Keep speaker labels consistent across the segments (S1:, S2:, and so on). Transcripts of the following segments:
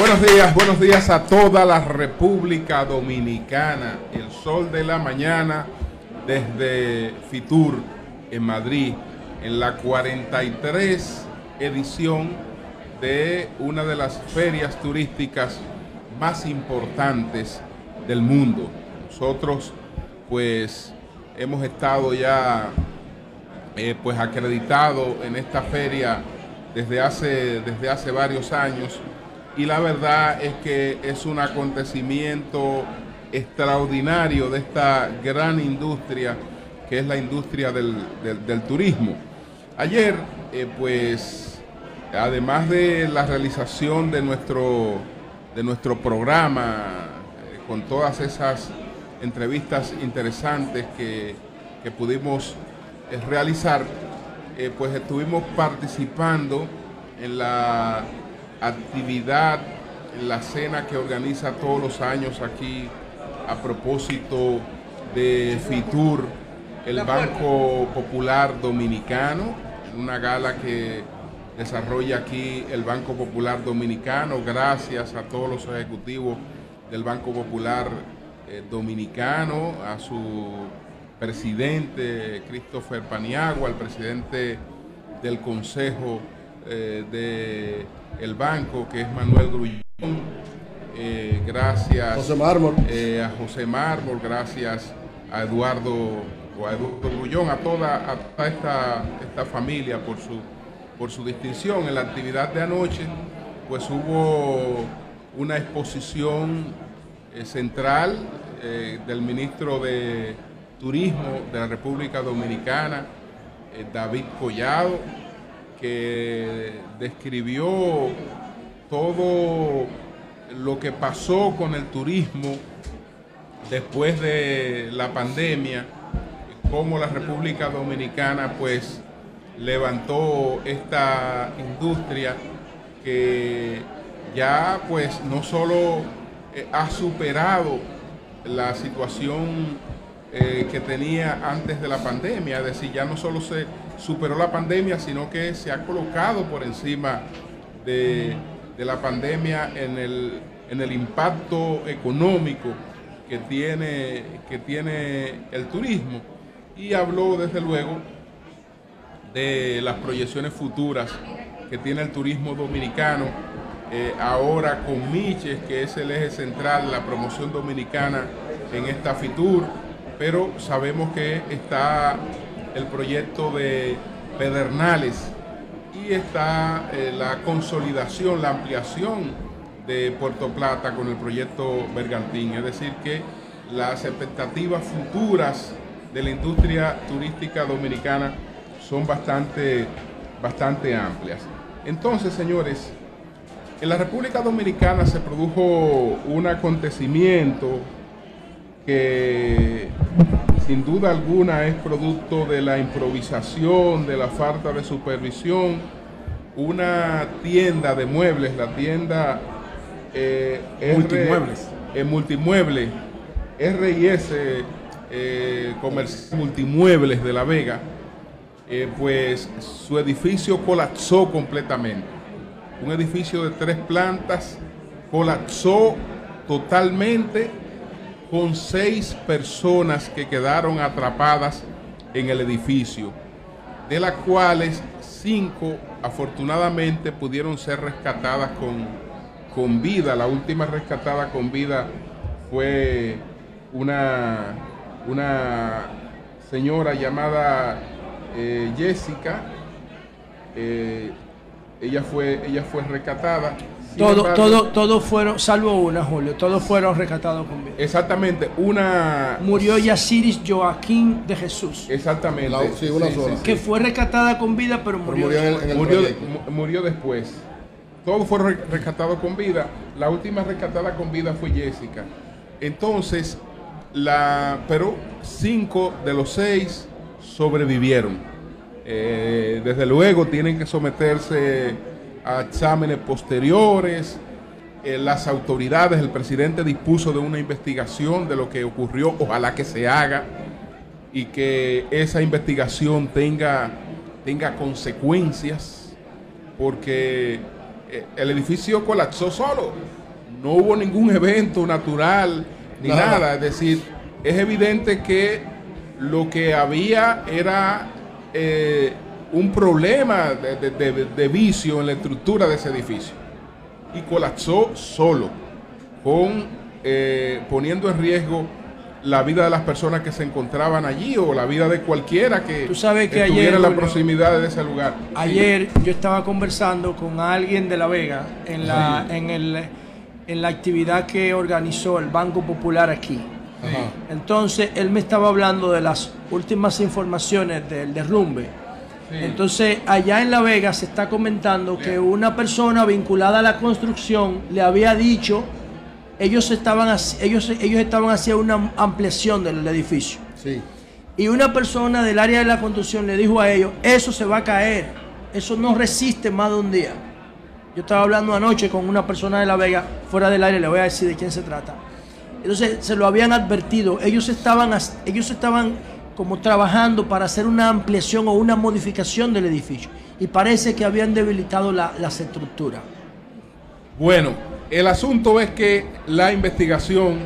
S1: Buenos días, buenos días a toda la República Dominicana. El sol de la mañana desde Fitur en Madrid, en la 43 edición de una de las ferias turísticas más importantes del mundo. Nosotros pues hemos estado ya eh, pues acreditado en esta feria desde hace, desde hace varios años y la verdad es que es un acontecimiento extraordinario de esta gran industria que es la industria del, turismo. Ayer, eh, pues, además de la realización de nuestro, de nuestro programa, eh, con todas esas entrevistas interesantes que, pudimos eh, realizar, pues estuvimos participando en la actividad, la cena que organiza todos los años aquí a propósito de FITUR, el Banco Popular Dominicano, una gala que desarrolla aquí el Banco Popular Dominicano, gracias a todos los ejecutivos del Banco Popular eh, Dominicano, a su presidente Christopher Paniagua, al presidente del Consejo eh, de el banco, que es Manuel Grullón. Eh, gracias
S2: José Mármol.
S1: Eh, a José Mármol, gracias a Eduardo, o a Eduardo Grullón, a toda, esta, esta familia por su, por su distinción. En la actividad de anoche, pues hubo una exposición eh, central del ministro de Turismo de la República Dominicana, David Collado, que describió todo lo que pasó con el turismo después de la pandemia, cómo la República Dominicana pues levantó esta industria que ya pues no solo eh, ha superado la situación eh, que tenía antes de la pandemia, es decir, ya no solo se superó la pandemia, sino que se ha colocado por encima de, la pandemia en el, impacto económico que tiene, que tiene el turismo. Y habló desde luego de las proyecciones futuras que tiene el turismo dominicano, eh, ahora con Miches, que es el eje central de la promoción dominicana en esta FITUR, pero sabemos que está el proyecto de Pedernales y está eh, la consolidación, la ampliación de Puerto Plata con el proyecto Bergantín. Es decir, que las expectativas futuras de la industria turística dominicana son bastante, bastante amplias. Entonces, señores, en la República Dominicana se produjo un acontecimiento que sin duda alguna es producto de la improvisación, de la falta de supervisión. Una tienda de muebles, la tienda
S2: eh, multimuebles.
S1: R, eh, multimueble, R&S eh, Comercial Multimuebles de La Vega, eh, pues su edificio colapsó completamente. Un edificio de tres plantas colapsó totalmente con seis personas que quedaron atrapadas en el edificio, de las cuales cinco afortunadamente pudieron ser rescatadas con, con vida. La última rescatada con vida fue una, una señora llamada eh, Jessica. Eh, ella, fue, ella fue rescatada
S2: todo, todo, todos fueron, salvo una, Julio, todos fueron rescatados con vida.
S1: Exactamente, una...
S2: Murió Yasiris Joaquín de Jesús.
S1: Exactamente.
S2: que fue rescatada con vida, pero murió,
S1: murió, después. Todos fueron rescatados con vida. La última rescatada con vida fue Jessica. Entonces, la, pero cinco de los seis sobrevivieron. Eh, desde luego tienen que someterse a exámenes posteriores. Eh, las autoridades, el presidente dispuso de una investigación de lo que ocurrió, ojalá que se haga y que esa investigación tenga, tenga consecuencias, porque eh, el edificio colapsó solo. No hubo ningún evento natural ni nada. Es decir, es evidente que lo que había era eh, un problema de, vicio en la estructura de ese edificio. Y colapsó solo, con, eh, poniendo en riesgo la vida de las personas que se encontraban allí o la vida de cualquiera que,
S2: Tú sabes que
S1: estuviera
S2: ayer,
S1: en la proximidad de ese lugar.
S2: Ayer yo estaba conversando con alguien de La Vega en la, en, el, en la actividad que organizó el Banco Popular aquí. Entonces él me estaba hablando de las últimas informaciones del derrumbe. Entonces allá en La Vega se está comentando que una persona vinculada a la construcción le había dicho ellos estaban, ellos, ellos estaban haciendo una ampliación del edificio. Sí. Y una persona del área de la construcción le dijo a ellos, eso se va a caer, eso no resiste más de un día. Yo estaba hablando anoche con una persona de La Vega, fuera del área, le voy a decir de quién se trata. Entonces se lo habían advertido, ellos estaban, ellos estaban como trabajando para hacer una ampliación o una modificación del edificio. Y parece que habían debilitado la, las estructuras.
S1: Bueno, el asunto es que la investigación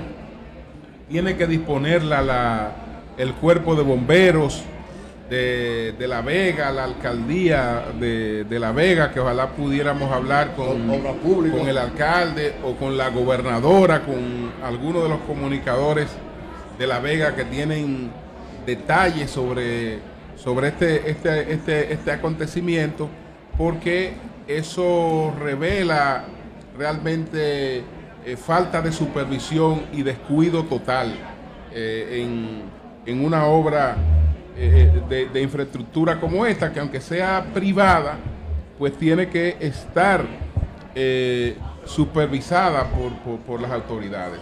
S1: tiene que disponerla la, el cuerpo de bomberos de, La Vega, la alcaldía de, La Vega, que ojalá pudiéramos hablar con, con el alcalde o con la gobernadora, con algunos de los comunicadores de La Vega que tienen detalles sobre, sobre este, este, este, este acontecimiento, porque eso revela realmente eh, falta de supervisión y descuido total eh, en, una obra eh, de, infraestructura como esta, que aunque sea privada, pues tiene que estar supervisada por, por, las autoridades.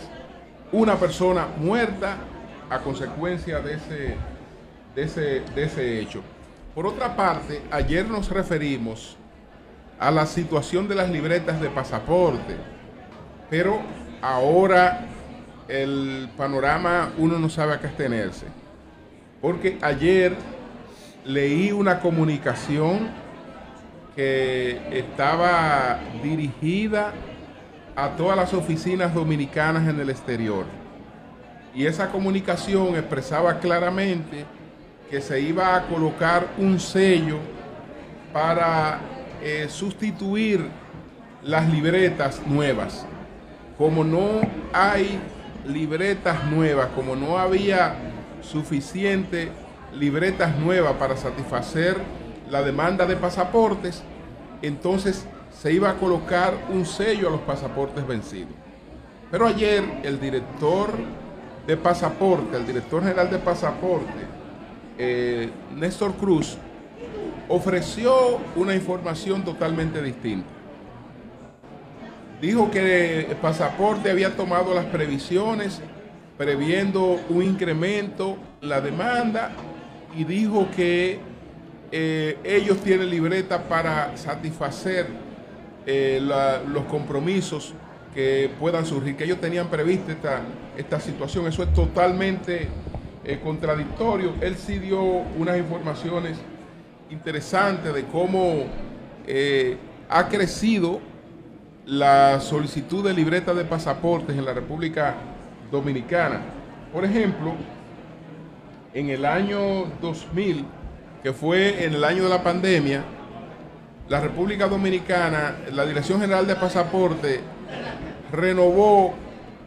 S1: Una persona muerta a consecuencia de ese, de ese, de ese hecho. Por otra parte, ayer nos referimos a la situación de las libretas de pasaporte. Pero ahora el panorama uno no sabe a qué tenerse. Porque ayer leí una comunicación que estaba dirigida a todas las oficinas dominicanas en el exterior. Y esa comunicación expresaba claramente que se iba a colocar un sello para eh, sustituir las libretas nuevas. Como no hay libretas nuevas, como no había suficiente libretas nuevas para satisfacer la demanda de pasaportes, entonces se iba a colocar un sello a los pasaportes vencidos. Pero ayer el director de pasaporte, el director general de pasaporte, eh, Néstor Cruz, ofreció una información totalmente distinta. Dijo que el pasaporte había tomado las previsiones previendo un incremento en la demanda y dijo que eh, ellos tienen libreta para satisfacer eh, los compromisos que puedan surgir, que ellos tenían prevista esta, esta situación. Eso es totalmente eh, contradictorio. Él sí dio unas informaciones interesante de cómo eh, ha crecido la solicitud de libreta de pasaportes en la República Dominicana. Por ejemplo, en el año 2000, que fue en el año de la pandemia, la República Dominicana, la Dirección General de Pasaporte, renovó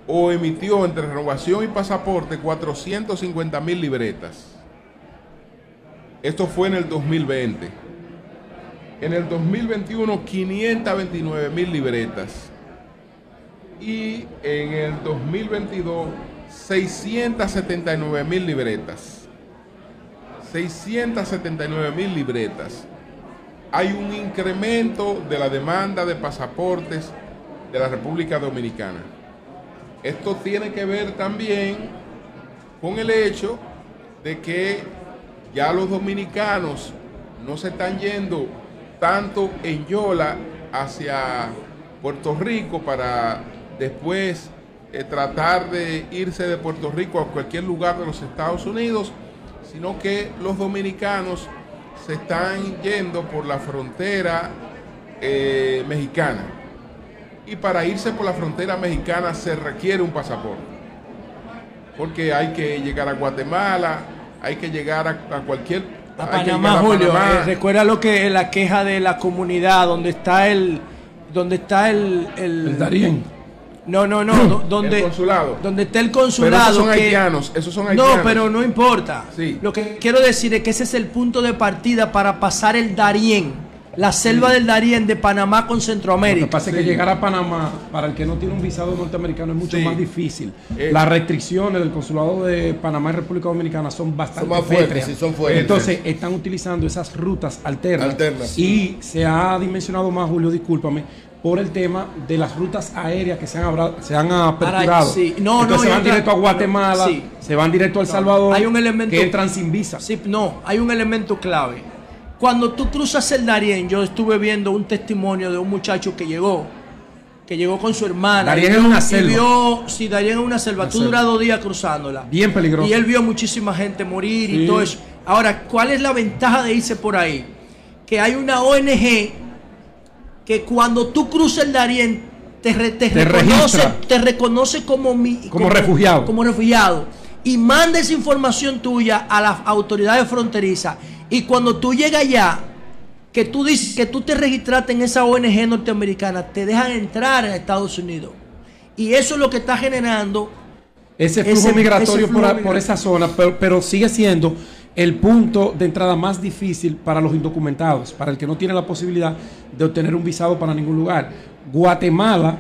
S1: o emitió entre renovación y pasaporte 450 mil libretas. Esto fue en el 2020. En el 2021, 529 mil libretas. Y en el 2022, 679 mil libretas. 679 mil libretas. Hay un incremento de la demanda de pasaportes de la República Dominicana. Esto tiene que ver también con el hecho de que ya los dominicanos no se están yendo tanto en Yola hacia Puerto Rico para después eh, tratar de irse de Puerto Rico a cualquier lugar de los Estados Unidos, sino que los dominicanos se están yendo por la frontera eh, mexicana. Y para irse por la frontera mexicana se requiere un pasaporte. Porque hay que llegar a Guatemala, hay que llegar a, cualquier...
S2: A Panamá, Julio. Eh, recuerda lo que la queja de la comunidad, donde está el... Donde está el...
S3: El, el Darién
S2: no, no, no, donde,
S1: el consulado.
S2: donde está el consulado.
S1: esos son haitianos, esos son haitianos.
S2: No, pero no importa. Lo que quiero decir es que ese es el punto de partida para pasar el Darién, la selva del Darién de Panamá con Centroamérica. Lo
S3: que pasa es que llegar a Panamá, para el que no tiene un visado norteamericano, es mucho más difícil. Eh, Las restricciones del consulado de Panamá y República Dominicana son bastante son fuertes, son fuertes. Entonces, están utilizando esas rutas alternas. alternas. Y se ha dimensionado más, Julio, discúlpame, por el tema de las rutas aéreas que se han, se han aperturado.
S2: No,
S3: Entonces se van directo a Guatemala, se van directo a El Salvador,
S2: hay un elemento,
S3: que entran sin visa.
S2: Sí, no, hay un elemento clave. Cuando tú cruzas el Darién, yo estuve viendo un testimonio de un muchacho que llegó, que llegó con su hermana.
S3: Darién es una selva.
S2: Vio, sí, Darién es una selva. tú duras dos días cruzándola.
S3: Bien peligroso.
S2: Y él vio muchísima gente morir y todo eso. Ahora, ¿cuál es la ventaja de irse por ahí? Que hay una ONG que cuando tú cruzas el Darién te, reconoce, te reconoce como, mi,
S3: como, refugiado.
S2: Como refugiado. Y manda esa información tuya a las autoridades fronterizas. Y cuando tú llegas allá, que tú dices que tú te registraste en esa ONG norteamericana, te dejan entrar a Estados Unidos. Y eso es lo que está generando
S3: ese flujo migratorio por, esa zona, pero sigue siendo el punto de entrada más difícil para los indocumentados, para el que no tiene la posibilidad de obtener un visado para ningún lugar. Guatemala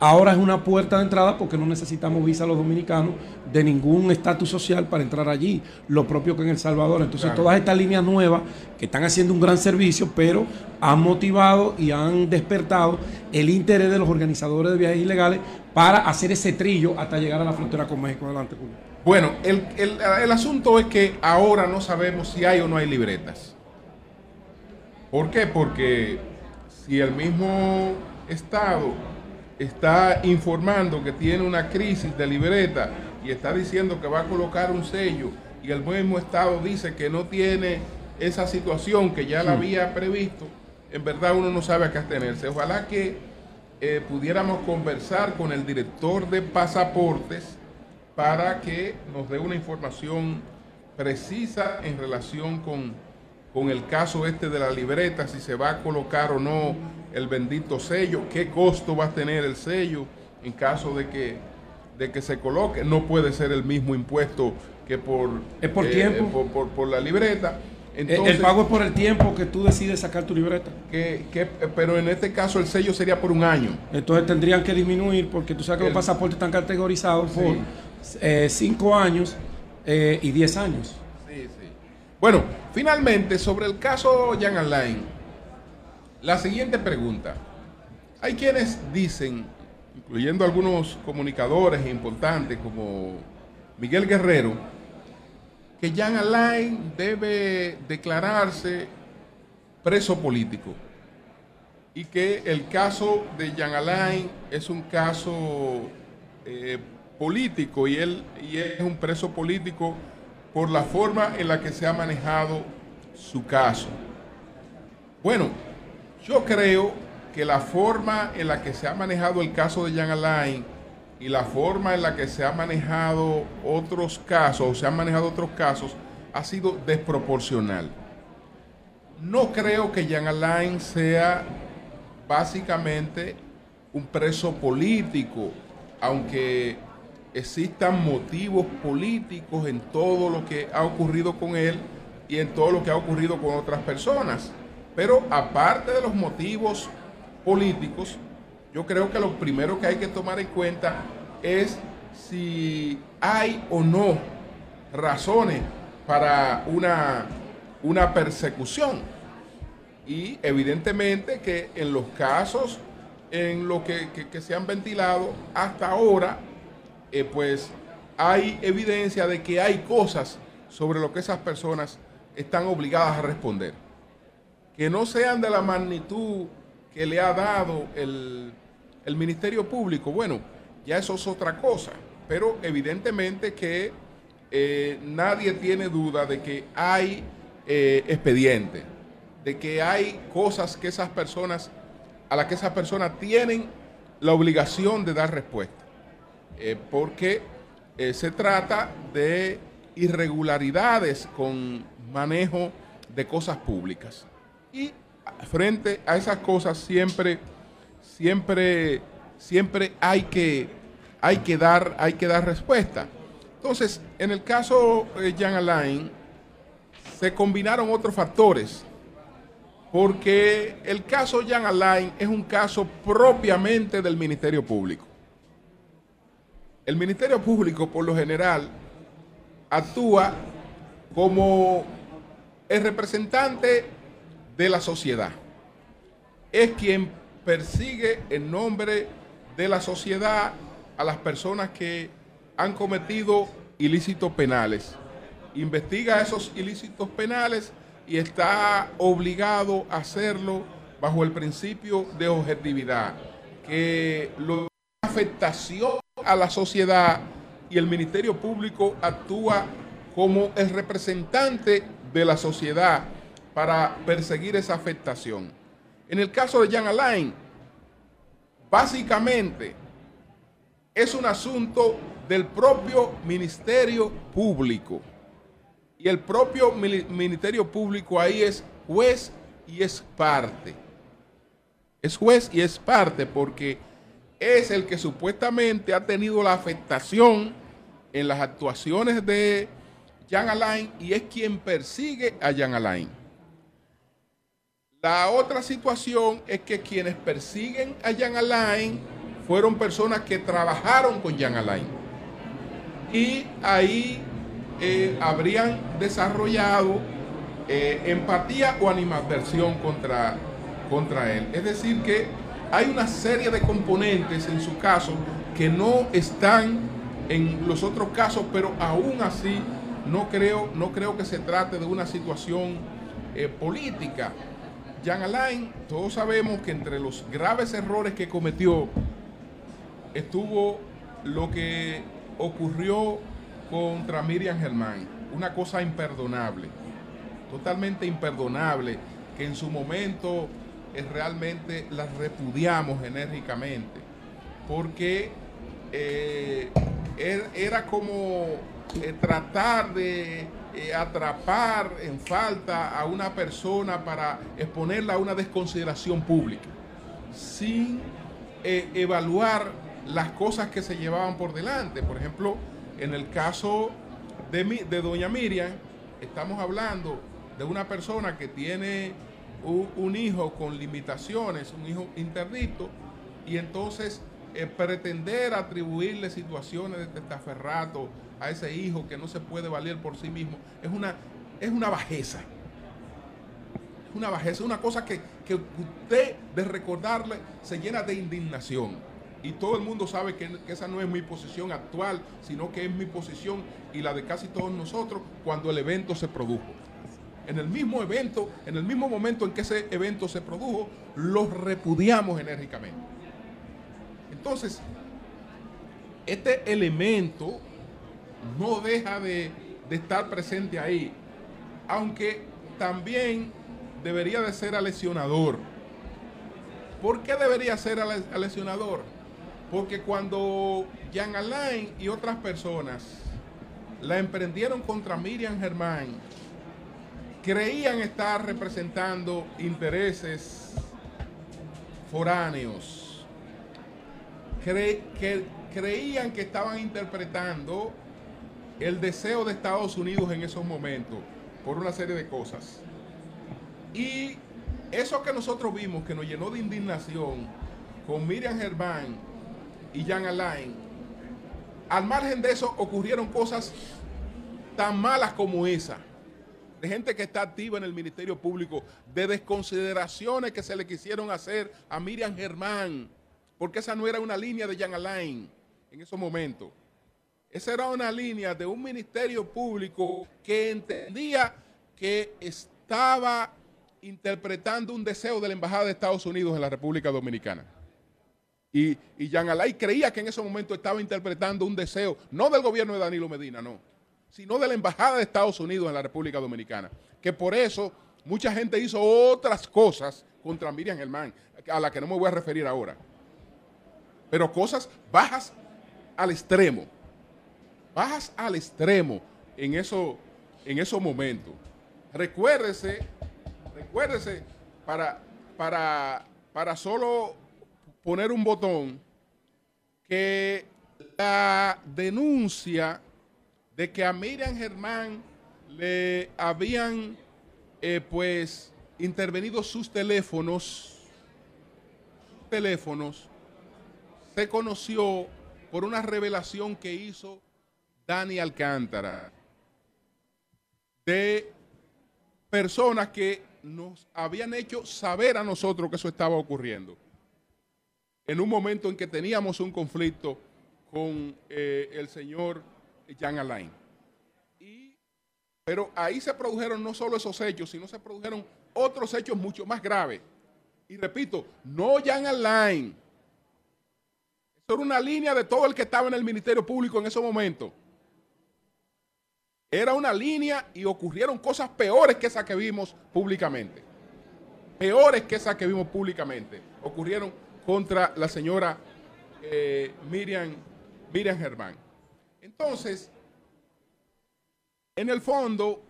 S3: ahora es una puerta de entrada porque no necesitamos visa los dominicanos de ningún estatus social para entrar allí, lo propio que en El Salvador. Entonces todas estas líneas nuevas que están haciendo un gran servicio, pero han motivado y han despertado el interés de los organizadores de viajes ilegales para hacer ese trillo hasta llegar a la frontera con México. Adelante.
S1: Bueno, el, asunto es que ahora no sabemos si hay o no hay libretas. ¿Por qué? Porque si el mismo Estado está informando que tiene una crisis de libreta y está diciendo que va a colocar un sello y el mismo Estado dice que no tiene esa situación que ya la había previsto, en verdad uno no sabe a qué atenerse. Ojalá que eh, pudiéramos conversar con el director de pasaportes para que nos dé una información precisa en relación con, con el caso este de la libreta, si se va a colocar o no el bendito sello, qué costo va a tener el sello en caso de que, de que se coloque. No puede ser el mismo impuesto que por,
S3: ¿Es por, eh, tiempo?
S1: por, por, la libreta.
S3: Entonces, el pago es por el tiempo que tú decides sacar tu libreta.
S1: Que, que, pero en este caso el sello sería por un año.
S3: Entonces tendrían que disminuir porque tú sabes que los pasaportes están categorizados por eh, cinco años eh, y diez años.
S1: Sí, sí. Bueno, finalmente, sobre el caso Jan Alain, la siguiente pregunta. Hay quienes dicen, incluyendo algunos comunicadores importantes como Miguel Guerrero, que Jan Alain debe declararse preso político y que el caso de Jan Alain es un caso eh, político y él, y es un preso político por la forma en la que se ha manejado su caso. Bueno, yo creo que la forma en la que se ha manejado el caso de Jan Alain y la forma en la que se ha manejado otros casos, o se han manejado otros casos, ha sido desproporcional. No creo que Jan Alain sea básicamente un preso político, aunque existan motivos políticos en todo lo que ha ocurrido con él y en todo lo que ha ocurrido con otras personas. Pero aparte de los motivos políticos, yo creo que lo primero que hay que tomar en cuenta es si hay o no razones para una, una persecución. Y evidentemente que en los casos en los que, que se han ventilado hasta ahora, eh, pues hay evidencia de que hay cosas sobre lo que esas personas están obligadas a responder. Que no sean de la magnitud que le ha dado el, Ministerio Público, bueno, ya eso es otra cosa, pero evidentemente que eh, nadie tiene duda de que hay eh, expediente, de que hay cosas que esas personas a la que esas personas tienen la obligación de dar respuesta. Eh, porque eh, se trata de irregularidades con manejo de cosas públicas. Y frente a esas cosas siempre, siempre, siempre hay que, hay que, dar, hay que dar respuesta. Entonces, en el caso de Jan Alain, se combinaron otros factores, porque el caso Jan Alain es un caso propiamente del Ministerio Público. El Ministerio Público, por lo general, actúa como el representante de la sociedad. Es quien persigue en nombre de la sociedad a las personas que han cometido ilícitos penales. Investiga esos ilícitos penales y está obligado a hacerlo bajo el principio de objetividad, que la afectación a la sociedad y el Ministerio Público actúa como el representante de la sociedad para perseguir esa afectación. En el caso de Jan Alain, básicamente es un asunto del propio Ministerio Público. Y el propio Ministerio Público ahí es juez y es parte. Es juez y es parte porque es el que supuestamente ha tenido la afectación en las actuaciones de Jan Alain y es quien persigue a Jan Alain. La otra situación es que quienes persiguen a Jan Alain fueron personas que trabajaron con Jan Alain. Y ahí eh, habrían desarrollado eh, empatía o animadversión contra, contra él. Es decir, que hay una serie de componentes en su caso que no están en los otros casos, pero aún así no creo, no creo que se trate de una situación eh, política. Jean Alain, todos sabemos que entre los graves errores que cometió estuvo lo que ocurrió contra Miriam Germán, una cosa imperdonable, totalmente imperdonable, que en su momento eh, realmente la repudiamos enérgicamente, porque eh, er, era como eh, tratar de eh, atrapar en falta a una persona para exponerla a una desconsideración pública, sin eh, evaluar las cosas que se llevaban por delante. Por ejemplo, en el caso de, de doña Miriam, estamos hablando de una persona que tiene un, hijo con limitaciones, un hijo interdito, y entonces pretender atribuirle situaciones de testaferrato, a ese hijo que no se puede valer por sí mismo, es una, es una bajeza. Es una bajeza, una cosa que, que usted de recordarle se llena de indignación. Y todo el mundo sabe que, que, esa no es mi posición actual, sino que es mi posición y la de casi todos nosotros cuando el evento se produjo. En el mismo evento, en el mismo momento en que ese evento se produjo, los repudiamos enérgicamente. Entonces, este elemento no deja de, estar presente ahí, aunque también debería de ser alesionador. ¿Por qué debería ser alesionador? Porque cuando Jean Alain y otras personas la emprendieron contra Miriam Germán, creían estar representando intereses foráneos, que, creían que estaban interpretando el deseo de Estados Unidos en esos momentos por una serie de cosas. Y eso que nosotros vimos que nos llenó de indignación con Miriam Germán y Jan Alain, al margen de eso ocurrieron cosas tan malas como esa, de gente que está activa en el Ministerio Público, de desconsideraciones que se le quisieron hacer a Miriam Germán, porque esa no era una línea de Jan Alain en esos momentos. Esa era una línea de un ministerio público que entendía que estaba interpretando un deseo de la Embajada de Estados Unidos en la República Dominicana. Y, y Jean Alay creía que en ese momento estaba interpretando un deseo, no del gobierno de Danilo Medina, no, sino de la Embajada de Estados Unidos en la República Dominicana. Que por eso mucha gente hizo otras cosas contra Miriam Germán, a la que no me voy a referir ahora. Pero cosas bajas al extremo. Bajas al extremo en, eso, en esos momentos. Recuérdese, recuérdese, para, para, para solo poner un botón, que la denuncia de que a Miriam Germán le habían eh, pues intervenido sus teléfonos, teléfonos, se conoció por una revelación que hizo Dani Alcántara de personas que nos habían hecho saber a nosotros que eso estaba ocurriendo. En un momento en que teníamos un conflicto con eh, el señor Jan Alain. pero ahí se produjeron no solo esos hechos, sino se produjeron otros hechos mucho más graves. Y repito, no Jan Alain. Eso era una línea de todo el que estaba en el Ministerio Público en ese momento. Era una línea y ocurrieron cosas peores que esas que vimos públicamente. Peores que esas que vimos públicamente. Ocurrieron contra la señora eh, Miriam, Miriam Germán. Entonces, en el fondo,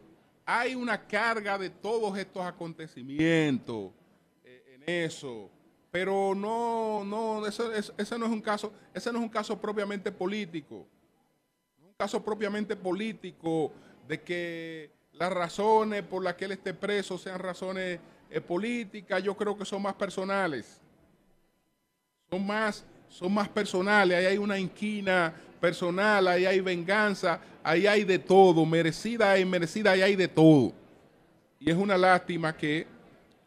S1: hay una carga de todos estos acontecimientos eh, en eso, pero no, no, eso, ese no es un caso, ese no es un caso propiamente político caso propiamente político de que las razones por las que él esté preso sean razones eh, políticas, yo creo que son más personales. Son más, son más personales, ahí hay una inquina personal, ahí hay venganza, ahí hay de todo, merecida y merecida, ahí hay de todo. Y es una lástima que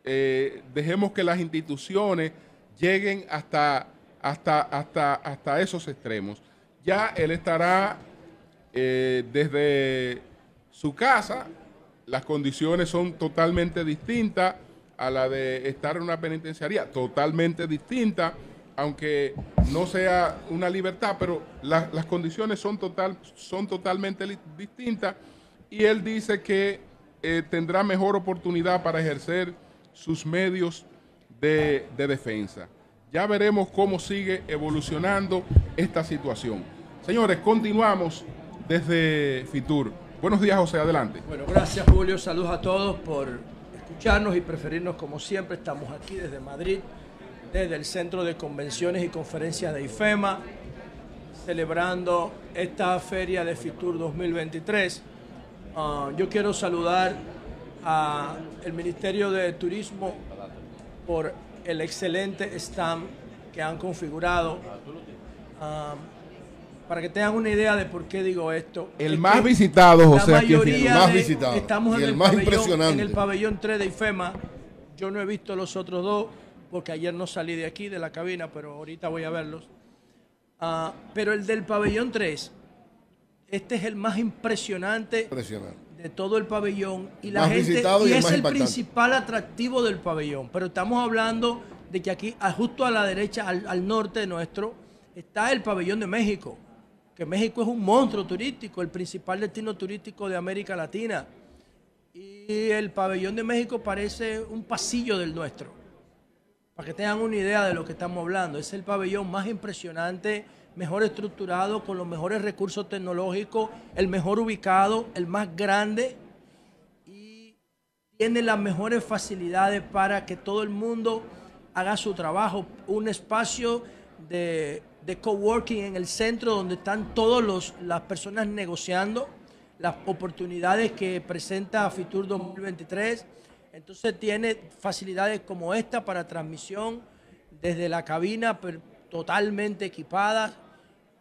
S1: eh, dejemos que las instituciones lleguen hasta, hasta, hasta, hasta esos extremos. Ya él estará eh, desde su casa, las condiciones son totalmente distintas a la de estar en una penitenciaría, totalmente distinta, aunque no sea una libertad, pero las condiciones son, total, son totalmente distintas y él dice que eh, tendrá mejor oportunidad para ejercer sus medios de defensa. Ya veremos cómo sigue evolucionando esta situación. Señores, continuamos desde Fitur. Buenos días, José, adelante.
S2: Bueno, gracias, Julio. Saludos a todos por escucharnos y preferirnos como siempre. Estamos aquí desde Madrid, desde el Centro de Convenciones y Conferencias de IFEMA, celebrando esta feria de Fitur 2023. Ah, yo quiero saludar al Ministerio de Turismo por el excelente stand que han configurado. Ah, para que tengan una idea de por qué digo esto.
S1: El más visitado, José,
S2: el más visitado. Estamos en el, más pabellón, impresionante. en el pabellón 3 de IFEMA. Yo no he visto los otros dos porque ayer no salí de aquí, de la cabina, pero ahorita voy a verlos. Ah, pero el del pabellón 3, este es el más impresionante, de todo el pabellón y la gente y, es el, principal atractivo del pabellón. Pero estamos hablando de que aquí, justo a la derecha, al, al norte nuestro, está el pabellón de México que México es un monstruo turístico, el principal destino turístico de América Latina. Y el pabellón de México parece un pasillo del nuestro. Para que tengan una idea de lo que estamos hablando. Es el pabellón más impresionante, mejor estructurado, con los mejores recursos tecnológicos, el mejor ubicado, el más grande y tiene las mejores facilidades para que todo el mundo haga su trabajo. Un espacio de de coworking en el centro donde están todas las personas negociando las oportunidades que presenta Fitur 2023. Entonces tiene facilidades como esta para transmisión desde la cabina totalmente equipada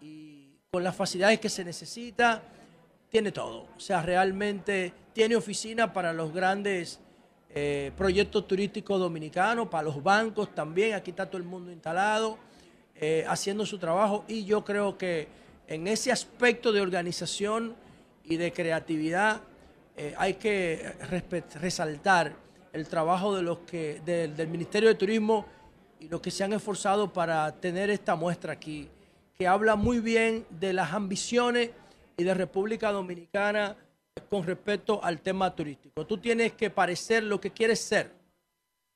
S2: y con las facilidades que se necesita. Tiene todo. O sea, realmente tiene oficina para los grandes eh, proyectos turísticos dominicanos, para los bancos también. Aquí está todo el mundo instalado eh, haciendo su trabajo y yo creo que en ese aspecto de organización y de creatividad eh, hay que resaltar el trabajo de los que del Ministerio de Turismo y los que se han esforzado para tener esta muestra aquí, que habla muy bien de las ambiciones y de República Dominicana con respecto al tema turístico. Tú tienes que parecer lo que quieres ser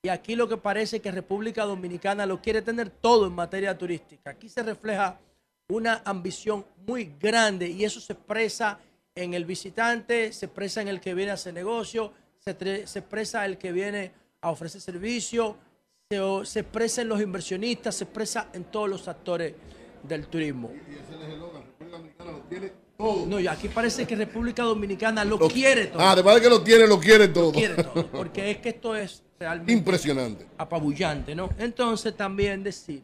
S2: Y aquí lo que parece que República Dominicana lo quiere tener todo en materia turística. Aquí se refleja una ambición muy grande y eso se expresa en el visitante, se expresa en el que viene a hacer negocio, se, se expresa el que viene a ofrecer servicio, se, se, expresa en los inversionistas, se expresa en todos los actores del turismo. Y ese es el eslogan, República Dominicana lo tiene todo. No, y aquí parece que República Dominicana lo, quiere todo.
S4: Ah, además de que lo tiene, lo quiere todo.
S2: Lo quiere todo, porque es que esto es realmente
S4: impresionante.
S2: Apabullante, ¿no? Entonces también decir,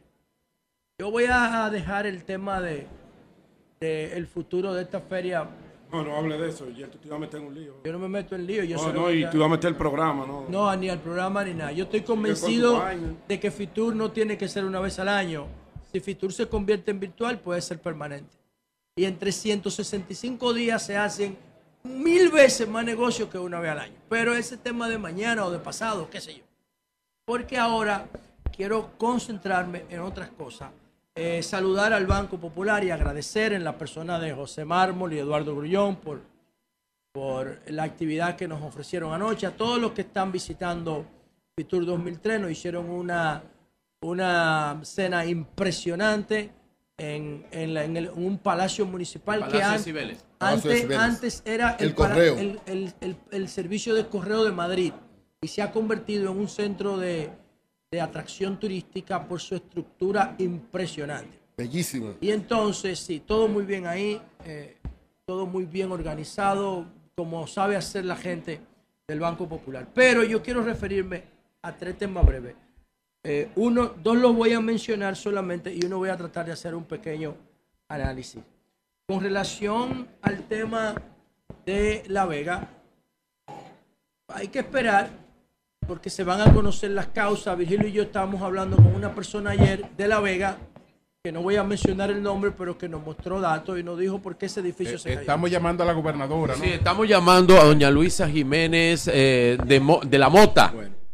S2: yo voy a dejar el tema de, de el futuro de esta feria
S3: no, no hable de eso, ya tú te vas a meter en un lío.
S2: Yo no me meto en lío. Yo
S3: no, no, y tú vas a meter el programa, ¿no?
S2: No, ni al programa ni nada. Yo estoy convencido de que Fitur no tiene que ser una vez al año. Si Fitur se convierte en virtual, puede ser permanente. Y en 365 días se hacen mil veces más negocios que una vez al año. Pero ese tema de mañana o de pasado, qué sé yo. Porque ahora quiero concentrarme en otras cosas eh, saludar al Banco Popular y agradecer en la persona de José Mármol y Eduardo Grullón por, por la actividad que nos ofrecieron anoche. A todos los que están visitando Fitur 2003 nos hicieron una, una cena impresionante en, en, un palacio municipal que antes, antes, era el, el, el servicio de correo de Madrid y se ha convertido en un centro de de atracción turística por su estructura impresionante.
S4: Bellísima.
S2: Y entonces, sí, todo muy bien ahí, eh, todo muy bien organizado, como sabe hacer la gente del Banco Popular. Pero yo quiero referirme a tres temas breves. Eh, uno, dos los voy a mencionar solamente y uno voy a tratar de hacer un pequeño análisis. Con relación al tema de La Vega, hay que esperar porque se van a conocer las causas. Virgilio y yo estábamos hablando con una persona ayer de La Vega, que no voy a mencionar el nombre, pero que nos mostró datos y nos dijo por qué ese edificio se cayó.
S1: Estamos llamando a la gobernadora, ¿no?
S5: Sí, estamos llamando a doña Luisa Jiménez eh, de, La Mota.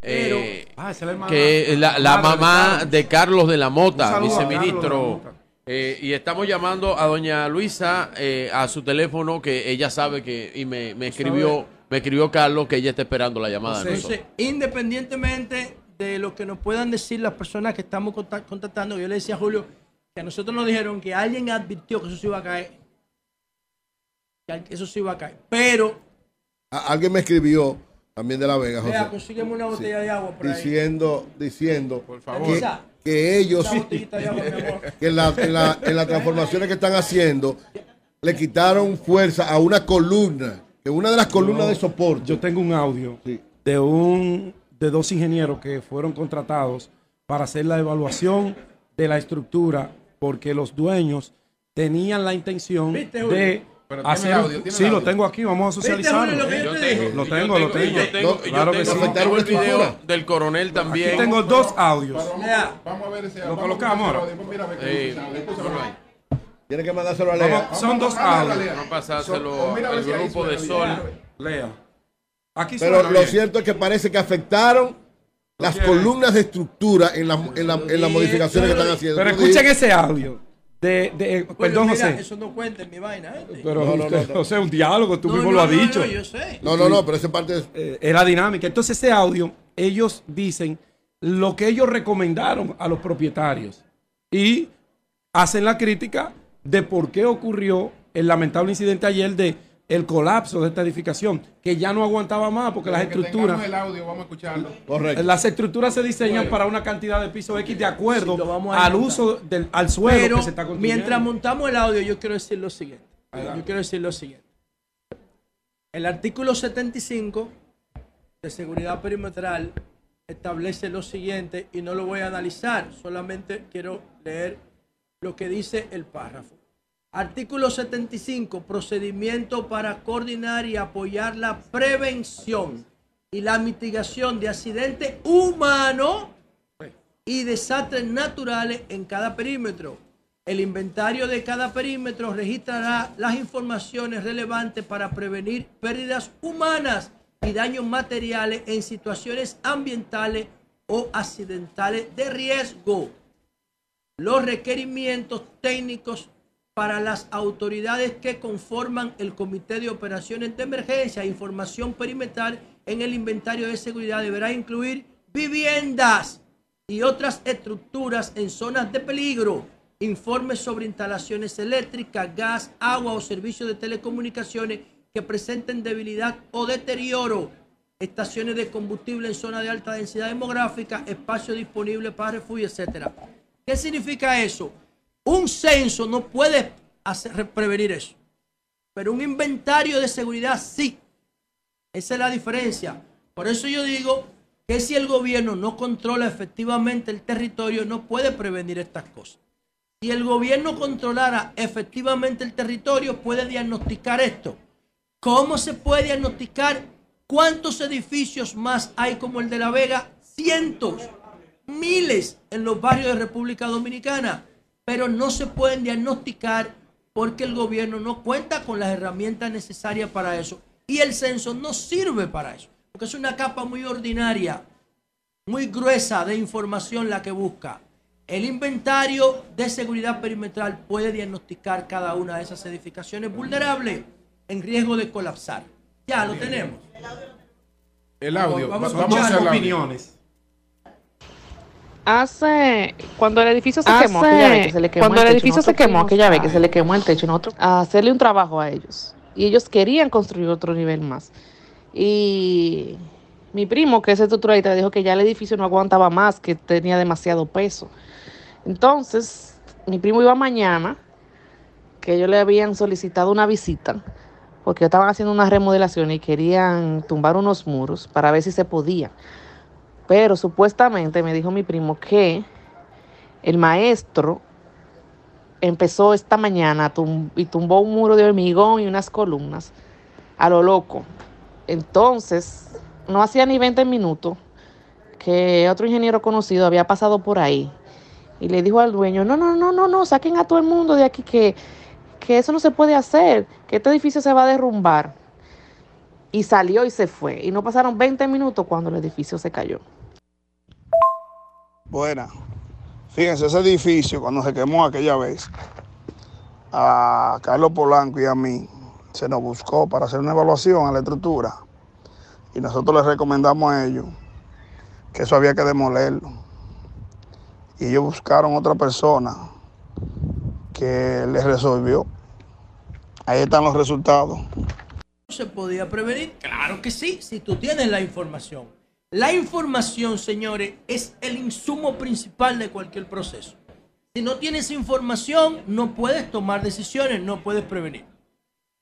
S5: Eh, ah, que la, la mamá de Carlos de la Mota, viceministro. Eh, y estamos llamando a doña Luisa a su teléfono que ella sabe que y me, me escribió me escribió Carlos que ella está esperando la llamada.
S2: Entonces, independientemente de lo que nos puedan decir las personas que estamos contactando, yo le decía a Julio que a nosotros nos dijeron que alguien advirtió que eso se iba a caer. Que eso se iba a caer. Pero.
S4: alguien me escribió también de La Vega, José.
S2: Vea, consígueme una botella de agua por
S4: diciendo, Diciendo, por favor. Que, ellos, que en, la, en, la, en las transformaciones que están haciendo, le quitaron fuerza a una columna una de las columnas de soporte.
S3: Yo tengo un audio de un de dos ingenieros que fueron contratados para hacer la evaluación de la estructura porque los dueños tenían la intención de hacer audio, sí lo tengo aquí vamos a socializarlo. lo, lo, tengo lo tengo yo tengo,
S5: claro que sí. Tengo el video del coronel también. aquí
S3: tengo dos audios. Vamos, a ver ese lo colocamos ahora.
S4: tiene que mandárselo a Lea.
S3: son dos audios.
S5: Vamos a pasárselo al grupo de Sol.
S3: Lea.
S4: Aquí Pero lo cierto es que parece que afectaron las columnas de estructura en, la, en, la, en las modificaciones que están haciendo.
S3: Pero escuchen ese audio. De, de, perdón, José.
S2: Eso no cuenta en mi vaina. ¿eh?
S3: Pero, no, no, no, o sea, un diálogo, tú mismo lo has dicho. No,
S2: yo sé.
S4: No, no, no, pero esa parte es.
S3: Eh, era dinámica. Entonces, ese audio, ellos dicen lo que ellos recomendaron a los propietarios y hacen la crítica de por qué ocurrió el lamentable incidente ayer de el colapso de esta edificación, que ya no aguantaba más porque las estructuras...
S1: el audio, vamos a escucharlo.
S3: Correcto. Las estructuras se diseñan para una cantidad de pisos X de acuerdo al uso del al suelo que se está construyendo.
S2: Mientras montamos el audio, yo quiero decir lo siguiente. Yo quiero decir lo siguiente. El artículo 75 de seguridad perimetral establece lo siguiente y no lo voy a analizar, solamente quiero leer lo que dice el párrafo. Artículo 75, procedimiento para coordinar y apoyar la prevención y la mitigación de accidentes humanos y desastres naturales en cada perímetro. El inventario de cada perímetro registrará las informaciones relevantes para prevenir pérdidas humanas y daños materiales en situaciones ambientales o accidentales de riesgo los requerimientos técnicos para las autoridades que conforman el Comité de Operaciones de Emergencia e Información Perimetral en el inventario de seguridad deberá incluir viviendas y otras estructuras en zonas de peligro. Informes sobre instalaciones eléctricas, gas, agua o servicios de telecomunicaciones que presenten debilidad o deterioro. Estaciones de combustible en zona de alta densidad demográfica, espacio disponible para refugio, etc. ¿Qué significa eso? Un censo no puede prevenir eso. Pero un inventario de seguridad sí. Esa es la diferencia. Por eso yo digo que si el gobierno no controla efectivamente el territorio, no puede prevenir estas cosas. Si el gobierno controlara efectivamente el territorio, puede diagnosticar esto. ¿Cómo se puede diagnosticar cuántos edificios más hay como el de La Vega? Cientos, miles en los barrios de República Dominicana, pero no se pueden diagnosticar porque el gobierno no cuenta con las herramientas necesarias para eso. Y el censo no sirve para eso porque es una capa muy ordinaria, muy gruesa de información la que busca. El inventario de seguridad perimetral puede diagnosticar cada una de esas edificaciones vulnerables en riesgo de colapsar. Ya lo tenemos.
S1: El audio. Vamos,
S3: a escuchar opiniones.
S6: Hace cuando el edificio se quemó, aquella vez que se le quemó cuando el, edificio se quemó aquella vez que se le quemó el techo, nosotros a hacerle un trabajo a ellos y ellos querían construir otro nivel más. Y mi primo, que es estructuralista, dijo que ya el edificio no aguantaba más, que tenía demasiado peso. Entonces, mi primo iba mañana, que ellos le habían solicitado una visita, porque estaban haciendo una remodelación y querían tumbar unos muros para ver si se podía. Pero supuestamente me dijo mi primo que el maestro empezó esta mañana y tumbó un muro de hormigón y unas columnas a lo loco. Entonces, no hacía ni 20 minutos que otro ingeniero conocido había pasado por ahí y le dijo al dueño, no, no, no, no, no, saquen a todo el mundo de aquí, que, que eso no se puede hacer, que este edificio se va a derrumbar. Y salió y se fue. Y no pasaron 20 minutos cuando el edificio se cayó.
S7: Buena. Fíjense, ese edificio, cuando se quemó aquella vez, a Carlos Polanco y a mí, se nos buscó para hacer una evaluación a la estructura y nosotros les recomendamos a ellos que eso había que demolerlo. Y ellos buscaron otra persona que les resolvió. Ahí están los resultados.
S2: ¿Se podía prevenir? Claro que sí, si tú tienes la información. La información, señores, es el insumo principal de cualquier proceso. Si no tienes información, no puedes tomar decisiones, no puedes prevenir.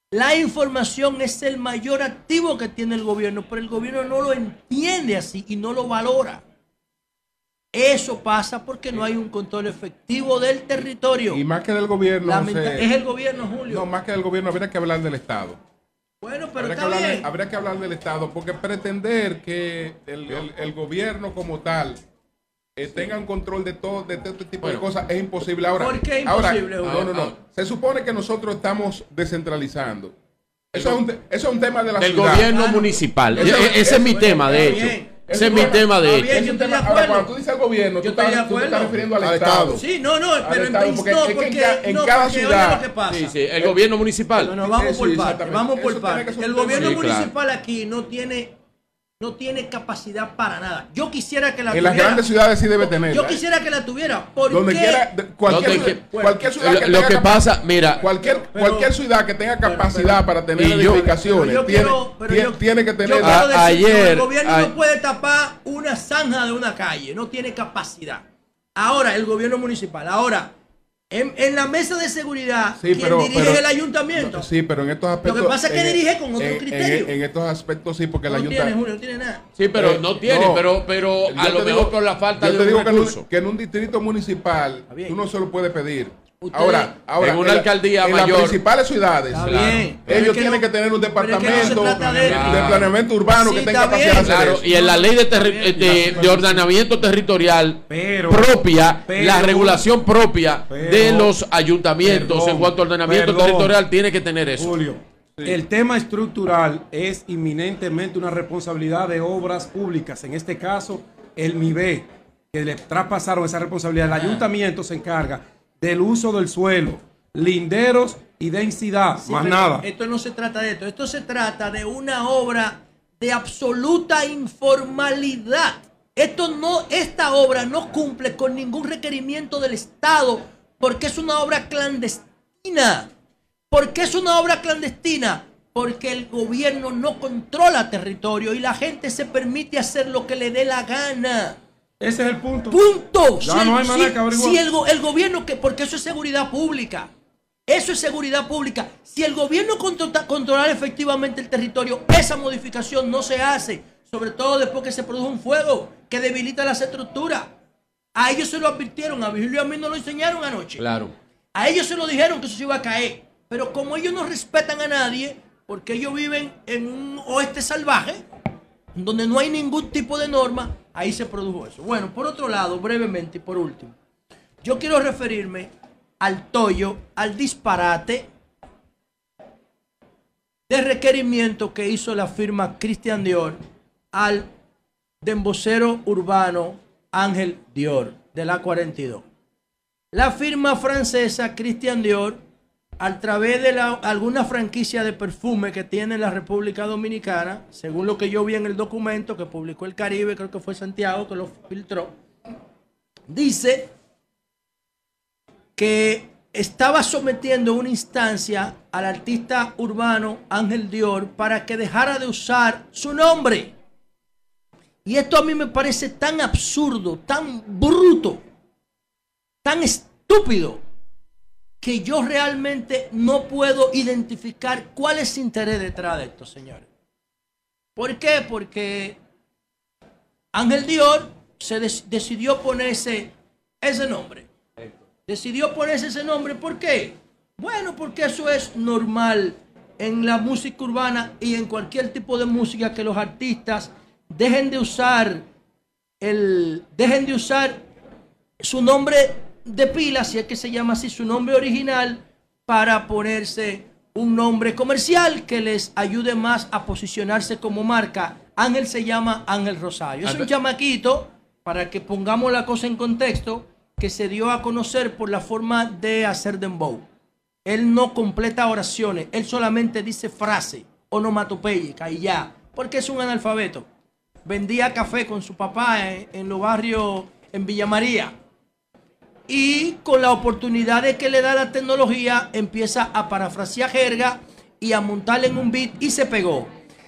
S2: La información es el mayor activo que tiene el gobierno, pero el gobierno no lo entiende así y no lo valora. Eso pasa porque no hay un control efectivo del territorio.
S1: Y más que del gobierno.
S2: es el gobierno, Julio.
S1: No, más que del gobierno, habría que hablar del Estado.
S2: Bueno, pero
S1: habría,
S2: está
S1: que
S2: bien.
S1: habría que hablar del Estado, porque pretender que el gobierno como tal eh, tengan control de todo, de este tipo de cosas, es imposible. Ahora,
S2: ¿Por qué imposible?
S1: no, no, no. Se supone que nosotros estamos descentralizando. Eso, es un, eso es un tema de la
S5: Del gobierno municipal. ese, es mi tema, de hecho. Ese es mi tema de hecho.
S1: Ahora, cuando tú dices el gobierno, tú, estás, tú te estás refiriendo al, Estado.
S2: Sí, no, no, pero en, no,
S1: porque, en, cada ciudad.
S5: Lo que pasa. Sí, sí, el gobierno municipal.
S2: No, no, vamos por parte. Vamos por parte. El gobierno municipal aquí no tiene no tiene capacidad para nada. Yo quisiera que la
S1: tuviera. En las grandes ciudades sí debe tener.
S2: Yo ¿eh? quisiera que la tuviera. ¿Por
S1: Donde quiera, cualquier, cualquier ciudad que
S5: lo
S1: tenga
S5: que pasa, mira,
S1: cualquier cualquier ciudad que tenga capacidad para tener edificaciones tiene, tiene, tiene, que tener.
S2: ayer, el gobierno no puede tapar una zanja de una calle, no tiene capacidad. Ahora el gobierno municipal. Ahora en, la mesa de seguridad,
S1: sí,
S2: quien dirige el ayuntamiento.
S1: sí, pero en estos aspectos.
S2: Lo que pasa es que dirige con otro criterio.
S1: En, estos aspectos sí, porque
S2: no
S1: el ayuntamiento.
S2: Tiene, Julio, no tiene nada.
S5: Sí, pero eh, no tiene, pero, pero a lo mejor por la falta
S1: yo te digo que en, un, distrito municipal tú no se lo puedes pedir ahora, ahora,
S5: en una alcaldía
S1: en
S5: mayor.
S1: las principales ciudades, ellos tienen que tener un departamento de, planeamiento urbano que tenga capacidad de
S5: claro, Y en la ley de, de, ordenamiento territorial propia, la regulación propia de los ayuntamientos en cuanto a ordenamiento territorial tiene que tener eso.
S3: Julio, el tema estructural es inminentemente una responsabilidad de obras públicas, en este caso el MIBE, que le traspasaron esa responsabilidad. El ah. ayuntamiento se encarga del uso del suelo, linderos y densidad, más nada.
S2: Esto no se trata de esto, esto se trata de una obra de absoluta informalidad. Esto no, esta obra no cumple con ningún requerimiento del Estado porque es una obra clandestina. ¿Por qué es una obra clandestina? Porque el gobierno no controla territorio y la gente se permite hacer lo que le dé la gana.
S3: Ese es el punto.
S2: Punto. Ya no hay manera si, si el, el, gobierno, que, porque eso es seguridad pública. Eso es seguridad pública. Si el gobierno controla, controla efectivamente el territorio, esa modificación no se hace. Sobre todo después que se produce un fuego que debilita las estructuras. A ellos se lo advirtieron, a Vigilio y a mí no lo enseñaron anoche.
S5: Claro.
S2: A ellos se lo dijeron que eso se iba a caer. Pero como ellos no respetan a nadie, porque ellos viven en un oeste salvaje, donde no hay ningún tipo de norma, ahí se produjo eso. Bueno, por otro lado, brevemente y por último, yo quiero referirme al tollo, al disparate de requerimiento que hizo la firma Christian Dior al dembocero urbano Ángel Dior de la 42. La firma francesa Christian Dior a través de alguna franquicia de perfume que tiene la República Dominicana, según lo que yo vi en el documento que publicó el Caribe, creo que fue Santiago que lo filtró, dice que estaba sometiendo una instancia al artista urbano Ángel Dior para que dejara de usar su nombre. Y esto a mí me parece tan absurdo, tan bruto, tan estúpido que yo realmente no puedo identificar cuál es el interés detrás de esto, señores. ¿Por qué? Porque Ángel Dior se decidió ponerse ese nombre. Decidió ponerse ese nombre. ¿Por qué? Bueno, porque eso es normal en la música urbana y en cualquier tipo de música que los artistas dejen de usar el dejen de usar su nombre de pila, si es que se llama así su nombre original, para ponerse un nombre comercial que les ayude más a posicionarse como marca. Ángel se llama Ángel Rosario. Es un chamaquito, para que pongamos la cosa en contexto, que se dio a conocer por la forma de hacer dembow. Él no completa oraciones, él solamente dice frase onomatopéyica y ya, porque es un analfabeto. Vendía café con su papá en, en los barrios en Villa María y con la oportunidad de que le da la tecnología empieza a parafrasear jerga y a montarle en un beat y se pegó.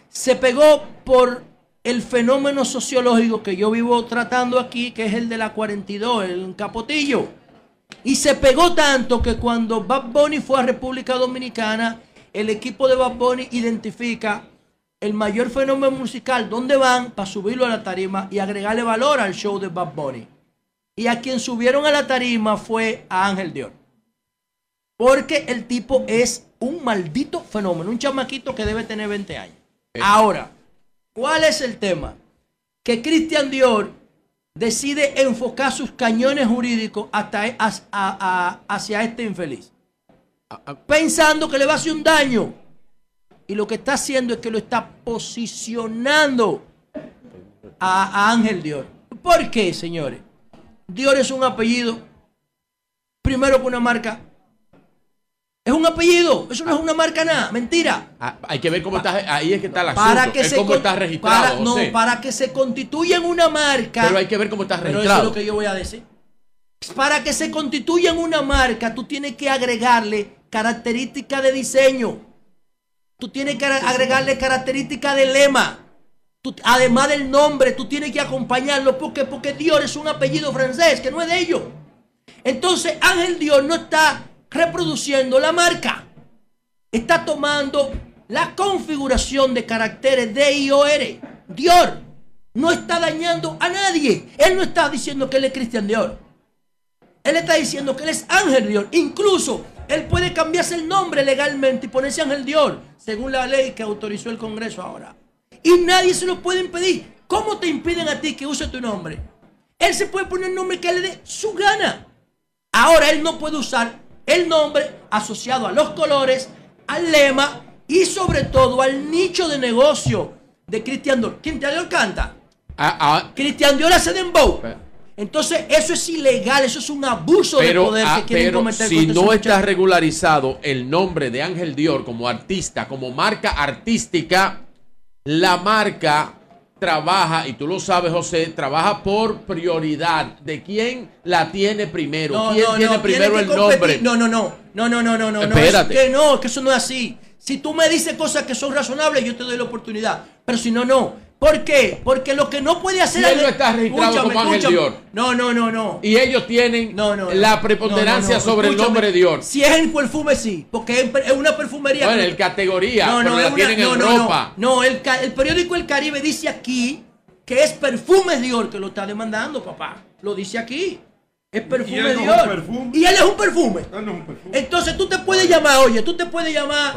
S2: Se pegó por el fenómeno sociológico que yo vivo tratando aquí, que es el de la 42, el capotillo. Y se pegó tanto que cuando Bad Bunny fue a República Dominicana, el equipo de Bad Bunny identifica el mayor fenómeno musical, dónde van para subirlo a la tarima y agregarle valor al show de Bad Bunny. Y a quien subieron a la tarima fue a Ángel Dior. Porque el tipo es un maldito fenómeno, un chamaquito que debe tener 20 años. Eh. Ahora, ¿cuál es el tema? Que Cristian Dior decide enfocar sus cañones jurídicos hasta, e, hacia este infeliz. Pensando que le va a hacer un daño. Y lo que está haciendo es que lo está posicionando a Ángel Dior. ¿Por qué, señores? Dior es un apellido. Primero que una marca. Es un apellido, eso no es una marca nada, mentira.
S5: Ah, hay que ver cómo está, ahí es que está la Para que se cómo está registrado.
S2: no, para que se constituya en una marca.
S5: Pero hay que ver cómo está registrado.
S2: Pero eso es lo que yo voy a decir. Para que se constituya en una marca, tú tienes que agregarle características de diseño. Tú tienes que agregarle características de lema además del nombre, tú tienes que acompañarlo. porque Porque Dios es un apellido francés, que no es de ellos. Entonces Ángel Dios no está reproduciendo la marca. Está tomando la configuración de caracteres D I O R. Dior no está dañando a nadie. Él no está diciendo que él es Cristian Dior. Él está diciendo que él es Ángel Dior. Incluso él puede cambiarse el nombre legalmente y ponerse Ángel Dior, según la ley que autorizó el Congreso ahora. Y nadie se lo puede impedir. ¿Cómo te impiden a ti que use tu nombre? Él se puede poner el nombre que le dé su gana. Ahora él no puede usar el nombre asociado a los colores, al lema y sobre todo al nicho de negocio de Cristian Dior. Cristian Dior canta. Ah, ah. Cristian Dior hace dembow. Entonces, eso es ilegal, eso es un abuso de poder que
S5: ah, quieren pero cometer. Si no está regularizado el nombre de Ángel Dior como artista, como marca artística, la marca trabaja, y tú lo sabes, José, trabaja por prioridad de quién la tiene primero, quién tiene primero el nombre.
S2: No, no, no, no, no, no, no, no, Espérate. no, es que no, que eso no es así. Si tú me dices cosas que son razonables, yo te doy la oportunidad, pero si no, no. ¿Por qué? Porque lo que no puede hacer...
S5: Si él no está registrado como Ángel Dior.
S2: No, no, no, no.
S5: Y ellos tienen la preponderancia sobre el nombre Dior.
S2: Si es en perfume, sí. Porque es una perfumería...
S5: Bueno, en categoría, no, no, la tienen en ropa.
S2: No, el, el periódico El Caribe dice aquí que es perfume Dior que lo está demandando, papá. Lo dice aquí. Es perfume de Dios. Y él es un perfume. Entonces tú te puedes llamar, oye, tú te puedes llamar.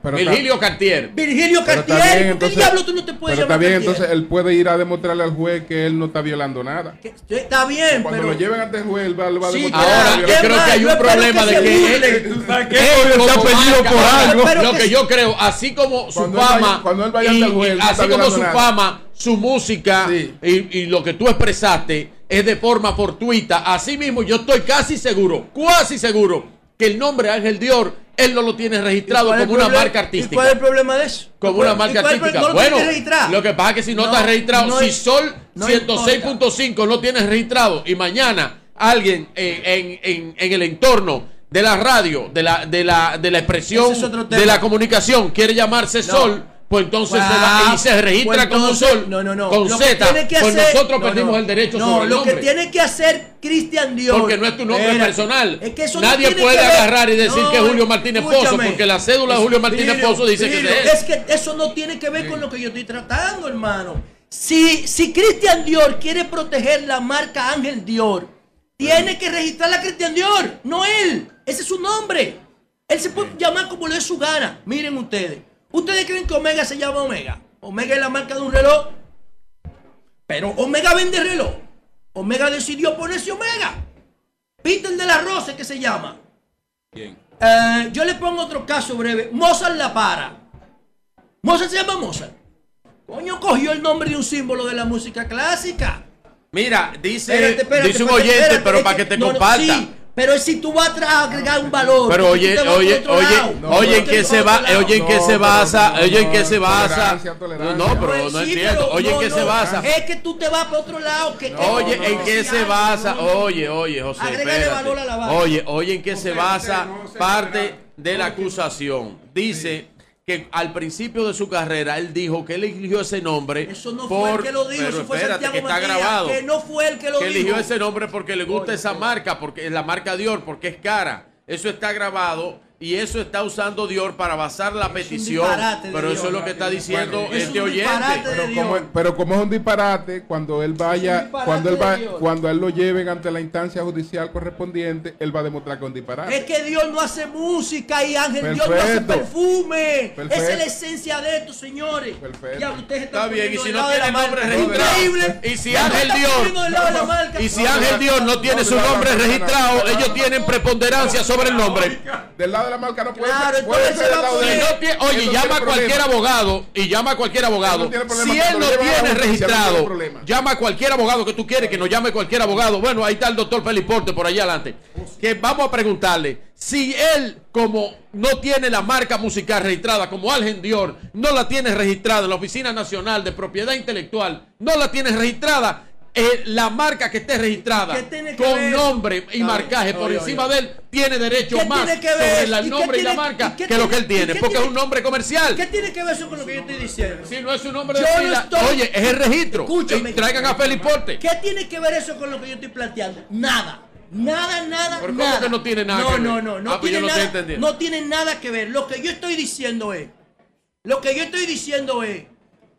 S5: Pues Virgilio Cartier.
S2: Virgilio Cartier. ¿Qué diablo tú no te puedes
S1: pero llamar? Está bien, entonces él puede ir a demostrarle al juez que él no está violando nada.
S2: Está bien,
S1: Cuando lo lleven ante el juez, él va, a demostrar.
S5: Ahora, yo creo que hay un problema de que él, está perdido por algo. Lo que yo creo, así como su fama. Cuando él vaya ante el juez, así como su fama, su música y lo que tú expresaste es de forma fortuita. Asimismo, yo estoy casi seguro, casi seguro, que el nombre Ángel Dior, él no lo tiene registrado como una marca artística. ¿Y
S2: cuál es el problema de eso?
S5: Como una marca artística. bueno, lo que pasa es que si no, está registrado, si Sol 106.5 no tienes registrado y mañana alguien en, el entorno de la radio, de la, de la, de la expresión, de la comunicación, quiere llamarse Sol pues entonces se va y se registra pues como sol
S2: no, no, no.
S5: con Z, pues nosotros perdimos el derecho sobre el
S2: nombre. lo que tiene que hacer Cristian Dior
S5: porque no es tu nombre personal. Es que eso nadie puede agarrar y decir que es Julio Martínez Pozo porque la cédula de Julio Martínez Pozo dice que es él.
S2: es que eso no tiene que ver con lo que yo estoy tratando hermano. Si, si Cristian Dior quiere proteger la marca Ángel Dior tiene que registrar a Cristian Dior no él. Ese es su nombre. Él se puede llamar como le dé su gana. Miren ustedes ¿Ustedes creen que Omega se llama Omega? Omega es la marca de un reloj. Pero Omega vende reloj. Omega decidió ponerse Omega. Peter de la Rosa que se llama. Bien. Eh, yo le pongo otro caso breve. Mozart la para. Mozart se llama Mozart. Coño, cogió el nombre de un símbolo de la música clásica.
S5: Mira, dice, dice un oyente, pero para que te comparta.
S2: Pero si tú vas a agregar un valor.
S5: Pero oye, oye, oye, oye, ¿en qué se va? Oye, ¿en qué se basa? Oye, ¿en qué se basa? No, pero no entiendo. Oye, ¿en qué se basa?
S2: Es que tú te vas para otro lado.
S5: Oye, ¿en qué se basa? Oye, oye, José. Oye, oye, ¿en qué se basa parte de la acusación? Dice que al principio de su carrera él dijo que él eligió ese nombre.
S2: Eso no fue el que lo dijo, eso fue Santiago que está grabado. Que no fue el que lo
S5: que eligió ese nombre porque le gusta esa marca, porque es la marca Dior, porque es cara. Eso está grabado y eso está usando Dior para basar la petición. Pero eso es lo que está diciendo este oyente.
S1: Pero como, es un disparate, cuando él vaya, cuando él va, cuando él lo lleven ante la instancia judicial correspondiente, él va a demostrar que es un disparate.
S2: Es que Dios no hace música y Ángel Dios no hace perfume. Esa es la esencia de esto, señores.
S5: está bien, y si no tiene nombre registrado. Y si Ángel Dios y si Ángel Dios no tiene su nombre registrado, ellos tienen preponderancia sobre el nombre.
S1: Del lado la marca no puede, ser,
S5: Oye, llama a cualquier abogado y llama a cualquier abogado. si él no tiene registrado, llama a cualquier abogado que tú quieres que nos llame cualquier abogado. Bueno, ahí está el doctor Feliporte por allá adelante. Que vamos a preguntarle si él, como no tiene la marca musical registrada, como Algen Dior, no la tiene registrada en la Oficina Nacional de Propiedad Intelectual, no la tiene registrada, eh, la marca que esté registrada con nombre y marcaje por encima de él tiene derecho más sobre el nombre y, la marca que lo que él tiene, porque es un nombre comercial.
S2: ¿Qué tiene que ver eso con lo que yo estoy diciendo?
S5: Si no es un nombre de oye, es el registro. Escúchame. Traigan a Feliporte.
S2: ¿Qué tiene que ver eso con lo que yo estoy planteando? Nada. Nada, nada, ¿Por nada.
S5: que no tiene nada
S2: no,
S5: que ver?
S2: No, no, no. Ah, pues tiene nada, no tiene nada que ver. Lo que yo estoy diciendo es, lo que yo estoy diciendo es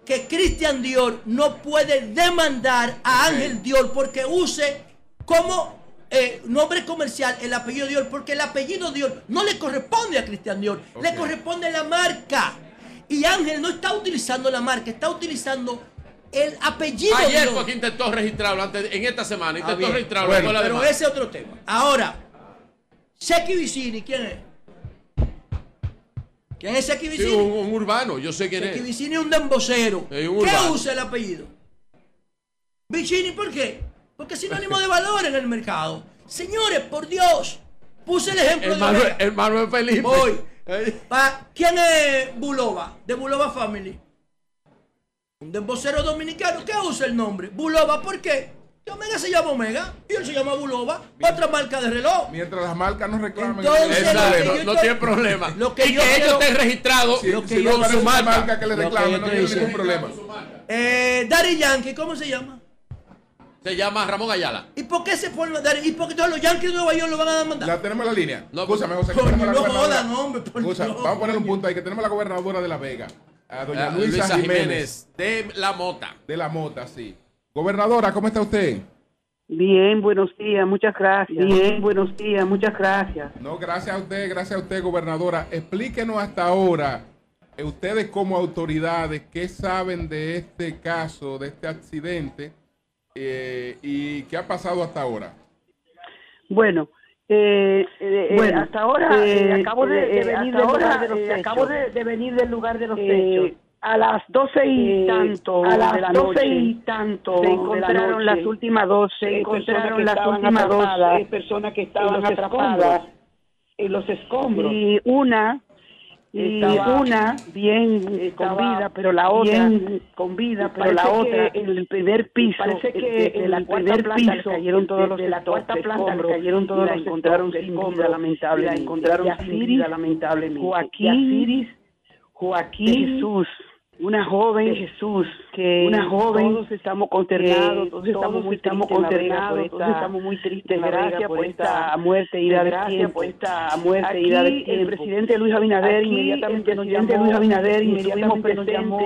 S2: que Christian Dior no puede demandar a Ángel Dior porque use como eh, nombre comercial el apellido Dior, porque el apellido Dior no le corresponde a Christian Dior, le corresponde la marca. Y Ángel no está utilizando la marca, está utilizando el apellido
S5: Ayer Dior. porque intentó registrarlo antes, en esta semana, intentó ah, registrarlo.
S2: pero ese es otro tema. Ahora, Seki Vicini, ¿quién es? ¿Quién es Seki Vicini?
S5: un, urbano, yo sé quién
S2: es. Seki Vicini es un dembocero. ¿Qué usa el apellido? Vicini, ¿por qué? Porque es sinónimo de valor en el mercado. Señores, por Dios, puse el ejemplo
S5: de Manuel, el Manuel Felipe.
S2: Voy. ¿Quién es Bulova? De Bulova Family. Un dembocero dominicano que usa el nombre. Bulova, ¿por qué? Omega se llama Omega y él se llama Bulova, otra marca de reloj.
S1: Mientras las marcas no reclamen,
S5: Entonces, no, tiene problema. Lo que y yo que ellos estén registrados
S1: si, lo que si yo, no su marca, marca que le reclamen, no tiene ningún problema.
S2: Eh, Daddy Yankee, ¿cómo se llama?
S5: Se llama Ramón Ayala.
S2: ¿Y por qué se pone Daddy? ¿Y por qué todos los Yankees de Nueva York lo van a demandar?
S1: La tenemos en la línea.
S5: No, Escúchame,
S1: José.
S2: Por no jodan, hombre. Por
S1: Vamos a poner un punto ahí que tenemos la gobernadora de La Vega, a doña
S5: uh, Luisa, Luisa Jiménez, Jiménez de La Mota.
S1: De La Mota, sí. Gobernadora, ¿cómo está usted?
S8: Bien, buenos días, muchas gracias. Bien, buenos días, muchas gracias.
S1: No, gracias a usted, gracias a usted, gobernadora. Explíquenos hasta ahora, eh, ustedes como autoridades, qué saben de este caso, de este accidente eh, y qué ha pasado hasta ahora.
S8: Bueno, eh, eh bueno hasta ahora acabo de, venir del lugar de los hechos. Acabo de, venir del lugar de los hechos a las doce y tanto a las de la doce y tanto se encontraron las últimas dos se encontraron las últimas dos personas que estaban atrapadas en los escombros. Y una y una bien eh, con vida pero la otra con vida pero la otra en el primer piso parece que en el primer piso cayeron todos los de la cuarta planta cayeron todos los encontraron sin vida. Lamentable encontraron sin vida lamentablemente. Joaquín Joaquín Jesús una joven Jesús que una joven todos estamos consternados todos, estamos muy estamos consternados todos estamos muy tristes gracias por esta muerte y la tiempo. por esta muerte y del tiempo el presidente Luis Abinader inmediatamente el presidente Luis Abinader inmediatamente nos llamó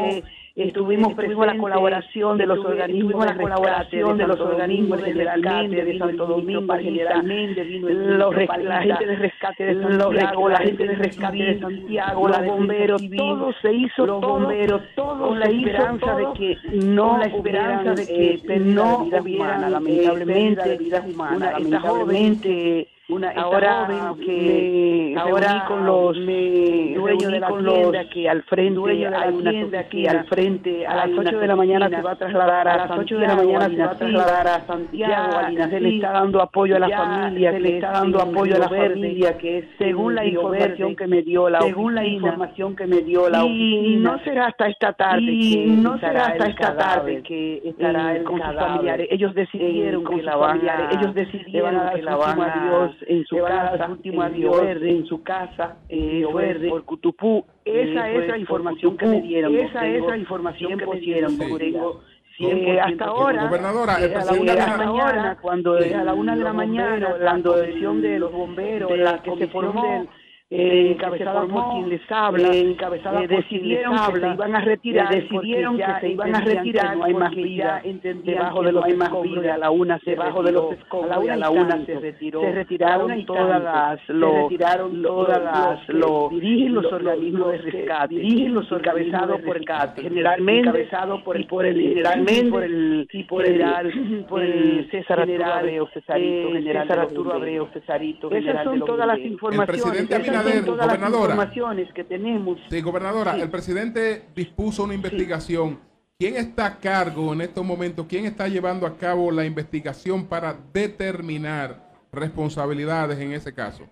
S8: estuvimos presentes la colaboración de los organismos la colaboración de los organismos generalmente de Santo Domingo generalmente los la gente de rescate de Santiago la gente de rescate de Santiago los bomberos todo se hizo los bomberos todo con la esperanza de que no la esperanza de que no hubiera lamentablemente vida humana lamentablemente una ahora que ahora con los dueños de la tienda que al frente dueño de hay una tienda que al frente a las 8 de la mañana se va a trasladar a, las 8 de la mañana se va a trasladar a Santiago se le está dando apoyo a la familia se le está dando apoyo a la familia que es según la información que me dio la según la información que me dio la y no será hasta esta tarde que no será hasta esta tarde que estará con sus familiares. Ellos decidieron que la van ellos decidieron que la van a Dios en su casa, último adiós verde, en su casa, eh, verde, por Cutupú. Esa es la información que me dieron. Esa es la información que me dieron. Tengo, eh, hasta ahora,
S1: gobernadora,
S8: eh, a la una de la mañana, cuando a la una de la mañana, la decisión de los bomberos, la que se formó eh, encabezada por quien les habla, eh, encabezada eh, decidieron que se iban a retirar, decidieron que se iban a retirar, no hay más vida, debajo de los hay más vida, a la una se debajo de los escombros, a la una se retiró, se retiraron todas las, lo, retiraron todas las, lo, dirigen los organismos de rescate, dirigen los encabezados por el generalmente encabezado por el, por el generalmente por el y por el, por el César Arturo Abreu Cesarito, general César Arturo Abreu Cesarito, esas son todas las informaciones
S1: gobernadora.
S8: informaciones que tenemos.
S1: Sí, gobernadora, el presidente dispuso una investigación. ¿Quién está a cargo en estos momentos? ¿Quién está llevando a cabo la investigación para determinar responsabilidades en ese caso?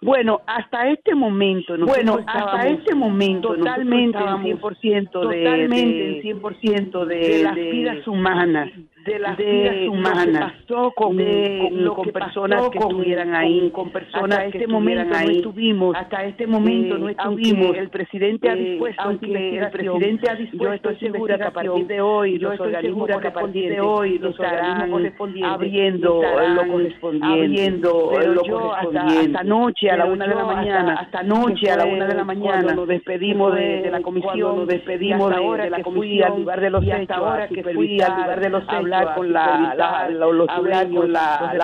S8: Bueno, hasta este momento, bueno, hasta este momento, totalmente en 100% de, totalmente en 100% de, de, las vidas humanas de las vidas humanas, pasó con, con, personas que estuvieran ahí, con personas hasta este momento ahí. no estuvimos, hasta este momento no estuvimos. El presidente ha dispuesto aunque el presidente ha dispuesto, yo estoy segura que a partir de hoy, yo estoy segura que a partir de hoy los organismos correspondientes abriendo lo correspondiente, abriendo lo yo hasta, hasta noche a la una de la mañana, hasta noche a la una de la mañana nos despedimos de, la comisión, nos despedimos de, la comisión al lugar de los hechos, ahora que fui al lugar de los hechos hablar con la, la, los dueños, la,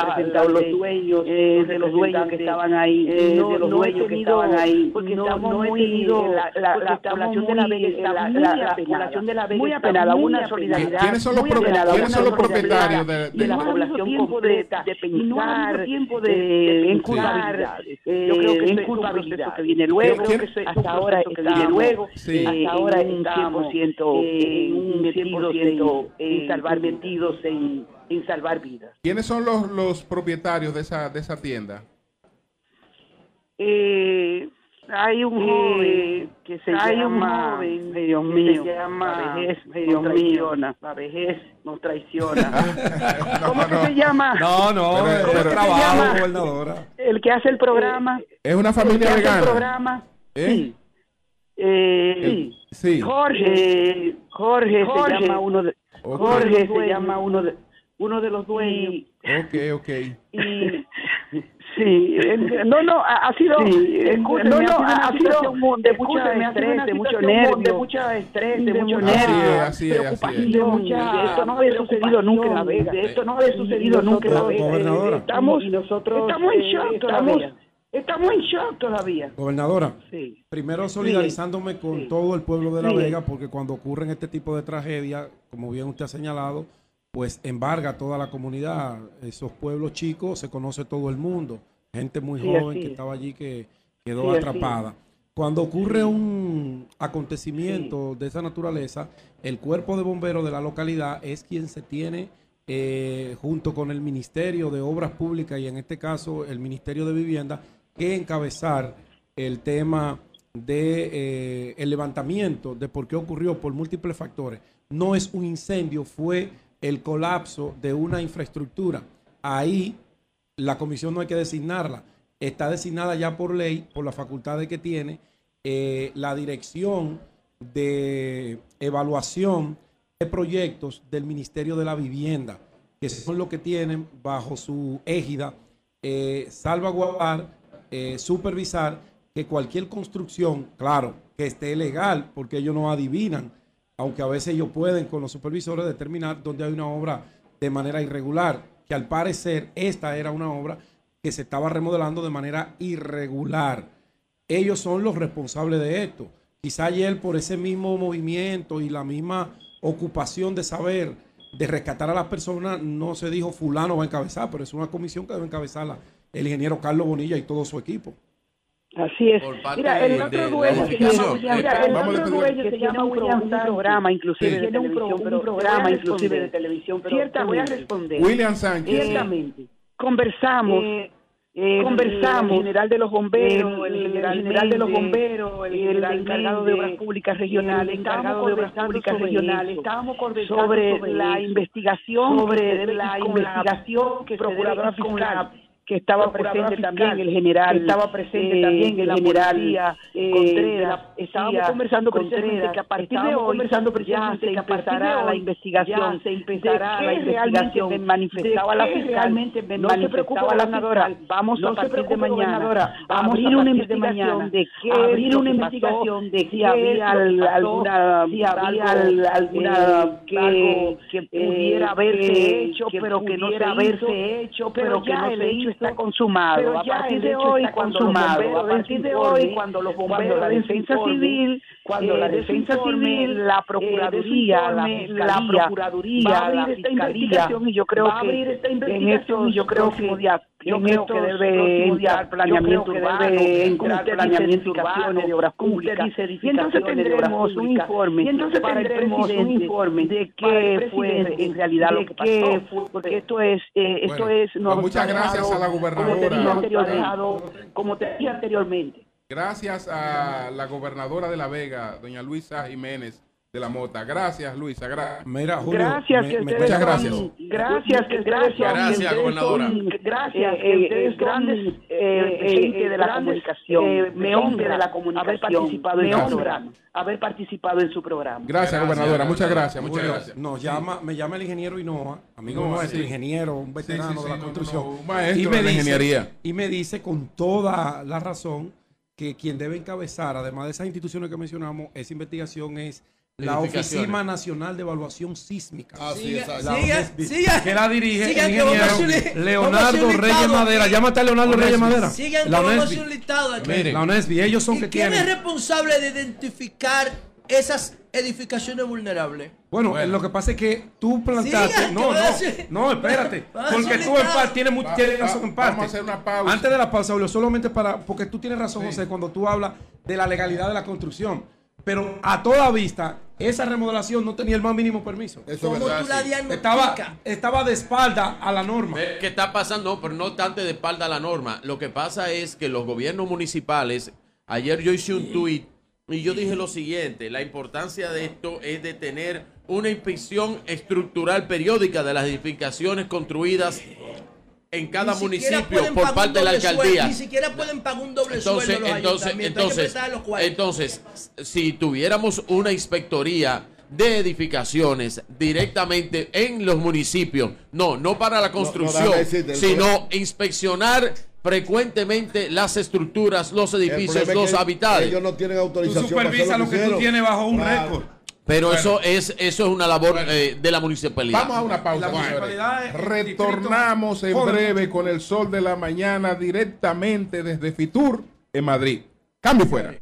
S8: los dueños, eh, de los dueños que estaban ahí, eh, de los dueños que estaban ahí, porque no, estamos no muy, la, la, la población de la Vega la, población de la Vega muy apenada, una solidaridad,
S1: ¿Quiénes son los, pro, ¿quiénes son los propietarios
S8: de, de, la población completa, de pensar, tiempo de, yo creo que culpabilidad. que viene luego, hasta ahora que viene luego, hasta ahora en un 100% en un 100% en salvar mentiras en, salvar vidas.
S1: ¿Quiénes son los, los propietarios de esa, de esa tienda?
S8: Eh, hay un joven que se hay llama, un joven, Dios mío, se llama, la vejez, Dios mío, la vejez nos traiciona. ¿Cómo que se llama?
S3: No, no,
S8: pero, trabajo, gobernadora. El que hace el programa.
S1: Es una familia
S8: el
S1: que
S8: Hace el programa. ¿Eh? Sí. Eh, sí. Jorge, Jorge, Jorge, se llama uno de, Jorge se llama uno de uno de los dueños.
S1: Ok, ok.
S8: Y, sí, no, no, ha sido, sí, no, no, ha sido de mucho estrés, de mucho nervio, de mucho estrés, de mucho nervio,
S1: así es, así es.
S8: De mucha, esto no había sucedido nunca en La Vega, esto no había sucedido nunca en La Vega. Estamos, nosotros, estamos en shock todavía. Estamos en shock todavía.
S3: Gobernadora, sí. primero solidarizándome con todo el pueblo de La Vega, porque cuando ocurren este tipo de tragedias, como bien usted ha señalado, pues embarga toda la comunidad. Esos pueblos chicos se conoce todo el mundo. Gente muy joven que estaba allí que quedó atrapada. Cuando ocurre un acontecimiento de esa naturaleza, el cuerpo de bomberos de la localidad es quien se tiene eh, junto con el Ministerio de Obras Públicas y en este caso el Ministerio de Vivienda que encabezar el tema de eh, el levantamiento de por qué ocurrió por múltiples factores. No es un incendio, fue el colapso de una infraestructura. Ahí la comisión no hay que designarla, está designada ya por ley, por las facultades que tiene eh, la dirección de evaluación de proyectos del Ministerio de la Vivienda, que son los que tienen bajo su égida eh, salvaguardar, eh, supervisar que cualquier construcción, claro, que esté legal, porque ellos no adivinan aunque a veces ellos pueden con los supervisores determinar dónde hay una obra de manera irregular, que al parecer esta era una obra que se estaba remodelando de manera irregular. Ellos son los responsables de esto. Quizá ayer por ese mismo movimiento y la misma ocupación de saber, de rescatar a las personas, no se dijo fulano va a encabezar, pero es una comisión que debe encabezarla el ingeniero Carlos Bonilla y todo su equipo.
S8: Así es. Mira, el otro dueño se llama el otro dueño se llama William un programa inclusive de televisión, un programa inclusive de televisión, pero Cierta, voy a responder.
S1: William Sánchez.
S8: Ciertamente. Conversamos eh, eh, conversamos, el general de los bomberos, el general, de los bomberos, el, encargado de obras públicas regionales, el encargado de obras públicas regionales, estábamos sobre, la investigación, sobre la investigación que procuradora fiscal que estaba presente también el general, estaba presente también el general eh, Contreras, estábamos conversando Contreras, que a partir de hoy conversando precisamente se empezará la investigación, se empezará la investigación, se manifestaba la fiscal, no se preocupa la gobernadora, vamos a partir de mañana, vamos a abrir una investigación de qué abrir una investigación de si había alguna si había alguna que, que pudiera haberse hecho, pero que no se haberse hecho, pero que no se hizo está consumado. Pero ya a partir de hoy, consumado. A partir de hoy, cuando los bomberos, la defensa civil, cuando la defensa civil, la procuraduría, la procuraduría, va a abrir esta investigación y yo creo que en esto yo creo que yo creo que debe entrar planeamiento urbano, debe entrar planeamiento urbano de obras públicas. Y entonces tendremos un informe, y entonces tendremos un informe de qué fue en realidad lo que pasó, porque esto es, eh, esto es,
S1: no, pues muchas gracias a la gobernadora.
S8: Como te dije anteriormente.
S1: Gracias a la gobernadora de La Vega, doña Luisa Jiménez de la Mota. Gracias, Luisa.
S3: Mira,
S8: Julio, gracias,
S1: muchas gracias.
S8: Gracias, gracias.
S5: Gracias, gobernadora.
S8: Gracias, eh, ustedes grandes eh, gente de la comunicación, me honra de la comunicación, haber participado en su programa. Haber participado en su programa.
S1: Gracias, gobernadora. Muchas gracias, muchas gracias.
S3: Nos llama, me llama el ingeniero Hinoa, amigo no, nuestro, ingeniero, un veterano de la construcción.
S1: y me dice, ingeniería.
S3: Y me dice con toda la razón que quien debe encabezar, además de esas instituciones que mencionamos, esa investigación es la Oficina Nacional de Evaluación Sísmica.
S4: Así es,
S3: que la dirige el ingeniero Leonardo Reyes Madera. Llámate a Leonardo Reyes Madera.
S2: Sigan la UNESBI. aquí.
S3: la UNESBI, ellos son que
S2: ¿Quién
S3: es
S2: responsable de identificar esas edificaciones vulnerables?
S3: Bueno, lo que pasa es que tú plantaste. no, no, no, espérate. porque tú en parte tienes, tienes razón en parte.
S1: Vamos a hacer una pausa.
S3: Antes de la pausa, solamente para. Porque tú tienes razón, José, cuando tú hablas de la legalidad de la construcción pero a toda vista, esa remodelación no tenía el más mínimo permiso.
S2: Eso ¿Cómo tú la
S3: estaba, estaba de espalda a la norma.
S5: ¿Qué está pasando? pero no tanto de espalda a la norma. Lo que pasa es que los gobiernos municipales Ayer yo hice un tuit y yo dije lo siguiente, la importancia de esto es de tener una inspección estructural periódica de las edificaciones construidas en cada municipio por parte de la alcaldía.
S2: ni siquiera pueden pagar un doble
S5: entonces,
S2: sueldo.
S5: entonces, entonces, entonces, si tuviéramos una inspectoría de edificaciones directamente en los municipios, no, no para la construcción, sino inspeccionar frecuentemente las estructuras, los edificios, los habitados.
S4: Ellos no tienen autorización.
S3: Tú supervisa lo que tú tienes bajo un récord.
S5: Pero eso es eso es una labor eh, de la municipalidad.
S1: Vamos a una pausa. Retornamos en breve con el sol de la mañana directamente desde Fitur en Madrid. Cambio fuera.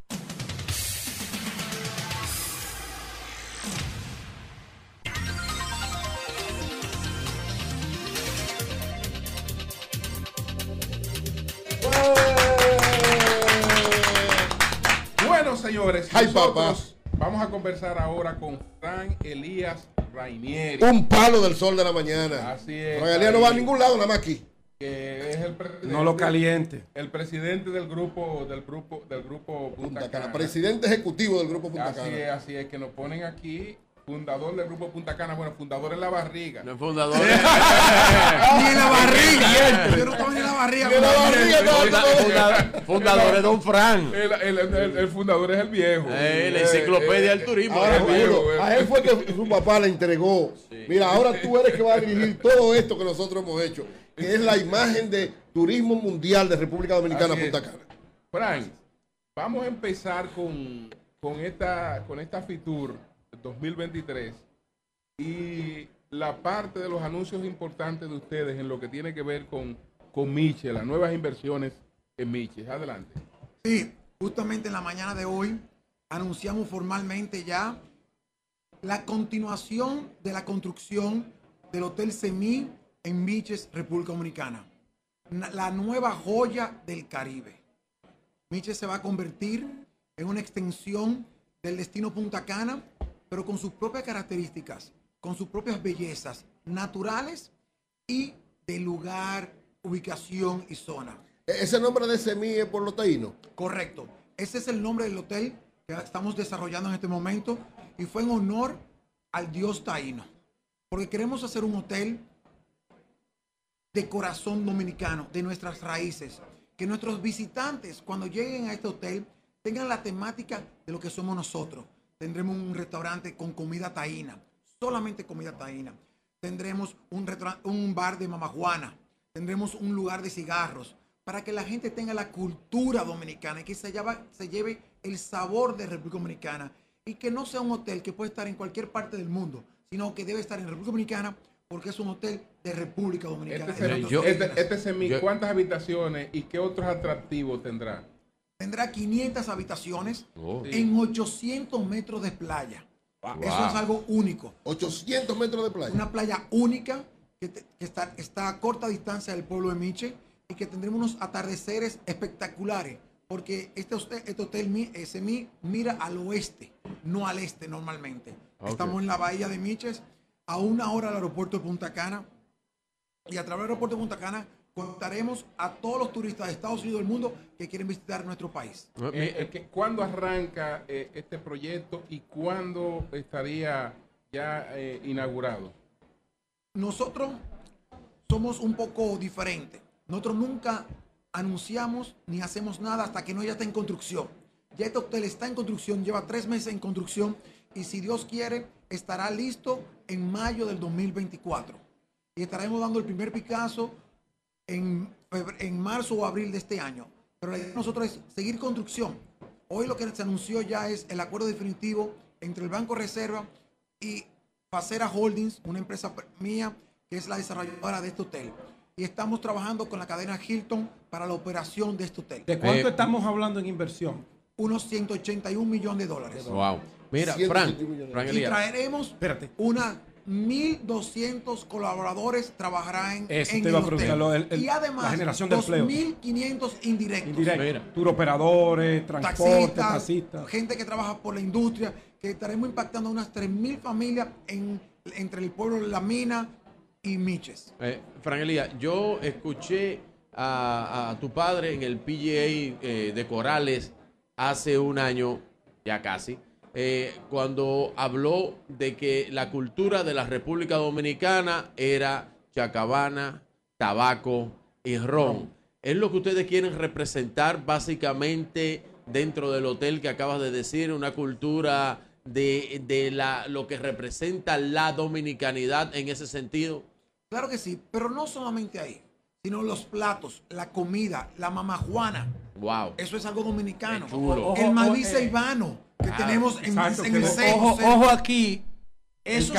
S1: Bueno, señores,
S4: Ay, papás.
S1: Vamos a conversar ahora con Fran Elías Rainieri.
S4: Un palo del sol de la mañana.
S1: Así es.
S4: Fran Elías no va a ningún lado, nada más aquí.
S1: Que es el
S3: no lo caliente.
S1: El presidente del grupo del grupo del grupo Punta, Cana.
S4: Presidente ejecutivo del grupo Punta
S1: así
S4: Cana.
S1: Es, así es que nos ponen aquí fundador del grupo Punta Cana, bueno, fundador en la barriga.
S5: No es fundador.
S4: ni en la barriga.
S9: Yo no estaba ni en la barriga.
S4: Ni en la barriga.
S5: Fundador, fundador es Don Fran.
S1: El, el, el, el, fundador es el viejo.
S5: Eh, la enciclopedia del turismo.
S4: Ahora, viejo, a él fue que su papá le entregó. Sí. Mira, ahora tú eres que va a dirigir todo esto que nosotros hemos hecho, que es la imagen de turismo mundial de República Dominicana
S1: Así
S4: Punta. Cana.
S1: Frank, vamos a empezar con, con esta con esta Fitur 2023 y la parte de los anuncios importantes de ustedes en lo que tiene que ver con, con Miche, las nuevas inversiones en Miche. Adelante.
S9: Sí, justamente en la mañana de hoy anunciamos formalmente ya la continuación de la construcción del Hotel Semí en Miches, República Dominicana. La nueva joya del Caribe. Miches se va a convertir en una extensión del destino Punta Cana pero con sus propias características, con sus propias bellezas naturales y de lugar, ubicación y zona.
S4: ¿Ese nombre de Semí es por los taínos?
S9: Correcto. Ese es el nombre del hotel que estamos desarrollando en este momento y fue en honor al dios taíno. Porque queremos hacer un hotel de corazón dominicano, de nuestras raíces. Que nuestros visitantes, cuando lleguen a este hotel, tengan la temática de lo que somos nosotros tendremos un restaurante con comida taína, solamente comida taína. Tendremos un, un bar de mamajuana, tendremos un lugar de cigarros, para que la gente tenga la cultura dominicana y que se, lleva, se lleve el sabor de República Dominicana y que no sea un hotel que puede estar en cualquier parte del mundo, sino que debe estar en República Dominicana porque es un hotel de República Dominicana.
S1: Este, yo, este, este yo, ¿cuántas habitaciones y qué otros atractivos tendrá?
S9: Tendrá 500 habitaciones oh. en 800 metros de playa. Wow. Eso es algo único.
S4: 800 metros de playa.
S9: Una playa única que, te, que está, está, a corta distancia del pueblo de Miche y que tendremos unos atardeceres espectaculares. Porque este, este hotel SMI mira al oeste, no al este normalmente. Okay. Estamos en la bahía de Miches, a una hora del aeropuerto de Punta Cana. Y a través del aeropuerto de Punta Cana contaremos a todos los turistas de Estados Unidos y del mundo que quieren visitar nuestro país.
S1: Eh, eh, ¿Cuándo arranca eh, este proyecto y cuándo estaría ya eh, inaugurado?
S9: Nosotros somos un poco diferentes. Nosotros nunca anunciamos ni hacemos nada hasta que no ya está en construcción. Ya este hotel está en construcción, lleva tres meses en construcción y si Dios quiere estará listo en mayo del 2024. Y estaremos dando el primer Picasso en, en marzo o abril de este año. Pero la idea de nosotros es seguir construcción. Hoy lo que se anunció ya es el acuerdo definitivo entre el Banco Reserva y Facera Holdings, una empresa mía que es la desarrolladora de este hotel. Y estamos trabajando con la cadena Hilton para la operación de este hotel.
S3: ¿De cuánto eh, estamos hablando en inversión?
S9: Unos 181 millones de dólares.
S5: Wow. Mira, Frank, Frank
S9: y traeremos Espérate. una 1.200 colaboradores trabajarán
S3: Eso
S9: en
S3: te
S9: el
S3: iba a
S9: hotel.
S3: preguntar, lo del- el-
S9: y además,
S3: la generación de empleo.
S9: 2.500 indirectos.
S3: Indirecto.
S5: Mira.
S3: Tour operadores, transporte,
S9: Taxistas,
S3: taxistas.
S9: gente que trabaja por la industria, que estaremos impactando a unas 3.000 familias en, entre el pueblo de La Mina y Miches.
S5: Eh, Fran Elías, yo escuché a, a tu padre en el PGA eh, de Corales hace un año, ya casi, eh, cuando habló de que la cultura de la República Dominicana era chacabana, tabaco y ron. Es lo que ustedes quieren representar básicamente dentro del hotel que acabas de decir, una cultura de, de la, lo que representa la dominicanidad en ese sentido.
S9: Claro que sí, pero no solamente ahí, sino los platos, la comida, la mamajuana.
S5: Wow.
S9: Eso es algo dominicano. el maní ceibano que tenemos en, el
S2: centro. Ojo, aquí. Esos,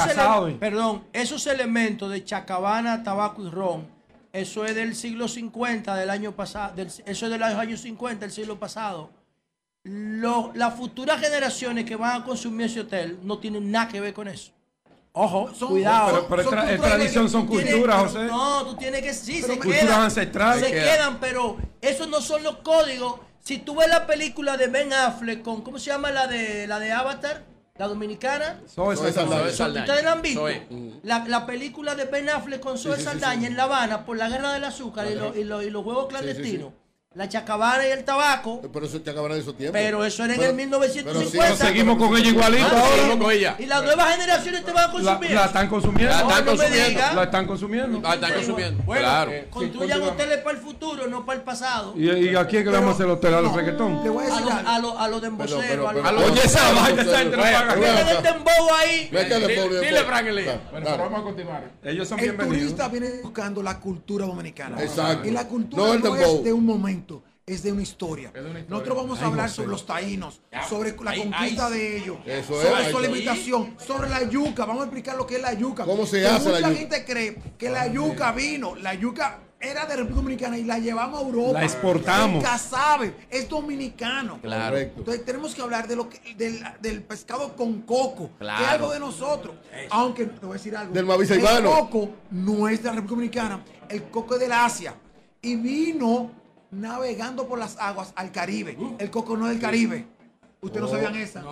S2: perdón, esos elementos de chacabana, tabaco y ron, eso es del siglo 50 del año pasado, eso es de los años 50 del siglo pasado. las futuras generaciones que van a consumir ese hotel no tienen nada que ver con eso. Ojo, cuidado.
S3: Pero, es tradición, son culturas, José.
S2: No, tú tienes que. Sí, se quedan. ancestrales. Se quedan, pero esos no son los códigos. Si tú ves la película de Ben Affleck con. ¿Cómo se llama la de la de Avatar? La dominicana. Zoe Saldaña. ¿Ustedes la han visto? La, la, película de Ben Affleck con Zoe Saldaña en La Habana por la guerra del azúcar y, y, los huevos clandestinos la chacabana y el tabaco.
S4: Pero eso chacabana de esos tiempos.
S2: Pero eso era en el 1950.
S3: Si seguimos con ella igualito.
S2: Ah, con ella. Y las nuevas generaciones te van a consumir.
S3: La, están consumiendo.
S5: La están consumiendo.
S3: La están consumiendo.
S5: La están consumiendo. Bueno, claro.
S2: Eh, construyan hoteles para el futuro, no para el pasado.
S3: ¿Y, y a quién que le vamos a hacer hotel? ¿A los reggaetón?
S2: Le voy a decir a los a lo de emboceros.
S3: Oye, esa vaina está entre
S2: el dembow ahí.
S5: Dile, Franklin.
S1: Bueno, vamos a continuar.
S3: Ellos son bienvenidos.
S9: El turista viene buscando la cultura dominicana. Exacto. Y la cultura no es de un momento es de una historia. Nosotros vamos a hablar sobre los taínos, sobre la conquista de ellos, sobre su alimentación, sobre la yuca. Vamos a explicar lo que es la yuca.
S4: ¿Cómo se hace
S9: la yuca? Mucha gente cree que la yuca vino, la yuca era de República Dominicana y la llevamos a Europa.
S3: La exportamos.
S9: La sabe, es dominicano.
S5: Claro.
S9: Entonces tenemos que hablar de lo que, del, pescado con coco, que es algo de nosotros. Aunque te voy a decir algo.
S4: Del
S9: El coco no es de la República Dominicana, el coco es del Asia. Y vino navegando por las aguas al Caribe. El coco no es del Caribe. Ustedes no, sabían esa.
S3: No,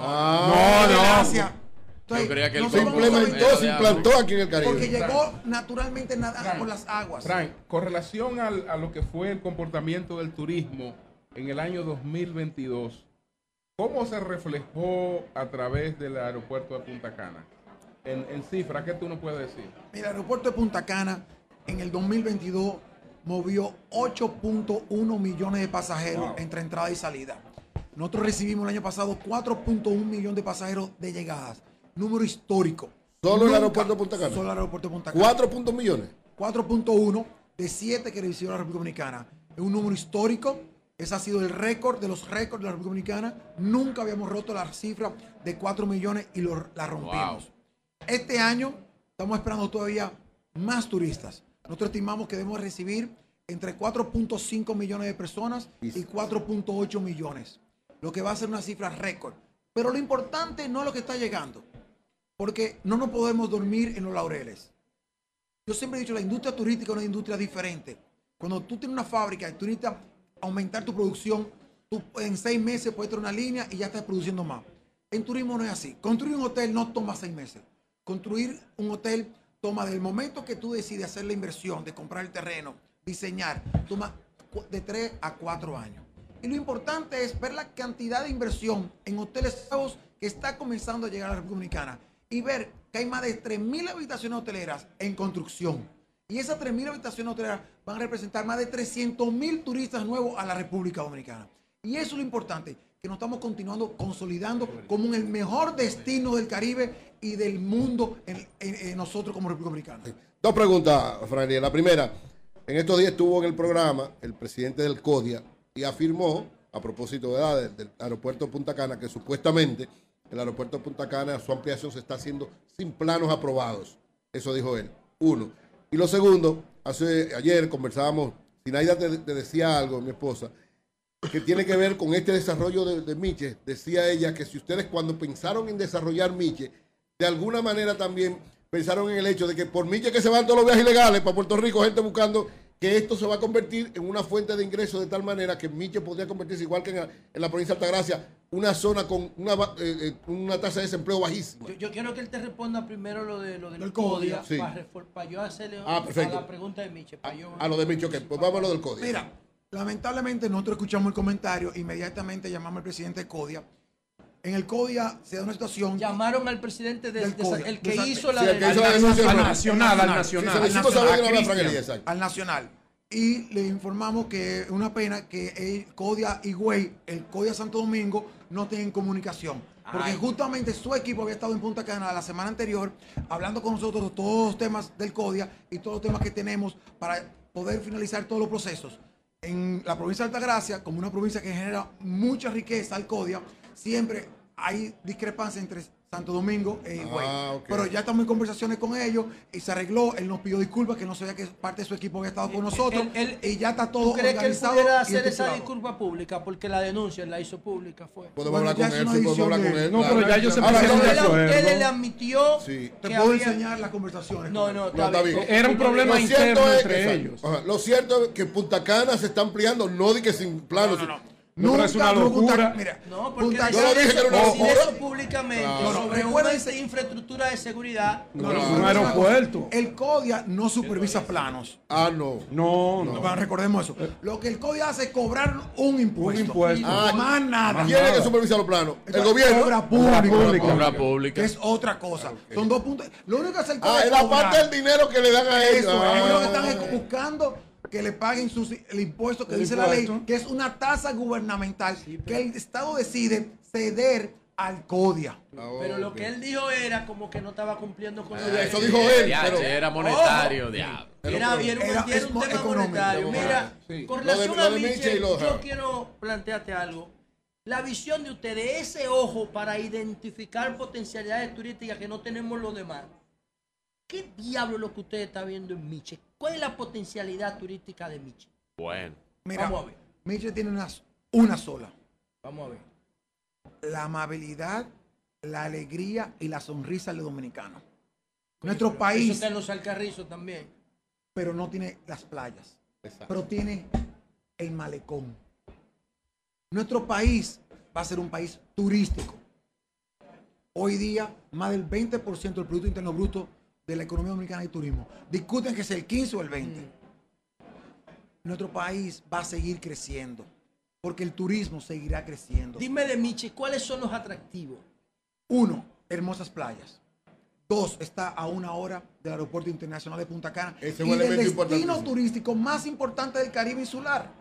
S3: no.
S4: Yo creía que se implementó, se implantó aquí en el Caribe.
S9: Porque llegó naturalmente nadando por las aguas.
S1: Frank, con relación al, a lo que fue el comportamiento del turismo en el año 2022, ¿cómo se reflejó a través del aeropuerto de Punta Cana? En, en cifras, ¿qué tú nos puedes decir?
S9: El aeropuerto de Punta Cana en el 2022 movió 8.1 millones de pasajeros entre entrada y salida. Nosotros recibimos el año pasado 4.1 millones de pasajeros de llegadas. Número histórico.
S4: ¿Solo el aeropuerto de Punta Cana?
S9: Solo el aeropuerto de Punta Cana.
S4: 4. millones.
S9: 4.1 de 7 que recibió la República Dominicana. Es un número histórico. Ese ha sido el récord de los récords de la República Dominicana. Nunca habíamos roto la cifra de 4 millones y lo, la rompimos. Este año estamos esperando todavía más turistas. Nosotros estimamos que debemos recibir entre 4.5 millones de personas y 4.8 millones, lo que va a ser una cifra récord. Pero lo importante no es lo que está llegando, porque no nos podemos dormir en los laureles. Yo siempre he dicho, la industria turística es una industria diferente. Cuando tú tienes una fábrica y tú necesitas aumentar tu producción, tú en seis meses puedes tener una línea y ya estás produciendo más. En turismo no es así. Construir un hotel no toma seis meses. Construir un hotel toma del momento que tú decides hacer la inversión de comprar el terreno, diseñar, toma de 3 a 4 años. Y lo importante es ver la cantidad de inversión en hoteles nuevos que está comenzando a llegar a la República Dominicana y ver que hay más de 3.000 habitaciones hoteleras en construcción. Y esas 3.000 habitaciones hoteleras van a representar más de 300.000 turistas nuevos a la República Dominicana. Y eso es lo importante, que nos estamos continuando consolidando como el mejor destino del Caribe y del mundo en, nosotros como República Dominicana.
S4: Dos preguntas, Franny. La primera, en estos días estuvo en el programa el presidente del CODIA y afirmó, a propósito de del aeropuerto de Punta Cana, que supuestamente el aeropuerto Punta Cana, su ampliación se está haciendo sin planos aprobados. Eso dijo él. Uno. Y lo segundo, ayer conversábamos, Sinaida te, te decía algo, mi esposa, que tiene que ver con este desarrollo de, Miche. Decía ella que si ustedes cuando pensaron en desarrollar Miche, de alguna manera también pensaron en el hecho de que por Miche que se van todos los viajes ilegales para Puerto Rico, gente buscando que esto se va a convertir en una fuente de ingresos de tal manera que Miche podría convertirse igual que en, la provincia de Altagracia, una zona con una, eh, eh, una tasa de desempleo bajísima.
S2: Yo, quiero que él te responda primero lo, de, lo del CODIA, para, yo hacerle
S4: ah,
S2: a la pregunta de Miche.
S4: A, lo de Miche, ok, pues vamos a lo del CODIA.
S9: Mira, Lamentablemente nosotros escuchamos el comentario, inmediatamente llamamos al presidente de CODIA. En el CODIA se da una situación.
S2: Llamaron al presidente del, el que hizo la,
S9: denuncia. Al nacional, al nacional. Al nacional. Y le informamos que es una pena que el CODIA y Güey, el CODIA Santo Domingo, no tienen comunicación. Porque justamente su equipo había estado en Punta Cana la semana anterior hablando con nosotros de todos los temas del CODIA y todos los temas que tenemos para poder finalizar todos los procesos en la provincia de Altagracia, como una provincia que genera mucha riqueza al CODIA, siempre hay discrepancia entre Santo Domingo e Higüey. Ah, Pero ya estamos en conversaciones con ellos y se arregló. Él nos pidió disculpas que no sabía que parte de su equipo había estado con nosotros. y ya está todo
S2: ¿tú crees que él pudiera hacer esa disculpa pública? Porque la denuncia la hizo pública. fue.
S4: Podemos hablar con él, podemos hablar con él.
S2: No, pero ya yo se Él le admitió.
S9: Sí. Te puedo enseñar las conversaciones.
S2: No, no, está bien.
S3: Era un problema interno entre ellos.
S4: Lo cierto es que Punta Cana se está ampliando, no di que sin planos. No, no,
S3: no, Nunca, es una locura.
S2: mira, no, porque yo lo dije que era una locura. eso públicamente no, sobre una infraestructura de seguridad.
S3: No, no, un aeropuerto.
S9: El CODIA no supervisa planos.
S4: Ah, no.
S3: No, no.
S9: recordemos eso. Lo que el CODIA hace es cobrar un impuesto.
S3: Un impuesto.
S9: Ah, más nada.
S4: ¿Quién es que supervisa los planos? El gobierno.
S9: Obra pública.
S5: Obra pública.
S9: Que es otra cosa. Son dos puntos. Lo único que hace el
S4: CODIA. Ah, es la parte del dinero que le dan a ellos. Eso,
S9: ah. ellos lo que están buscando que le paguen el impuesto que dice la ley, que es una tasa gubernamental que el Estado decide ceder al CODIA.
S2: Ah, pero lo que él dijo era como que no estaba cumpliendo con
S4: ah, Eso dijo él.
S5: pero, era monetario,
S2: Era, era, un, tema monetario. Mira, con relación a Michel, yo quiero plantearte algo. La visión de ustedes, ese ojo para identificar potencialidades turísticas que no tenemos los demás. ¿Qué diablo es lo que usted está viendo en Miche? ¿Cuál es la potencialidad turística de Miche?
S5: Bueno.
S9: Mira, Vamos a ver. Miche tiene una, una sola.
S2: Vamos a ver.
S9: La amabilidad, la alegría y la sonrisa del dominicano. Nuestro país. Eso
S2: está en los Alcarrizos también.
S9: Pero no tiene las playas. Pero tiene el malecón. Nuestro país va a ser un país turístico. Hoy día, más del 20% del Producto Interno Bruto de la economía dominicana y turismo. Discuten que es el 15 o el 20. Mm. Nuestro país va a seguir creciendo, porque el turismo seguirá creciendo.
S2: Dime de Michi, ¿cuáles son los atractivos?
S9: Uno, hermosas playas. Dos, está a una hora del Aeropuerto Internacional de Punta Cana.
S4: Ese y el
S9: destino turístico más importante del Caribe insular.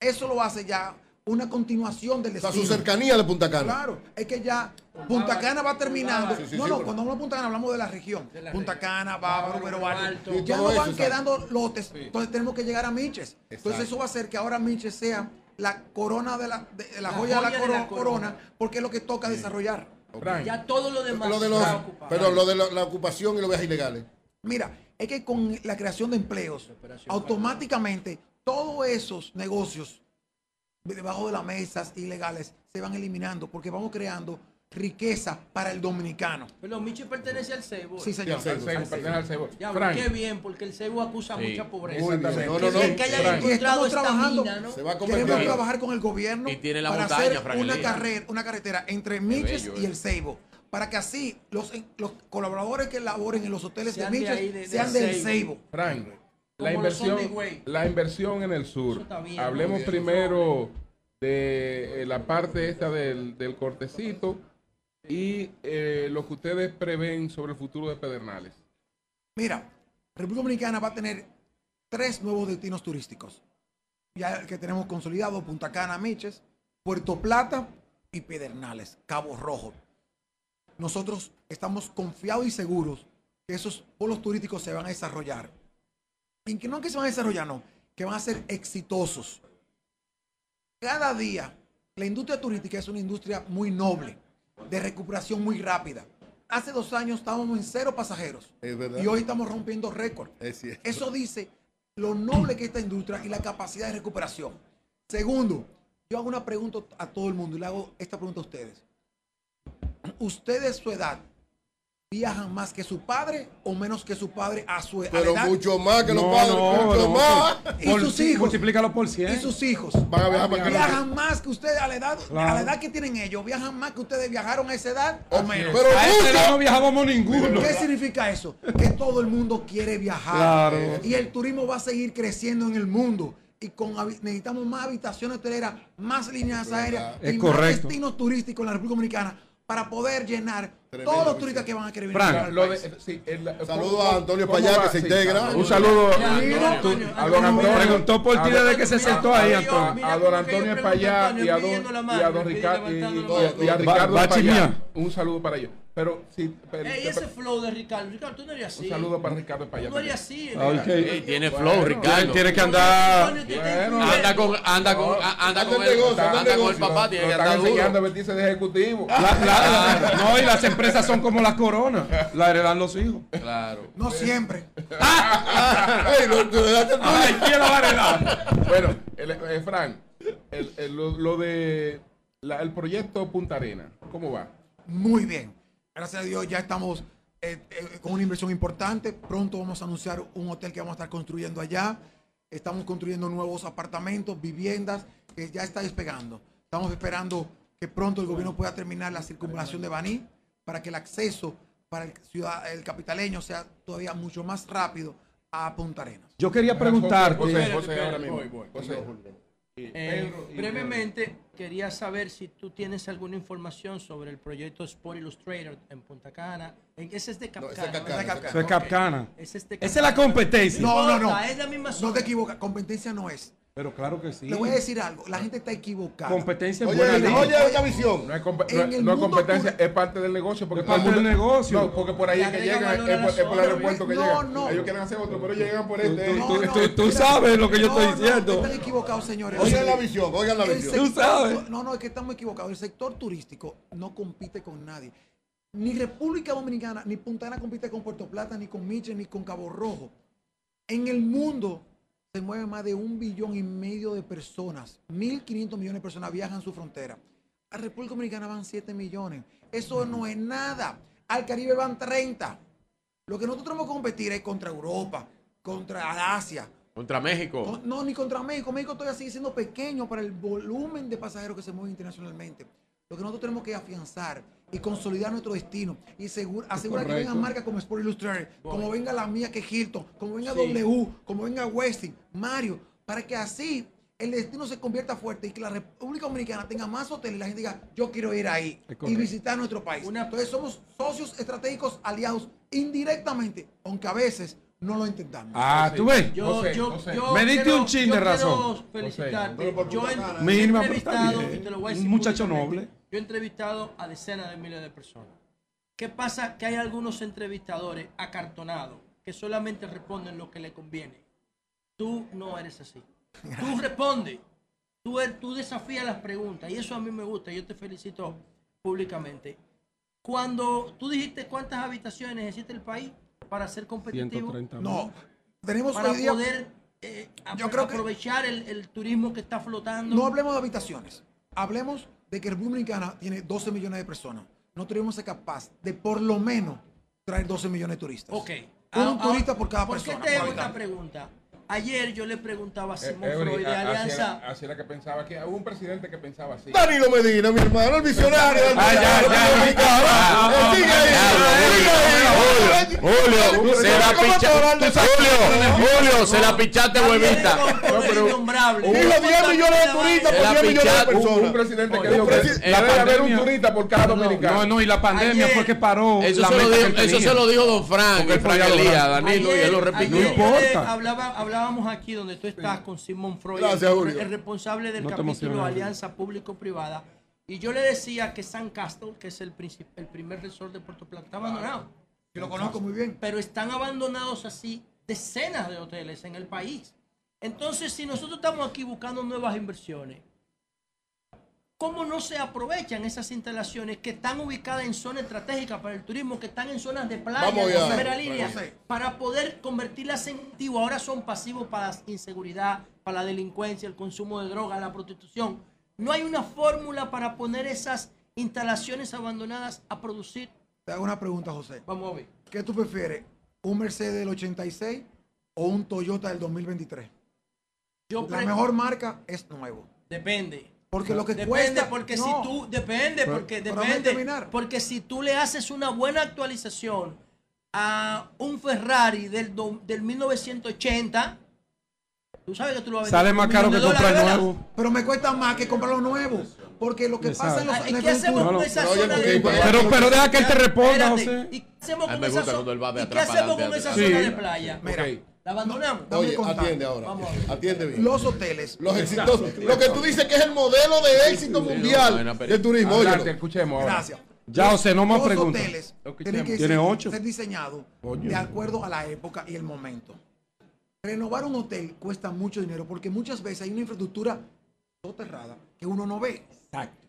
S9: Eso lo hace ya una continuación del destino.
S4: O su cercanía de Punta Cana.
S9: Claro, es que ya Punta Cana va terminando. no, no, cuando hablamos de Punta Cana hablamos de la región. Punta Cana, Bávaro, Pero Alto. Ya no van quedando lotes, entonces tenemos que llegar a Miches. Entonces eso va a hacer que ahora Miches sea la corona de la, de, la, joya, de la, corona, porque es lo que toca desarrollar.
S2: Ya todo lo demás
S4: lo de Pero lo de la, ocupación y los viajes ilegales.
S9: Mira, es que con la creación de empleos, automáticamente todos esos negocios debajo de las mesas ilegales se van eliminando porque vamos creando riqueza para el dominicano.
S2: Pero Michi pertenece al cebo.
S9: Sí, señor.
S1: Sí, pertenece al cebo.
S2: Ya, qué bien, porque el cebo acusa mucha pobreza.
S9: Exactamente. No, no, no. Que haya encontrado trabajando, mina, ¿no? Se va a Queremos trabajar con el gobierno
S5: y tiene la
S9: para
S5: montaña,
S9: hacer una, carrera, una carretera entre Miches y el cebo. Para que así los, los colaboradores que laboren en los hoteles de Miches sean del cebo.
S1: Frank, la inversión, la inversión en el sur. Hablemos primero de eh, la parte esta del, cortecito y eh, lo que ustedes prevén sobre el futuro de Pedernales.
S9: Mira, República Dominicana va a tener tres nuevos destinos turísticos. Ya que tenemos consolidado Punta Cana, Miches, Puerto Plata y Pedernales, Cabo Rojo. Nosotros estamos confiados y seguros que esos polos turísticos se van a desarrollar. Y que no que se van a desarrollar, no, que van a ser exitosos. Cada día, la industria turística es una industria muy noble, de recuperación muy rápida. Hace dos años estábamos en cero pasajeros y hoy estamos rompiendo récord. Eso dice lo noble que es esta industria y la capacidad de recuperación. Segundo, yo hago una pregunta a todo el mundo y le hago esta pregunta a ustedes. Ustedes, su edad, viajan más que su padre o menos que su padre a su edad.
S4: Pero mucho más que los padres, mucho más.
S9: Y sus hijos.
S3: Multiplícalo por 100.
S9: Y sus hijos. Van a viajar más viajan más que ustedes a la edad, a la edad que tienen ellos. Viajan más que ustedes viajaron a esa edad o menos.
S3: Pero a esa edad no viajábamos ninguno.
S9: ¿Qué significa eso? Que todo el mundo quiere viajar. Y el turismo va a seguir creciendo en el mundo y con necesitamos más habitaciones hoteleras, más líneas aéreas
S3: y más
S9: destinos turísticos en la República Dominicana para poder llenar todos los turistas que van a querer venir.
S4: Saludos a Antonio Payá que se integra.
S1: Un saludo
S3: a don Antonio. Preguntó por ti desde que se sentó ahí, Antonio.
S1: A don Antonio Payá y a don Ricardo y a Ricardo Payá. Un saludo para ellos. Pero si.
S2: Pero, Ey, ese flow de Ricardo. Ricardo, tú no eres así.
S1: Un saludo para Ricardo para allá.
S2: Tú no eres así.
S5: Okay. tiene flow, Ricardo.
S3: Tiene que andar.
S5: Bueno, anda con, anda con, anda con, el, anda con el papá. Tiene que andar
S1: enseñando a vestirse de ejecutivo.
S3: no, y las empresas son como las coronas. La heredan los hijos.
S5: Claro.
S9: No siempre.
S3: Ay, ¿quién lo va a heredar?
S1: Bueno, eh, Frank, lo de el proyecto Punta Arena, ¿cómo va?
S9: Muy bien Gracias a Dios ya estamos eh, eh, con una inversión importante. Pronto vamos a anunciar un hotel que vamos a estar construyendo allá. Estamos construyendo nuevos apartamentos, viviendas, que ya está despegando. Estamos esperando que pronto el gobierno pueda terminar la circunvalación de Baní para que el acceso para el, ciudad, el capitaleño sea todavía mucho más rápido a Punta Arenas.
S3: Yo quería preguntarte.
S2: brevemente, quería saber si tú tienes alguna información sobre el proyecto Sport Illustrator en Punta Cana. Ese es de Capcana.
S3: ese es Capcana. Esa es la competencia.
S9: No, no, no. Es la misma No te equivocas. Competencia no es.
S3: Pero claro que sí.
S9: Le voy a decir algo. La gente está equivocada.
S3: Competencia
S4: es buena. Oye, oye, visión.
S1: No es, no competencia, es parte del negocio. Porque
S3: es parte del negocio.
S1: No, porque por ahí es que llegan, es por, el aeropuerto que llegan. No. Ellos quieren hacer otro, pero llegan por este.
S3: Tú, sabes lo que yo estoy diciendo.
S9: están equivocados, señores.
S4: Oigan la visión, oigan la visión.
S3: tú sabes.
S9: No, no, es que estamos equivocados. El sector turístico no compite con nadie. Ni República Dominicana, ni Punta Ana compite con Puerto Plata, ni con Miche, ni con Cabo Rojo. En el mundo se mueve más de un billón y medio de personas. 1.500 millones de personas viajan su frontera. A República Dominicana van 7 millones. Eso no es nada. Al Caribe van 30. Lo que nosotros tenemos que competir es contra Europa, contra Asia.
S5: ¿Contra México?
S9: no, ni contra México. México todavía sigue siendo pequeño para el volumen de pasajeros que se mueven internacionalmente. Lo que nosotros tenemos que afianzar y consolidar nuestro destino y asegurar que vengan marcas como Sport Illustrated, como venga la mía que es Hilton, como venga W, como venga Westing, Mario, para que así el destino se convierta fuerte y que la República Dominicana tenga más hoteles y la gente diga, yo quiero ir ahí y visitar nuestro país. Entonces somos socios estratégicos aliados indirectamente, aunque a veces no lo intentamos.
S3: Ah, tú ves.
S2: Yo, yo, yo
S3: me diste un chin de razón.
S2: felicitarte. Yo he
S3: entrevistado, un muchacho noble.
S2: Yo he entrevistado a decenas de miles de personas. ¿Qué pasa? Que hay algunos entrevistadores acartonados que solamente responden lo que le conviene. Tú no eres así. Tú respondes. Tú, er, tú desafías las preguntas y eso a mí me gusta. Yo te felicito públicamente. Cuando tú dijiste cuántas habitaciones necesita el país para ser competitivo,
S9: no, tenemos
S2: para poder eh, yo creo aprovechar el, el turismo que está flotando.
S9: No hablemos de habitaciones, hablemos de que República Dominicana tiene 12 millones de personas, no tenemos ser capaz de por lo menos traer 12 millones de turistas.
S2: Ok.
S9: Un ah, turista por cada persona.
S2: ¿Por qué te hago esta pregunta? Ayer yo le preguntaba a eh, Simón Freud de Alianza.
S1: Así era, que pensaba que hubo un presidente que pensaba así.
S4: Danilo Medina, mi hermano, el visionario.
S3: Ah, ya,
S5: ya. Julio, se la pichaste. Julio, se la pichaste huevita.
S4: Dijo 10 millones de turistas por 10 millones de personas.
S1: Un presidente que dijo que debe haber un turista por cada dominicano.
S3: No, no, y la pandemia fue que paró.
S5: Eso se lo dijo Don Frank, el Frank Elías, Danilo, y él lo repitió.
S2: No importa. Hablaba estábamos aquí donde tú estás con Simón Freud, el, responsable del capítulo Alianza Público-Privada, y yo le decía que San Castle, que es el, el primer resort de Puerto Plata, está abandonado.
S9: Yo lo conozco muy bien.
S2: Pero están abandonados así decenas de hoteles en el país. Entonces, si nosotros estamos aquí buscando nuevas inversiones, ¿Cómo no se aprovechan esas instalaciones que están ubicadas en zonas estratégicas para el turismo, que están en zonas de playa, de primera línea, para poder convertirlas en activos? Ahora son pasivos para la inseguridad, para la delincuencia, el consumo de drogas, la prostitución. No hay una fórmula para poner esas instalaciones abandonadas a producir.
S9: Te hago una pregunta, José.
S2: Vamos a ver.
S9: ¿Qué tú prefieres? ¿Un Mercedes del 86 o un Toyota del 2023? Yo la mejor marca es nuevo.
S2: Depende.
S9: Porque lo que
S2: depende, porque si tú depende, porque depende, porque si tú le haces una buena actualización a un Ferrari del, del 1980,
S3: Tú sabes que tú lo vas a Sale más caro que comprar nuevo.
S9: Pero me cuesta más que comprar los nuevos. Porque lo que pasa en los
S2: ¿Y qué hacemos con esa zona de
S3: playa? Pero, pero deja que él te responda, José.
S2: ¿Y qué hacemos con esa zona? ¿Y qué hacemos con esa zona de playa? Mira. ¿La abandonamos?
S4: Oye, atiende ahora. Atiende bien.
S9: Los hoteles.
S4: Los exitosos. Lo que tú dices que es el modelo de éxito mundial del turismo.
S1: Oye, escuchemos
S9: Gracias.
S3: Ya, José, no más preguntas.
S9: Los hoteles tienen que
S3: ¿Tiene ocho?
S9: ser diseñados de acuerdo a la época y el momento. Renovar un hotel cuesta mucho dinero porque muchas veces hay una infraestructura soterrada que uno no ve.
S3: Exacto.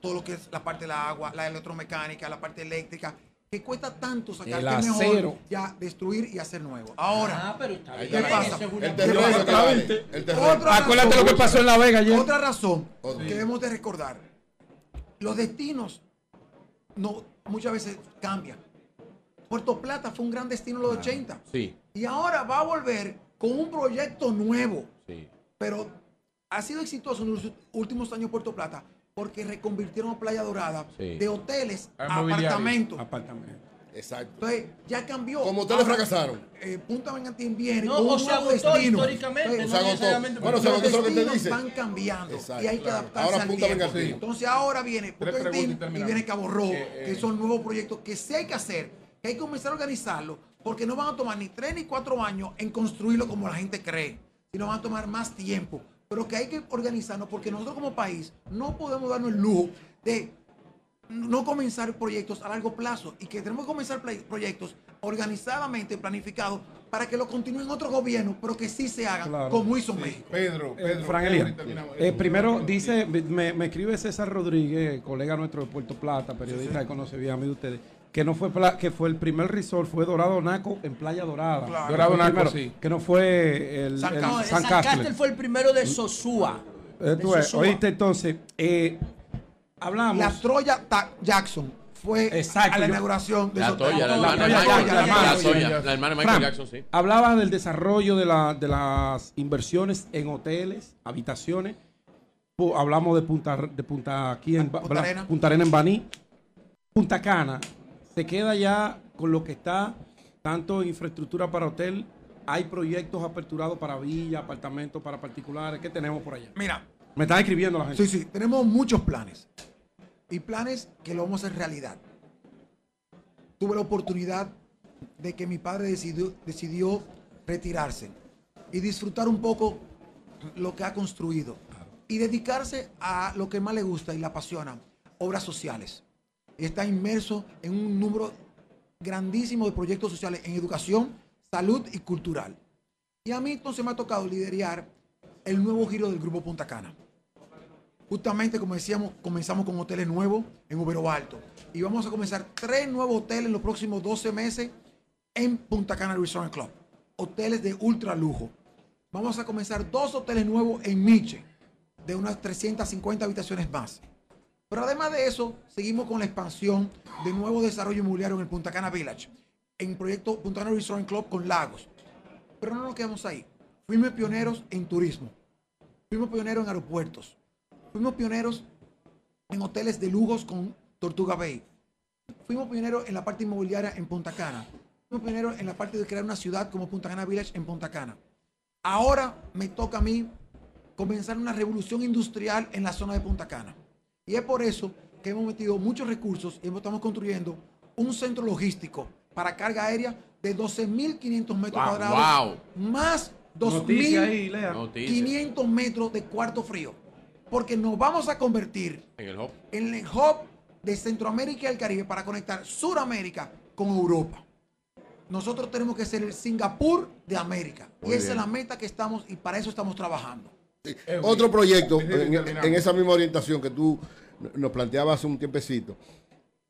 S9: Todo lo que es la parte de la agua, la electromecánica, la parte eléctrica, que cuesta tanto sacar
S3: El acero.
S9: ya destruir y hacer nuevo. Ahora,
S2: Ah, pero está bien.
S9: ¿qué pasa?
S4: El terreno que vale. El terreno.
S9: Otra
S3: Acuérdate
S9: razón-
S3: lo que pasó en La Vega ayer.
S9: Otra razón
S4: Otra.
S9: que debemos de recordar. Los destinos no, muchas veces cambian. Puerto Plata fue un gran destino en los 80.
S5: Sí,
S9: Y ahora va a volver con un proyecto nuevo.
S5: sí.
S9: Pero ha sido exitoso en los últimos años Puerto Plata porque reconvirtieron a Playa Dorada
S5: Sí.
S9: de hoteles
S1: A
S9: apartamentos.
S3: Apartamento.
S4: Exacto.
S9: Entonces ya cambió.
S4: Como ustedes
S9: Ahora,
S4: fracasaron.
S9: eh, Punta Vengantín viene
S2: No, o se agotó
S9: destino.
S2: históricamente,
S9: Entonces,
S4: Se agotó.
S2: necesariamente
S4: Bueno, se
S9: los
S4: agotó eso que te
S9: destinos
S4: dice.
S9: van cambiando
S4: Exacto,
S9: y hay que
S4: claro.
S9: adaptarse
S4: Ahora
S9: al
S4: Punta
S9: tiempo.
S4: Vengantín.
S9: Entonces ahora viene Punta
S1: y
S9: viene Cabo Rojo,
S1: Eh, eh.
S9: que son nuevos proyectos que sí hay que hacer, que hay que comenzar a organizarlo, porque no van a tomar ni tres ni cuatro años en construirlo como la gente cree, sino van a tomar más tiempo. Pero que hay que organizarnos porque nosotros como país no podemos darnos el lujo de no comenzar proyectos a largo plazo y que tenemos que comenzar proyectos organizadamente planificados para que lo continúen otros gobiernos, pero que sí se hagan
S3: Claro.
S9: como hizo México.
S1: Pedro,
S3: Eh,
S1: Pedro.
S3: Fran
S1: Pedro,
S3: Elia,
S1: y terminamos.
S3: eh, primero dice, me, me escribe César Rodríguez, colega nuestro de Puerto Plata, periodista que conoce bien a mí de ustedes, que no fue que fue el primer resort, fue Dorado Naco en Playa Dorada.
S9: Claro.
S1: Dorado Naco,
S3: primero,
S1: sí.
S3: Que no fue el,
S9: San
S3: el San.
S2: Castel fue el primero de Sosúa.
S3: Eh,
S2: De Sosúa.
S3: oíste entonces, eh, hablamos.
S9: La Troya Ta- Jackson fue
S3: Exacto,
S9: a la
S3: yo-
S9: inauguración de
S5: La. Toya, la hermana de Michael
S3: la
S5: Jackson.
S3: hermana,
S5: La
S3: sí. Hablaba del desarrollo de, la, de las inversiones en hoteles, habitaciones. Hablamos de Punta, de Punta aquí en
S9: Punta Arena.
S3: Punta Arena en Baní. Punta Cana se queda ya con lo que está tanto infraestructura para hotel. Hay proyectos aperturados para villas, apartamentos para particulares. ¿Qué tenemos por allá?
S9: Mira,
S3: Me están escribiendo la gente.
S9: sí, sí, tenemos muchos planes y planes que lo vamos a hacer realidad. Tuve la oportunidad de que mi padre decidió, decidió retirarse y disfrutar un poco lo que ha construido y dedicarse a lo que más le gusta y le apasiona, obras sociales. Está inmerso en un número grandísimo de proyectos sociales en educación, salud y cultural. Y a mí entonces me ha tocado liderar el nuevo giro del Grupo Punta Cana. Justamente, como decíamos, comenzamos con hoteles nuevos en Ubero Alto. Y vamos a comenzar tres nuevos hoteles en los próximos 12 meses en Punta Cana Resort Club. Hoteles de ultra lujo. Vamos a comenzar dos hoteles nuevos en Miche, de unas 350 habitaciones más. Pero además de eso, seguimos con la expansión de nuevo desarrollo inmobiliario en el Punta Cana Village, en proyecto Punta Cana Resort Club con lagos. Pero no nos quedamos ahí. Fuimos pioneros en turismo. Fuimos pioneros en aeropuertos. Fuimos pioneros en hoteles de lujos con Tortuga Bay. Fuimos pioneros en la parte inmobiliaria en Punta Cana. Fuimos pioneros en la parte de crear una ciudad como Punta Cana Village en Punta Cana. Ahora me toca a mí comenzar una revolución industrial en la zona de Punta Cana. Y es por eso que hemos metido muchos recursos y estamos construyendo un centro logístico para carga aérea de 12.500 metros
S5: Wow,
S9: cuadrados,
S5: wow.
S9: más
S3: Noticia ahí,
S9: 2.500
S3: Lea.
S5: Noticia.
S9: metros de cuarto frío. Porque nos vamos a convertir
S5: En el hub.
S9: en el hub de Centroamérica y el Caribe para conectar Sudamérica con Europa. Nosotros tenemos que ser el Singapur de América.
S5: Muy
S9: y esa
S5: bien.
S9: es la meta que estamos y para eso estamos trabajando.
S4: Otro proyecto en, esa misma orientación que tú nos planteabas hace un tiempecito,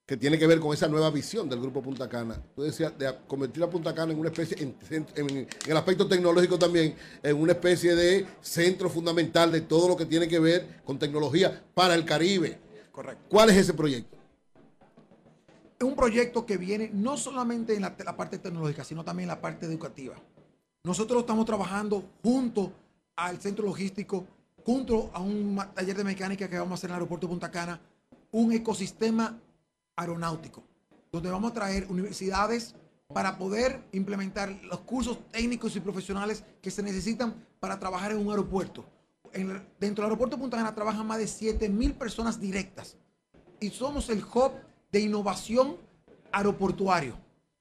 S4: que tiene que ver con esa nueva visión del Grupo Punta Cana. Tú decías de convertir a Punta Cana en una especie, en, en- en el aspecto tecnológico también, en una especie de centro fundamental de todo lo que tiene que ver con tecnología para el Caribe.
S9: Correcto.
S4: ¿Cuál es ese proyecto?
S9: Es un proyecto que viene no solamente en la, la parte tecnológica, sino también en la parte educativa. Nosotros estamos trabajando junto al centro logístico, junto a un taller de mecánica que vamos a hacer en el aeropuerto de Punta Cana, un ecosistema aeronáutico, donde vamos a traer universidades para poder implementar los cursos técnicos y profesionales que se necesitan para trabajar en un aeropuerto. dentro del aeropuerto Punta Cana trabajan más de 7 mil personas directas y somos el hub de innovación aeroportuario.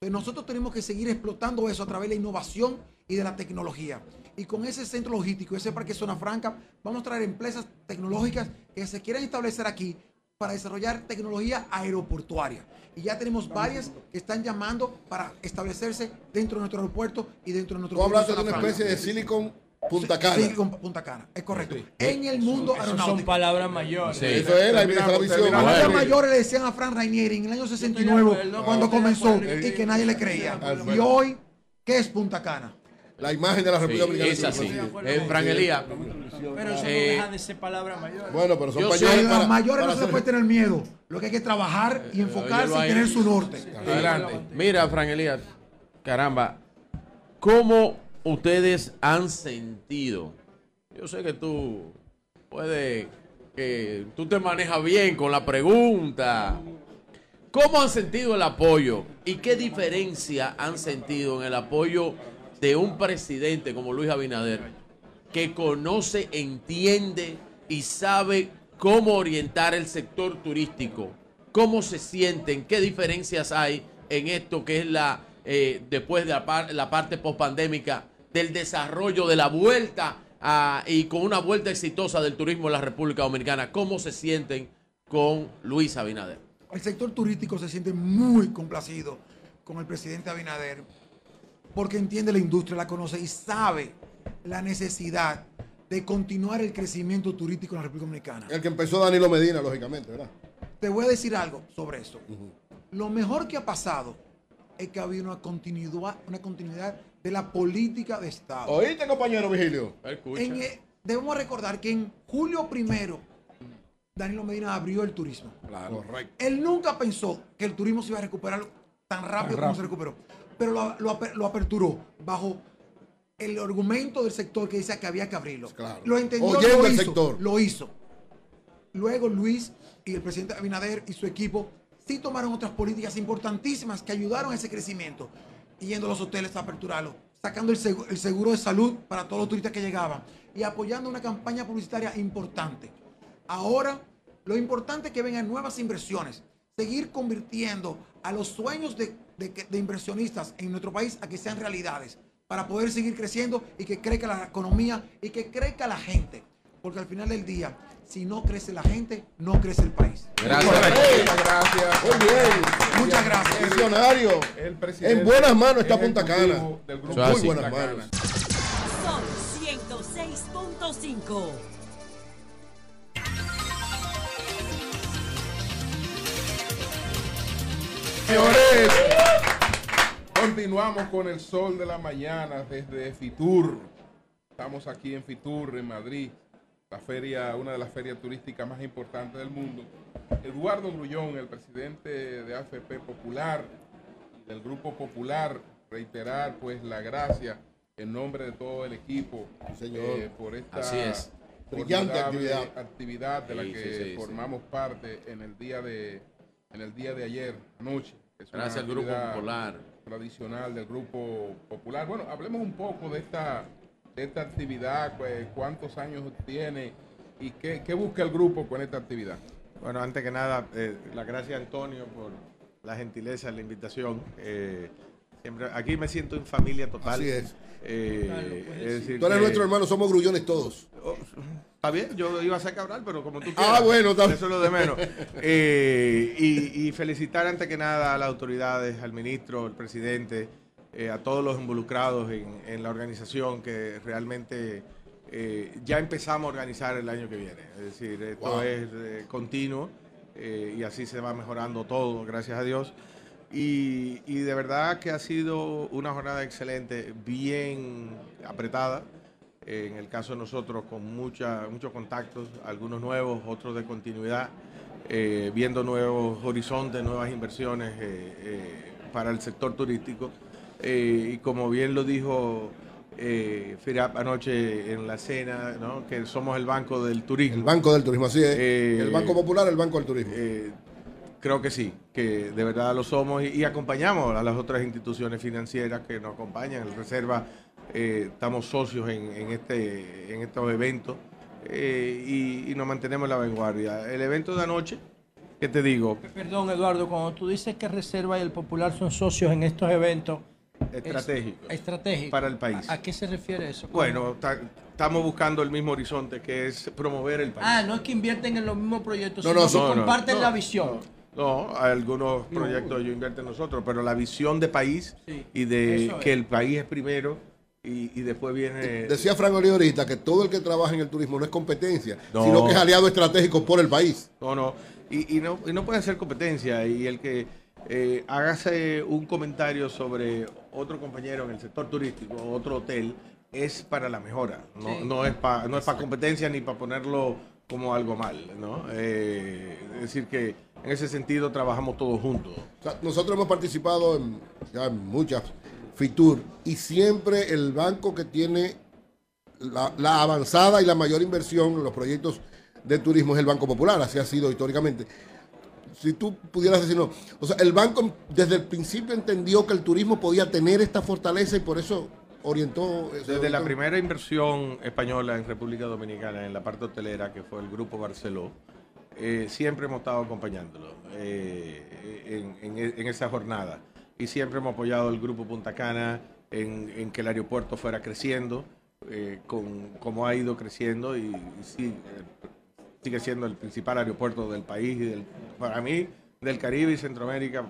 S9: nosotros tenemos que seguir explotando eso a través de la innovación y de la tecnología. Y con ese centro logístico, ese parque Zona Franca, vamos a traer empresas tecnológicas que se quieran establecer aquí para desarrollar tecnología aeroportuaria. Y ya tenemos varias que están llamando para establecerse dentro de nuestro aeropuerto y dentro de nuestro
S4: Tú hablaste de una especie de Silicon Punta Cana.
S9: Silicon Punta Cana, es correcto. En el mundo aeronáutico.
S2: Son palabras mayores.
S4: Eso era, la visión.
S9: Las palabras mayores le decían a Fran Rainieri en el año 69 cuando comenzó y que nadie le creía. Y hoy, ¿qué es Punta Cana?
S4: La imagen de la República Dominicana.
S5: Es así. Eh, Fran Elías.
S2: Pero eso no eh, deja de ser palabras mayores.
S4: Bueno, pero son
S9: mayores. Las mayores no se puede tener miedo. Lo que hay que trabajar y enfocarse y tener su norte.
S5: Adelante. Mira, Fran Elías, caramba, ¿cómo ustedes han sentido? Yo sé que tú puedes, que tú te manejas bien con la pregunta. ¿Cómo han sentido el apoyo y qué diferencia han sentido en el apoyo de un presidente como Luis Abinader que conoce, entiende y sabe cómo orientar el sector turístico, cómo se sienten, qué diferencias hay en esto que es la, eh, después de la, parte post-pandémica, del desarrollo de la vuelta y con una vuelta exitosa del turismo en la República Dominicana, cómo se sienten con Luis Abinader.
S9: El sector turístico se siente muy complacido con el presidente Abinader porque entiende la industria, la conoce y sabe la necesidad de continuar el crecimiento turístico en la República Dominicana.
S4: El que empezó Danilo Medina, lógicamente, ¿verdad?
S9: Te voy a decir algo sobre eso. Lo mejor que ha pasado es que ha habido una continuidad, una continuidad de la política de Estado.
S4: ¿Oíste, compañero Vigilio?
S9: Eh, debemos recordar que en julio primero, Danilo Medina abrió el turismo.
S4: Claro,
S9: Él nunca pensó que el turismo se iba a recuperar tan rápido como se recuperó pero lo, aperturó bajo el argumento del sector que decía que había que abrirlo. Lo entendió, lo hizo, sector. lo hizo. Luego Luis y el presidente Abinader y su equipo sí tomaron otras políticas importantísimas que ayudaron a ese crecimiento, yendo a los hoteles a aperturarlo, sacando el seguro, el seguro de salud para todos los turistas que llegaban y apoyando una campaña publicitaria importante. Ahora, lo importante es que vengan nuevas inversiones, seguir convirtiendo a los sueños de de, inversionistas en nuestro país a que sean realidades para poder seguir creciendo y que crezca la economía y que crezca la gente. Porque al final del día, si no crece la gente, no crece el país.
S4: Gracias. Muchas gracias.
S9: Muy bien. Muchas gracias.
S4: Visionario. En buenas manos está Punta Cana. Muy buenas manos.
S10: Son 106.5.
S1: Señores, continuamos con el sol de la mañana desde Fitur. Estamos aquí en Fitur, en Madrid, la feria, una de las ferias turísticas más importantes del mundo. Eduardo Grullón, el presidente de AFP Popular del Grupo Popular, reiterar pues la gracia en nombre de todo el equipo
S4: Señor.
S1: Eh, por esta
S4: brillante actividad.
S1: actividad de la que formamos parte en el día de en el día de ayer, anoche.
S5: Gracias al Grupo Popular.
S1: Tradicional del Grupo Popular. Bueno, hablemos un poco de esta, de esta actividad, pues, cuántos años tiene y qué, busca el grupo con esta actividad.
S11: Bueno, antes que nada, eh, la gracias Antonio por la gentileza, la invitación. Eh, siempre, aquí me siento en familia total.
S4: Así es.
S11: Eh,
S4: tú eres nuestro hermano, somos grullones todos.
S11: Oh, Está bien, yo iba a ser Cabral, pero como tú
S4: ah, quieras. Ah, bueno,
S11: también. Eso es lo de menos. Eh, y, felicitar antes que nada a las autoridades, al ministro, al presidente, eh, a todos los involucrados en, la organización que realmente eh, ya empezamos a organizar el año que viene. Es decir, esto es continuo y así se va mejorando todo, gracias a Dios. Y, y de verdad que ha sido una jornada excelente, bien apretada en el caso de nosotros con mucha, muchos contactos, algunos nuevos, otros de continuidad, eh, viendo nuevos horizontes, nuevas inversiones eh, eh, para el sector turístico. y como bien lo dijo Firap anoche en la cena, que somos el banco del turismo.
S4: El banco del turismo, así es. el Banco Popular, el banco del turismo.
S11: creo que sí, que de verdad lo somos y, acompañamos a las otras instituciones financieras que nos acompañan. En Reserva eh, estamos socios en, este, en estos eventos eh, y, nos mantenemos en la vanguardia. El evento de anoche, ¿qué te digo?
S2: Perdón, Eduardo, cuando tú dices que Reserva y el Popular son socios en estos eventos,
S11: estratégicos
S2: estratégico
S11: para el país.
S2: ¿A qué se refiere eso?
S11: Bueno, estamos buscando el mismo horizonte que es promover el país.
S2: Ah, no es que invierten en los mismos proyectos, sino que comparten la visión.
S11: No, algunos proyectos yo invierto en nosotros, pero la visión de país y de que el país es primero y, después viene...
S4: Decía Frank ahorita que todo el que trabaja en el turismo no es competencia, sino que es aliado estratégico por el país.
S11: No, no, y, no, y no puede ser competencia. Y el que eh, hágase un comentario sobre otro compañero en el sector turístico, otro hotel, es para la mejora, no, no es para no es para competencia ni para ponerlo como algo mal, ¿no? Eh, es decir que en ese sentido trabajamos todos juntos.
S4: nosotros hemos participado en, muchas FITUR y siempre el banco que tiene la, avanzada y la mayor inversión en los proyectos de turismo es el Banco Popular, así ha sido históricamente. Si tú pudieras decirnos, o sea, el banco desde el principio entendió que el turismo podía tener esta fortaleza y por eso orientó.
S11: Desde la primera inversión española en República Dominicana, en la parte hotelera, que fue el Grupo Barceló, eh, siempre hemos estado acompañándolo eh, en, esa jornada. Y siempre hemos apoyado el Grupo Punta Cana en, que el aeropuerto fuera creciendo, eh, con como ha ido creciendo y, sigue siendo el principal aeropuerto del país y del, para mí del Caribe y Centroamérica,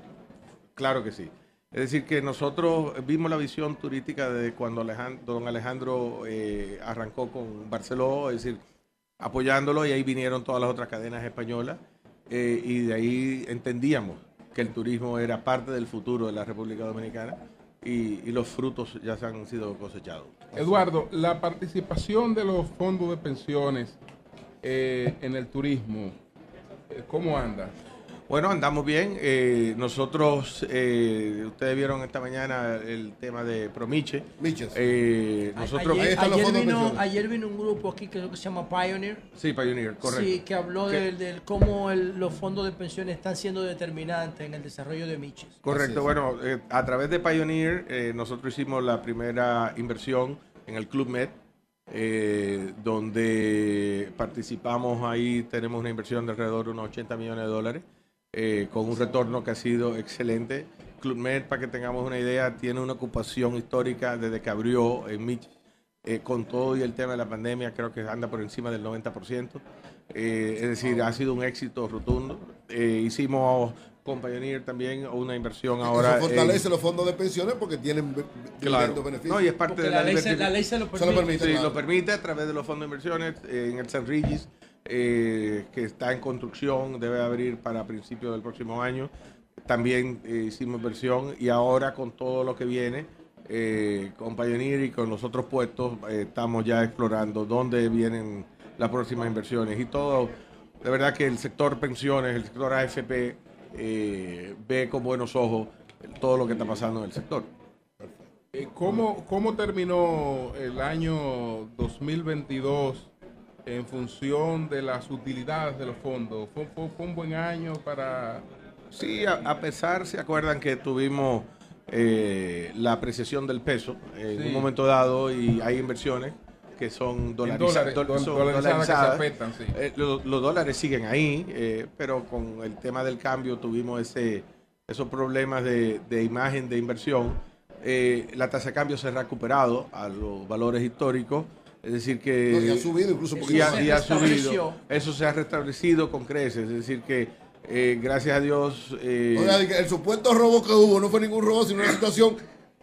S11: claro que sí. Es decir, que nosotros vimos la visión turística de cuando don Alejandro eh, arrancó con Barceló, es decir, apoyándolo y ahí vinieron todas las otras cadenas españolas eh, y de ahí entendíamos que el turismo era parte del futuro de la República Dominicana y, los frutos ya se han sido cosechados.
S1: Eduardo, la participación de los fondos de pensiones eh, en el turismo, ¿cómo anda?
S11: Bueno, andamos bien. Eh, nosotros, eh, ustedes vieron esta mañana el tema de Promiche.
S4: Miches.
S11: Eh, nosotros,
S2: ayer, vino, un grupo aquí que, se llama Pioneer.
S11: Sí, Pioneer, correcto.
S2: Sí, que habló de, cómo los fondos de pensiones están siendo determinantes en el desarrollo de Miches.
S11: Correcto, bueno, a través de Pioneer nosotros hicimos la primera inversión en el Club Med. donde participamos ahí, tenemos una inversión de alrededor de unos 80 millones de dólares. Eh, con un retorno que ha sido excelente. Club Med, para que tengamos una idea, tiene una ocupación histórica desde que abrió en Mich, eh, con todo y el tema de la pandemia, creo que anda por encima del 90%. Eh, es decir, ha sido un éxito rotundo. hicimos con Pioneer también una inversión ahora.
S4: Eso fortalece los fondos de pensiones porque tienen
S11: claro. beneficios. No, y es parte de la, ley, la ley se lo permite. Se lo permite, a través de los fondos de inversiones en el San Regis eh, que está en construcción, debe abrir para principios del próximo año. También eh, hicimos inversión y ahora con todo lo que viene, eh, con Pioneer y con los otros puestos, estamos ya explorando dónde vienen las próximas inversiones. Y todo, de verdad que el sector pensiones, el sector AFP, ve con buenos ojos todo lo que está pasando en el sector.
S1: ¿Cómo, ¿Cómo terminó el año 2022 en función de las utilidades de los fondos. Fue, un buen año para...
S11: Sí, a, pesar, se acuerdan que tuvimos eh, la apreciación del peso en un momento dado y hay inversiones que son, dolarizadas. los, dólares siguen ahí, eh, pero con el tema del cambio tuvimos ese, esos problemas de, imagen de inversión. Eh, la tasa de cambio se ha recuperado a los valores históricos es decir que...
S4: ha subido incluso
S11: porque ha, subido. Eso se ha restablecido con creces. Es decir que eh, gracias a Dios...
S4: Eh, el supuesto robo que hubo no fue ningún robo, sino una situación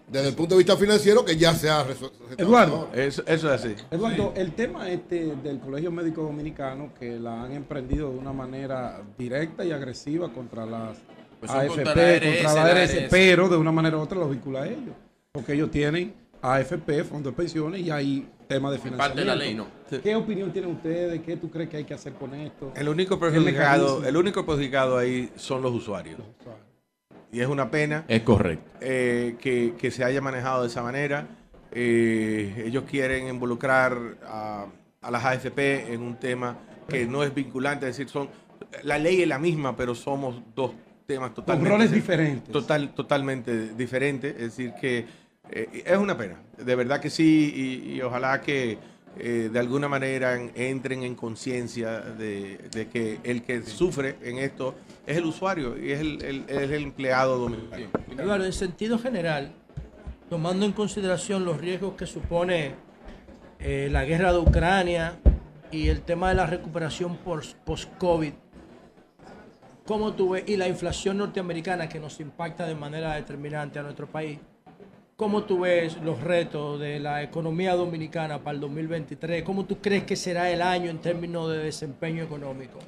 S4: desde el punto de vista financiero que ya se ha resuelto.
S11: Eduardo, eso, es así.
S3: Eduardo, el tema este del Colegio Médico Dominicano que la han emprendido de una manera directa y agresiva contra las pues AFP, contra la, ARS, pero de una manera u otra lo vincula a ellos. Porque ellos tienen AFP, Fondo de Pensiones, y hay tema de financiamiento. Parte de la ley, ¿no? ¿Qué opinión tienen ustedes? ¿Qué tú crees que hay que hacer con esto?
S11: El único perjudicado, el único perjudicado ahí son los usuarios. Y es una pena.
S5: Es correcto.
S11: Eh, que, se haya manejado de esa manera. Eh, ellos quieren involucrar a, las AFP en un tema que no es vinculante, es decir, son la ley es la misma, pero somos dos temas totalmente...
S3: Con roles diferentes.
S11: Total, totalmente diferentes. Es decir, que eh, es una pena. De verdad que sí, y, ojalá que eh, de alguna manera entren en conciencia de, que el que sufre en esto es el usuario y es el, empleado dominicano.
S2: Eduardo, en sentido general, tomando en consideración los riesgos que supone eh, la guerra de Ucrania y el tema de la recuperación post-COVID, ¿cómo tú ves? Y la inflación norteamericana que nos impacta de manera determinante a nuestro país. ¿Cómo tú ves los retos de la economía dominicana para el 2023? ¿Cómo tú crees que será el año en términos de desempeño económico?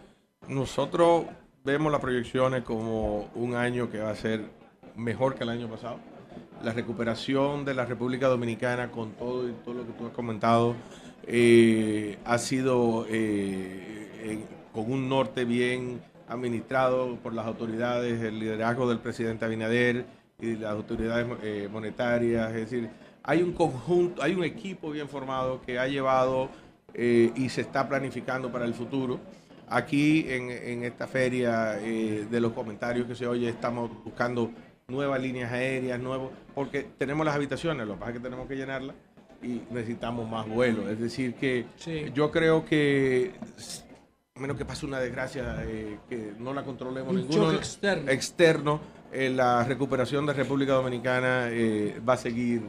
S11: Nosotros vemos las proyecciones como un año que va a ser mejor que el año pasado la recuperación de la República Dominicana con todo y todo lo que tú has comentado eh, ha sido eh, con un norte bien administrado por las autoridades, el liderazgo del presidente Abinader y las autoridades eh, monetarias, es decir, hay un conjunto, hay un equipo bien formado que ha llevado y se está planificando para el futuro. Aquí en, en esta feria de los comentarios que se oye, estamos buscando nuevas líneas aéreas, nuevos, porque tenemos las habitaciones, lo que pasa es que tenemos que llenarlas y necesitamos más vuelos. Es decir, que yo creo que, a menos que pase una desgracia eh, que no la controlemos ninguno externo, externo eh, la recuperación de República Dominicana eh, va a seguir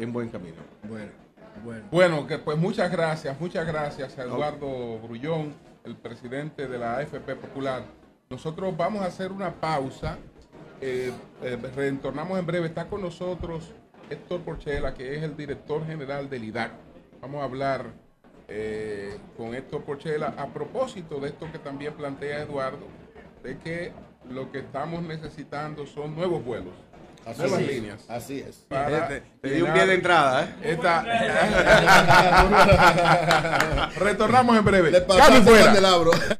S11: en buen camino.
S1: Bueno, bueno. Bueno, que pues muchas gracias, muchas gracias a Eduardo Grullón, el presidente de la AFP Popular. Nosotros vamos a hacer una pausa eh, eh, retornamos en breve. Está con nosotros Héctor Porchela, que es el director general del IDAC. Vamos a hablar eh, con Héctor Porchela a propósito de esto que también plantea Eduardo, de que lo que estamos necesitando son nuevos vuelos. nuevas líneas.
S4: Así es.
S11: te, di un pie de entrada. ¿eh?
S1: Retornamos en breve. Le
S4: fuera.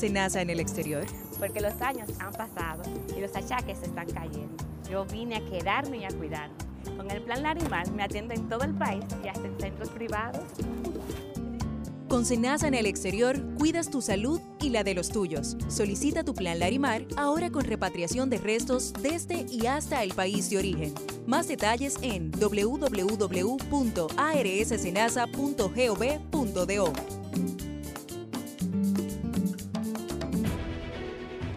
S10: Tienes NASA en el exterior?
S12: Porque los años han pasado y los achaques están cayendo. Yo vine a quedarme y a cuidarme. Con el plan Larimar me atiendo en todo el país y hasta en centros privados.
S10: Con Senasa en el exterior, cuidas tu salud y la de los tuyos. Solicita tu plan Larimar ahora con repatriación de restos desde y hasta el país de origen. Más detalles en www.arssenasa.gov.do.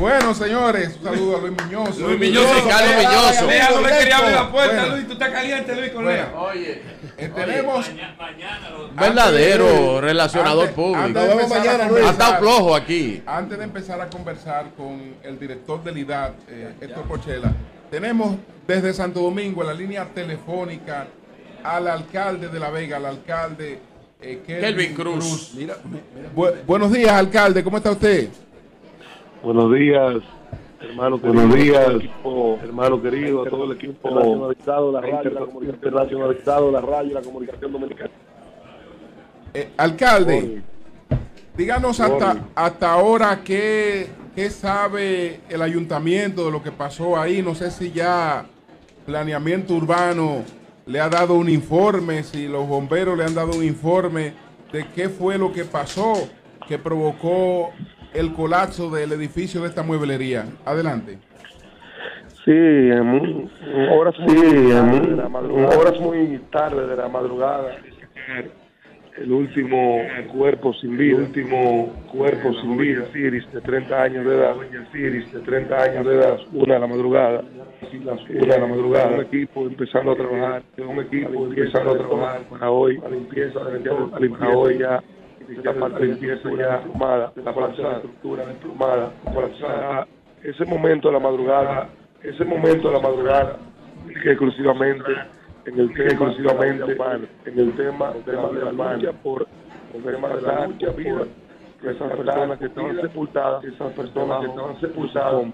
S1: Bueno, señores, un saludo a Luis Muñoz.
S5: Luis Muñoz y Carlos Muñoz.
S3: Lea no le quería abrir la puerta, Luis. Tú estás caliente, Luis, con Lea.
S1: Oye, eh, tenemos.
S5: verdadero relacionador público. Ha estado flojo aquí.
S1: Antes de empezar a conversar con el director del IDAD, eh, Héctor Pochela, tenemos desde Santo Domingo en la línea telefónica al alcalde de La Vega, al alcalde
S5: eh, Kelvin, Cruz.
S1: buenos días, alcalde, ¿cómo está usted?
S13: Buenos días, hermano querido, Buenos días, equipo, hermano querido, a todo el equipo internacionalizado, la radio, la comunicación, internacionalizado, la radio, la comunicación dominicana.
S1: Eh, alcalde, díganos hasta, hasta ahora qué, qué sabe el ayuntamiento de lo que pasó ahí. No sé si ya planeamiento urbano le ha dado un informe, si los bomberos le han dado un informe de qué fue lo que pasó que provocó el colapso del edificio de esta mueblería. Adelante.
S13: Sí, en horas muy, sí, horas muy tarde de la madrugada el último cuerpo sin vida, el último cuerpo sin vida, Ciris, de 30 años de edad, Ciris, de 30 años de edad, una de la madrugada, una de la madrugada, un equipo empezando a trabajar, un equipo empezando a trabajar para hoy, para limpieza, para hoy ya esta parte de limpieza ya plumada, la la estructura desplumada, colapsada. Ese momento de la madrugada, ese momento de la madrugada, un exclusivamente en el tema exclusivamente en el tema de la lucha por el tema de la lucha por esas personas que estaban sepultadas esas personas que estaban sepultadas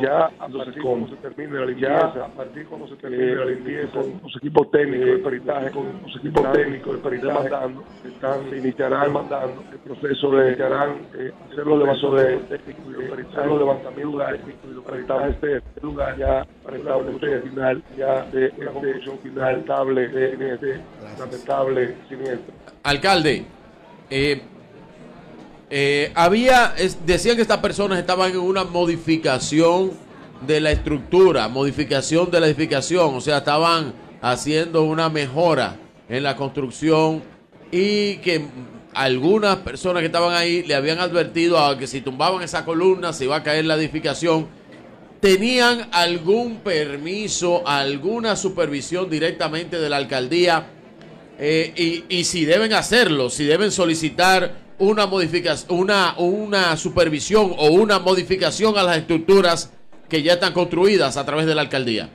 S13: ya entonces como se termine la limpieza, a partir cuando se termine la limpieza, los equipos técnicos de peritaje, con los equipos técnicos de peritaje mandando, están, se iniciarán mandando el proceso de iniciarán eh, hacer los levantamientos técnicos y los hacer los levantamientos técnicos y los peritajes de lugar ya para establecer final ya de una conclusión final estable de este lamentable siniestro.
S5: Alcalde, eh, eh, había, decían que estas personas estaban en una modificación de la estructura, modificación de la edificación, o sea, estaban haciendo una mejora en la construcción y que algunas personas que estaban ahí le habían advertido a que si tumbaban esa columna se iba a caer la edificación. ¿Tenían algún permiso, alguna supervisión directamente de la alcaldía? Eh, y, y si deben hacerlo, si deben solicitar una modificación, una, una supervisión o una modificación a las estructuras que ya están construidas a través de la alcaldía?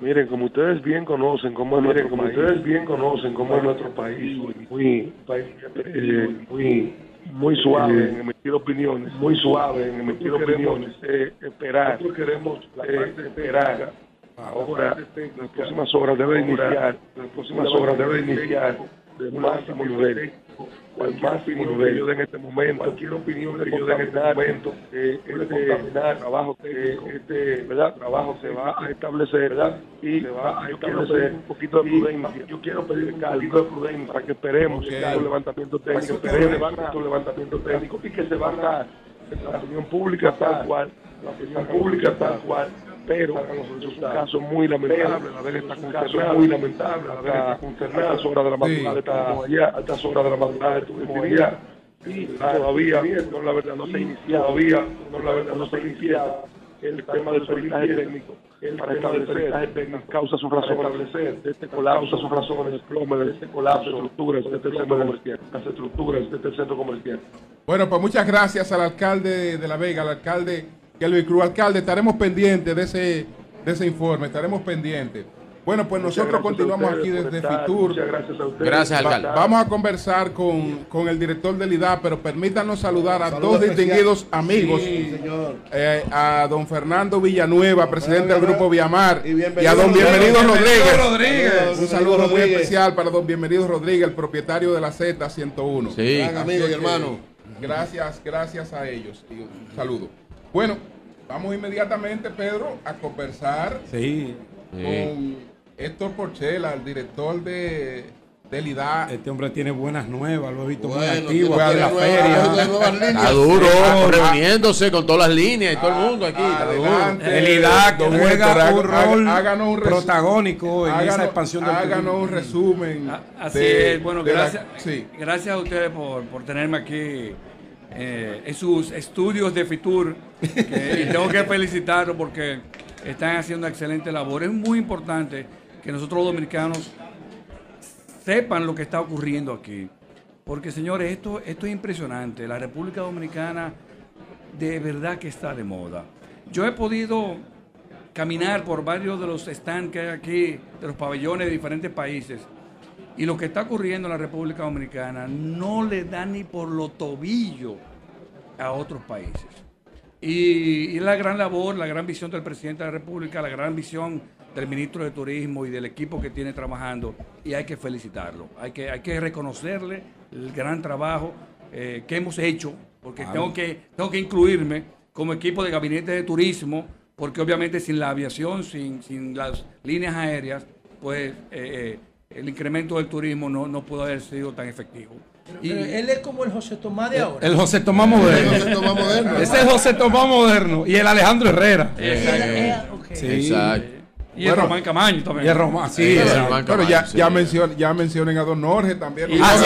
S13: Miren, como ustedes bien conocen cómo es nuestro como ustedes bien conocen cómo es nuestro país, muy, eh, muy, muy suave eh, en emitir opiniones, muy suave en emitir opiniones, eh, esperar. Nosotros queremos eh, esperar. Ahora, las próximas horas debe iniciar, las próximas horas debe iniciar de máximo nivel cualquier máximo que yo en este momento, cualquier opinión que yo dé en este momento, eh, este trabajo que este ¿verdad? trabajo se va a establecer, ¿verdad? Y se va a establecer un poquito de prudencia. Yo quiero pedir un poquito de prudencia para que esperemos que un levantamiento técnico, esperemos un levantamiento técnico y que se va a dar la opinión pública tal cual, la opinión pública tal cual pero es un caso muy lamentable, la verdad está caso muy lamentable, la verdad está concernada, a estas horas de la madrugada estamos allá, a estas horas de la madrugada estuvimos allá, y todavía, no la verdad no se todavía, no la verdad no se el tema del peritaje técnico. Para establecer técnico. Causa sus razones de este colapso, sus razones de desplome de este colapso. de estructuras de este centro comercial, las estructuras de este centro comercial.
S1: Bueno, pues muchas gracias al alcalde de La Vega, al alcalde Kelvin Cruz. Alcalde, estaremos pendientes de ese, de ese informe, estaremos pendientes. Bueno, pues nosotros continuamos aquí desde Fitur.
S13: Muchas gracias a ustedes.
S5: Gracias, alcalde.
S1: vamos a conversar con, con, el director del IDA, pero permítanos saludar a dos distinguidos amigos. Eh, a don Fernando Villanueva, presidente del Grupo Viamar, y, a don Bienvenido Rodríguez. Un saludo muy especial para don Bienvenido Rodríguez, el propietario de la Z101.
S5: Sí.
S4: amigo y hermano.
S1: Gracias, gracias a ellos. Y un saludo. Bueno, vamos inmediatamente, Pedro, a conversar con Héctor Porchela, el director de, del IDA.
S3: Este hombre tiene buenas nuevas, lo he visto muy activo de la feria.
S5: Está duro, reuniéndose con todas las líneas y todo el mundo aquí.
S3: Adelante, el IDA que juega un rol protagónico en esa expansión del
S1: Háganos un resumen.
S14: Así es, bueno, gracias, gracias a ustedes por, por tenerme aquí eh, en sus estudios de Fitur. y tengo que felicitarlos porque están haciendo una excelente labor. Es muy importante que nosotros los dominicanos sepan lo que está ocurriendo aquí. Porque, señores, esto, esto es impresionante. La República Dominicana de verdad que está de moda. Yo he podido caminar por varios de los stands que hay aquí, de los pabellones de diferentes países y lo que está ocurriendo en la República Dominicana no le da ni por lo tobillo a otros países. Y, la gran labor, la gran visión del presidente de la República, la gran visión del ministro de Turismo y del equipo que tiene trabajando, y hay que felicitarlo. Hay que, hay que reconocerle el gran trabajo eh, que hemos hecho, porque tengo, que, tengo que incluirme como equipo de gabinete de turismo, porque obviamente sin la aviación, sin, sin las líneas aéreas, pues eh, eh, el incremento del turismo no, no pudo haber sido tan efectivo.
S2: y, él es como el José Tomás de ahora.
S3: El José Tomás moderno.
S4: El José Tomás moderno.
S3: Ese es José Tomás moderno. Y el Alejandro Herrera.
S5: Sí. Exacto.
S14: Y el Román Camaño también.
S3: Y el Román, sí.
S1: pero ya, ya, mencion, ya mencionen a Don Jorge también.
S5: Y, ah, sí,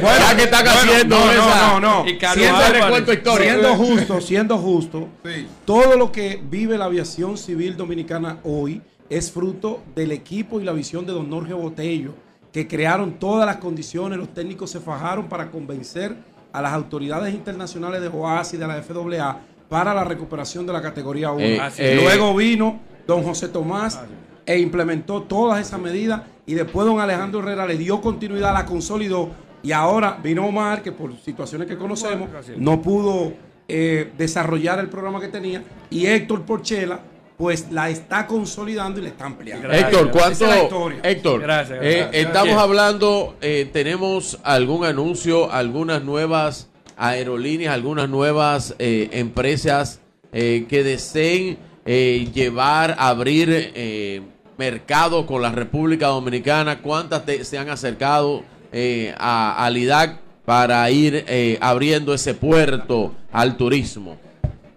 S5: bueno, ya que están haciendo
S3: no, no, no, no.
S5: Y siendo,
S3: siendo justo, siendo justo, todo lo que vive la aviación civil dominicana hoy es fruto del equipo y la visión de don Jorge Botello, que crearon todas las condiciones, los técnicos se fajaron para convencer a las autoridades internacionales de OAS y de la FAA para la recuperación de la categoría 1. Eh, eh, Luego vino don José Tomás e implementó todas esas medidas y después don Alejandro Herrera le dio continuidad, la consolidó y ahora vino Omar que por situaciones que conocemos no pudo eh, desarrollar el programa que tenía y Héctor Porchela pues la está consolidando y le está ampliando.
S5: Héctor, ¿cuánto? Héctor, eh, estamos hablando, eh, tenemos algún anuncio, algunas nuevas aerolíneas, algunas nuevas empresas que deseen llevar, abrir mercado con la República Dominicana. ¿Cuántas se han acercado a, al IDAC para ir abriendo ese puerto al turismo?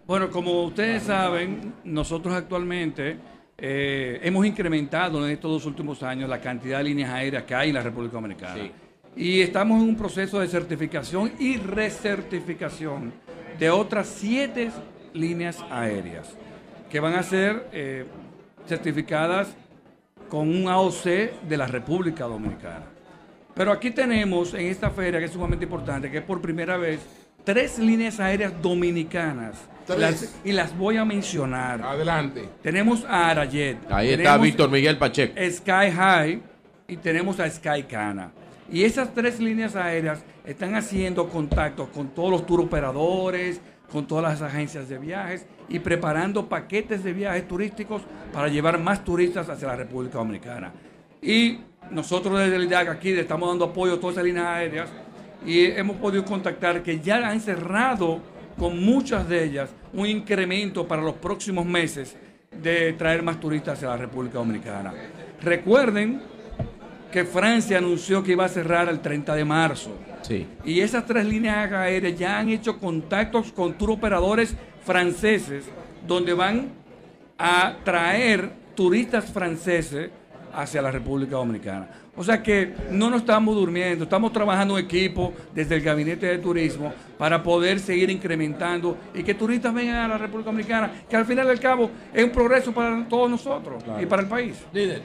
S14: Bueno, como ustedes saben, nosotros actualmente eh, hemos incrementado en estos dos últimos años la cantidad de líneas aéreas que hay en la República Dominicana. Y estamos en un proceso de certificación y recertificación de otras siete líneas aéreas que van a ser eh, certificadas con un AOC de la República Dominicana. Pero aquí tenemos en esta feria, que es sumamente importante, que es por primera vez, tres líneas aéreas dominicanas y las voy a mencionar.
S1: Adelante.
S14: Tenemos a Arayet.
S5: Ahí está Víctor Miguel Pacheco.
S14: Sky High y tenemos a Sky Cana. Y esas tres líneas aéreas están haciendo contacto con todos los tour operadores, con todas las agencias de viajes y preparando paquetes de viajes turísticos para llevar más turistas hacia la República Dominicana. Y nosotros desde el IDAC aquí le estamos dando apoyo a todas esas líneas aéreas y hemos podido contactar que ya han cerrado con muchas de ellas un incremento para los próximos meses de traer más turistas hacia la República Dominicana. Recuerden que Francia anunció que iba a cerrar el 30 de marzo.
S5: Sí.
S14: Y esas tres líneas aéreas ya han hecho contactos con tour operadores franceses donde van a traer turistas franceses hacia la República Dominicana. O sea que no nos estamos durmiendo, estamos trabajando en equipo desde el Gabinete de Turismo para poder seguir incrementando y que turistas vengan a la República Dominicana, que al final del cabo es un progreso para todos nosotros y para el país.
S2: Líder,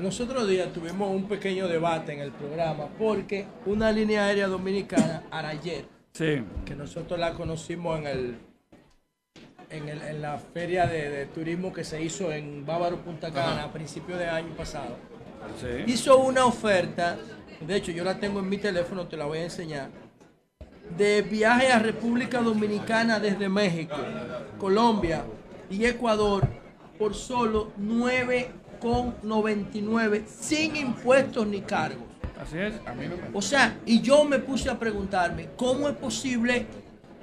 S2: nosotros otros días tuvimos un pequeño debate en el programa porque una línea aérea dominicana, Arayer, que nosotros la conocimos en el en, la feria de, turismo que se hizo en Bávaro Punta Cana a principios de año pasado, hizo una oferta, de hecho yo la tengo en mi teléfono, te la voy a enseñar, de viaje a República Dominicana desde México, Colombia y Ecuador por solo 9,99 sin impuestos ni cargos.
S14: Así es.
S2: O sea, y yo me puse a preguntarme, ¿cómo es posible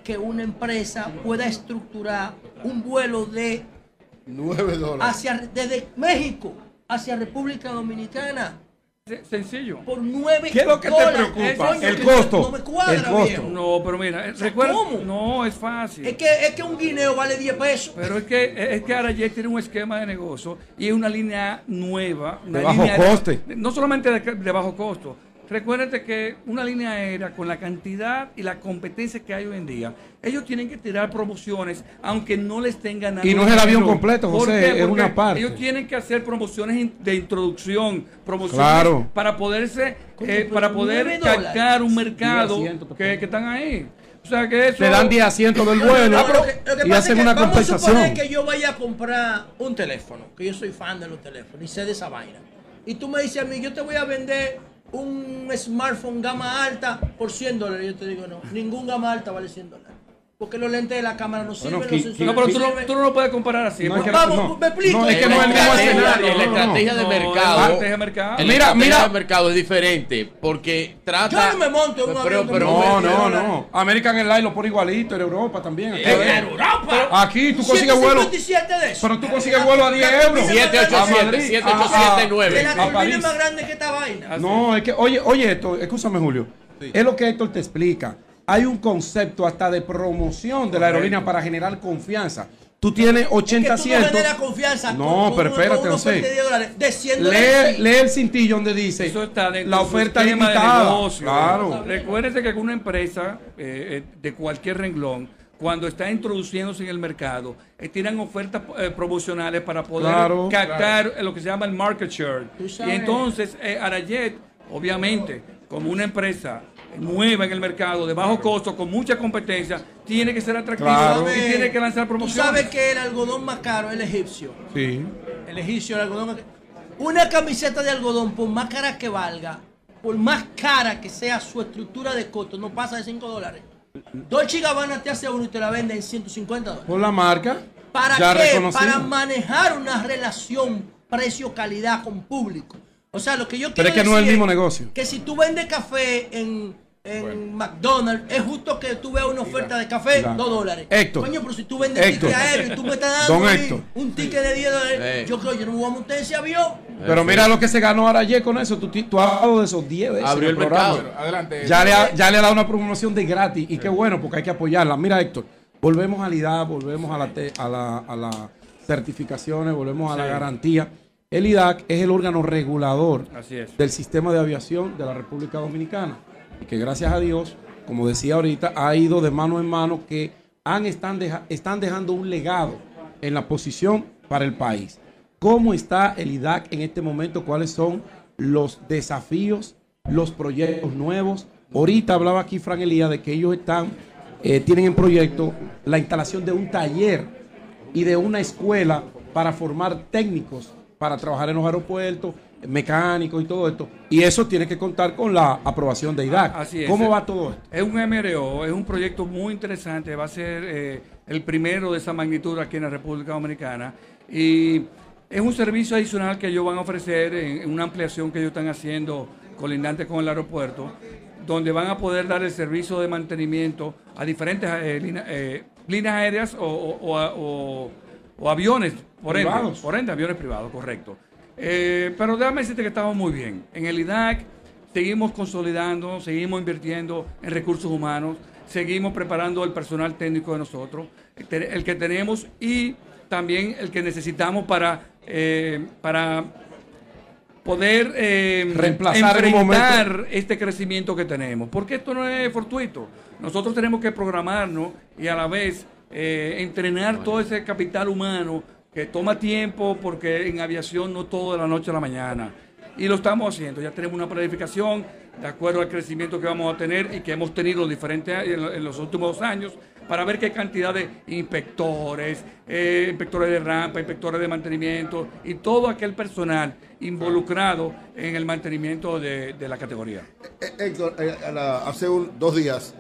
S2: que una empresa pueda estructurar un vuelo de
S4: 9 dólares
S2: hacia, desde México hacia República Dominicana.
S14: Sencillo.
S2: Por 9
S3: ¿Qué es lo que te preocupa? el costo.
S2: No me cuadra,
S3: el costo.
S14: No, pero mira, recuerda. ¿Cómo? No, es fácil.
S2: Es que, es que un guineo vale 10 pesos.
S14: Pero es que, es que Arayet tiene un esquema de negocio y es una línea nueva. Una
S3: de bajo coste.
S14: no solamente de bajo costo Recuérdate que una línea aérea con la cantidad y la competencia que hay hoy en día, ellos tienen que tirar promociones aunque no les tengan nada.
S3: Y no es el avión completo, José, es una parte.
S14: Ellos tienen que hacer promociones de introducción, promociones para poderse, eh, para poder captar un mercado que, están ahí. O sea que eso...
S3: Le dan 10 asientos del vuelo y hacen una compensación. Vamos a
S2: que yo vaya a comprar un teléfono, que yo soy fan de los teléfonos y sé de esa vaina. Y tú me dices a mí, yo te voy a vender un smartphone gama alta por 100 dólares. Yo te digo, no, ningún gama alta vale 100 dólares. Porque los lentes de la cámara no sirven, los
S14: sensores no, pero tú no, tú no, lo puedes comparar así.
S2: No, vamos, me explico.
S5: No, es que no es el mismo escenario. La estrategia de mercado. La
S14: estrategia de mercado.
S5: Mira, mira. El mercado es diferente porque trata.
S2: Yo no me monto en un
S3: pero, avión. Pero, no, no, no. American Airlines lo pone igualito en Europa también.
S2: ¿En Europa?
S3: Aquí tú consigues vuelo. Pero tú consigues vuelo a 10 euros.
S5: 787, 7879.
S2: La turbina más grande que esta vaina.
S3: No, es que, oye, oye esto, escúchame, Julio. Es lo que Héctor te explica hay un concepto hasta de promoción de la aerolínea para generar confianza. Tú tienes 80 asientos.
S2: No confianza.
S3: No, pero espérate, no sé. lee, lee, el cintillo donde dice
S14: Eso está
S3: la oferta limitada.
S14: Claro. Recuérdese que una empresa eh, eh, de cualquier renglón cuando está introduciéndose en el mercado, eh, tiran ofertas promocionales para poder captar lo que se llama el market share. Y entonces, Arayet, obviamente, como una empresa nueva en el mercado, de bajo costo, con mucha competencia, tiene que ser atractivo y tiene que lanzar promociones.
S2: ¿Tú sabes que el algodón más caro es el egipcio?
S3: Sí.
S2: el egipcio, el algodón. Una camiseta de algodón, por más cara que valga, por más cara que sea su estructura de costo, no pasa de 5 dólares. Dolce Gabbana te hace uno y te la vende en 150 dólares.
S3: Por la marca.
S2: ¿Para qué? Para manejar una relación precio-calidad con público. O sea, lo que yo quiero
S3: Pero es que no es el mismo negocio.
S2: Que si tú vendes café en en McDonald's, es justo que tú veas una oferta de café, 2 dólares.
S3: Héctor.
S2: Coño, pero si tú vendes ticket aéreo y tú me estás dando un ticket de 10 dólares, yo creo que yo no me voy a montar ese avión.
S3: Pero mira lo que se ganó ahora ayer con eso. Tú, tú has hablado de esos 10 veces.
S5: Abrió el, mercado. Adelante.
S3: Ya le, ha, ya le ha dado una promoción de gratis. Y qué bueno, porque hay que apoyarla. Mira, Héctor, volvemos a la IDAC, volvemos a la, a la, a las certificaciones, volvemos a la garantía. El IDAC es el órgano regulador del sistema de aviación de la República Dominicana. Y que gracias a Dios como decía ahorita, ha ido de mano en mano que han, están, están dejando un legado en la posición para el país. ¿Cómo está el IDAC en este momento? ¿Cuáles son los desafíos, los proyectos nuevos? Ahorita hablaba aquí Fran Elías de que ellos están, eh, tienen en proyecto la instalación de un taller y de una escuela para formar técnicos para trabajar en los aeropuertos, mecánico y todo esto. Y eso tiene que contar con la aprobación de IDAC. Así es. ¿Cómo va todo esto?
S14: Es un MRO, es un proyecto muy interesante, va a ser eh, el primero de esa magnitud aquí en la República Dominicana. Y es un servicio adicional que ellos van a ofrecer en, una ampliación que ellos están haciendo colindante con el aeropuerto, donde van a poder dar el servicio de mantenimiento a diferentes eh, eh, líneas aéreas o, aviones, por ende, por ende, aviones privados, correcto. Eh, pero déjame decirte que estamos muy bien. En el IDAC seguimos consolidando, seguimos invirtiendo en recursos humanos, seguimos preparando el personal técnico de nosotros, el que tenemos y también el que necesitamos para, eh, para poder eh,
S3: reemplazar
S14: enfrentar este crecimiento que tenemos. Porque esto no es fortuito. Nosotros tenemos que programarnos y a la vez entrenar todo ese capital humano que toma tiempo porque en aviación no todo de la noche a la mañana. Y lo estamos haciendo, ya tenemos una planificación de acuerdo al crecimiento que vamos a tener y que hemos tenido diferentes en los últimos años para ver qué cantidad de inspectores, eh, inspectores de rampa, inspectores de mantenimiento y todo aquel personal involucrado en el mantenimiento de, la categoría.
S4: Eh, Héctor, eh, hace dos días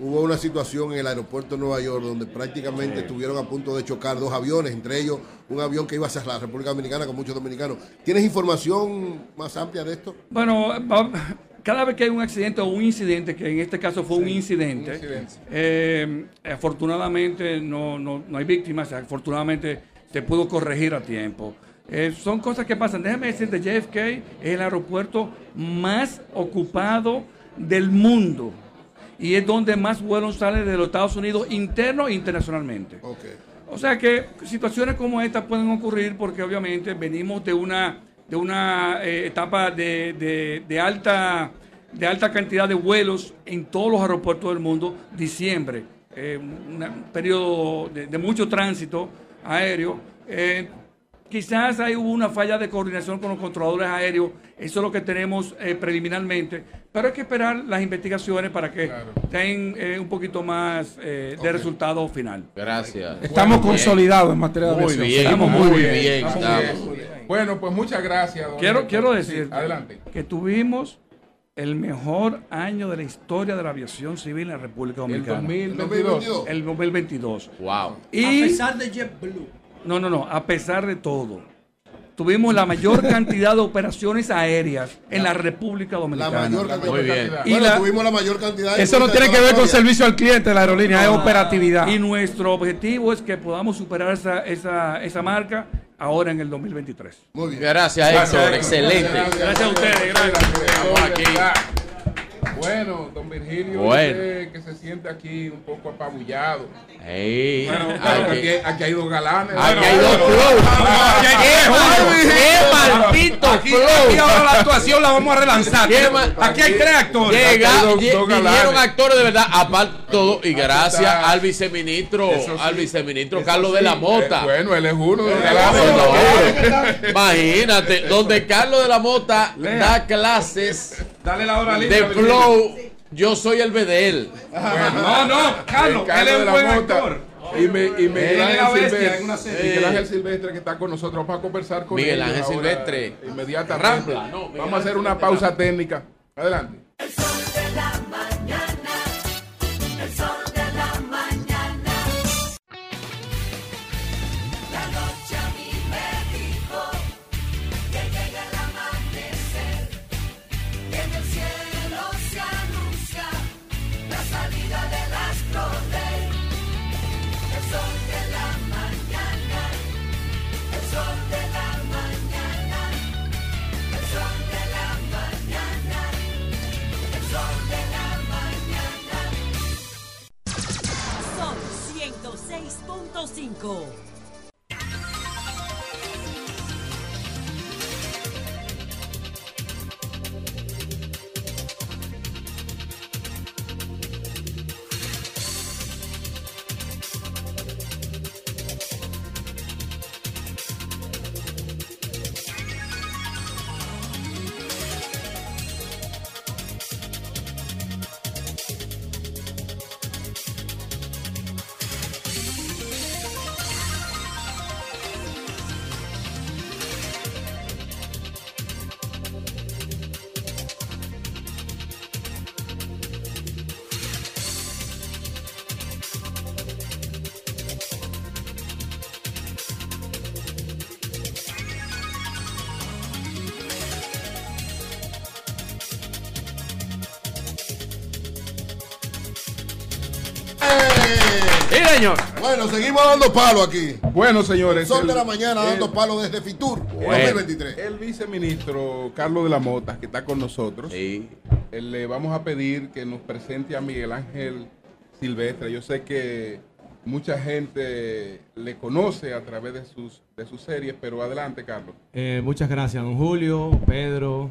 S4: hubo una situación en el aeropuerto de Nueva York donde prácticamente estuvieron a punto de chocar dos aviones, entre ellos un avión que iba hacia la República Dominicana con muchos dominicanos. ¿Tienes información más amplia de esto?
S14: Bueno, cada vez que hay un accidente o un incidente, que en este caso fue un incidente, eh, afortunadamente no, no, no, hay víctimas, afortunadamente se pudo corregir a tiempo. Eh, son cosas que pasan. Déjame decirte, JFK es el aeropuerto más ocupado del mundo y es donde más vuelos salen de los Estados Unidos interno e internacionalmente. O sea que situaciones como esta pueden ocurrir porque obviamente venimos de una, de una eh, etapa de, de, alta, de alta cantidad de vuelos en todos los aeropuertos del mundo, diciembre, eh, un periodo de, mucho tránsito aéreo. Eh, quizás hay una falla de coordinación con los controladores aéreos, eso es lo que tenemos preliminarmente, pero hay que esperar las investigaciones para que tengan eh, un poquito más eh, de resultado final.
S5: Gracias.
S3: Estamos consolidados en materia de
S5: Muy bien, estamos muy bien.
S1: Bueno, pues muchas gracias.
S14: quiero, quiero decir que tuvimos el mejor año de la historia de la aviación civil en la República Dominicana.
S1: El 2022.
S14: El 2022.
S5: Wow.
S14: Y,
S2: a pesar de JetBlue.
S14: No, no, no, a pesar de todo tuvimos la mayor cantidad de operaciones aéreas en la República Dominicana.
S4: La mayor cantidad.
S5: Muy bien.
S4: Y tuvimos la mayor cantidad.
S3: Eso no tiene que ver con servicio al cliente de la aerolínea, es operatividad.
S14: Y nuestro objetivo es que podamos superar esa, esa, esa marca ahora en el 2023.
S5: Muy bien. Gracias, Héctor. Excelente.
S14: Gracias, a ustedes.
S1: Gracias. Bueno, don Virgilio que se siente aquí un poco apabullado.
S5: Hey,
S1: aquí, aquí, hay dos galanes.
S5: Aquí hay dos flows. ¡Qué maldito flow!
S3: Aquí ahora la actuación la vamos a relanzar. Aquí hay tres actores.
S5: vinieron actores de verdad, aparte todo, y gracias al viceministro, al viceministro Carlos de la Mota.
S1: Eh, bueno, él es uno de los galanes.
S5: Imagínate, donde Carlos de la Mota da clases
S3: Dale la hora
S5: de flow yo soy el Bedel.
S3: no, no, Carlos, él es un buen actor.
S1: Y, me, y Miguel, Ángel Silvestre, Miguel Ángel Silvestre que está con nosotros para conversar con
S5: Miguel Ángel Silvestre.
S1: Inmediatamente. Vamos a hacer una pausa técnica. Adelante.
S4: Bueno, seguimos dando palo aquí.
S1: Bueno, señores.
S4: Son de la mañana dando palo desde Fitur 2023.
S1: El viceministro Carlos de la Mota, que está con nosotros, le vamos a pedir que nos presente a Miguel Ángel Silvestre. Yo sé que mucha gente le conoce a través de sus, de sus series, pero adelante, Carlos.
S15: Eh, muchas gracias, don Julio, Pedro,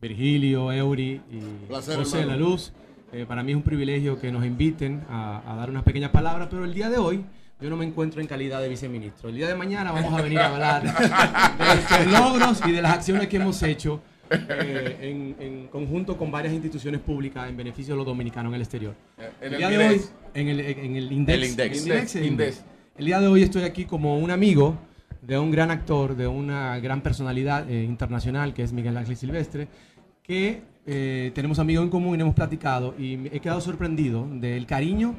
S15: Virgilio, Eury y José de la Luz. Eh, para mí es un privilegio que nos inviten a, dar unas pequeñas palabras, pero el día de hoy yo no me encuentro en calidad de viceministro. El día de mañana vamos a venir a hablar de los logros y de las acciones que hemos hecho eh, en, conjunto con varias instituciones públicas en beneficio de los dominicanos en el exterior.
S1: Eh, el, día de hoy,
S15: en el, en el index, el día de hoy estoy aquí como un amigo de un gran actor, de una gran personalidad internacional que es Miguel Ángel Silvestre, que eh, tenemos amigos en común y hemos platicado y he quedado sorprendido del cariño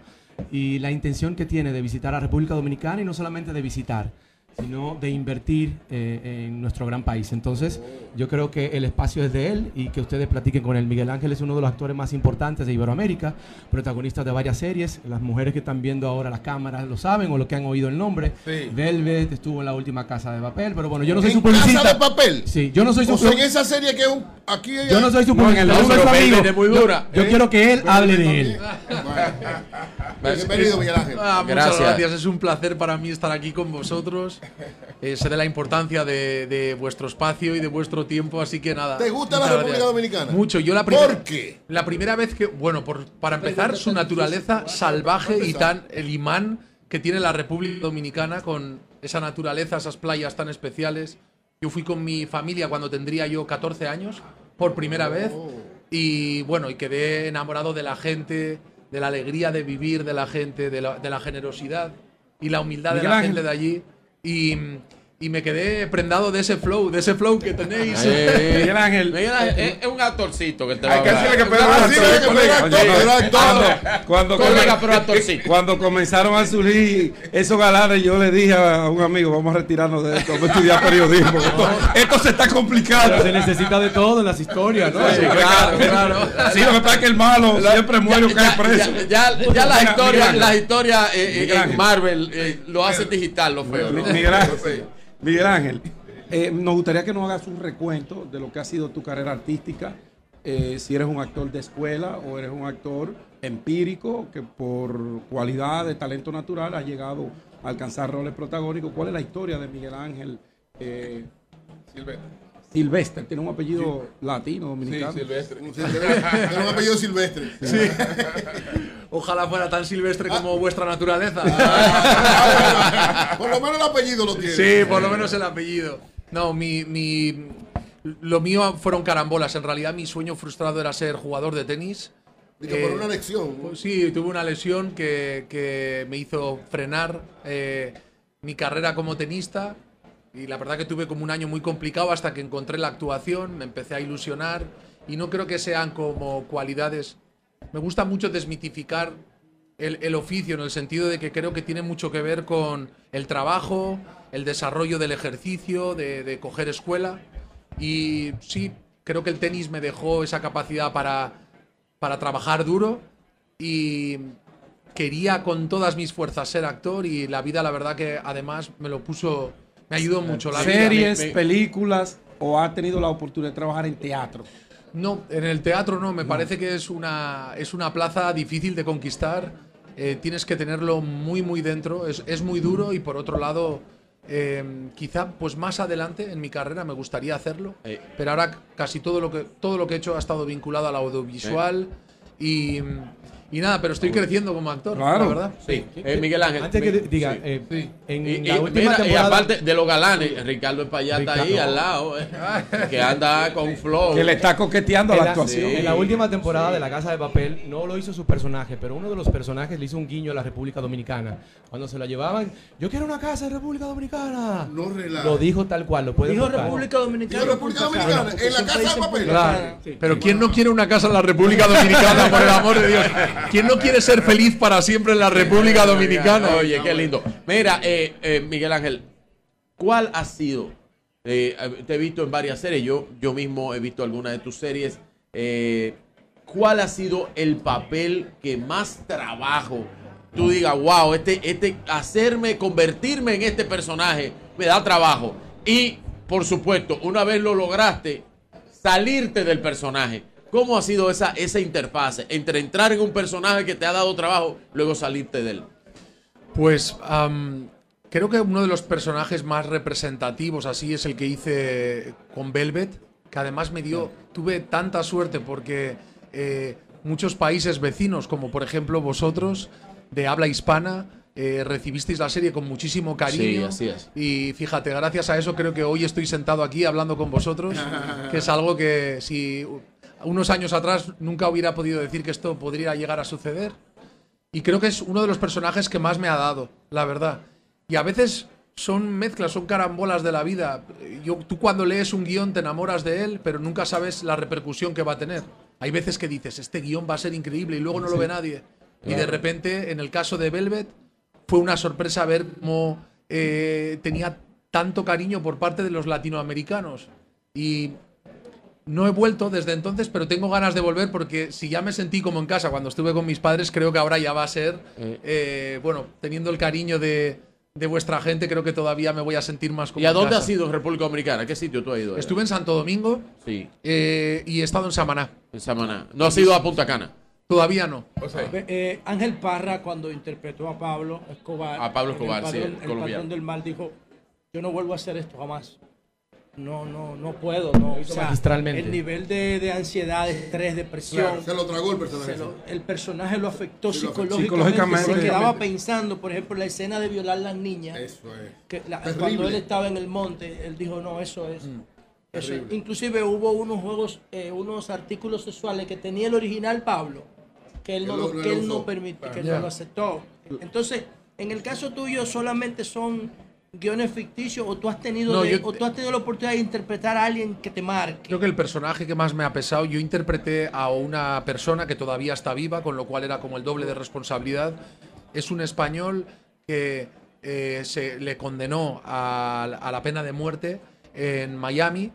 S15: y la intención que tiene de visitar a República Dominicana y no solamente de visitar, sino de invertir eh, en nuestro gran país. Entonces, yo creo que el espacio es de él y que ustedes platiquen con él. Miguel Ángel es uno de los actores más importantes de Iberoamérica, protagonista de varias series. Las mujeres que están viendo ahora las cámaras lo saben o lo que han oído el nombre. Velvet estuvo en la última Casa de Papel, pero bueno, yo no soy su publicista.
S4: ¿Casa de Papel?
S15: Sí, yo no soy su
S4: o en esa serie que es un aquí
S15: Yo no soy su publicista, yo muy dura. Yo, quiero que él hable de él.
S4: Bienvenido, Miguel Ángel.
S16: Ah, muchas gracias. es un placer para mí estar aquí con vosotros. Eh, sé de la importancia de, vuestro espacio y de vuestro tiempo, así que nada.
S4: ¿Te gusta la República Dominicana?
S16: Mucho. Yo la
S4: ¿Por qué?
S16: La primera vez que, bueno, por, para empezar, su naturaleza salvaje y tan el imán que tiene la República Dominicana con esa naturaleza, esas playas tan especiales. Yo fui con mi familia cuando tendría yo 14 años, por primera vez, oh. y bueno, y quedé enamorado de la gente, de la alegría de vivir de la gente, de la, generosidad y la humildad de la gente de allí. Y, y me quedé prendado de ese flow, de ese flow que tenéis.
S5: Miguel Ángel. Miguel Ángel eh, es, un actorcito que te va a
S3: que decirle que Pedro actor. Cuando, cuando comenzaron a surgir esos galanes, yo le dije a un amigo, vamos a retirarnos de esto, vamos a estudiar periodismo. Esto, se está complicando.
S15: se necesita de todo en las historias, ¿no?
S3: Sí, claro, claro. Sí, lo que pasa es que el malo siempre muere o cae preso.
S5: Ya, ya, las historias, las historias en Marvel eh, lo hacen digital, lo feo.
S3: Miguel Ángel. Miguel Ángel, eh, nos gustaría que nos hagas un recuento de lo que ha sido tu carrera artística, eh, si eres un actor de escuela o eres un actor empírico que por cualidad de talento natural ha llegado a alcanzar roles protagónicos. ¿Cuál es la historia de Miguel Ángel eh, Silvestre? Silvestre, tiene un apellido latino, dominicano.
S4: Sí, Silvestre. tiene un apellido Silvestre.
S16: Sí. Ojalá fuera tan silvestre como vuestra naturaleza.
S4: por lo menos el apellido lo tiene.
S16: Sí, por lo menos el apellido. No, mi, mi, lo mío fueron carambolas. En realidad mi sueño frustrado era ser jugador de tenis
S4: por una lesión.
S16: Pues sí, tuve una lesión que, me hizo frenar mi carrera como tenista y la verdad que tuve como un año muy complicado hasta que encontré la actuación, me empecé a ilusionar y no creo que sean como cualidades. Me gusta mucho desmitificar el, oficio en el sentido de que creo que tiene mucho que ver con el trabajo, el desarrollo del ejercicio, de, coger escuela. Y sí, creo que el tenis me dejó esa capacidad para, para trabajar duro y quería con todas mis fuerzas ser actor y la vida la verdad que además me lo puso me ayudó mucho la
S3: ¿Series, películas o ha tenido la oportunidad de trabajar en teatro?
S16: No, en el teatro no. Me parece que es una, es una plaza difícil de conquistar. Eh, tienes que tenerlo muy, muy dentro. Es, es muy duro y por otro lado, eh, quizá pues más adelante en mi carrera me gustaría hacerlo. Eh. Pero ahora casi todo lo, que, todo lo que he hecho ha estado vinculado al audiovisual y y nada, pero estoy creciendo como actor, la verdad.
S5: Sí. Eh, Miguel Ángel.
S15: Antes que diga, eh,
S5: en la última temporada... y aparte de los galanes, Ricardo Espallata ahí al lado, eh, que anda con flow.
S3: Que le está coqueteando a la, actuación.
S15: En la última temporada de La Casa de Papel no lo hizo su personaje, pero uno de los personajes le hizo un guiño a la República Dominicana. Cuando se la llevaban, yo quiero una casa en República Dominicana. No relaja. Lo dijo tal cual, lo puede
S2: Dijo República Dominicana.
S4: Dijo República Dominicana, en la Casa de Papel. Claro.
S16: Pero ¿quién no quiere una casa en la República Dominicana, por el amor de Dios? ¿Quién no quiere ser feliz para siempre en la República Dominicana?
S5: Oye, qué lindo. Mira, eh, eh, Miguel Ángel, ¿cuál ha sido? Eh, te he visto en varias series, yo, yo mismo he visto algunas de tus series. ¿Cuál ha sido el papel que más trabajo tú digas, wow, este, este, hacerme, convertirme en este personaje me da trabajo? Y, por supuesto, una vez lo lograste, salirte del personaje. ¿Cómo ha sido esa, esa interfase entre entrar en un personaje que te ha dado trabajo, luego salirte de él?
S16: Pues creo que uno de los personajes más representativos así es el que hice con Velvet, que además me dio, tuve tanta suerte porque eh, muchos países vecinos, como por ejemplo vosotros, de habla hispana, eh, recibisteis la serie con muchísimo cariño.
S5: Sí, así es.
S16: Y fíjate, gracias a eso creo que hoy estoy sentado aquí hablando con vosotros, que es algo que si unos años atrás nunca hubiera podido decir que esto podría llegar a suceder. Y creo que es uno de los personajes que más me ha dado, la verdad. Y a veces son mezclas, son carambolas de la vida. Yo, tú cuando lees un guion te enamoras de él, pero nunca sabes la repercusión que va a tener. Hay veces que dices, este guion va a ser increíble y luego no lo ve nadie. Y de repente, en el caso de Velvet, fue una sorpresa ver cómo eh, tenía tanto cariño por parte de los latinoamericanos. Y no he vuelto desde entonces, pero tengo ganas de volver porque si ya me sentí como en casa cuando estuve con mis padres, creo que ahora ya va a ser, eh. Eh, bueno, teniendo el cariño de, vuestra gente, creo que todavía me voy a sentir más como
S5: ¿Y a dónde has ido en República Dominicana? qué sitio tú has ido?
S16: Estuve en Santo Domingo
S5: sí.
S16: Eh, y he estado en Samaná.
S5: En Samaná. ¿No has ido a Punta Cana?
S16: Todavía no.
S2: Ángel Parra, cuando interpretó a Pablo Escobar,
S5: a Pablo Escobar,
S2: sí, el, del mal, dijo: Yo no vuelvo a hacer esto jamás no, no, no puedo, no. O sea,
S15: magistralmente.
S2: El nivel de, de, ansiedad, estrés, depresión.
S4: se lo tragó el personaje.
S2: el personaje lo afectó psicológicamente. Se quedaba pensando, por ejemplo, la escena de violar a las niñas.
S4: Eso es.
S2: Que cuando él estaba en el monte, él dijo, no, eso es. Mm. Eso Inclusive hubo unos juegos, eh, unos artículos sexuales que tenía el original Pablo, que él no, lo, que él no permitió, que él no lo aceptó. Entonces, en el caso tuyo solamente son guiones ficticios o tú has tenido o tú has tenido la oportunidad de interpretar a alguien que te marque?
S16: Creo que el personaje que más me ha pesado, yo interpreté a una persona que todavía está viva, con lo cual era como el doble de responsabilidad. Es un español que eh, se le condenó a, la pena de muerte en Miami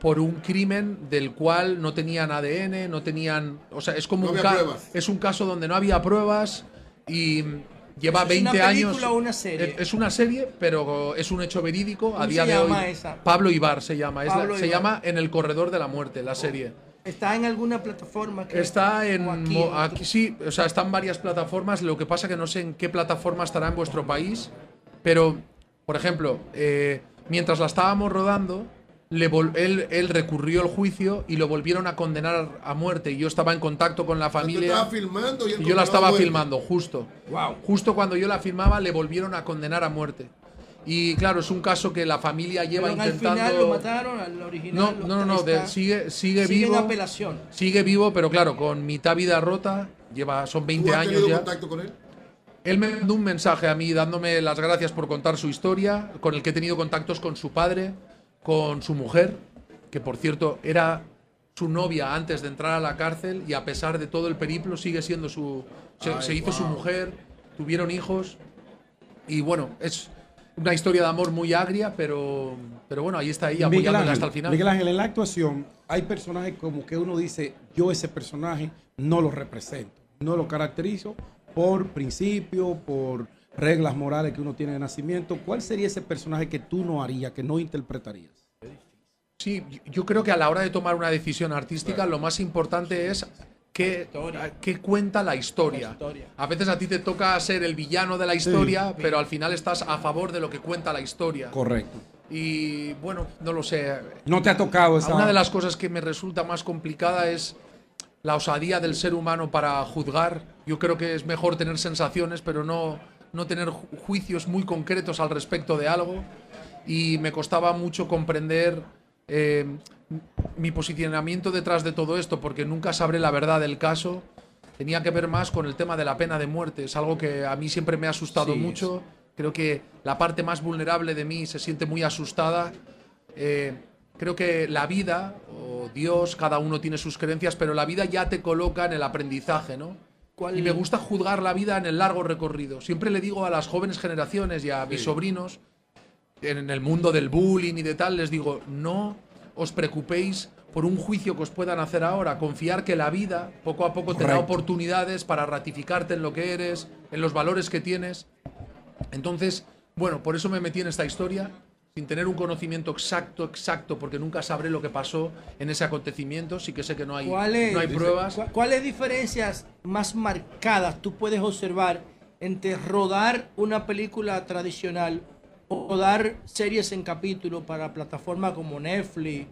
S16: por un crimen del cual no tenían ADN, no tenían, o sea, es como un es un caso donde no había pruebas y Lleva ¿Es 20 una años.
S2: O una serie?
S16: Es una serie, pero es un hecho verídico. A día de hoy.
S2: Esa?
S16: Pablo Ibar se llama. se llama En el corredor de la muerte, la serie.
S2: ¿Está en alguna plataforma?
S16: está en. Aquí, sí, o sea, está en varias plataformas. Lo que pasa que no sé en qué plataforma estará en vuestro país. Pero, por ejemplo, eh, mientras la estábamos rodando, él, él, recurrió al juicio y lo volvieron a condenar a muerte. Y yo estaba en contacto con la familia.
S4: filmando
S16: y, yo la estaba filmando, justo. Justo cuando yo la filmaba, le volvieron a condenar a muerte. Y claro, es un caso que la familia lleva
S2: Pero
S16: intentando.
S2: Al final lo mataron, al original.
S16: No, no, no, no sigue, sigue vivo.
S2: en apelación.
S16: Sigue vivo, pero claro, con mitad vida rota, lleva, son 20
S4: ¿Tú has
S16: años ya.
S4: contacto con él?
S16: Él me mandó un mensaje a mí dándome las gracias por contar su historia, con el que he tenido contactos con su padre, con su mujer, que por cierto era su novia antes de entrar a la cárcel y a pesar de todo el periplo sigue siendo su... Se,
S4: Ay,
S16: se hizo su mujer, tuvieron hijos y bueno, es una historia de amor muy agria, pero, pero bueno, ahí está ella apoyándola
S3: Ángel,
S16: hasta el final.
S3: Miguel Ángel, en la actuación hay personajes como que uno dice, yo ese personaje no lo represento, no lo caracterizo por principio, por reglas morales que uno tiene de nacimiento. ¿Cuál sería ese personaje que tú no harías, que no interpretarías?
S16: Sí, yo creo que a la hora de tomar una decisión artística lo más importante es qué, qué cuenta la historia. A veces a ti te toca ser el villano de la historia, pero al final estás a favor de lo que cuenta la historia.
S3: Correcto.
S16: Y bueno, no lo sé.
S3: No te ha tocado esa...
S16: Una de las cosas que me resulta más complicada es la osadía del ser humano para juzgar. Yo creo que es mejor tener sensaciones, pero no, no tener ju- juicios muy concretos al respecto de algo. Y me costaba mucho comprender eh, mi posicionamiento detrás de todo esto, porque nunca sabré la verdad del caso. Tenía que ver más con el tema de la pena de muerte. Es algo que a mí siempre me ha asustado
S3: Sí,
S16: mucho. Creo que la parte más vulnerable de mí se siente muy asustada. Eh, creo que la vida, o Dios, cada uno tiene sus creencias, pero la vida ya te coloca en el aprendizaje, ¿no?
S2: ¿Cuál-
S16: Y me gusta juzgar la vida en el largo recorrido. Siempre le digo a las jóvenes generaciones y a mis sobrinos, en el mundo del bullying y de tal, les digo, no os preocupéis por un juicio que os puedan hacer ahora. Confiar que la vida, poco a poco, te da oportunidades para ratificarte en lo que eres, en los valores que tienes. Entonces, bueno, por eso me metí en esta historia, sin tener un conocimiento exacto, exacto, porque nunca sabré lo que pasó en ese acontecimiento. Sí que sé que no hay,
S2: ¿Cuáles
S16: no hay pruebas.
S2: cu- ¿Cuáles diferencias más marcadas tú puedes observar entre rodar una película tradicional o dar series en capítulo para plataformas como Netflix?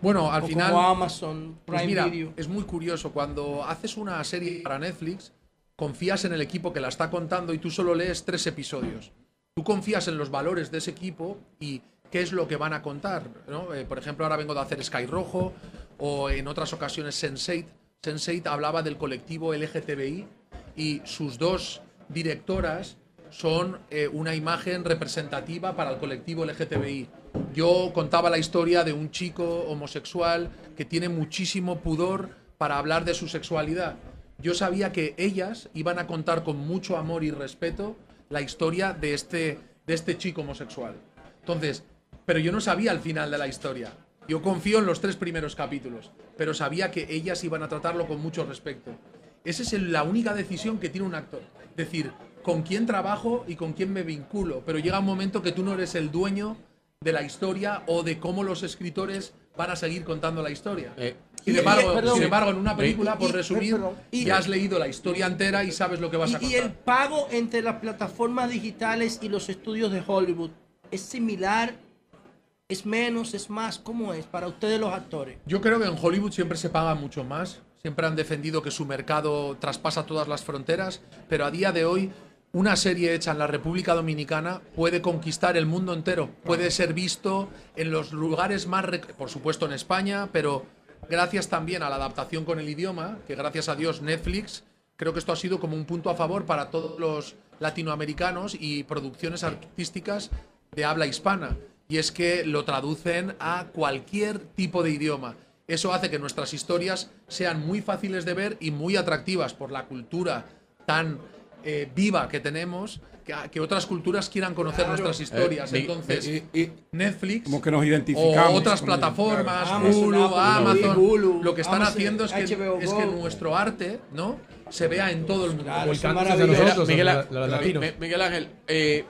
S16: Bueno, al
S2: o
S16: final.
S2: como Amazon
S16: pues
S2: Prime
S16: mira,
S2: Video.
S16: es muy curioso. Cuando haces una serie para Netflix, confías en el equipo que la está contando y tú solo lees tres episodios. Tú confías en los valores de ese equipo y qué es lo que van a contar. ¿no? Eh, por ejemplo, ahora vengo de hacer Sky Rojo o en otras ocasiones Sense8. Sense8 hablaba del colectivo LGTBI y sus dos directoras son eh, una imagen representativa para el colectivo LGTBI. Yo contaba la historia de un chico homosexual que tiene muchísimo pudor para hablar de su sexualidad. Yo sabía que ellas iban a contar con mucho amor y respeto la historia de este, de este chico homosexual. Entonces, pero yo no sabía el final de la historia. Yo confío en los tres primeros capítulos, pero sabía que ellas iban a tratarlo con mucho respeto. Esa es la única decisión que tiene un actor. Decir, con quién trabajo y con quién me vinculo. Pero llega un momento que tú no eres el dueño de la historia o de cómo los escritores van a seguir contando la historia. Sin, embargo,
S2: perdón.
S16: sin embargo, en una película, por
S2: y-
S16: resumir,
S2: perdón. Y-
S16: ya has leído la historia entera y sabes lo que vas a
S2: Y, y
S16: contar.
S2: el pago entre las plataformas digitales y los estudios de Hollywood es similar, es menos, es más, ¿cómo es para ustedes los actores?
S16: Yo creo que en Hollywood siempre se paga mucho más. Siempre han defendido que su mercado traspasa todas las fronteras, pero a día de hoy una serie hecha en la República Dominicana puede conquistar el mundo entero, puede ser visto en los lugares más, por supuesto en España, pero gracias también a la adaptación con el idioma, que gracias a Dios Netflix, creo que esto ha sido como un punto a favor para todos los latinoamericanos y producciones artísticas de habla hispana. Y es que lo traducen a cualquier tipo de idioma. Eso hace que nuestras historias sean muy fáciles de ver y muy atractivas por la cultura tan eh, viva que tenemos, que, que otras culturas quieran conocer nuestras historias.
S3: Eh,
S16: Entonces,
S3: eh,
S16: Netflix
S3: Como que nos identificamos.
S16: o otras plataformas,
S3: Claro.
S16: Hulu,
S3: Amazon,
S16: Amazon,
S3: Apple, Hulu,
S16: lo que están
S2: Amazon,
S16: haciendo es que, es que nuestro arte, ¿no? Se vea en todo el mundo.
S2: Claro,
S5: Miguel,
S2: maravilloso.
S5: Miguel,
S15: los- los latinos.
S5: Mi- Miguel Ángel, eh,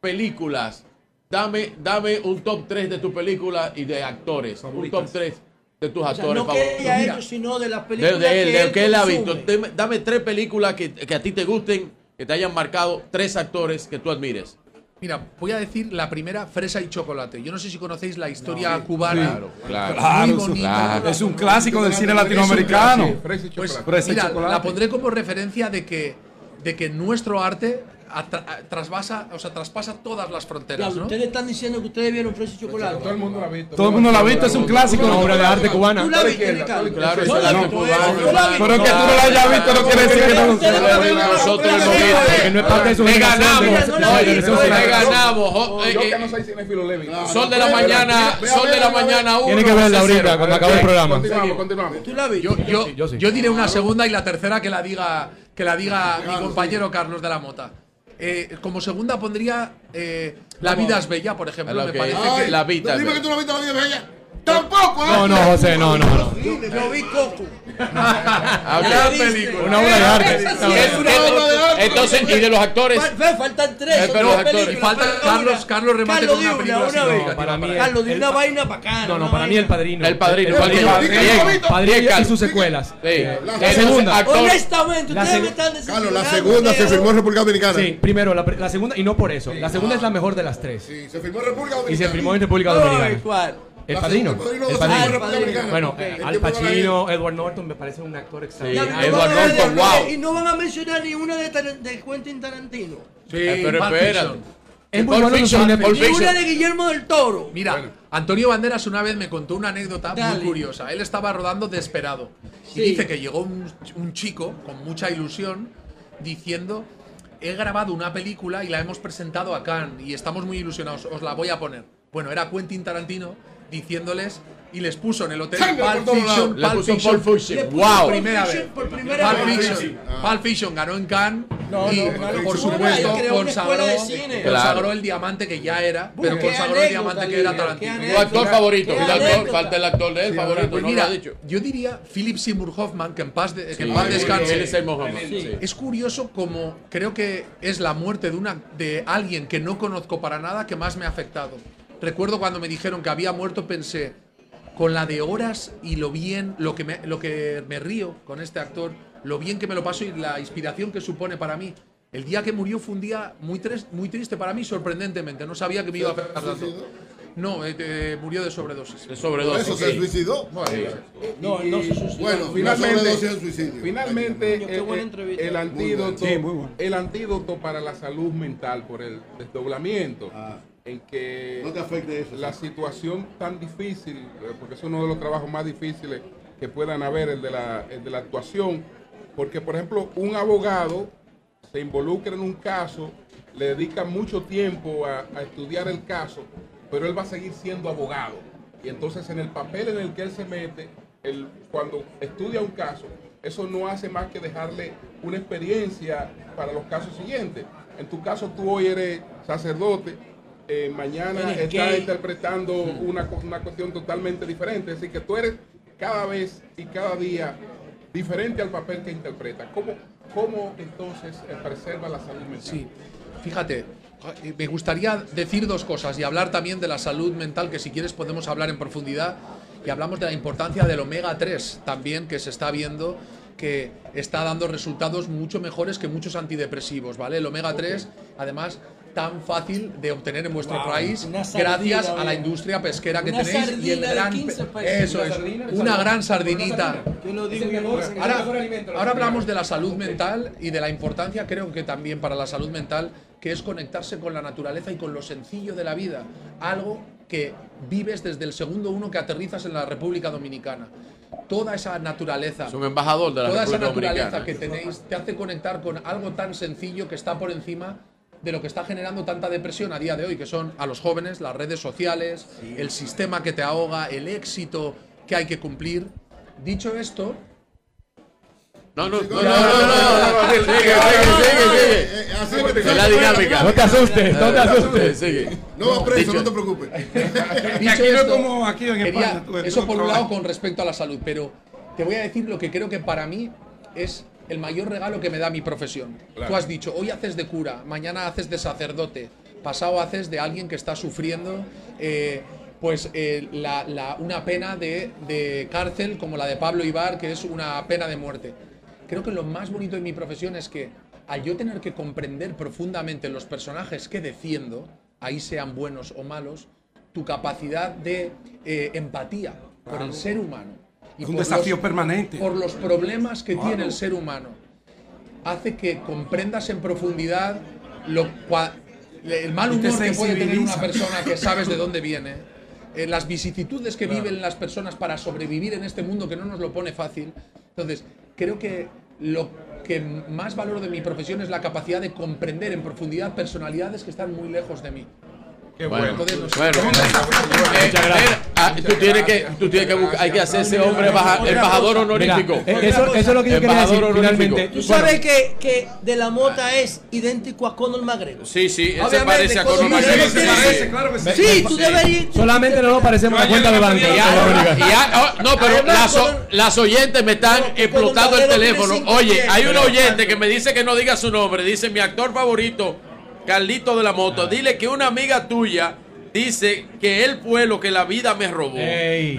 S5: películas. Dame, dame un top 3 de tu película y de actores. Un top 3 de tus
S2: O sea,
S5: actores
S2: no que
S5: favoritos.
S2: hecho, sino de las películas
S5: de él,
S2: que
S5: de
S2: él
S5: que él ha
S2: consume.
S5: visto. Deme- Dame tres películas que, que a ti te gusten, que te hayan marcado, tres actores que tú admires.
S16: Mira, voy a decir la primera, Fresa y Chocolate. Yo no sé si conocéis la historia cubana.
S5: Claro, claro.
S3: Claro,
S16: bonita.
S3: es un clásico del cine latinoamericano.
S1: Fresa y
S16: Pues
S1: chocolate.
S3: Fresa y
S16: mira,
S3: chocolate.
S16: la pondré como referencia de que, de que nuestro arte trasvasa, o sea, traspasa todas las fronteras. ¿no?
S2: Ustedes están diciendo que ustedes vieron Fresa y Chocolate.
S1: Todo el mundo lo ha visto.
S3: Todo el mundo lo ha visto, es un clásico, una obra de arte cubana.
S2: ¿Tú la viste, Ricardo?
S5: Claro, arte cubano.
S3: Pero que tú no lo hayas visto no quiere decir que no
S5: Nosotros hemos visto.
S3: Que no es parte de su
S5: Le ganamos. Le ganamos.
S1: Yo que no soy cinefilo Levi.
S5: Sol de la mañana, sol de la mañana uno.
S3: Tiene que verla ahorita cuando acabe el programa.
S1: Continuamos, continuamos.
S2: ¿Tú la viste?
S16: Yo, yo, yo diré una segunda y la tercera que la diga, que la diga mi compañero Carlos de la Mota. Eh, como segunda pondría eh, La vida es bella, por ejemplo.
S5: Lo
S16: Me parece que
S5: La vida es
S4: Dime que
S5: bella.
S4: tú no viste la vida de ella. Tampoco, ¿eh?
S3: No, no, José, no, no, no.
S2: Yo vi Coco.
S5: Ah.
S16: Gran película.
S3: Una obra de arte.
S5: Es una obra de arte. Entonces, y de los actores.
S2: Faltan tres.
S5: Eh, pero los actores.
S16: Falta
S2: pero
S16: Carlos-
S2: una.
S16: Carlos remate
S2: Carlos,
S16: con una
S2: di
S16: película
S2: una vez.
S3: Para mí
S2: Carlos, di
S3: el
S2: una vaina bacana.
S3: No, no,
S2: una
S3: para mí el padrino.
S5: El padrino,
S3: El
S5: padrino.
S3: y sus secuelas. Eh, La segunda.
S2: Honestamente, ustedes me están
S4: Carlos, la segunda se firmó en República Dominicana.
S3: Sí, primero, la, pre- la segunda, y no por eso. La segunda es la mejor de las tres.
S4: Sí, se firmó en República Dominicana.
S3: Y se firmó en República Dominicana. El padrino.
S4: el padrino
S3: El. Bueno, eh, Al Pacino, Edward Norton me parece un actor extraordinario.
S5: Edward Norton, wow.
S2: Y no van a mencionar ni una de, Quentin Tarantino.
S16: Sí,
S5: Eh, pero espera.
S3: Es muy bueno su
S5: Fiction,
S3: cine.
S5: Pulp
S2: Ni una
S5: Fiction.
S2: de Guillermo del Toro.
S16: Mira, Antonio Banderas una vez me contó una anécdota
S2: Dale.
S16: muy curiosa. Él estaba rodando Desperado. Y
S2: Sí.
S16: dice que llegó un, un chico con mucha ilusión diciendo: He grabado una película y la hemos presentado a Cannes y estamos muy ilusionados. Os la voy a poner. Bueno, era Quentin Tarantino diciéndoles y les puso en el hotel Pulp Fiction. Pulp
S5: puso
S16: Fiction.
S5: Pulp Fiction. Wow.
S16: Primera vez.
S2: por primera
S16: Pulp
S2: vez.
S16: Fiction. Pulp Fiction ganó en Cannes
S2: No,
S16: y
S2: no, ganó
S16: por supuesto consagró, consagró el diamante que ya era, pero consagró el diamante que era Tarantino.
S5: Tu actor favorito. El actor, falta el actor de él, favorito.
S16: Pues
S5: no
S16: mira,
S5: dicho.
S16: yo diría Philip Seymour Hoffman, que en paz, de- que en
S5: Sí,
S16: paz
S5: sí,
S16: descanse.
S2: Sí.
S5: sí.
S16: Es curioso como creo que es la muerte de, una, de alguien que no conozco para nada que más me ha afectado. Recuerdo cuando me dijeron que había muerto, pensé, con la de horas y lo bien, lo que me, lo que me río con este actor, lo bien que me lo paso y la inspiración que supone para mí. El día que murió fue un día muy, tres- muy triste para mí, sorprendentemente. No sabía que me iba a afectar tanto. No, eh, eh, murió de sobredosis.
S5: De sobredosis.
S4: eso se
S5: sí.
S4: suicidó.
S2: No, no se suicidó.
S4: Bueno,
S1: Finalmente,
S4: suicidio.
S1: finalmente eh, eh, el antídoto,
S3: Sí, bueno.
S1: el antídoto para la salud mental por el desdoblamiento
S4: Ah.
S1: En que
S4: No te afecte eso.
S1: la situación tan difícil, eh, porque es uno de los trabajos más difíciles que puedan haber, el de la, el de la actuación, porque por ejemplo un abogado se involucra en un caso, le dedica mucho tiempo a, a estudiar el caso, pero él va a seguir siendo abogado. Y entonces en el papel en el que él se mete, él, cuando estudia un caso, eso no hace más que dejarle una experiencia para los casos siguientes. En tu caso tú hoy eres sacerdote, eh, mañana
S2: Eres
S1: estás
S2: gay.
S1: interpretando una, co- una cuestión totalmente diferente. Así que tú eres cada vez y cada día diferente al papel que interpretas. ¿Cómo, cómo entonces eh, preserva la salud mental?
S16: Sí, fíjate, eh, me gustaría decir dos cosas y hablar también de la salud mental, que si quieres podemos hablar en profundidad, y hablamos de la importancia del omega 3 también, que se está viendo que está dando resultados mucho mejores que muchos antidepresivos, ¿vale? El omega 3, además, tan fácil de obtener en vuestro
S2: Wow,
S16: país
S2: sardina,
S16: gracias a la industria pesquera que tenéis y el gran
S2: 15 pesos.
S16: eso es una gran sardinita
S2: Yo lo digo yo.
S16: Ahora, ahora hablamos de la salud mental y de la importancia, creo que también para la salud mental, que es conectarse con la naturaleza y con lo sencillo de la vida. Algo que vives desde el segundo uno que aterrizas en la República Dominicana. Toda esa naturaleza,
S5: Es un embajador de la
S16: toda esa
S5: República
S16: naturaleza
S5: Dominicana.
S16: que tenéis, te hace conectar con algo tan sencillo que está por encima de lo que está generando tanta depresión a día de hoy, que son a los jóvenes, las redes sociales, el sistema que te ahoga, el éxito que hay que cumplir. Dicho esto,
S5: No, no, no, no, no, no, no, sigue, sigue, sigue, sigue. Es la dinámica.
S3: No te asustes, no te asustes.
S5: Sigue.
S4: No preso, no te preocupes.
S16: Dicho esto,
S3: como aquí en
S16: quería-
S3: España, tú-
S16: eso por un lado con respecto a la salud, pero te voy a decir lo que creo que para mí es el mayor regalo que me da mi profesión.
S1: Claro.
S16: Tú has dicho, hoy haces de cura, mañana haces de sacerdote, pasado haces de alguien que está sufriendo eh, pues eh, la- la- una pena de, de cárcel como la de Pablo Ibar, que es una pena de muerte. Creo que lo más bonito de mi profesión es que al yo tener que comprender profundamente los personajes que defiendo, ahí sean buenos o malos, tu capacidad de eh, empatía por el ser humano.
S3: Es un desafío
S16: los-
S3: permanente.
S16: Por los problemas que
S3: Claro.
S16: tiene el ser humano. Hace que comprendas en profundidad lo el mal humor que puede tener una persona que sabes de dónde viene, eh, las vicisitudes que viven las personas para sobrevivir en este mundo que no nos lo pone fácil. Entonces, creo que lo que más valoro de mi profesión es la capacidad de comprender en profundidad personalidades que están muy lejos de mí.
S5: Qué bueno. Entonces, bueno. tú tienes que, tú tienes que buscar, hay que hacer ese hombre embajador honorífico.
S15: eso, eso, es lo que yo quería decir finalmente.
S2: Tú sabes que, que De la Mota es idéntico a Conor McGregor.
S5: Sí, sí, él se parece a Conor McGregor.
S2: Se parece, claro que sí. Sí, tú deberías.
S15: Solamente no nos parecemos a cuenta de banco.
S5: Oh, no, pero las, las oyentes me están explotando el teléfono. Oye, hay un oyente que me dice que no diga su nombre. Dice mi actor favorito Carlito de la Moto, dile que una amiga tuya dice que él fue lo que la vida me robó.
S15: Eh.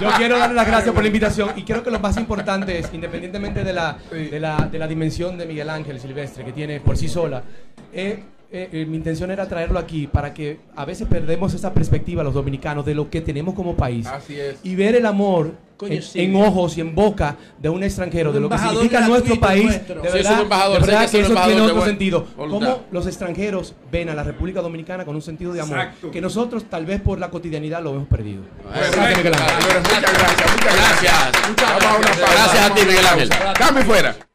S15: Yo, quiero darle las gracias por la invitación y creo que lo más importante es, independientemente de la, de la, de la dimensión de Miguel Ángel Silvestre que tiene por sí sola, eh, eh, eh, mi intención era traerlo aquí para que a veces perdemos esa perspectiva los dominicanos de lo que tenemos como país.
S1: Así es.
S15: Y ver el amor en, ojos y en boca de un extranjero, de lo que significa nuestro país. De verdad, que eso tiene otro sentido. Cómo los extranjeros ven a la República Dominicana con un sentido de amor que nosotros tal vez por la cotidianidad lo hemos perdido.
S5: Muchas gracias. Muchas gracias. Gracias a ti, Miguel Ángel.
S1: Dame fuera.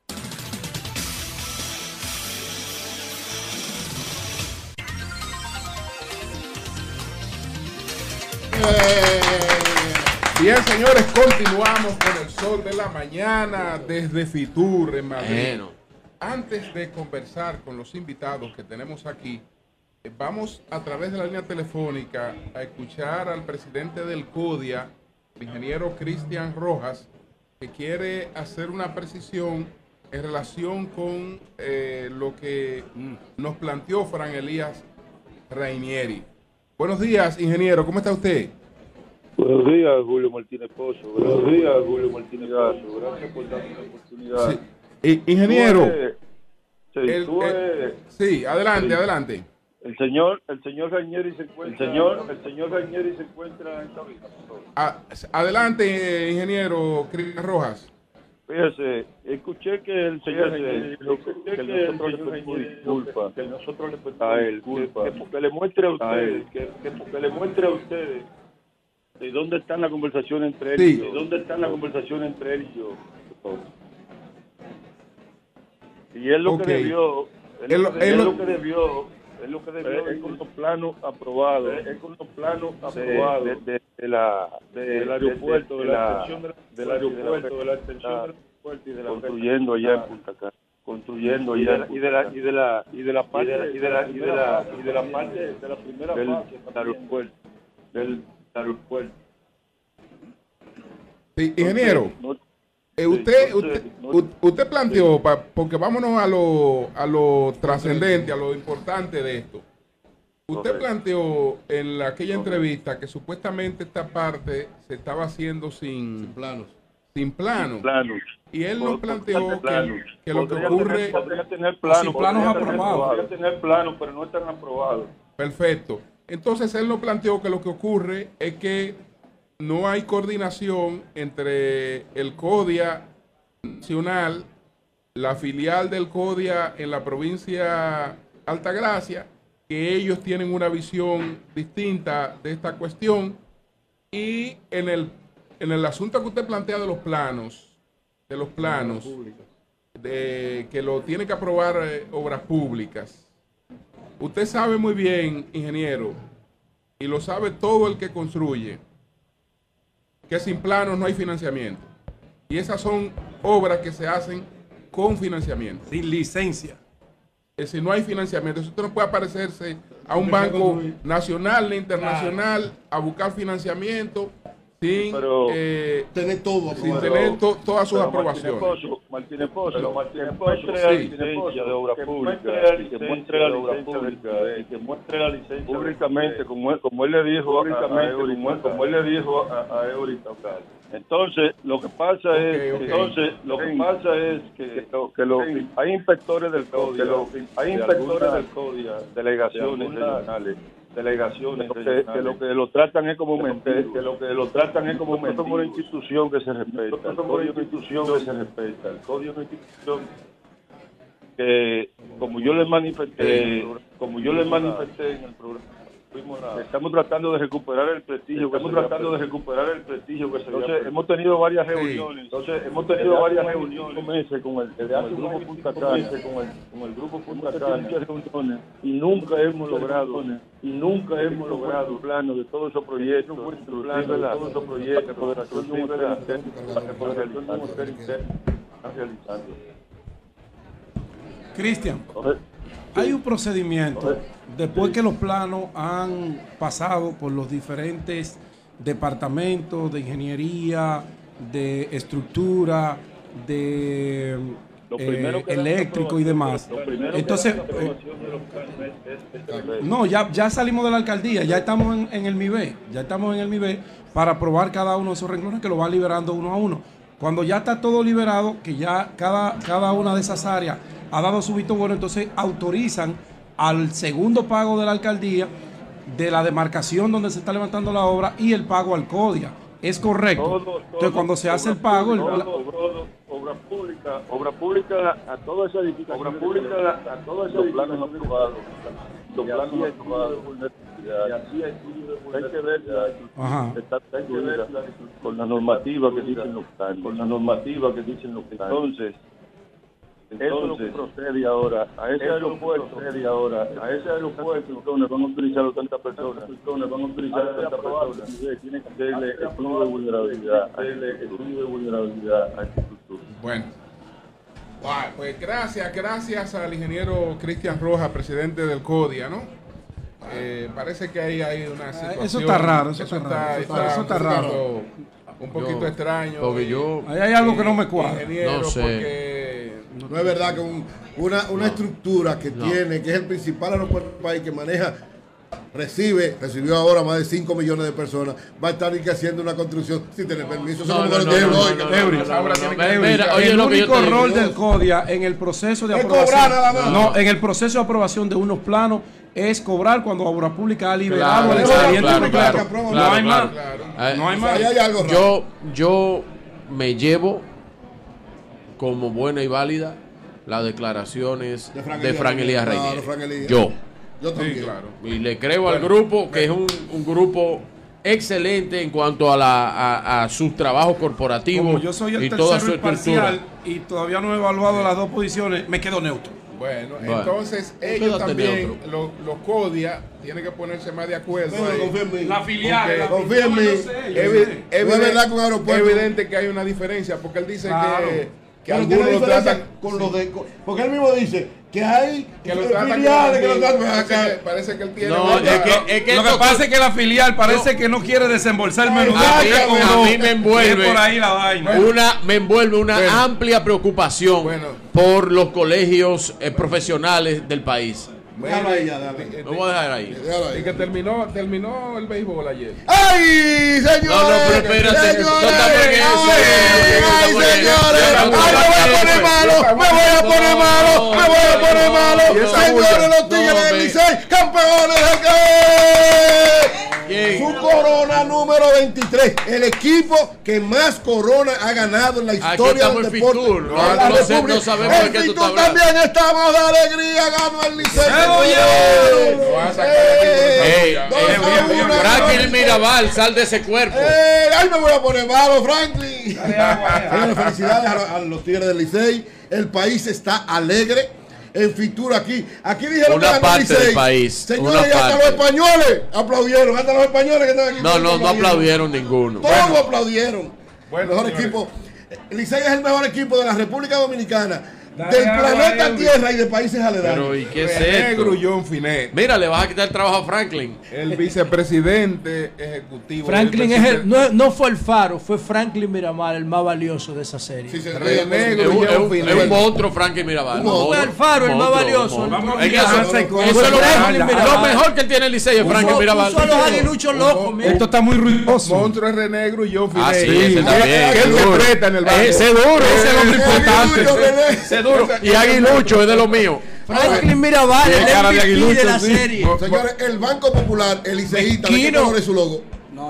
S1: Bien, señores, continuamos con el sol de la mañana desde Fitur en Madrid. Antes de conversar con los invitados que tenemos aquí, eh, vamos a través de la línea telefónica a escuchar al presidente del CODIA, el ingeniero Cristian Rojas, que quiere hacer una precisión en relación con eh, lo que nos planteó Fran Elías Rainieri. Buenos días, ingeniero, ¿cómo está usted?
S17: Buenos días, Julio Martínez Pozo. Buenos días, Julio Martínez Pozo. Gracias por darme la oportunidad.
S1: ingeniero.
S17: sí,
S1: sí, adelante, adelante.
S17: El señor, el señor Rainieri se encuentra. El señor, el señor Rainieri se encuentra en cabina.
S1: Ah, adelante, ingeniero Cristian Rojas.
S17: Fíjese, escuché que el señor que, nosotros le pedimos disculpas, que nosotros le pedimos a él, que, le muestre a ustedes, que, que, le muestre a ustedes de dónde está la conversación entre él y yo, dónde está la conversación entre él y yo. Y él lo que debió, él, lo, que debió, él lo que debió es con los planos aprobados, es con los planos aprobados. de, la del aeropuerto, de, la del aeropuerto, de la extensión del aeropuerto y de la construyendo allá en Punta Cana construyendo y de, y de la y de la y de la parte y de la y de la y de la parte de la primera del aeropuerto. Del aeropuerto
S1: sí, ingeniero eh, usted, usted, usted planteó, porque vámonos a lo, a lo trascendente, a lo importante de esto. Usted planteó en aquella entrevista que supuestamente esta parte se estaba haciendo sin,
S17: planos.
S1: Sin planos.
S17: planos.
S1: Y él nos planteó que, lo que ocurre...
S17: podría tener planos,
S1: planos aprobados.
S17: Podría tener planos, pero no están aprobados.
S1: Perfecto. Entonces él nos planteó que lo que ocurre es que no hay coordinación entre el CODIA nacional, la filial del CODIA en la provincia Altagracia, que ellos tienen una visión distinta de esta cuestión y en el, en el asunto que usted plantea de los planos, de los planos, de que lo tiene que aprobar eh, obras públicas. Usted sabe muy bien, ingeniero, y lo sabe todo el que construye, que sin planos no hay financiamiento. Y esas son obras que se hacen con financiamiento.
S3: Sin licencia.
S1: si no hay financiamiento, usted no puede aparecerse a un banco nacional ni internacional a buscar financiamiento sin eh,
S4: tener todo
S1: sin tener todas sus aprobaciones.
S17: Martínez Pozo, Martínez Pozo, la licencia de obra pública y que muestre la obra pública y que muestre la licencia públicamente como, como él le dijo públicamente como él le dijo a, a Eurita entonces lo que pasa es entonces lo que pasa es que, que lo, hay inspectores del código hay inspectores del código delegaciones regionales delegaciones que, lo que lo tratan es como que lo que lo tratan es como una institución que se respeta código es una institución que se respeta el código una institución que como yo les manifesté, como yo les manifesté en el programa estamos tratando de recuperar el prestigio estamos tratando de recuperar el prestigio que se entonces hemos tenido varias reuniones entonces hemos tenido varias reuniones con el, grupo Punta Cana con el, con el grupo Punta Cana reuniones y nunca hemos logrado y nunca hemos logrado un plano de todos esos proyectos plano de todos esos proyectos para realizando
S3: Cristian hay un procedimiento después que los planos han pasado por los diferentes departamentos de ingeniería, de estructura, de eh, eléctrico y demás. Entonces, eh, no, ya, ya salimos de la alcaldía, ya estamos en, en el MIBE, ya estamos en el MIBE para aprobar cada uno de esos renglones que lo va liberando uno a uno. Cuando ya está todo liberado, que ya cada, cada una de esas áreas ha dado su visto bueno, entonces autorizan al segundo pago de la alcaldía de la demarcación donde se está levantando la obra y el pago al CODIA. Es correcto. Entonces, cuando se hace el pago.
S17: obra pública, obra pública a toda esa edificación. Obra pública a toda esa planes aprobados. Los planes aprobados. Y así hay que ver está, hay que ver con la normativa que dicen los con la normativa que dicen los entonces entonces, procede ahora a ese aeropuerto, procede ahora a ese aeropuerto donde van a utilizar tantas personas, donde van a utilizar tantas personas, tiene que hacerle estudio de vulnerabilidad, hacerle estudio de vulnerabilidad a esta estructura.
S1: Bueno. pues gracias, gracias al ingeniero Cristian Rojas, presidente del CODIA, ¿no? Eh, parece que ahí hay una situación.
S3: Eso está raro, eso, está, raro. Eso está, raro.
S1: Un poquito extraño.
S3: Porque yo, ahí hay algo que no me cuadra.
S1: No sé. Porque
S4: no es verdad que una, una estructura que tiene, que es el principal aeropuerto del país, que maneja, recibe, recibió ahora más de 5 millones de personas, va a estar haciendo una construcción sin tener permiso.
S3: El único rol del CODIA en el proceso de aprobación. No, en el proceso de aprobación de unos planos es cobrar cuando Obra Pública ha liberado el expediente
S5: No hay más. No hay más. Yo, yo me llevo como buena y válida las declaraciones de Fran Elías, Reyes. Yo.
S4: Yo también.
S5: Y le creo al grupo que es un, un, grupo excelente en cuanto a, la, a, sus trabajos corporativos
S3: yo soy el
S5: y toda su estructura.
S3: Y todavía no he evaluado las dos posiciones, me quedo neutro.
S1: Bueno, entonces ellos también, los, los CODIA, tienen que ponerse más de acuerdo.
S3: la filial.
S1: es, verdad con es evidente que hay una diferencia, porque él dice que
S4: que algunos lo tratan con los de porque él mismo dice que hay
S1: que lo filiales que lo tratan parece, que él tiene
S3: no, es que, es que lo que pasa es que la filial parece que no quiere desembolsar menos
S5: a, mí, a mí me envuelve. por ahí la vaina. una me envuelve una amplia preocupación por los colegios eh, profesionales del país
S4: Déjalo ahí ya,
S5: Lo voy a dejar ahí.
S1: Y que terminó, terminó el béisbol ayer.
S4: ¡Ay, señores! No, no, pero espérate. Señores, no ¡Ay, señores! ¡Ay, me voy a poner malo! ¡Me voy a poner malo! ¡Me voy a poner malo! Señores, los Tigres del Licey, campeones del número 23. El equipo que más corona ha ganado en la historia del deporte.
S5: no, no, no, sabemos de qué tú
S4: también estamos de alegría. Ganó el Liceo.
S5: Franklin Mirabal, sal de ese cuerpo.
S4: ay, me voy a poner malo, Franklin. felicidades a los Tigres del Licey. El país está alegre en Fitura aquí. Aquí dijeron
S5: una que parte del país.
S4: Señores, hasta los españoles aplaudieron. Hasta los españoles que están aquí.
S5: No, no, no aplaudieron ninguno.
S4: Todos aplaudieron. Bueno, mejor equipo. Licey es el mejor equipo de la República Dominicana del planeta Tierra y de países aledaños. Pero
S5: ¿y qué es esto?
S1: John Finet.
S5: Mira, le vas a quitar el trabajo a Franklin.
S1: El vicepresidente ejecutivo.
S2: Franklin es el, no, no, fue el faro, fue Franklin Miramar el más valioso de esa serie.
S5: Sí, es, un, monstruo Franklin Miramar.
S2: No fue el faro el más valioso.
S5: Eso es lo mejor que tiene el Licey es Franklin Miramar.
S2: Son los aguiluchos locos.
S3: Esto está muy ruidoso.
S1: Monstruo es Renegro y John Finet.
S5: Ah, sí, ese también.
S1: ¿Qué interpreta en el
S5: barrio? Ese duro. Ese es el hombre importante. Y Aguilucho es de lo mío.
S2: Franklin Mirabal, el MVP de, la serie.
S4: Señores, el Banco Popular, el Iceíta, ¿de qué color es su logo?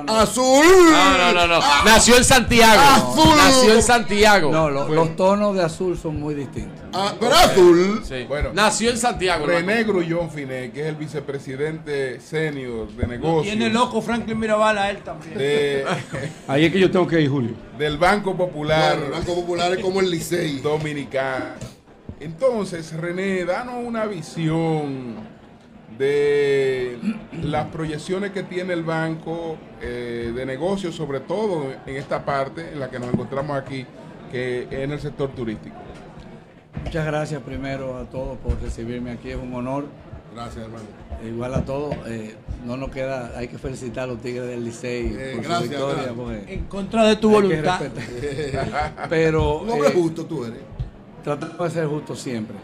S4: Azul.
S5: No, no, no, no. Nació en Santiago.
S4: Azul.
S5: Nació en Santiago.
S18: No, lo- los tonos de azul son muy distintos.
S4: Ah, pero azul.
S5: Sí.
S1: Bueno,
S5: Nació en Santiago.
S1: René Grullón Finet, que es el vicepresidente senior de negocios.
S2: Tiene loco Franklin Mirabal a él también.
S1: de-
S3: Ahí es que yo tengo que ir, Julio.
S1: del Banco Popular.
S4: Claro, el Banco Popular es como el Licey.
S1: Dominicano. Entonces, René, danos una visión de las proyecciones que tiene el banco eh, de negocios, sobre todo en esta parte en la que nos encontramos aquí, que es en el sector turístico.
S18: Muchas gracias primero a todos por recibirme aquí, es un honor.
S4: Gracias, hermano.
S18: Igual a todos, eh, no nos queda, hay que felicitar a los Tigres del Licey
S4: Eh,
S18: por
S4: gracias,
S18: su victoria. porque
S2: En contra de tu voluntad.
S18: Pero
S4: Un hombre
S18: eh,
S4: justo tú eres.
S18: tratamos de ser justos siempre.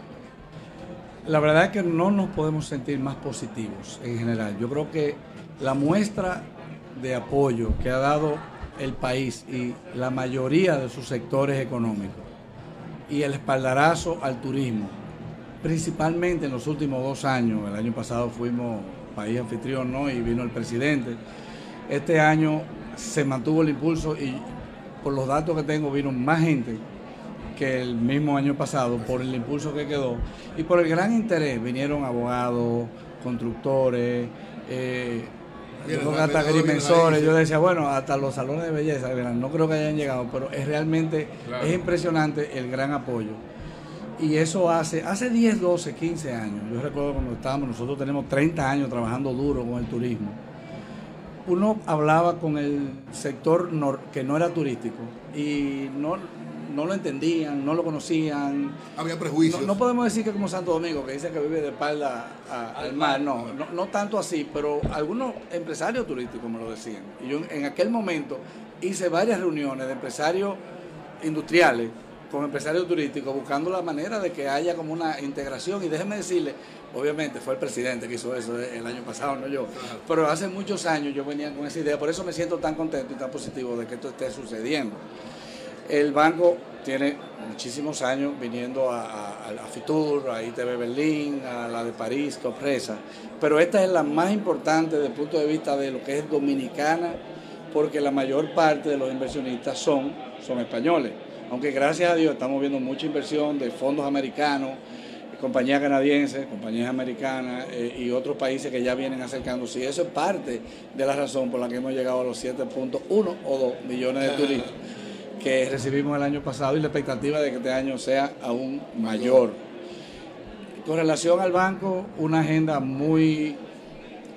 S18: La verdad es que no nos podemos sentir más positivos en general. Yo creo que la muestra de apoyo que ha dado el país y la mayoría de sus sectores económicos y el espaldarazo al turismo, principalmente en los últimos dos años, el año pasado fuimos país anfitrión ¿no? y vino el presidente, este año se mantuvo el impulso y por los datos que tengo vino más gente que el mismo año pasado por el impulso que quedó y por el gran interés. Vinieron abogados, constructores, eh, hasta agrimensores. Yo decía, bueno, hasta los salones de belleza, no creo que hayan llegado, pero es realmente,
S1: Claro.
S18: es impresionante el gran apoyo. Y eso hace, hace 10, 12, 15 años, yo recuerdo cuando estábamos, nosotros tenemos 30 años trabajando duro con el turismo. Uno hablaba con el sector nor- que no era turístico y no, no lo entendían, no lo conocían.
S4: Había prejuicios.
S18: No, no podemos decir que como Santo Domingo, que dice que vive de espalda a- al mar, no, no, no tanto así, pero algunos empresarios turísticos me lo decían. Y yo en aquel momento hice varias reuniones de empresarios industriales con empresarios turísticos buscando la manera de que haya como una integración y déjeme decirle, obviamente fue el presidente que hizo eso el año pasado, no yo, pero hace muchos años yo venía con esa idea, por eso me siento tan contento y tan positivo de que esto esté sucediendo. El banco tiene muchísimos años viniendo a, a, a Fitur, a ITV Berlín, a la de París, Copresa, pero esta es la más importante desde el punto de vista de lo que es dominicana, porque la mayor parte de los inversionistas son, son españoles. Aunque gracias a Dios estamos viendo mucha inversión de fondos americanos, compañías canadienses, compañías americanas eh, y otros países que ya vienen acercándose. Y eso es parte de la razón por la que hemos llegado a los 7.1 o 2 millones de turistas que recibimos el año pasado y la expectativa de que este año sea aún mayor. Con relación al banco, una agenda muy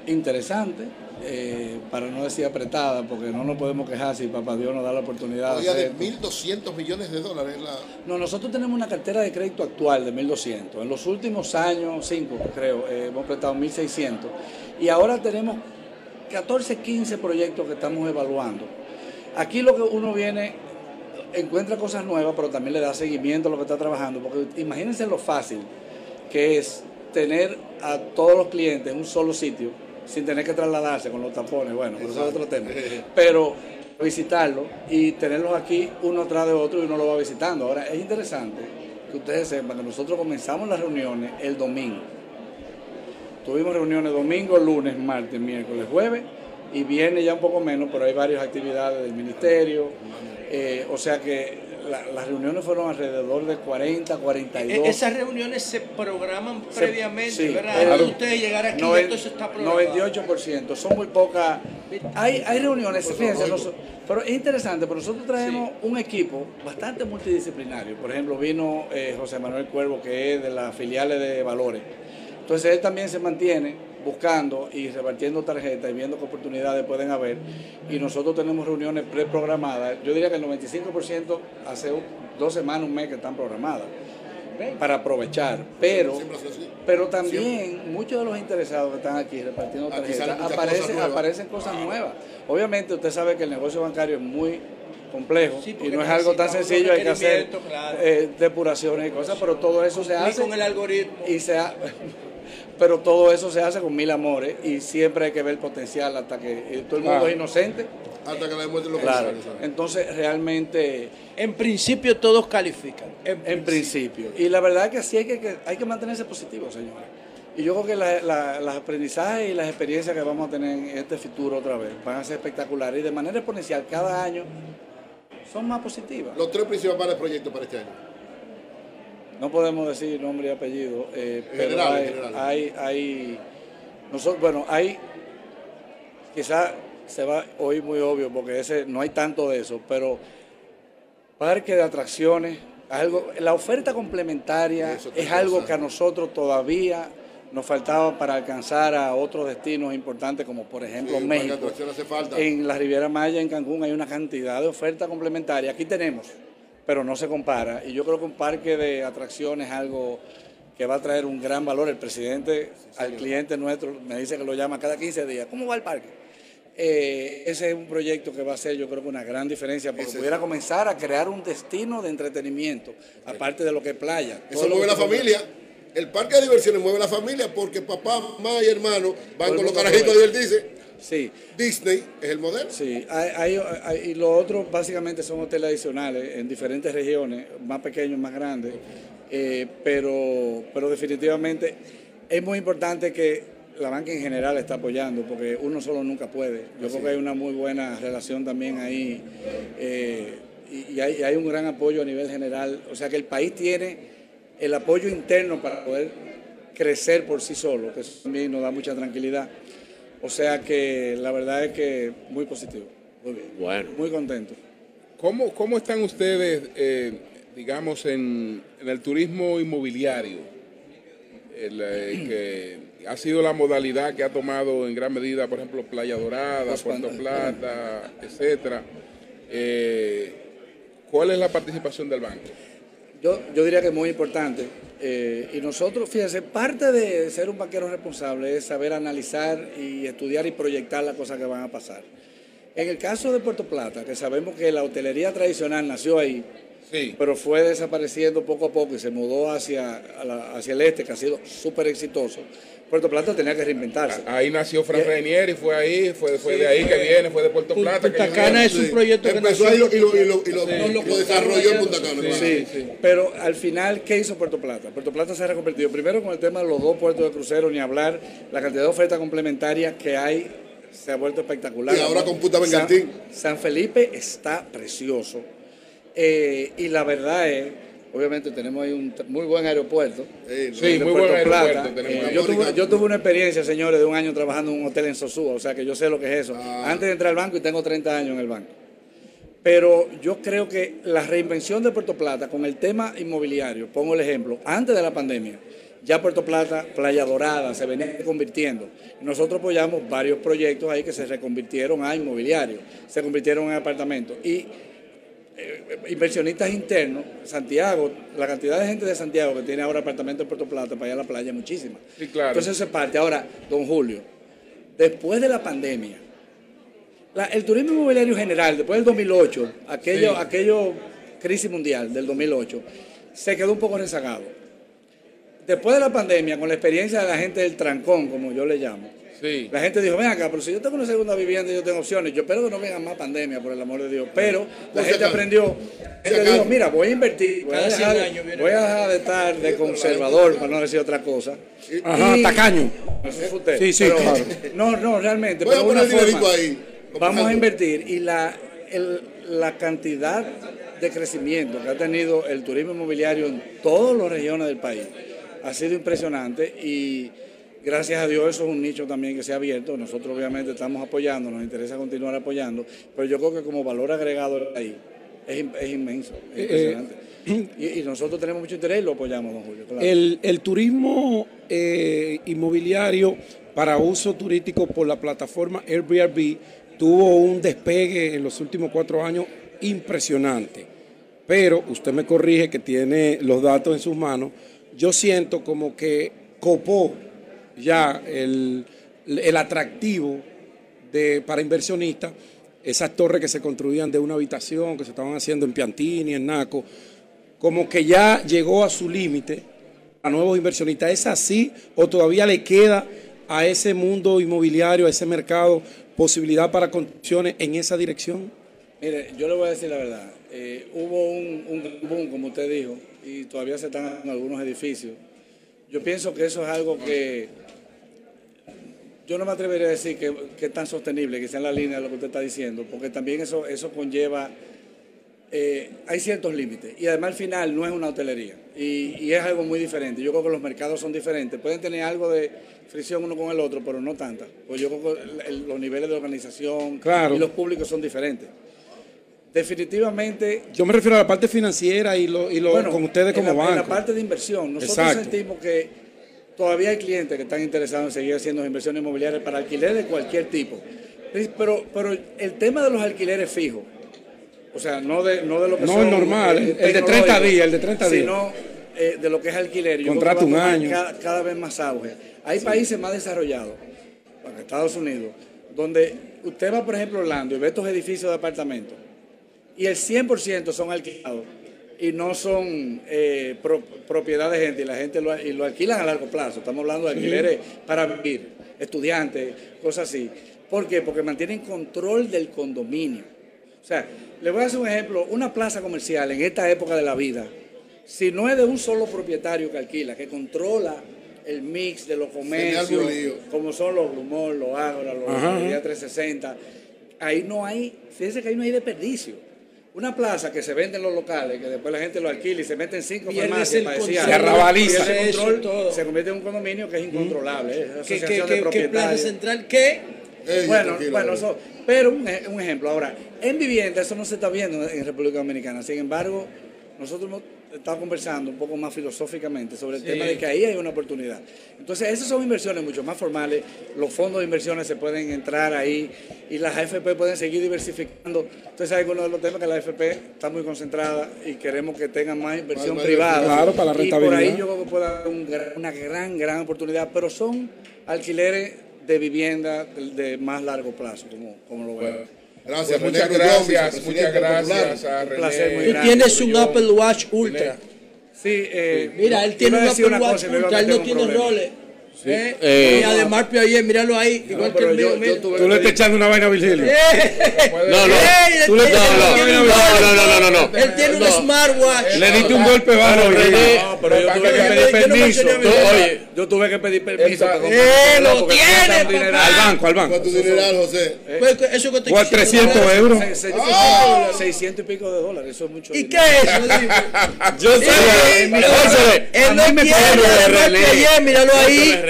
S18: interesante, eh, para no decir apretada, porque no nos podemos quejar si Papá Dios nos da la oportunidad de
S4: Oiga, de
S18: esto.
S4: 1.200 millones de dólares. La...
S18: No, nosotros tenemos una cartera de crédito actual de 1.200. En los últimos años, cinco creo, eh, hemos prestado 1.600. Y ahora tenemos 14, 15 proyectos que estamos evaluando. Aquí lo que uno viene, encuentra cosas nuevas, pero también le da seguimiento a lo que está trabajando. Porque imagínense lo fácil que es tener a todos los clientes en un solo sitio sin tener que trasladarse con los tapones. Bueno, pero eso es otro tema. Pero visitarlo y tenerlos aquí uno atrás de otro y uno lo va visitando. Ahora, es interesante que ustedes sepan que nosotros comenzamos las reuniones el domingo. Tuvimos reuniones domingo, lunes, martes, miércoles, jueves y viernes ya un poco menos, pero hay varias actividades del ministerio. Eh, o sea que la- las reuniones fueron alrededor de 40, 42.
S2: E- Esas reuniones se programan
S18: Se-
S2: previamente,
S18: sí,
S2: ¿verdad?
S18: claro.
S2: Antes de usted llegar aquí,
S18: Noven-
S2: esto se está programado.
S18: 98%, son muy pocas. Hay, hay reuniones, fíjense, pero es interesante, pero nosotros traemos un equipo bastante multidisciplinario. Por ejemplo, vino eh, José Manuel Cuervo, que es de las filiales de Valores. Entonces él también se mantiene buscando y repartiendo tarjetas y viendo qué oportunidades pueden haber. Y nosotros tenemos reuniones preprogramadas. Yo diría que el 95% hace dos semanas, un mes que están programadas para aprovechar. Pero, pero también muchos de los interesados que están aquí repartiendo tarjetas aparecen,
S4: cosas nuevas.
S18: aparecen cosas nuevas. Obviamente usted sabe que el negocio bancario es muy complejo
S2: Sí,
S18: y no es algo tan sencillo, hay que hacer
S2: claro.
S18: eh, depuraciones y cosas, pero todo eso se hace
S2: con el algoritmo.
S18: y se ha- pero todo eso se hace con mil amores y siempre hay que ver el potencial hasta que eh, todo el mundo
S2: Claro.
S18: es inocente.
S4: Hasta que le demuestren lo
S18: Claro.
S4: contrario. ¿sabes?
S18: Entonces realmente
S2: En principio todos califican. En,
S18: en principio. Y la verdad es que sí hay que, que- hay que mantenerse positivo, señores. Y yo creo que la, las aprendizajes y las experiencias que vamos a tener en este futuro otra vez van a ser espectaculares y de manera exponencial cada año son más positivas.
S4: Los tres principales proyectos para este año.
S18: No podemos decir nombre y apellido, eh, pero hay, hay, nosotros, bueno, hay, quizás se va a oír muy obvio porque ese no hay tanto de eso, pero parque de atracciones, algo, la oferta complementaria es algo que a nosotros todavía nos faltaba para alcanzar a otros destinos importantes como por ejemplo México. En la Riviera Maya, en Cancún, hay una cantidad de oferta complementaria. Aquí tenemos, pero no se compara. Y yo creo que un parque de atracciones es algo que va a traer un gran valor. El presidente al cliente nuestro me dice que lo llama cada 15 días. ¿Cómo va el parque? Eh, ese es un proyecto que va a ser yo creo que una gran diferencia porque pudiera comenzar a crear un destino de entretenimiento, aparte de lo que es playa.
S4: Eso mueve la familia. El parque de diversiones mueve la familia porque papá, mamá y hermano van con los carajitos y él dice.
S18: Sí.
S4: Disney es el modelo.
S18: Sí, hay, y los otros básicamente son hoteles adicionales en diferentes regiones, más pequeños, más grandes, eh, pero, pero definitivamente es muy importante que la banca en general está apoyando, porque uno solo nunca puede. Yo creo que hay una muy buena relación también ahí eh, y, hay, un gran apoyo a nivel general. O sea que el país tiene el apoyo interno para poder crecer por sí solo, que eso también nos da mucha tranquilidad. O sea que la verdad es que muy positivo. Muy bien. Bueno. Muy contento.
S1: ¿Cómo, cómo están ustedes, eh, digamos, en, el turismo inmobiliario? El, eh, que ha sido la modalidad que ha tomado en gran medida, por ejemplo, Playa Dorada, Puerto Plata, etcétera. Eh, ¿Cuál es la participación del banco?
S18: Yo, yo diría que es muy importante. Eh, y nosotros, fíjense, parte de ser un banquero responsable es saber analizar y estudiar y proyectar las cosas que van a pasar. En el caso de Puerto Plata, que sabemos que la hotelería tradicional nació ahí, pero fue desapareciendo poco a poco y se mudó hacia, hacia el este, que ha sido súper exitoso. Puerto Plata tenía que reinventarse.
S1: Ahí nació Fran Renier y fue ahí, fue, fue de ahí que viene, fue de Puerto Plata.
S2: Punta Cana es un proyecto
S4: que empezó ahí y lo, desarrolló en Punta Cana.
S18: Sí, pero al final, ¿qué hizo Puerto Plata? Puerto Plata se ha reconvertido primero con el tema de los dos puertos de crucero, ni hablar, la cantidad de ofertas complementarias que hay se ha vuelto espectacular.
S4: Y ahora con Punta Bengantín.
S18: San, Felipe está precioso. Eh, y la verdad es Obviamente tenemos ahí un muy buen aeropuerto.
S1: Sí, muy buen aeropuerto.
S18: Eh, yo, tuve, una experiencia, señores, de un año trabajando en un hotel en Sosúa, o sea que yo sé lo que es eso. Ah. Antes de entrar al banco y tengo 30 años en el banco. Pero yo creo que la reinvención de Puerto Plata con el tema inmobiliario, pongo el ejemplo, antes de la pandemia, ya Puerto Plata, Playa Dorada, se venía convirtiendo. Nosotros apoyamos varios proyectos ahí que se reconvirtieron a inmobiliario, se convirtieron en apartamentos. Y eh, inversionistas internos, Santiago, la cantidad de gente de Santiago que tiene ahora apartamentos en Puerto Plata para ir a la playa es muchísima.
S1: Sí, claro.
S18: Entonces se parte. Ahora, don Julio, después de la pandemia, el turismo inmobiliario general, después del 2008, aquello, aquello crisis mundial del 2008, se quedó un poco rezagado. Después de la pandemia, con la experiencia de la gente del trancón, como yo le llamo, la gente dijo, ven acá, pero si yo tengo una segunda vivienda y yo tengo opciones, yo espero que no vengan más pandemia, por el amor de Dios. Pero la gente aprendió, gente dijo, mira, voy a invertir, voy a, dejar, de estar de conservador, para no decir otra cosa.
S2: Ajá, tacaño.
S18: No sé usted.
S2: Sí, sí, claro.
S18: No, no, realmente. Voy a poner forma, ahí. Vamos a invertir y la, la cantidad de crecimiento que ha tenido el turismo inmobiliario en todas las regiones del país ha sido impresionante y Gracias a Dios eso es un nicho también que se ha abierto. Nosotros obviamente estamos apoyando, nos interesa continuar apoyando, pero yo creo que como valor agregado ahí es, inmenso, es eh, impresionante. y, nosotros tenemos mucho interés y lo apoyamos, don Julio.
S3: El, turismo eh, inmobiliario para uso turístico por la plataforma Airbnb tuvo un despegue en los últimos cuatro años impresionante. Pero usted me corrige que tiene los datos en sus manos. Yo siento como que copó ya el, atractivo de, para inversionistas, esas torres que se construían de una habitación, que se estaban haciendo en Piantini, en Naco, como que ya llegó a su límite a nuevos inversionistas. ¿Es así o todavía le queda a ese mundo inmobiliario, a ese mercado, posibilidad para construcciones en esa dirección?
S18: Mire, yo le voy a decir la verdad. Eh, hubo un, un boom, como usted dijo, y todavía se están en algunos edificios yo pienso que eso es algo que yo no me atrevería a decir que, es tan sostenible, que sea en la línea de lo que usted está diciendo, porque también eso, eso conlleva, eh, hay ciertos límites. Y además al final no es una hotelería y, es algo muy diferente. Yo creo que los mercados son diferentes. Pueden tener algo de fricción uno con el otro, pero no tanta. Pues yo creo que los niveles de organización y los públicos son diferentes. Definitivamente.
S3: Yo me refiero a la parte financiera y lo, y lo con ustedes como banco. En
S18: la parte de inversión, nosotros sentimos que todavía hay clientes que están interesados en seguir haciendo inversiones inmobiliarias para alquiler de cualquier tipo. Pero, pero el tema de los alquileres fijos, o sea, no de, no de lo que
S3: no es normal, el, de 30 días, el de 30 días.
S18: Sino eh, de lo que es alquiler.
S3: Contrato un año.
S18: Cada, vez más auge. Hay países más desarrollados, como Estados Unidos, donde usted va, por ejemplo, a Orlando y ve estos edificios de apartamentos y el 100% son alquilados y no son eh, propiedad de gente y la gente lo, y lo alquilan a largo plazo. Estamos hablando de alquileres para vivir, estudiantes, cosas así. ¿Por qué? Porque mantienen control del condominio. O sea, le voy a hacer un ejemplo, una plaza comercial en esta época de la vida, si no es de un solo propietario que alquila, que controla el mix de los comercios, como son los Blumor, los Ágora, los 360, ahí no hay, fíjense que ahí no hay desperdicio. Una plaza que se vende en los locales, que después la gente lo alquila y se mete en cinco farmacias para decir,
S3: se arrabaliza.
S18: se convierte en un condominio que es incontrolable.
S2: ¿Qué, qué, plaza central? ¿Qué?
S18: bueno, bueno pero un, un, ejemplo. Ahora, en vivienda eso no se está viendo en República Dominicana. Sin embargo, nosotros estado conversando un poco más filosóficamente sobre el tema de que ahí hay una oportunidad. Entonces, esas son inversiones mucho más formales. Los fondos de inversiones se pueden entrar ahí y las AFP pueden seguir diversificando. Entonces, hay algunos de los temas que la AFP está muy concentrada y queremos que tengan más inversión privada.
S3: Claro, para la rentabilidad.
S18: Y por ahí yo creo que puede haber una gran, gran oportunidad, pero son alquileres de vivienda de, más largo plazo, como, como lo veo.
S1: Gracias, pues muchas gracias, muchas gracias a
S2: René. Tú tienes un Apple Watch Ultra.
S18: Sí, eh,
S2: Mira, él tiene un Apple Watch Ultra, él no tiene roles. ¿Eh? Eh, y además Pio míralo ahí, igual que el mío.
S3: tú le estás echando una vaina a Virgilio.
S5: No, no. Tú le estás no, no, no, no, no,
S2: Él tiene un smartwatch.
S3: Le diste un golpe bajo,
S18: René. pero yo tuve que pedir permiso. Oye, yo tuve que pedir permiso.
S2: ¡Eh, lo tiene!
S3: Al banco, al banco.
S4: ¿Cuánto dineral, José?
S2: Pues eso que te
S3: 300 euros.
S18: 600 y pico de dólares, eso es mucho.
S2: ¿Y qué es eso?
S5: Yo sé.
S2: Él no quiere, ayer, míralo ahí.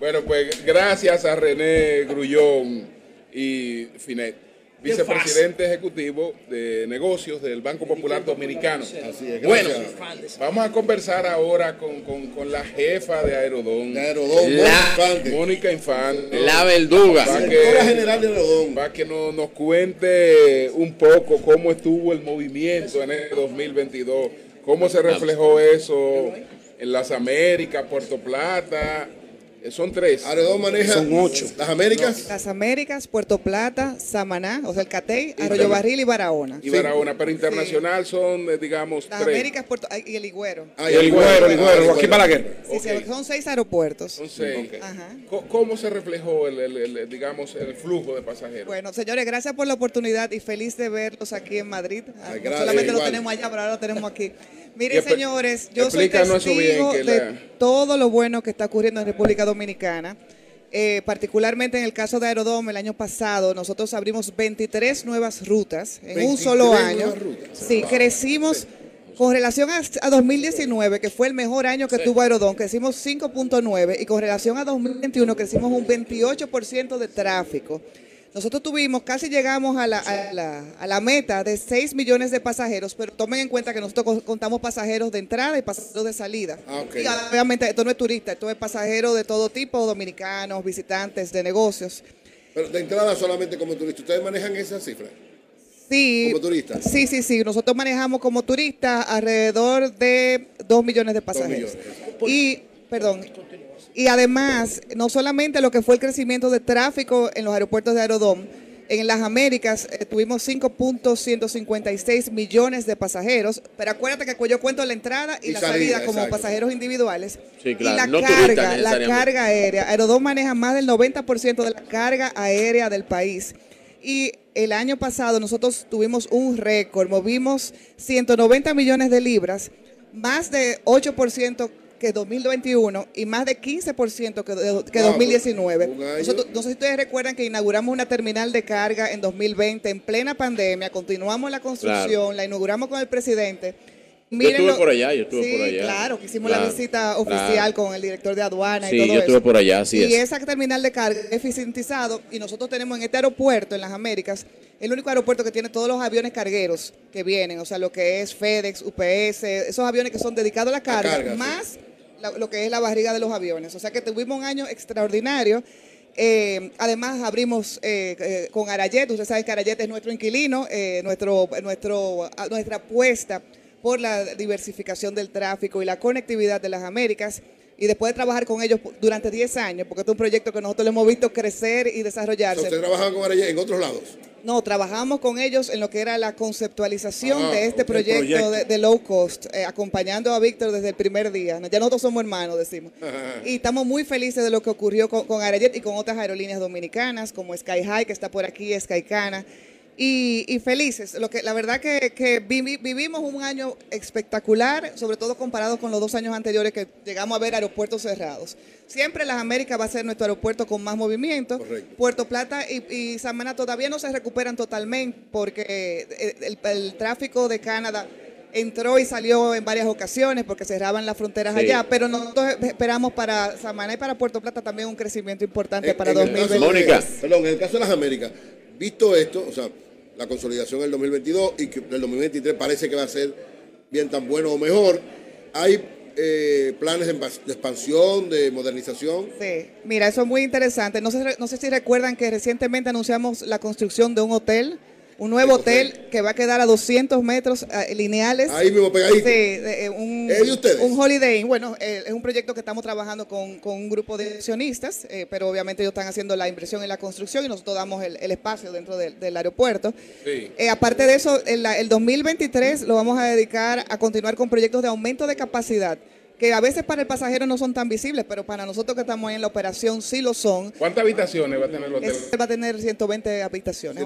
S1: Bueno, pues gracias a René Grullón y Finet, vicepresidente ejecutivo de negocios del Banco Popular Dominicano. bueno, vamos a conversar ahora con, la jefa de Aerodón, Mónica Infante.
S5: La verduga.
S1: Para que, general de Aerodón. Para que nos cuente un poco cómo estuvo el movimiento en el 2022, cómo se reflejó eso en las Américas, Puerto Plata. Eh, son tres.
S4: Aredón maneja.
S3: Son ocho.
S4: Las Américas.
S19: Las Américas, Puerto Plata, Samaná, o sea, el Catey, Arroyo Barril y Barahona.
S1: Y Barahona, pero internacional son, eh, digamos,
S19: Las Américas, Puerto, y el Higüero.
S3: Ah, y el Higüero, el Higüero, Joaquín Balaguer.
S19: Sí, son seis aeropuertos.
S1: Son seis. Ajá. ¿Cómo se reflejó, el, digamos, el flujo de pasajeros?
S19: Bueno, señores, gracias por la oportunidad y feliz de verlos aquí en Madrid. Ah, solamente lo tenemos allá, pero ahora lo tenemos aquí. Miren, señores, yo soy testigo de todo lo bueno que está ocurriendo en República Dominicana. Eh, particularmente en el caso de Aerodome, el año pasado nosotros abrimos 23 nuevas rutas en un solo año. Sí, crecimos con relación a, 2019, que fue el mejor año que tuvo Aerodón, crecimos 5.9 y con relación a 2021 crecimos un 28% de tráfico. Nosotros tuvimos, casi llegamos a la, a la, meta de 6 millones de pasajeros, pero tomen en cuenta que nosotros contamos pasajeros de entrada y pasajeros de salida. Ah, y obviamente esto no es turista, esto es pasajeros de todo tipo, dominicanos, visitantes, de negocios.
S4: Pero de entrada solamente como turista, ¿ustedes manejan esa cifra?
S19: Sí.
S4: ¿Como turista?
S19: Sí, sí, sí. Nosotros manejamos como turistas alrededor de 2 millones de pasajeros. Y, perdón, y además, no solamente lo que fue el crecimiento de tráfico en los aeropuertos de Aerodón, en las Américas eh, tuvimos 5.156 millones de pasajeros, pero acuérdate que yo cuento la entrada y, la salida, como pasajeros individuales.
S5: Sí, claro.
S19: Y la carga, la carga aérea. Aerodón maneja más del 90% de la carga aérea del país. Y el año pasado nosotros tuvimos un récord, movimos 190 millones de libras, más de 8% que 2021 y más de 15% que, que 2019. Nosotros, no sé si ustedes recuerdan que inauguramos una terminal de carga en 2020 en plena pandemia, continuamos la construcción, la inauguramos con el presidente.
S5: Yo estuve por allá, yo estuve por allá.
S19: Claro, que hicimos la visita oficial con el director de aduana
S5: y
S19: todo
S5: yo estuve por allá, sí.
S19: Y esa terminal de carga eficientizado y nosotros tenemos en este aeropuerto, en las Américas, el único aeropuerto que tiene todos los aviones cargueros que vienen, o sea, lo que es FedEx, UPS, esos aviones que son dedicados a la carga, más lo que es la barriga de los aviones. O sea que tuvimos un año extraordinario. Eh, además, abrimos eh, eh, con Arayet. Usted sabe que Arayet es nuestro inquilino, nuestro, nuestra apuesta por la diversificación del tráfico y la conectividad de las Américas. Y después de trabajar con ellos durante 10 años, porque este es un proyecto que nosotros le hemos visto crecer y desarrollarse.
S4: ¿Usted trabajaba con ellos en otros lados?
S19: No, trabajamos con ellos en lo que era la conceptualización ah, de este proyecto, De, low cost, eh, acompañando a Víctor desde el primer día. Ya nosotros somos hermanos, decimos. y estamos muy felices de lo que ocurrió con, con y con otras aerolíneas dominicanas, como Sky High, que está por aquí, Skycana y, felices. Lo que, la verdad que, vivimos un año espectacular, sobre todo comparado con los dos años anteriores que llegamos a ver aeropuertos cerrados. Siempre las Américas va a ser nuestro aeropuerto con más movimiento. Puerto Plata y, y Samaná todavía no se recuperan totalmente porque el, tráfico de Canadá entró y salió en varias ocasiones porque cerraban las fronteras allá, pero nosotros esperamos para Samaná y para Puerto Plata también un crecimiento importante para 2020.
S4: Perdón, en el caso de las Américas, visto esto, o sea, la consolidación del 2022 y que el 2023 parece que va a ser bien tan bueno o mejor. Hay eh, planes de expansión, de modernización.
S19: Sí, mira, eso es muy interesante. No sé, no sé si recuerdan que recientemente anunciamos la construcción de un hotel un nuevo hotel que va a quedar a 200 metros eh, lineales.
S4: Ahí mismo pegadito. Sí,
S19: eh, un, de ustedes? un Holiday Inn. Bueno, eh, es un proyecto que estamos trabajando con, un grupo de accionistas, pero obviamente ellos están haciendo la inversión en la construcción y nosotros damos el, espacio dentro del, aeropuerto. Sí. aparte de eso, el 2023 lo vamos a dedicar a continuar con proyectos de aumento de capacidad que a veces para el pasajero no son tan visibles, pero para nosotros que estamos en la operación sí lo son.
S1: ¿Cuántas habitaciones va a tener el hotel?
S19: va a tener 120 habitaciones,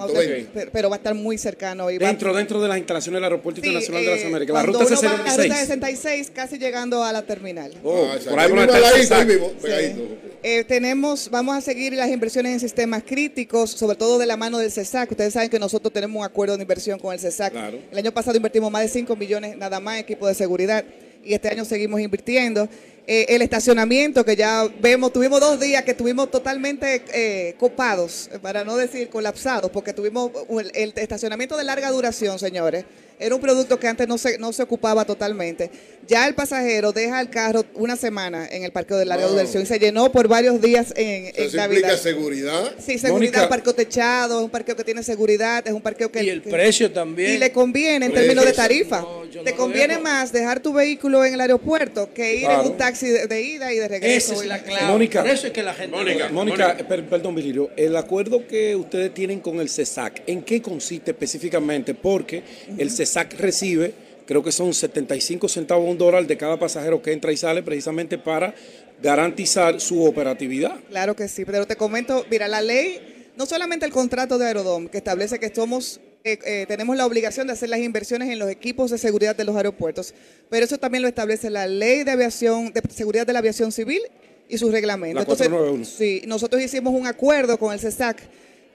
S19: pero va a estar muy cercano.
S3: Y dentro, dentro de las instalaciones del Aeropuerto Internacional de las eh, Américas, la ruta 66.
S19: La ruta 66, casi llegando a la terminal.
S3: Oh, ah, por ahí, por ahí,
S19: eh, tenemos, vamos a seguir las inversiones en sistemas críticos, sobre todo de la mano del CESAC. Ustedes saben que nosotros tenemos un acuerdo de inversión con el CESAC. El año pasado invertimos más de 5 millones nada más en equipos de seguridad y este año seguimos invirtiendo. Eh, el estacionamiento que ya vemos, tuvimos dos días que estuvimos totalmente eh, copados, para no decir colapsados, porque tuvimos el estacionamiento de larga duración, señores era un producto que antes no se, no se ocupaba totalmente. Ya el pasajero deja el carro una semana en el parqueo de larga duración y se llenó por varios días en,
S4: en Navidad. seguridad?
S19: Sí, seguridad, parqueo techado, es un parqueo que tiene seguridad, es un parqueo que...
S2: Y el precio también.
S19: Y le conviene en términos de tarifa. Te conviene más dejar tu vehículo en el aeropuerto que ir en un taxi de, ida y de regreso.
S2: Esa es la clave. Mónica, por eso es que la gente...
S3: Mónica, Mónica, perdón, Vilirio, el acuerdo que ustedes tienen con el CESAC, ¿en qué consiste específicamente? Porque el CESAC SAC recibe, creo que son 75 centavos un dólar de cada pasajero que entra y sale precisamente para garantizar su operatividad.
S19: Claro que sí, pero te comento, mira, la ley, no solamente el contrato de Aerodom, que establece que somos eh, eh, tenemos la obligación de hacer las inversiones en los equipos de seguridad de los aeropuertos, pero eso también lo establece la ley de aviación, de seguridad de la aviación civil y sus reglamentos. Entonces, sí, nosotros hicimos un acuerdo con el CESAC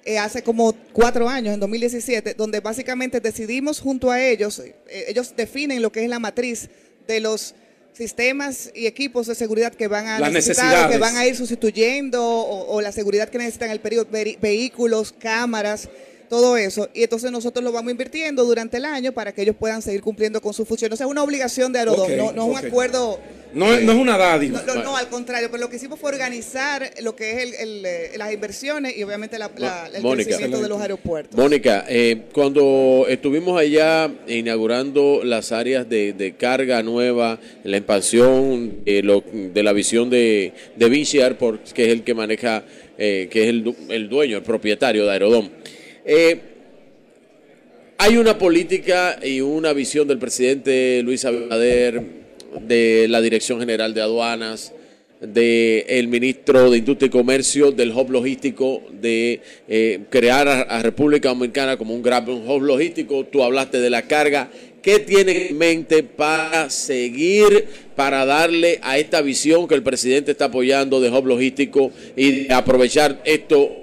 S19: eh, hace como cuatro años, en 2017, donde básicamente decidimos junto a ellos, eh, ellos definen lo que es la matriz de los sistemas y equipos de seguridad que van a necesitar, que van a ir sustituyendo o, la seguridad que necesitan el periodo, vehículos, cámaras, todo eso. Y entonces nosotros lo vamos invirtiendo durante el año para que ellos puedan seguir cumpliendo con su función. O sea, es una obligación de Aerodom, no, es un acuerdo
S3: no, no es una dádiva.
S19: No, al contrario, pero lo que hicimos fue organizar lo que es el, eh, las inversiones y obviamente la, el crecimiento de los aeropuertos.
S5: Mónica, eh, cuando estuvimos allá inaugurando las áreas de, carga nueva, la expansión eh, de la visión de, de Vichy Airport, que es el que maneja, que es el, el, dueño, el propietario de Aerodón. Hay una política y una visión del presidente Luis Abinader de la Dirección General de Aduanas, del ministro de Industria y Comercio, del hub logístico, de eh, crear a, República Dominicana como un gran hub logístico. Tú hablaste de la carga. ¿Qué tiene en mente para seguir, para darle a esta visión que el presidente está apoyando de hub logístico y aprovechar esto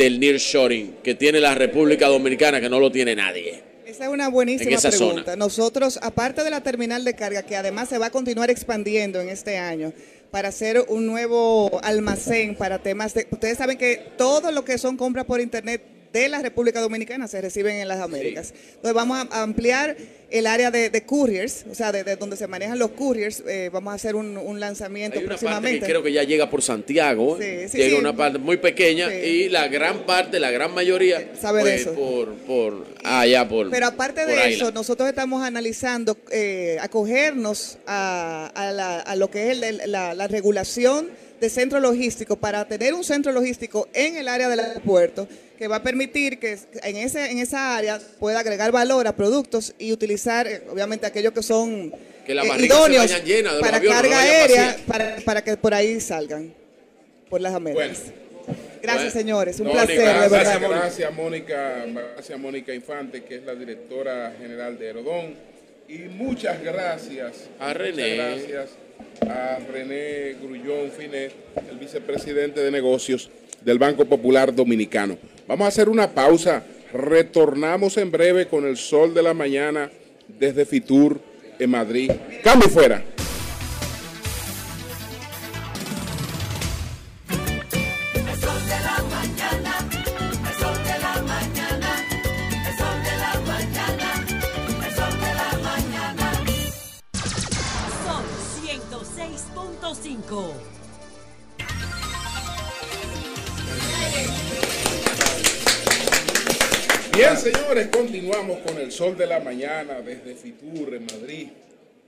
S5: del nearshoring que tiene la República Dominicana que no lo tiene nadie?
S19: Esa es una buenísima pregunta. Nosotros, aparte de la terminal de carga, que además se va a continuar expandiendo en este año, para hacer un nuevo almacén para temas de... Ustedes saben que todo lo que son compras por internet de la República Dominicana se reciben en las Américas. Entonces vamos a ampliar el área de, couriers, o sea, de, donde se manejan los couriers, eh, vamos a hacer un, lanzamiento
S5: Hay una
S19: próximamente.
S5: Parte que creo que ya llega por Santiago, llega una parte muy pequeña y la gran parte, la gran mayoría,
S19: sabe de eso.
S5: por, por allá por.
S19: Pero aparte de eso, nosotros estamos analizando eh, acogernos a, lo que es la, la regulación de centro logístico para tener un centro logístico en el área del aeropuerto que va a permitir que en, ese, en esa área pueda agregar valor a productos y utilizar, eh, obviamente, aquellos que son
S5: que la eh, idóneos
S19: para carga aérea, para, que por ahí salgan, por las Américas. Gracias, señores. Un placer,
S1: gracias, de verdad. Gracias, Mónica. Gracias, Mónica Infante, que es la directora general de Aerodón. Y muchas gracias.
S5: A René.
S1: gracias a René Grullón Finet, el vicepresidente de negocios del Banco Popular Dominicano. Vamos a hacer una pausa. Retornamos en breve con el sol de la mañana desde Fitur en Madrid. Cambio fuera.
S20: 106.5.
S1: Bien, señores, continuamos con el sol de la mañana desde Fitur, en Madrid.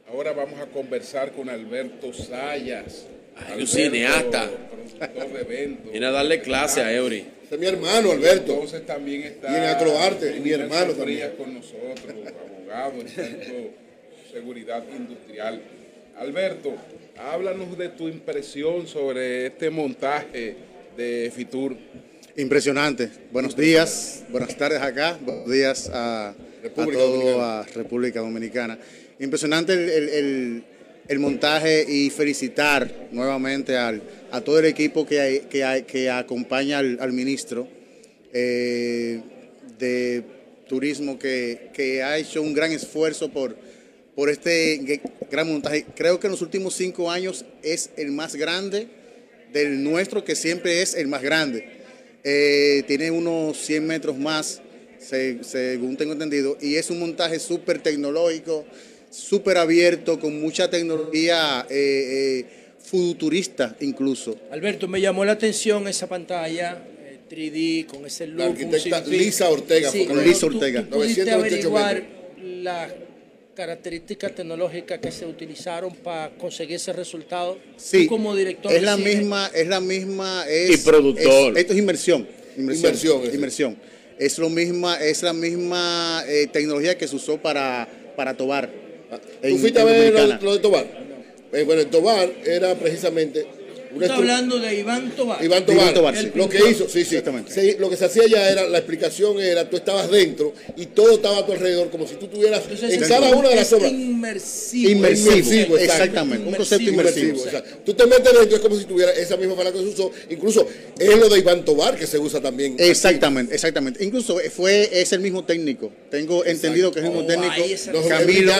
S1: Ahora vamos a conversar con Alberto Sayas.
S5: un cineasta. Viene a darle clase a Eury.
S4: es mi hermano, Alberto.
S1: Entonces también está.
S4: Viene a Croarte, mi hermano también.
S1: con nosotros, abogado en de seguridad industrial. Alberto, háblanos de tu impresión sobre este montaje de Fitur.
S21: Impresionante. Buenos días, buenas tardes acá, buenos días a, toda República Dominicana. Impresionante el, montaje y felicitar nuevamente al, a todo el equipo que, que, acompaña al, ministro eh, de Turismo que, ha hecho un gran esfuerzo por, por este gran montaje. Creo que en los últimos cinco años es el más grande del nuestro, que siempre es el más grande eh, tiene unos 100 metros más, según tengo entendido, y es un montaje súper tecnológico, súper abierto, con mucha tecnología eh, eh, futurista incluso.
S2: Alberto, me llamó la atención esa pantalla 3D con ese look. La
S4: arquitecta Lisa Ortega.
S21: con Lisa Ortega.
S2: ¿tú, averiguar la características tecnológicas que se utilizaron para conseguir ese resultado?
S21: Sí,
S2: como director
S21: es la misma, es la misma, es,
S5: y productor.
S21: esto es inmersión, inmersión, inmersión. Es lo misma, es la misma eh, tecnología que se usó para, para Tobar.
S4: Ah, ¿Tú fuiste a ver lo, de Tobar? Eh, bueno, el Tobar era precisamente
S2: Está hablando de Iván Tobar.
S4: Iván Tobar. Lo que hizo, sí, sí. Exactamente. lo que se hacía ya era, la explicación era, tú estabas dentro y todo estaba a tu alrededor, como si tú tuvieras en cada una de las obras.
S2: Inmersivo.
S21: Inmersivo, exactamente. Un concepto inmersivo.
S4: tú te metes dentro, es como si tuvieras esa misma palabra que se usó. Incluso es lo de Iván Tobar que se usa también.
S21: Exactamente, exactamente. Incluso fue, es el mismo técnico. Tengo entendido que es el mismo oh, técnico. Camilo,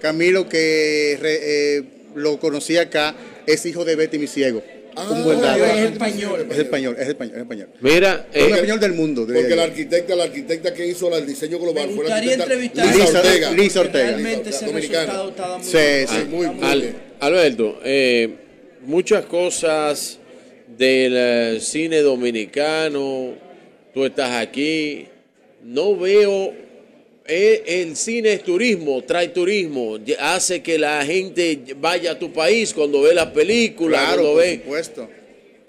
S21: Camilo, que eh, lo conocí acá es hijo de Betty mi ciego.
S2: Ah, un buen dato. Es español.
S21: Es español, es español, es español.
S5: Mira,
S21: es el español del mundo.
S4: Porque la arquitecta, la arquitecta que hizo el diseño global
S2: fue la arquitecta
S21: Lisa Ortega. Lisa Ortega.
S2: Realmente ese resultado estaba muy
S21: sí, sí,
S4: muy,
S5: bien. Alberto, eh, muchas cosas del eh, cine dominicano, tú estás aquí, no veo el cine es turismo, trae turismo, hace que la gente vaya a tu país cuando ve las películas,
S21: claro,
S5: cuando
S21: por
S5: ve.
S21: Supuesto.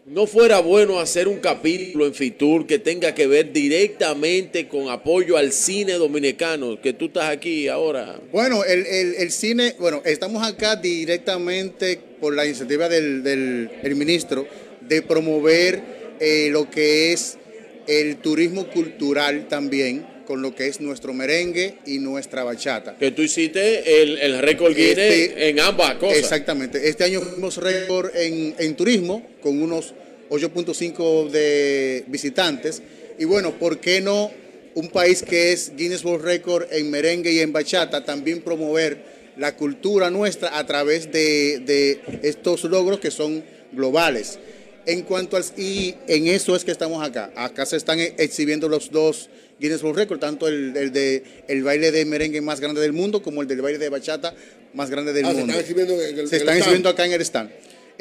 S5: No fuera bueno hacer un capítulo en Fitur que tenga que ver directamente con apoyo al cine dominicano, que tú estás aquí ahora.
S21: Bueno, el, cine, bueno, estamos acá directamente por la iniciativa del, ministro de promover eh, lo que es el turismo cultural también con lo que es nuestro merengue y nuestra bachata.
S5: Que tú hiciste el, récord Guinness este en ambas cosas.
S21: Exactamente. Este año fuimos récord en, en turismo con unos 8.5 de visitantes. Y bueno, ¿por qué no un país que es Guinness World Record en merengue y en bachata también promover la cultura nuestra a través de, de estos logros que son globales? En cuanto al, y en eso es que estamos acá. Acá se están exhibiendo los dos Guinness World Record, tanto el, de el baile de merengue más grande del mundo como el del baile de bachata más grande del mundo.
S4: Se están exhibiendo, en
S21: el, se están exhibiendo acá en el stand.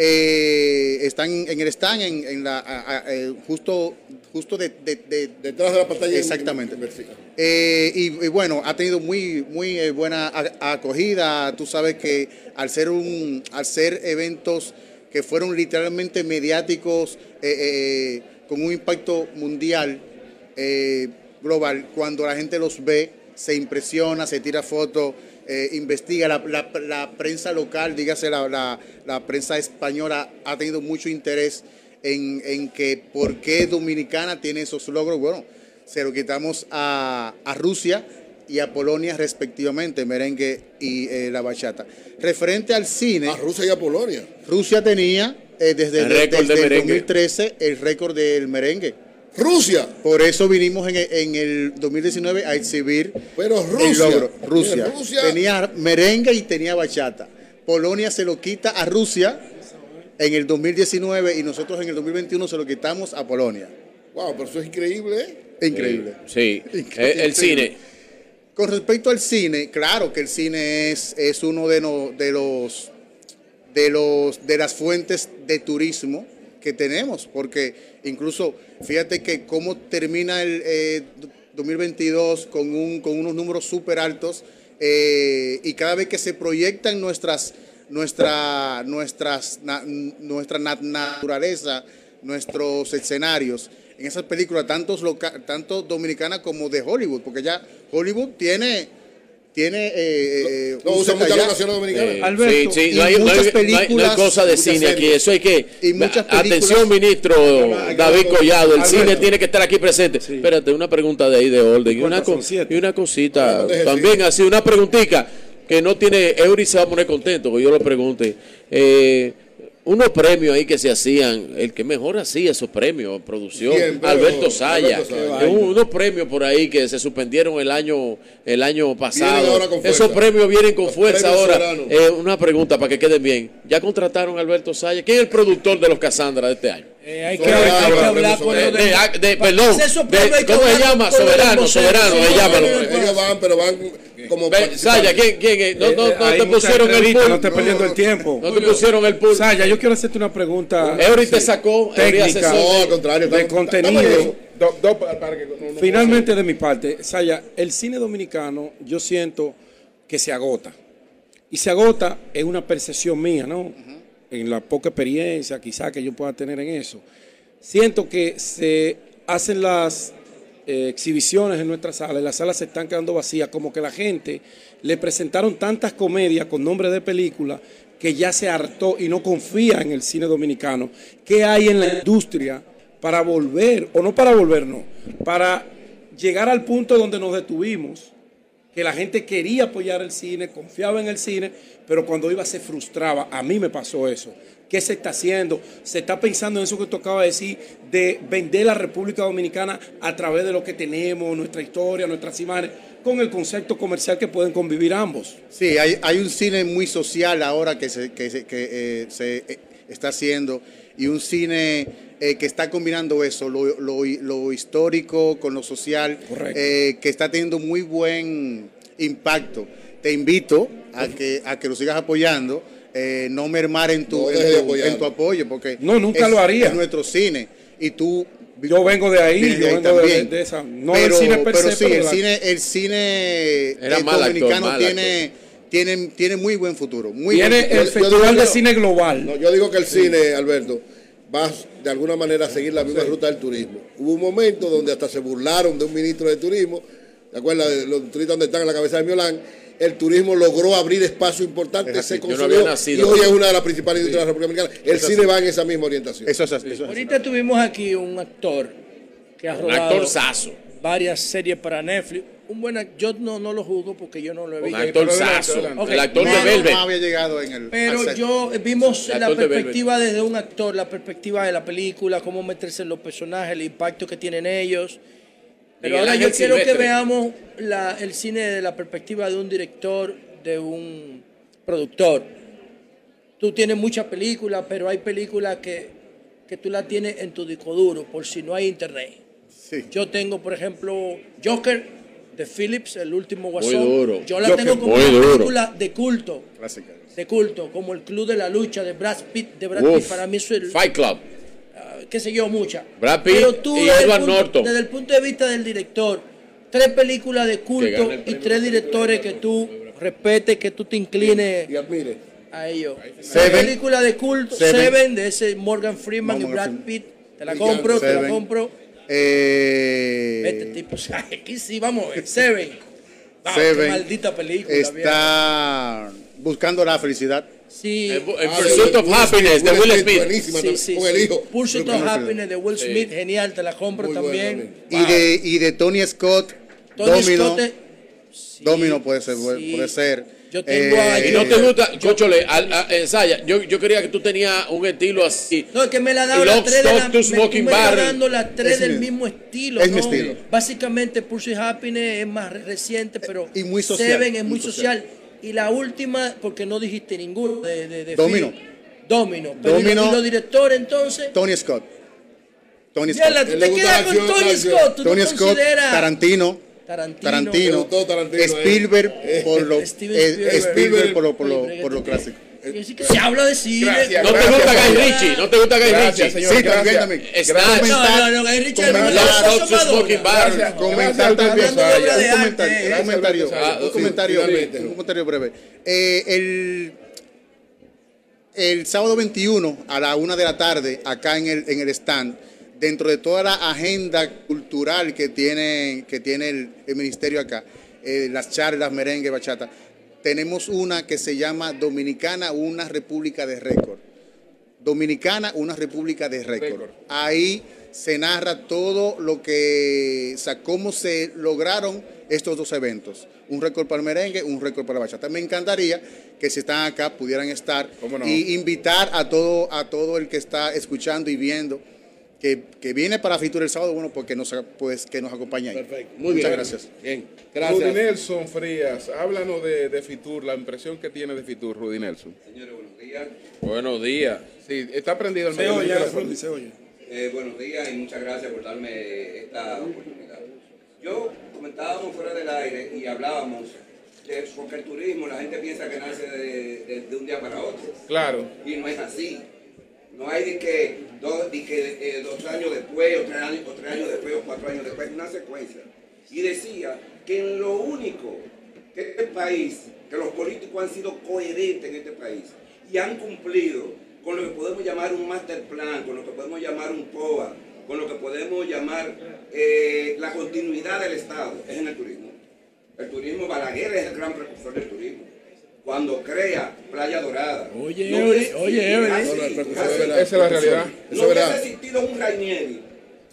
S21: Eh, están en el stand, en, la, eh, justo, justo de,
S4: detrás de la pantalla.
S21: Exactamente. Eh, y, bueno, ha tenido muy, muy buena acogida. Tú sabes que al ser, un, al ser eventos que fueron literalmente mediáticos, con un impacto mundial, global, cuando la gente los ve, se impresiona, se tira fotos, eh, investiga. La, prensa local, dígase la, prensa española, ha tenido mucho interés en, que por qué Dominicana tiene esos logros. Bueno, se lo quitamos a, Rusia y a Polonia respectivamente, merengue y eh, la bachata. Referente al cine...
S4: A Rusia y a Polonia.
S21: Rusia tenía eh, desde, el, desde el 2013 el récord del merengue.
S4: Rusia.
S21: Por eso vinimos en, el 2019 a exhibir
S4: Pero Rusia,
S21: Rusia. Tenía merengue y tenía bachata. Polonia se lo quita a Rusia en el 2019 y nosotros en el 2021 se lo quitamos a Polonia.
S4: Wow, pero eso es increíble.
S21: ¿eh? Increíble.
S5: Sí. Eh, el cine.
S21: Con respecto al cine, claro que el cine es, es uno de, de los de los de las fuentes de turismo que tenemos, porque incluso fíjate que cómo termina el 2022 eh, con, un, con unos números súper altos eh, y cada vez que se proyectan nuestras, nuestra, nuestras, nuestra naturaleza, nuestros escenarios, en esas películas, tantos tanto dominicanas como de Hollywood, porque ya Hollywood tiene tiene eh,
S4: no, usa mucha nación dominicana.
S21: Alberto,
S5: sí, sí, no, hay, muchas películas, no hay cosa de cine aquí, eso hay que y muchas atención ministro David Collado, el cine tiene que estar aquí presente. Espérate, una pregunta de ahí de orden y una, y una cosita también así, una preguntita que no tiene Eury se va a poner contento que yo lo pregunte. Eh, unos premios ahí que se hacían, el que mejor hacía esos premios, producción, Alberto Saya, unos premios por ahí que se suspendieron el año el año pasado. Esos premios vienen con fuerza ahora. Eh, una pregunta para que queden bien. ¿Ya contrataron a Alberto Saya? ¿Quién es el productor de los Casandra de este año?
S2: Eh, hay, que, hablar con
S5: de, de, perdón, ¿cómo se llama? Soberano, soberano.
S4: Ellos van, pero van como
S5: Saya, ¿quién, quién? No, no, no te pusieron el pool.
S3: No estés perdiendo el tiempo.
S5: No te pusieron el pool.
S3: Saya, yo quiero hacerte una pregunta.
S5: Eury te sacó.
S3: Técnica. No, al contrario. De contenido. Finalmente, de mi parte, Saya, el cine dominicano, yo siento que se agota. Y se agota en una percepción mía, ¿no? en la poca experiencia quizá que yo pueda tener en eso, siento que se hacen las eh, exhibiciones en nuestra sala y las salas se están quedando vacías, como que la gente le presentaron tantas comedias con nombre de película que ya se hartó y no confía en el cine dominicano. ¿Qué hay en la industria para volver, o no para volver, no, para llegar al punto donde nos detuvimos? que la gente quería apoyar el cine, confiaba en el cine, pero cuando iba se frustraba. A mí me pasó eso. ¿Qué se está haciendo? Se está pensando en eso que tú acabas de decir, de vender la República Dominicana a través de lo que tenemos, nuestra historia, nuestras imágenes, con el concepto comercial que pueden convivir ambos.
S21: Sí, hay, un cine muy social ahora que se, que, eh, se eh, está haciendo y un cine eh, que está combinando eso, lo, histórico con lo social, que está teniendo muy buen impacto. Te invito a que, a que lo sigas apoyando, eh, no mermar en tu, en, tu apoyo, porque
S3: no, nunca lo haría.
S21: Es nuestro cine y tú
S3: yo vengo de ahí, yo vengo de, esa. No
S21: pero, cine pero sí, el cine, el cine dominicano tiene, tiene, tiene muy buen futuro. Muy
S3: tiene el Festival de Cine Global.
S4: yo digo que el cine, Alberto, va de alguna manera a seguir la misma ruta del turismo. Hubo un momento donde hasta se burlaron de un ministro de turismo, ¿te acuerdas de los turistas donde están en la cabeza de Miolán? El turismo logró abrir espacio importante, se consolidó y hoy es una de las principales industrias de la República Dominicana. El cine va en esa misma orientación.
S21: Eso es
S2: Ahorita tuvimos aquí un actor que ha rodado.
S5: Un actor saso.
S2: varias series para Netflix. Un buen yo no, no lo juzgo porque yo no lo he visto.
S5: Un actor sazo. El actor de Velvet.
S21: No había llegado en el
S2: Pero yo vimos la perspectiva desde un actor, la perspectiva de la película, cómo meterse en los personajes, el impacto que tienen ellos. Pero ahora yo quiero que veamos la, el cine de la perspectiva de un director, de un productor. Tú tienes muchas películas, pero hay películas que, que tú las tienes en tu disco duro, por si no hay internet.
S21: Sí.
S2: Yo tengo, por ejemplo, Joker de Phillips, el último
S5: Muy duro.
S2: Yo la
S5: Joker,
S2: tengo como una
S5: duro.
S2: película de culto.
S21: Clásica.
S2: De culto, como el Club de la Lucha de Brad Pitt. De Brad
S5: Uf.
S2: Pitt para mí eso es el,
S5: Fight Club.
S2: Qué sé yo, mucha.
S5: Brad Pitt
S2: Pero tú,
S5: y
S2: desde el
S5: Edward
S2: punto-
S5: Norton.
S2: Desde el punto de vista del director, tres películas de culto y tres directores que tú respetes, que tú te inclines
S4: Y admire.
S2: a ellos.
S21: Seven.
S2: Tres películas de culto,
S21: Seven.
S2: Seven, de ese Morgan Freeman y Brad. Pitt. Te la compro, te la compro.
S21: Eh,
S2: Este tipo, o sea, aquí sí, vamos a ver. Seven. Wow, qué maldita película.
S21: está buscando la felicidad.
S2: Sí.
S5: El, el Pursuit of Happiness de Will Smith.
S4: Buenísima,
S2: Sí, sí,
S4: con
S2: sí.
S4: el hijo.
S2: Pursuit of Happiness de Will Smith, genial, te la compro
S4: Muy
S2: también.
S21: Y de, y de Tony Scott,
S2: Tony
S21: Domino.
S2: Scott
S21: Domino puede ser. puede-
S2: sí.
S21: puede ser.
S2: Yo tengo a-
S5: Y no te gusta, Cóchole, al- a- eh, yo, yo creía que tú tenías un estilo así.
S2: No, es que me la daba las tres de la, me,
S5: Smoking
S2: dando las tres
S21: Es
S2: del
S21: mi-
S2: mismo estilo.
S21: es mi
S2: ¿no?
S21: estilo.
S2: Básicamente Pursuit Happiness es más re- reciente, pero
S21: y muy social,
S2: Seven es muy
S21: muy
S2: social.
S21: social.
S2: Y la última, porque no dijiste ninguno de, de, de
S21: Domino.
S2: Domino. Pero ¿y
S21: Domino.
S2: los- y los directores entonces?
S21: Tony Scott. Tony Scott.
S2: tú te quedas con Tony Scott, tú
S21: Tony
S2: no
S21: Scott,
S2: consideras
S21: Tarantino.
S2: Tarantino.
S21: Tarantino,
S4: Tarantino, eh.
S21: Spielberg por lo,
S2: Steven
S21: eh,
S2: Spielberg.
S21: Spielberg por lo, por lo, por lo clásico.
S2: Y así que se habla de cine.
S1: Gracias,
S5: No te
S1: gracias,
S5: gusta Guy. Ritchie, no te gusta Guy Ritchie.
S1: señor.
S21: Sí, también,
S1: gracias.
S21: también.
S5: Snatch.
S2: No, no, no, Guy Ritchie.
S5: Smoking Barrel.
S1: Gracias.
S21: Comentar también, un
S2: arte,
S21: comentario,
S2: eh.
S21: un comentario,
S1: Ah,
S21: un comentario,
S1: finalmente.
S21: un comentario breve. Eh, el, el sábado 21 a la una de la tarde, acá en el, en el stand, dentro de toda la agenda cultural que tiene, que tiene el, el ministerio acá, eh, las charlas, merengue, bachata, tenemos una que se llama Dominicana, una república de récord. Dominicana, una república de récord. Ahí se narra todo lo que, o sea, cómo se lograron estos dos eventos. Un récord para el merengue, un récord para la bachata. Me encantaría que si están acá pudieran estar
S1: ¿Cómo no?
S21: y invitar a todo, a todo el que está escuchando y viendo que, que viene para Fitur el sábado, bueno, porque nos, pues, que nos acompañe ahí.
S4: Perfecto.
S21: Muy
S4: bien.
S21: Muchas gracias.
S4: Bien.
S1: Rudy
S4: Gracias.
S1: Nelson Frías, háblanos de, de Fitur, la impresión que tiene de Fitur, Rudy Nelson.
S22: Señores, buenos días.
S5: Buenos días.
S1: Sí, está prendido el
S22: Se oye,
S1: micrófono.
S22: se oye. Eh, buenos días y muchas gracias por darme esta oportunidad. Yo comentábamos fuera del aire y hablábamos de porque el turismo, la gente piensa que nace de, de- de un día para otro.
S1: Claro.
S22: Y no es así. No hay de que dos, de que, eh, dos años después, o tres años, o tres años después, o cuatro años después, es una secuencia. Y decía que en lo único que este país, que los políticos han sido coherentes en este país y han cumplido con lo que podemos llamar un master plan, con lo que podemos llamar un POA, con lo que podemos llamar eh, la continuidad del Estado, es en el turismo. El turismo, Balaguer es el gran precursor del turismo. Cuando crea Playa Dorada.
S2: Oye,
S22: no
S2: oye,
S4: No, no, verdad.
S1: Esa es la realidad.
S22: No
S4: Eso es verdad.
S22: hubiese existido un Rainieri.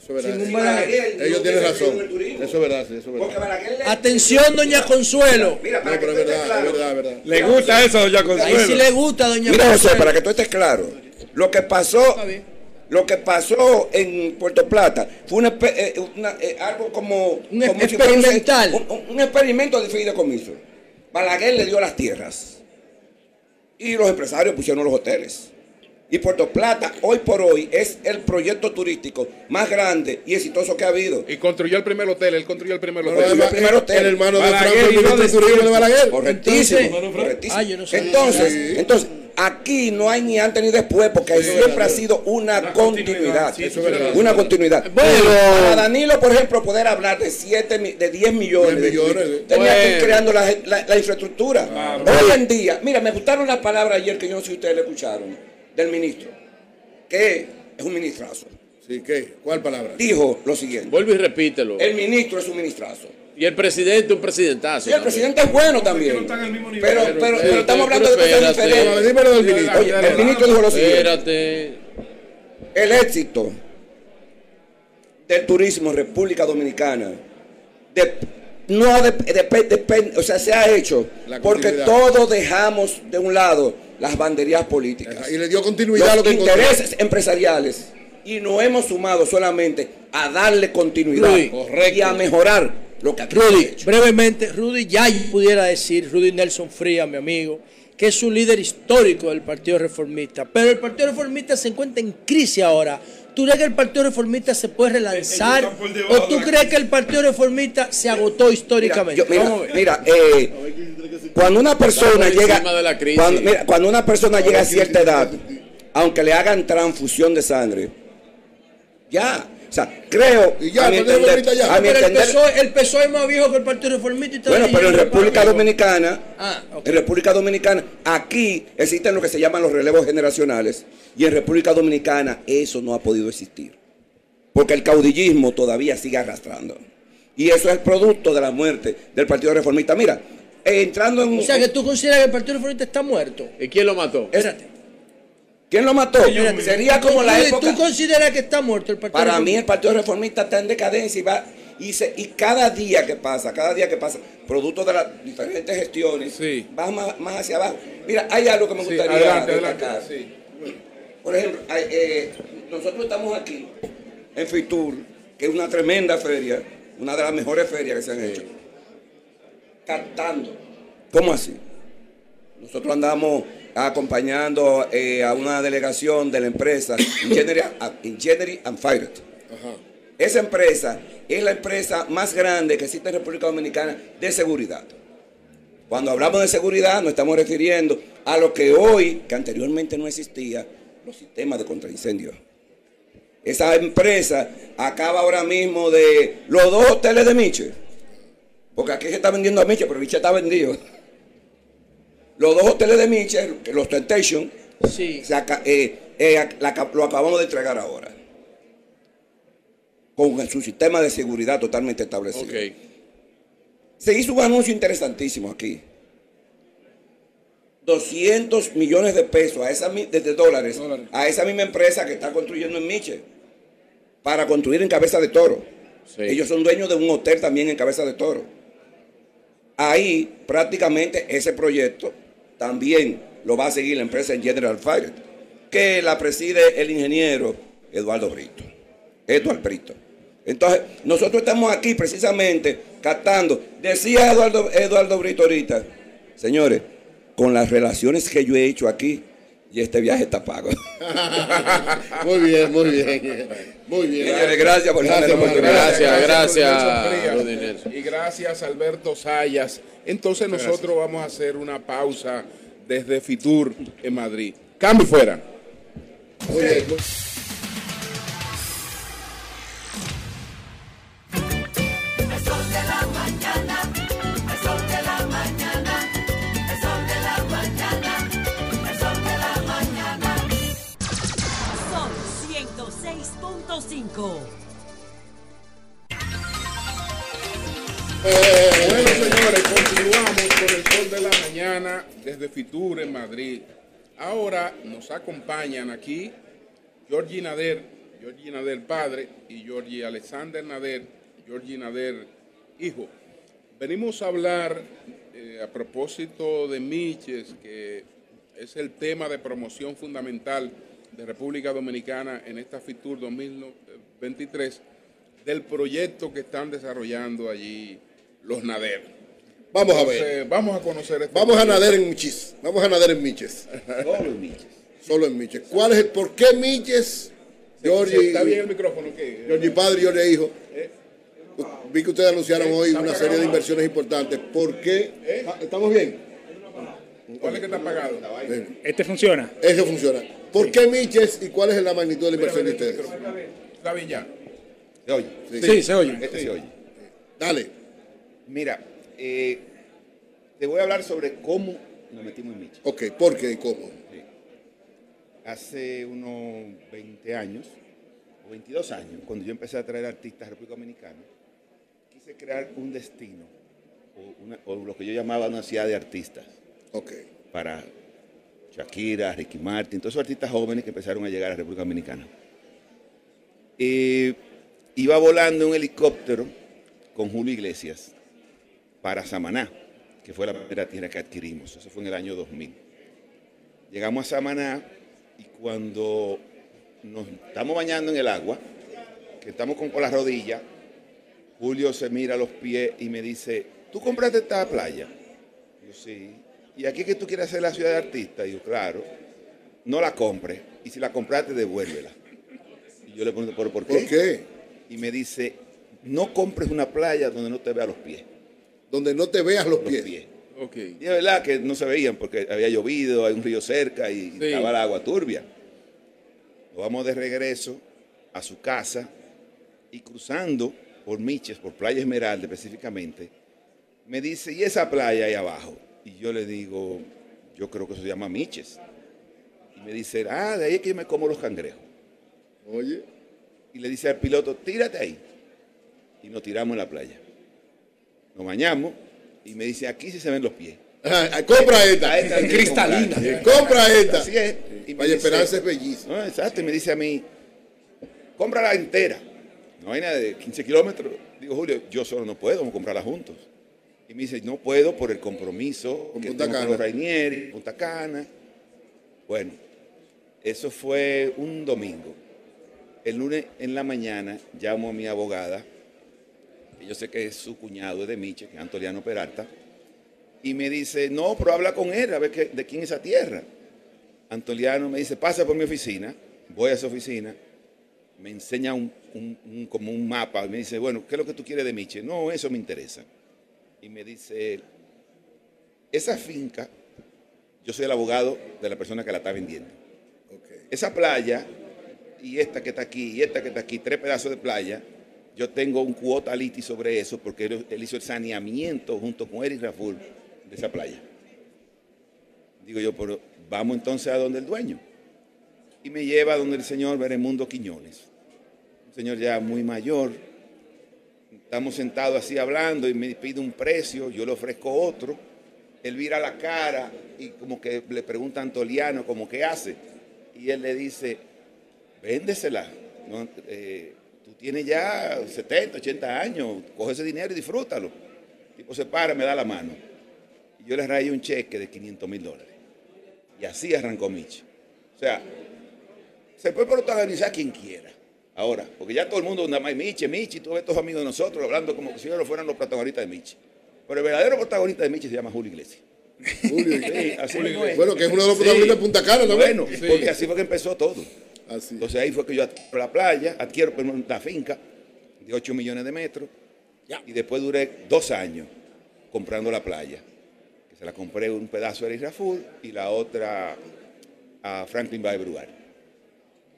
S4: Eso es
S22: Sin
S4: verdad.
S22: un Balaguer, no
S4: Ellos tienen razón.
S22: el.
S4: Eso es verdad, sí, eso es
S22: Porque
S4: verdad.
S22: Balaguer le-
S2: Atención, doña Consuelo.
S22: Mira,
S4: No,
S22: para
S4: pero
S22: que
S4: es verdad,
S22: claro.
S4: verdad, es verdad.
S22: Le gusta
S18: eso, doña
S2: Ahí sí le gusta, doña
S22: Mira, José,
S2: Consuelo.
S22: para que tú estés claro, lo que pasó, lo que pasó en Puerto Plata fue una, eh, una- eh, algo como,
S2: Un
S22: como si fuera un-
S2: experimental.
S22: un experimento de fideicomiso. Balaguer le dio las tierras y los empresarios pusieron los hoteles. Y Puerto Plata, hoy por hoy, es el proyecto turístico más grande y exitoso que ha habido.
S1: Y construyó el primer hotel, él construyó el primer
S4: Pero
S1: hotel.
S4: además,
S22: el primer hotel.
S4: El hermano de
S18: Balaguer
S4: Franco, el ministro de turismo de Balaguer.
S22: Correctísimo.
S2: Entonces-
S22: correctísimo.
S2: Ah, yo no sabía.
S22: entonces, entonces, aquí no hay ni antes ni después, porque siempre ha sido una continuidad.
S4: Eso es verdad.
S22: Una continuidad.
S2: Bueno.
S22: para Danilo, por ejemplo, poder hablar de 7, de 10 millones,
S4: 10 millones,
S22: de- tenía que ir creando la, la- la infraestructura. Hoy en día, mira, me gustaron las palabras ayer que yo no sé si ustedes le escucharon, del ministro, que es un ministrazo.
S4: Sí, ¿qué? ¿Cuál palabra?
S22: Dijo lo siguiente.
S5: Vuelve y repítelo.
S22: El ministro es un ministrazo.
S5: Y el presidente, un presidentazo.
S22: Sí, el presidente es bueno también. Pero, pero, pero,
S5: pero-
S22: estamos hablando de cosas diferentes.
S4: Dímelo del ministro.
S22: Oye, el ministro dijo lo siguiente.
S5: Espérate.
S22: El éxito del turismo en República Dominicana no depende, o sea, se ha hecho porque todos dejamos de un lado las banderías políticas.
S4: Y le dio continuidad
S22: a los intereses empresariales y nos hemos sumado solamente a darle continuidad y a mejorar lo que aquí
S2: Rudy, brevemente, Rudy ya pudiera decir, Rudy Nelson Fría, mi amigo, que es un líder histórico del Partido Reformista, pero el Partido Reformista se encuentra en crisis ahora. ¿Tú crees que el Partido Reformista se puede relanzar? ¿O tú crees que el Partido Reformista se agotó históricamente?
S22: Mira, eh, cuando una persona llega, cuando una persona llega a cierta edad, aunque le hagan transfusión de sangre, ya, sea, creo.
S2: Y ya, a mi entender, ya. A mi pero entender, el, PSOE, el, es más viejo que el Partido Reformista.
S22: bueno, pero en República Dominicana, ah, en República Dominicana, aquí existen lo que se llaman los relevos generacionales. Y en República Dominicana eso no ha podido existir. Porque el caudillismo todavía sigue arrastrando. Y eso es el producto de la muerte del Partido Reformista. Mira, entrando en.
S2: O sea, que tú consideras que el Partido Reformista está muerto.
S5: ¿Y quién lo mató?
S22: Espérate. ¿Quién lo mató? Sería como la época.
S2: ¿Tú consideras que está muerto el
S22: Partido Para mí el Partido Reformista está en decadencia y va y, y cada día que pasa, cada día que pasa, producto de las diferentes gestiones, va más, hacia abajo. Mira, hay algo que me gustaría destacar. Por ejemplo, eh, nosotros estamos aquí en Fitur, que es una tremenda feria, una de las mejores ferias que se han hecho, captando. ¿Cómo así? Nosotros andamos acompañando eh, a una delegación de la empresa Engineering and Fire. Esa empresa es la empresa más grande que existe en República Dominicana de seguridad. Cuando hablamos de seguridad nos estamos refiriendo a lo que hoy, que anteriormente no existía, los sistemas de contraincendio. Esa empresa acaba ahora mismo de los dos hoteles de Miche. Porque aquí se está vendiendo a Miche, pero Miche está vendido. Los dos hoteles de Miche, los Temptation, sí. Eh, eh, lo acabamos de entregar ahora. Con su sistema de seguridad totalmente establecido. Se hizo un anuncio interesantísimo aquí. 200 millones de pesos a esa, de, dólares, a esa misma empresa que está construyendo en Miche para construir en Cabeza de Toro. Ellos son dueños de un hotel también en Cabeza de Toro. Ahí prácticamente ese proyecto también lo va a seguir la empresa en General Fire, que la preside el ingeniero Eduardo Brito. Eduardo Brito. Entonces, nosotros estamos aquí precisamente captando. Decía Eduardo, Eduardo Brito ahorita, señores, con las relaciones que yo he hecho aquí, y este viaje está pago.
S4: muy bien, muy bien. Muy bien.
S22: gracias por
S5: gracias, la oportunidad. Gracias, gracias.
S1: Y gracias, Alberto Sayas. Entonces nosotros vamos a hacer una pausa desde Fitur en Madrid. Cambio fuera. Muy bien. Bueno, señores, continuamos con el sol de la mañana desde Fitur en Madrid. Ahora nos acompañan aquí Georgie Nader, Georgie Nader padre y Georgie Alexander Nader, Georgie Nader hijo. Venimos a hablar eh, a propósito de Miches, que es el tema de promoción fundamental de República Dominicana en esta Fitur 2023 del proyecto que están desarrollando allí los Nader.
S4: Vamos a ver.
S1: Vamos a conocer
S4: este Vamos a nader en Miches. Vamos a nader en Miches.
S22: Solo en Miches.
S4: Solo en Miches. ¿Cuál es el por qué Miches?
S1: Georgie, está bien el micrófono.
S4: Georgie padre y Georgie hijo. Eh. Vi que ustedes anunciaron hoy una serie de inversiones importantes. ¿Por qué? ¿Eh? Ah, ¿Estamos bien?
S1: ¿Cuál es que está pagado?
S23: Este funciona.
S4: Este funciona. ¿Por qué Miches y cuál es la magnitud de la inversión de ustedes?
S1: Está bien ya.
S4: ¿Se oye?
S23: Sí, se oye.
S4: Este se oye. Dale.
S22: Mira, eh, te voy a hablar sobre cómo nos metimos en Miches.
S4: Ok, ¿por qué y cómo?
S22: Hace unos 20 años, o 22 años, cuando yo empecé a traer artistas a República Dominicana, quise crear un destino, o, o lo que yo llamaba una ciudad de artistas.
S4: Ok.
S22: Para Shakira, Ricky Martin, todos esos artistas jóvenes que empezaron a llegar a la República Dominicana. iba volando un helicóptero
S24: con Julio Iglesias para Samaná, que fue la primera tierra que adquirimos. Eso fue en el año 2000. Llegamos a Samaná y cuando nos estamos bañando en el agua, que estamos con, las rodillas, Julio se mira a los pies y me dice, ¿tú compraste esta playa? Yo sí. ¿Y aquí que tú quieres hacer la ciudad de artista? Y yo, claro. No la compres. Y si la compraste, devuélvela. Y yo le pregunto, ¿por, ¿por qué?
S4: ¿Por qué?
S24: Y me dice, no compres una playa donde no te veas los pies.
S4: Donde no te veas los, pies.
S24: Y es verdad que no se veían porque había llovido, hay un río cerca y estaba el agua turbia. Nos vamos de regreso a su casa y cruzando por Miches, por Playa Esmeralda específicamente, me dice, ¿y esa playa ahí abajo? Y yo le digo, yo creo que eso se llama Miches. Y me dice, ah, de ahí es que yo me como los cangrejos.
S4: Oye.
S24: Y le dice al piloto, tírate ahí. Y nos tiramos en la playa. Nos bañamos y me dice, aquí sí se ven los pies.
S4: Ah, compra esta,
S24: esta
S4: cristalina. Compra esta.
S24: Así es.
S4: Y Vaya Esperanza es bellísima.
S24: No, exacto. Y me dice a mí, cómprala entera. No hay nada de 15 kilómetros. Digo, Julio, yo solo no puedo, vamos a comprarla juntos. Y me dice, no puedo por el compromiso
S4: con
S24: que
S4: Punta
S24: tengo
S4: Cana.
S24: con Rainieri, Punta Cana. Bueno, eso fue un domingo. El lunes en la mañana llamo a mi abogada, que yo sé que es su cuñado, es de Miche, que es Antoliano Peralta, y me dice, no, pero habla con él, a ver qué- de quién es esa tierra. Antoliano me dice, pasa por mi oficina, voy a esa oficina, me enseña un, un- un- como un mapa, me dice, bueno, ¿qué es lo que tú quieres de Miche? No, eso me interesa. Y me dice, esa finca, yo soy el abogado de la persona que la está vendiendo. Esa playa y esta que está aquí y esta que está aquí, tres pedazos de playa, yo tengo un cuota liti sobre eso porque él, él hizo el saneamiento junto con Eric Raful de esa playa. Digo yo, pero vamos entonces a donde el dueño. Y me lleva a donde el señor Beremundo Quiñones, un señor ya muy mayor. Estamos sentados así hablando y me pide un precio, yo le ofrezco otro. Él vira la cara y como que le pregunta a Antoliano, como qué hace. Y él le dice, véndesela. Eh, tú tienes ya 70, 80 años, coge ese dinero y disfrútalo. El tipo se para, me da la mano. Y yo le rayo un cheque de 500 mil dólares. Y así arrancó Michi. O sea, se puede protagonizar quien quiera. Ahora, porque ya todo el mundo nada más Michi, Michi, tú ves estos amigos de nosotros hablando como que si ellos fueran los protagonistas de Michi. Pero el verdadero protagonista de Michi se llama Julio Iglesias.
S4: Julio
S24: Sí, así mismo es.
S4: Bueno, que es uno de los
S24: Sí.
S4: protagonistas de Punta Cana también.
S24: Bueno, porque así fue que empezó todo. Entonces ahí fue que yo adquiero la playa, adquiero una finca de 8 millones de metros y después duré dos años comprando la playa. Que se la compré un pedazo a Eric Raful y la otra a Franklin Bay Brewer.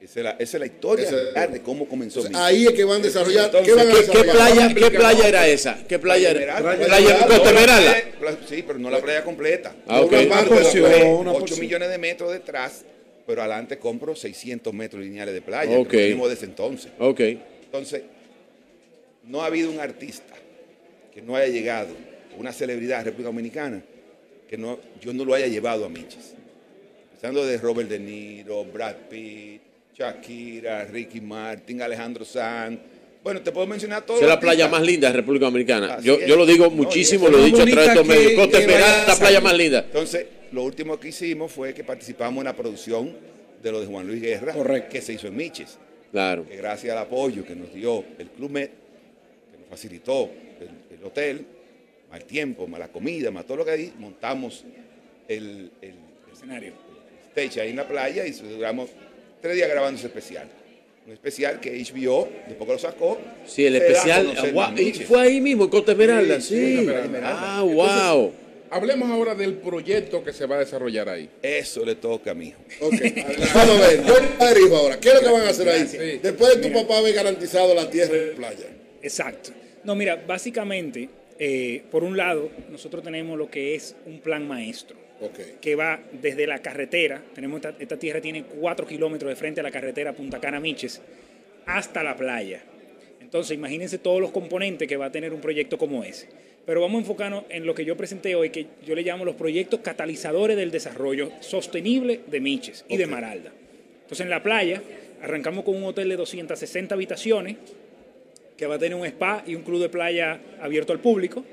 S24: Esa es la, esa es la historia de cómo comenzó
S4: Ahí es que van a desarrollar.
S24: Entonces,
S4: ¿Qué van a
S5: ¿Qué, qué
S4: desarrollar?
S5: playa, ¿Qué playa era esa? ¿Qué playa era? Playa
S24: playa- Sí, pero no la playa completa.
S5: Ah, ok.
S24: Una
S5: Una porción, una
S24: 8
S5: porción.
S24: millones de metros detrás, pero adelante compro 600 metros lineales de playa,
S5: Ok.
S24: que desde entonces.
S5: Ok.
S24: Entonces, no ha habido un artista que no haya llegado, una celebridad de República Dominicana, que no, yo no lo haya llevado a Miches. Empezando de Robert De Niro, Brad Pitt, Shakira, Ricky Martin, Alejandro Sanz. Bueno, te puedo mencionar todos.
S5: Esa es la playa más linda de República Dominicana. Yo, yo lo digo muchísimo, lo he dicho a través de estos medios. Costa Esmeralda, la playa más linda.
S24: Entonces, lo último que hicimos fue que participamos en la producción de lo de Juan Luis Guerra, que se hizo en Miches.
S5: Claro.
S24: Que gracias al apoyo que nos dio el Club Med, que nos facilitó el, el hotel, mal tiempo, mala comida, más todo lo que hay, montamos el, el,
S23: escenario.
S24: stage ahí en la playa y duramos tres días grabando ese especial. Un especial que HBO, después que lo sacó.
S5: Sí, el especial. y
S24: Miches.
S5: fue ahí mismo, en Costa Esmeralda,
S1: Sí,
S5: sí.
S1: Costa Esmeralda.
S5: Ah, wow.
S1: Hablemos ahora del proyecto que se va a desarrollar ahí.
S24: Eso le toca a mi hijo.
S4: Vamos a ver, yo padre hijo ahora, ¿qué es lo que van a hacer ahí?
S23: Sí.
S4: Después de tu papá haber garantizado la tierra y la playa.
S23: Exacto. No, mira, básicamente, eh, por un lado, nosotros tenemos lo que es un plan maestro. Que va desde la carretera, tenemos esta, esta tierra tiene cuatro kilómetros de frente a la carretera Punta Cana Miches, hasta la playa. Entonces, imagínense todos los componentes que va a tener un proyecto como ese. Pero vamos a enfocarnos en lo que yo presenté hoy, que yo le llamo los proyectos catalizadores del desarrollo sostenible de Miches y de Maralda. Entonces, en la playa, arrancamos con un hotel de 260 habitaciones, que va a tener un spa y un club de playa abierto al público.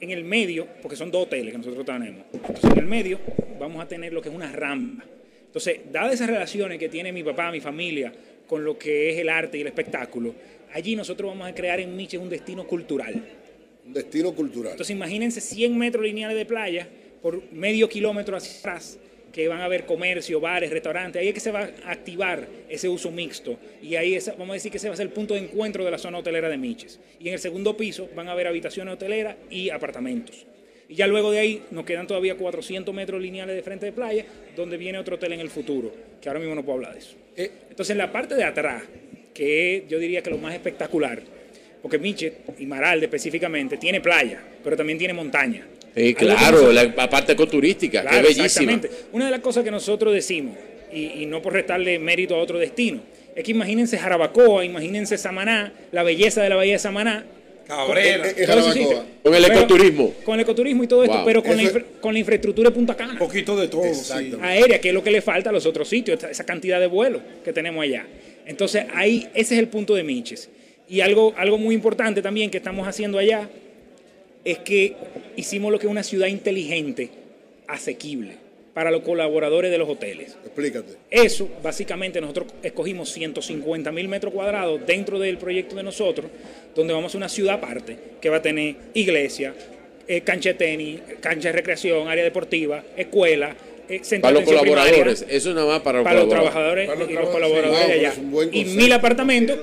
S23: En el medio, porque son dos hoteles que nosotros tenemos, entonces en el medio vamos a tener lo que es una rampa. Entonces, dadas esas relaciones que tiene mi papá, mi familia, con lo que es el arte y el espectáculo, allí nosotros vamos a crear en Miche un destino cultural.
S4: Un destino cultural.
S23: Entonces, imagínense 100 metros lineales de playa por medio kilómetro hacia atrás que van a haber comercio, bares, restaurantes, ahí es que se va a activar ese uso mixto y ahí vamos a decir que ese va a ser el punto de encuentro de la zona hotelera de Miches. Y en el segundo piso van a haber habitaciones hoteleras y apartamentos. Y ya luego de ahí nos quedan todavía 400 metros lineales de frente de playa, donde viene otro hotel en el futuro, que ahora mismo no puedo hablar de eso. Eh, entonces en la parte de atrás, que yo diría que lo más espectacular, porque Miches y Maralde específicamente tiene playa, pero también tiene montaña.
S5: Sí, claro, la, parte ecoturística, que es bellísima. Exactamente.
S23: Una de las cosas que nosotros decimos, y, no por restarle mérito a otro destino, es que imagínense Jarabacoa, imagínense Samaná, la belleza de la bahía de Samaná.
S16: Cabrera.
S5: Eh, eh, con el ecoturismo.
S23: Con el ecoturismo y todo esto, pero con la, con la, infraestructura de Punta Cana. Un
S16: poquito de todo.
S23: Aérea, que es lo que le falta a los otros sitios, esa cantidad de vuelos que tenemos allá. Entonces, ahí, ese es el punto de Miches. Y algo, algo muy importante también que estamos haciendo allá es que hicimos lo que es una ciudad inteligente, asequible para los colaboradores de los hoteles.
S4: Explícate.
S23: Eso, básicamente, nosotros escogimos 150 mil metros cuadrados dentro del proyecto de nosotros, donde vamos a hacer una ciudad aparte, que va a tener iglesia, eh, cancha de tenis, cancha de recreación, área deportiva, escuela,
S5: eh, para los colaboradores, eso nada más para,
S23: para los trabajadores y los colaboradores de allá. Y mil apartamentos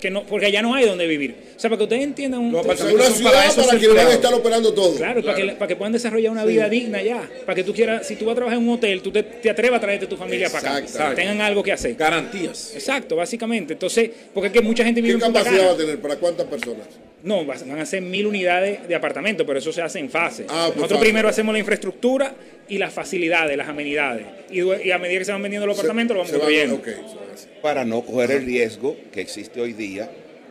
S23: que no, porque allá no hay donde vivir. O sea, para que ustedes entiendan un...
S4: una ciudad para, eso para que van a estar operando todo.
S23: Claro, Para, que, para que puedan desarrollar una vida digna allá. Para que tú quieras, si tú vas a trabajar en un hotel, tú te, te atrevas a traerte tu familia para acá. Tengan algo que hacer.
S16: Garantías.
S23: Exacto, básicamente. Entonces, porque es que mucha gente vive
S4: ¿Qué capacidad va a tener? ¿Para cuántas personas?
S23: No, van a ser mil unidades de apartamento, pero eso se hace en fase. Ah, pues Nosotros primero hacemos la infraestructura y las facilidades, las amenidades. Y, a medida que se van vendiendo los apartamentos, lo vamos construyendo.
S24: Para no coger el riesgo que existe hoy día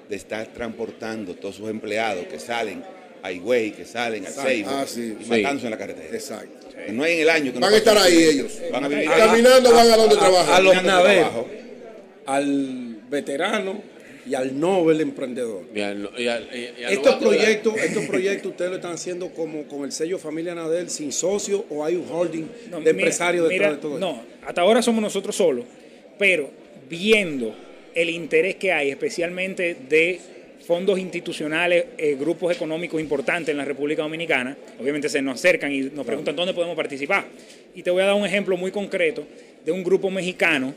S24: de estar transportando todos sus empleados que salen a Higüey, que salen al Seibo ah, y matándose en la carretera.
S4: Exacto.
S24: No hay en el año.
S4: van a estar ahí ellos. Van a vivir. Caminando van a donde trabajan.
S16: A los naveros, al veterano y al Nobel emprendedor. estos proyectos, estos proyectos ustedes lo están haciendo como con el sello Familia Nadel sin socio o hay un holding de empresarios detrás de todo esto.
S23: No, hasta ahora somos nosotros solos, pero viendo el interés que hay, especialmente de fondos institucionales, eh, grupos económicos importantes en la República Dominicana, obviamente se nos acercan y nos preguntan dónde podemos participar. Y te voy a dar un ejemplo muy concreto de un grupo mexicano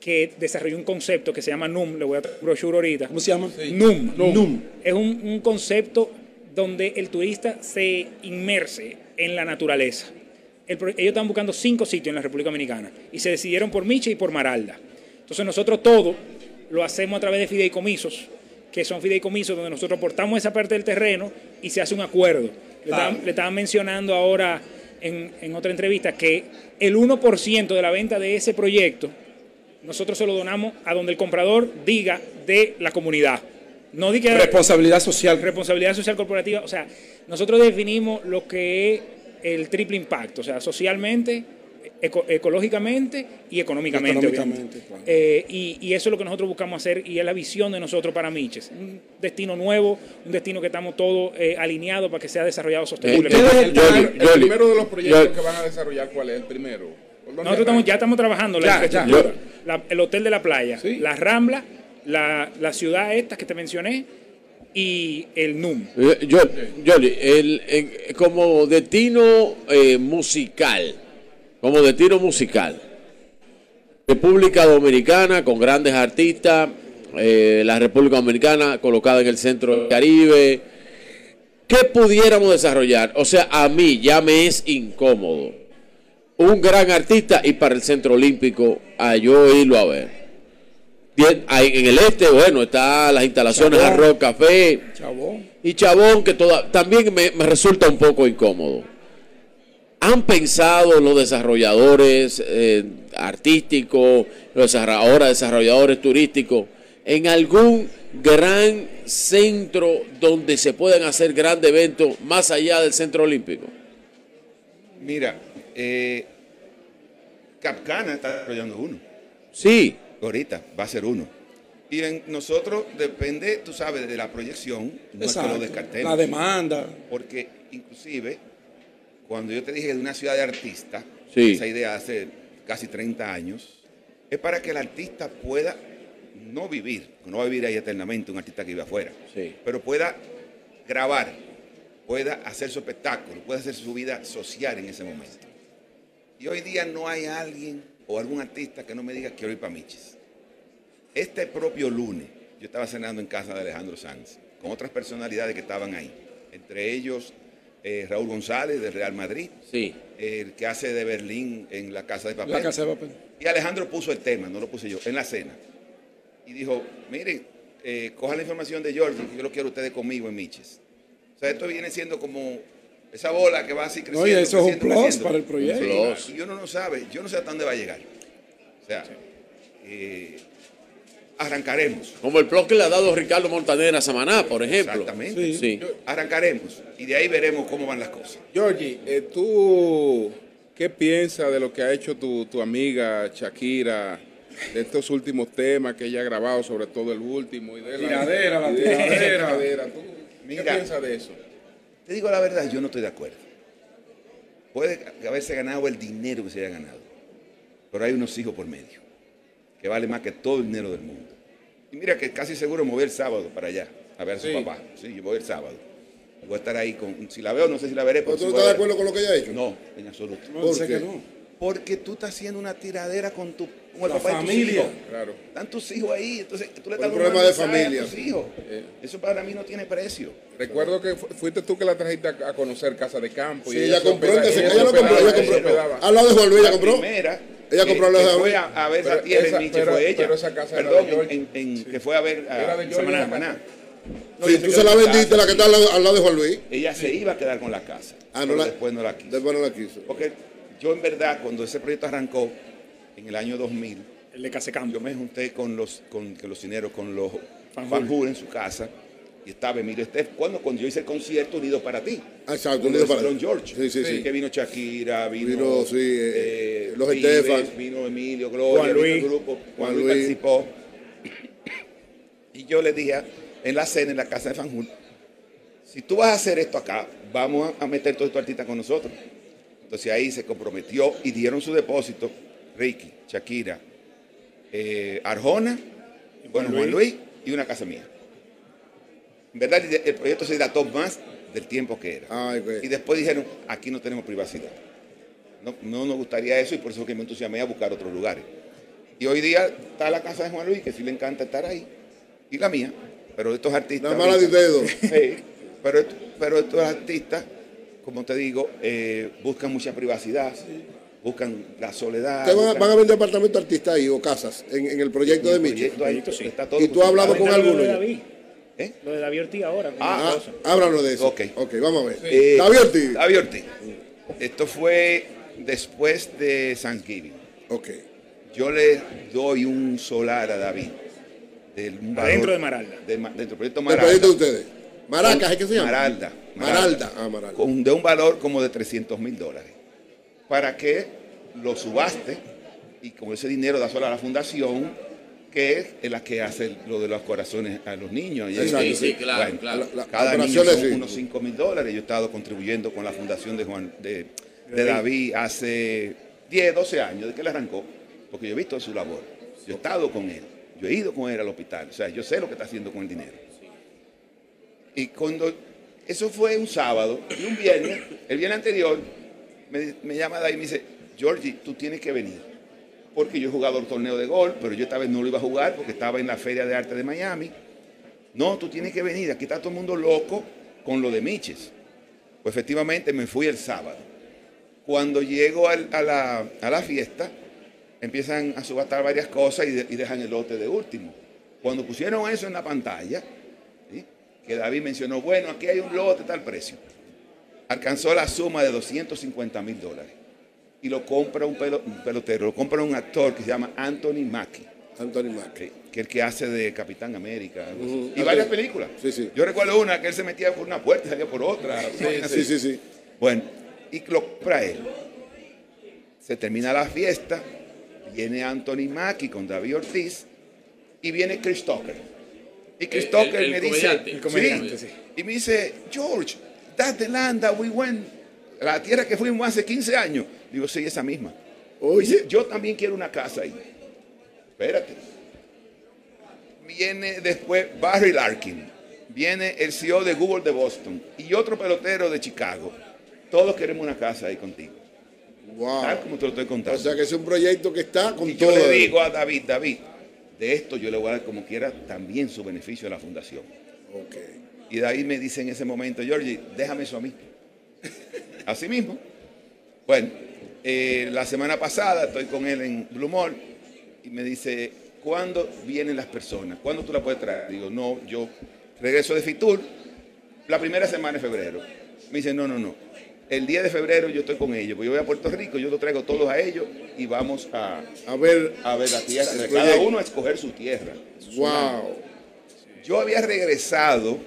S23: que desarrolló un concepto que se llama NUM, le voy a dar brochure ahorita.
S16: ¿Cómo se llama?
S23: NUM. NUM. Es un, concepto donde el turista se inmerse en la naturaleza. ellos están buscando cinco sitios en la República Dominicana y se decidieron por Miche y por Maralda. Entonces nosotros todo lo hacemos a través de fideicomisos, que son fideicomisos donde nosotros aportamos esa parte del terreno y se hace un acuerdo. Le, estaban, mencionando ahora en, otra entrevista que el 1% de la venta de ese proyecto nosotros se lo donamos a donde el comprador diga de la comunidad. No diga
S16: responsabilidad social.
S23: Responsabilidad social corporativa. O sea, nosotros definimos lo que es el triple impacto, o sea, socialmente, ecológicamente y económicamente. Eh, y, eso es lo que nosotros buscamos hacer y es la visión de nosotros para Miches. Un destino nuevo, un destino que estamos todos eh, alineados para que sea desarrollado sosteniblemente.
S1: el, primero de los proyectos que van a desarrollar, ¿cuál es el primero?
S23: Nosotros ya estamos trabajando la el hotel de la playa, la Rambla, la, la ciudad esta que te mencioné y el NUM.
S5: Yo, el, como destino eh, musical, como de tiro musical. República Dominicana con grandes artistas, eh, la República Dominicana colocada en el centro del Caribe. ¿Qué pudiéramos desarrollar? O sea, a mí ya me es incómodo. Un gran artista y para el Centro Olímpico a yo irlo a ver. en el este, bueno, está las instalaciones de Arroz Café. Y Chabón, que toda, también me resulta un poco incómodo. ¿Han pensado los desarrolladores eh, artísticos, los ahora desarrolladores turísticos, en algún gran centro donde se puedan hacer grandes eventos más allá del centro olímpico?
S24: Mira, eh, Capcana está desarrollando uno.
S5: Sí.
S24: Ahorita va a ser uno. Y en nosotros depende, tú sabes, de la proyección, no es que lo descartemos.
S3: La demanda.
S24: Porque inclusive, cuando yo te dije de una ciudad de artistas, esa idea hace casi 30 años, es para que el artista pueda no vivir, no va a vivir ahí eternamente un artista que vive afuera, pero pueda grabar, pueda hacer su espectáculo, pueda hacer su vida social en ese momento. Y hoy día no hay alguien o algún artista que no me diga quiero ir para Miches. Este propio lunes yo estaba cenando en casa de Alejandro Sanz con otras personalidades que estaban ahí, entre ellos eh, Raúl González de Real Madrid,
S5: sí.
S24: el que hace de Berlín en la Casa de Papel.
S3: La Casa de Papel.
S24: Y Alejandro puso el tema, no lo puse yo, en la cena. Y dijo, miren, eh, cojan la información de George, que yo lo quiero ustedes conmigo en Miches. O sea, esto viene siendo como esa bola que va así creciendo.
S3: Oye, eso
S24: es
S3: un plus para el proyecto.
S24: y uno no sabe, yo no sé hasta dónde va a llegar. O sea, eh, arrancaremos.
S5: Como el plus que le ha dado Ricardo Montaner a Samaná, por ejemplo.
S24: Exactamente. Sí. Arrancaremos y de ahí veremos cómo van las cosas.
S1: Georgie, eh, ¿tú qué piensas de lo que ha hecho tu, tu amiga Shakira? de estos últimos temas que ella ha grabado, sobre todo el último. Y de
S3: la tiradera, la tiradera.
S1: ¿Qué piensas de eso?
S24: Te digo la verdad, yo no estoy de acuerdo. Puede haberse ganado el dinero que se haya ganado, pero hay unos hijos por medio, que vale más que todo el dinero del mundo. Y mira que casi seguro me voy el sábado para allá, a ver a su papá. Sí, yo voy el sábado. Voy a estar ahí con. Si la veo, no sé si la veré.
S4: ¿Pero tú no estás de acuerdo con lo que ella ha hecho?
S24: No, en absoluto.
S3: ¿Por qué? no?
S24: Porque tú estás haciendo una tiradera con tu con el
S3: la
S24: papá
S3: familia.
S24: de tus hijos.
S1: Claro.
S24: Están tus hijos ahí, entonces tú le
S4: Por
S24: estás
S4: un
S24: dando
S4: problema de
S24: un
S4: familia.
S24: a tus hijos.
S1: Eh.
S24: Eso para mí no tiene precio.
S1: Recuerdo que fu- fuiste tú que la trajiste a, conocer Casa de Campo.
S4: Sí,
S1: y
S4: ella compró, ella, lo compró, ella compró. Al lado de Juan Luis, ella
S24: La
S4: compró.
S24: primera
S4: Ella
S24: que-
S4: compró
S24: que
S4: de
S24: fue a, a ver esa tierra
S1: esa-
S24: en Miche
S1: pero-
S24: fue ella.
S1: pero esa casa era
S24: Perdón,
S1: de
S24: en, que fue a ver a. Samaná. Samaná. No,
S4: Sí, tú se la
S24: en
S4: vendiste, la que está al lado, al lado de Juan Luis.
S24: Ella se iba a quedar con la casa.
S4: Ah, no la-
S24: después no la quiso.
S4: Después no la quiso.
S24: Porque yo en verdad, cuando ese proyecto arrancó, en el año 2000,
S23: El de Casecampo.
S24: yo me junté con los, con, con los cineros, con los
S23: Fanjul.
S24: En su casa, y estaba Emilio Estef, cuando, cuando yo hice el concierto Unidos para ti.
S4: Ah, Exacto, Unidos para
S24: Don
S4: ti.
S24: George.
S4: Sí, sí, sí.
S24: Que vino Shakira, vino,
S4: Vino, sí, eh, los
S24: Vives,
S4: Estefan.
S24: Vino Emilio, Gloria,
S23: Juan
S24: vino
S23: Luis.
S24: el grupo, Juan,
S4: Juan
S24: Luis,
S4: Luis.
S24: participó. Y yo le dije en la cena, en la casa de Fanjul, si tú vas a hacer esto acá, vamos a, a meter todos estos artistas con nosotros. Entonces ahí se comprometió y dieron su depósito, Ricky, Shakira, eh, Arjona, bueno, Juan Luis y una casa mía. En verdad, el proyecto se dilató más del tiempo que era.
S4: Ay.
S24: Y después dijeron, aquí no tenemos privacidad. No, no nos gustaría eso y por eso que me entusiasmé a buscar otros lugares. Y hoy día está la casa de Juan Luis, que sí le encanta estar ahí, y la mía, pero estos artistas...
S4: La mala de dedo.
S24: Sí, pero, pero estos artistas, como te digo, eh, buscan mucha privacidad, buscan la soledad.
S4: ¿Ustedes van,
S24: buscan-
S4: van a vender apartamentos artistas ahí o casas en, en el proyecto de
S24: el
S4: Michi?
S24: proyecto ahí está todo
S4: ¿Y tú has hablado con alguno?
S23: de
S4: ya?
S23: David.
S24: ¿Eh?
S23: Lo de David Ortiz ahora.
S4: Ah,
S23: esposa.
S4: háblanos de eso.
S24: Ok.
S4: Ok, vamos a ver.
S24: Eh,
S4: David Ortiz.
S24: David Ortiz. Esto fue después de Thanksgiving.
S4: Ok.
S24: Yo le doy un solar a David. Del,
S23: Adentro de Maralda.
S24: de ma- dentro del proyecto Maralda.
S4: proyecto de ustedes. Maracas, ¿es que se llama?
S24: Maralda.
S4: Maralda. Ah, Maralda.
S24: Con, de un valor como de 300 mil dólares. Para que lo subaste y con ese dinero da solo a la fundación, que es la que hace lo de los corazones a los niños.
S4: Exacto,
S24: ahí-
S4: sí,
S5: claro,
S24: bueno,
S5: claro.
S4: La- la-
S24: Cada niño son
S4: sí.
S24: unos 5 mil dólares. Yo he estado contribuyendo con la fundación de Juan de, de David hace 10, 12 años, de que él arrancó, porque yo he visto su labor. Yo he estado con él. Yo he ido con él al hospital. O sea, yo sé lo que está haciendo con el dinero. Y cuando eso fue un sábado y un viernes, el viernes anterior, me, llama David y me dice, Georgie, tú tienes que venir. Porque yo he jugado el torneo de golf, pero yo esta vez no lo iba a jugar porque estaba en la Feria de Arte de Miami. No, tú tienes que venir, aquí está todo el mundo loco con lo de Miches. Pues efectivamente me fui el sábado. Cuando llego a, la, a la fiesta, empiezan a subastar varias cosas y, de- y dejan el lote de último. Cuando pusieron eso en la pantalla, que David mencionó, bueno, aquí hay un lote tal precio, alcanzó la suma de 250 mil dólares. Y lo compra un, pelo- un pelotero, lo compra un actor que se llama Anthony Mackie.
S4: Anthony Mackie.
S24: Que, que es el que hace de Capitán América.
S4: Ujú.
S24: Y varias películas.
S4: Sí, sí.
S24: Yo recuerdo una que él se metía por una puerta y salía por otra.
S4: Sí, sí, sí, sí.
S24: Bueno, y lo compra él. Se termina la fiesta, viene Anthony Mackie con David Ortiz y viene Chris Tucker. Y Chris Tucker me dice, y me dice, George, that's the land that we went, la tierra que fuimos hace 15 años. Digo, sí, esa misma. Oye, yo también quiero una casa ahí. Espérate. Viene después Barry Larkin. Viene el CEO de Google de Boston y otro pelotero de Chicago. Todos queremos una casa ahí contigo.
S4: Wow.
S24: Tal como te lo estoy contando.
S4: O sea que es un proyecto que está con
S24: y
S4: todo.
S24: Yo le digo a David, David, de esto yo le voy a dar como quiera también su beneficio a la fundación.
S4: Ok.
S24: Y David me dice en ese momento, Georgie, déjame eso a mí. Así mismo. Bueno, eh, la semana pasada estoy con él en Blue Mall y me dice, ¿cuándo vienen las personas? ¿Cuándo tú las puedes traer? Digo, no, yo regreso de Fitur la primera semana de febrero. Me dice, no, no, no. El día de febrero yo estoy con ellos, pues yo voy a Puerto Rico, yo lo traigo todos a ellos y vamos a,
S4: a ver
S24: a ver la tierra, de cada uno a escoger su tierra.
S4: Wow.
S24: Yo había regresado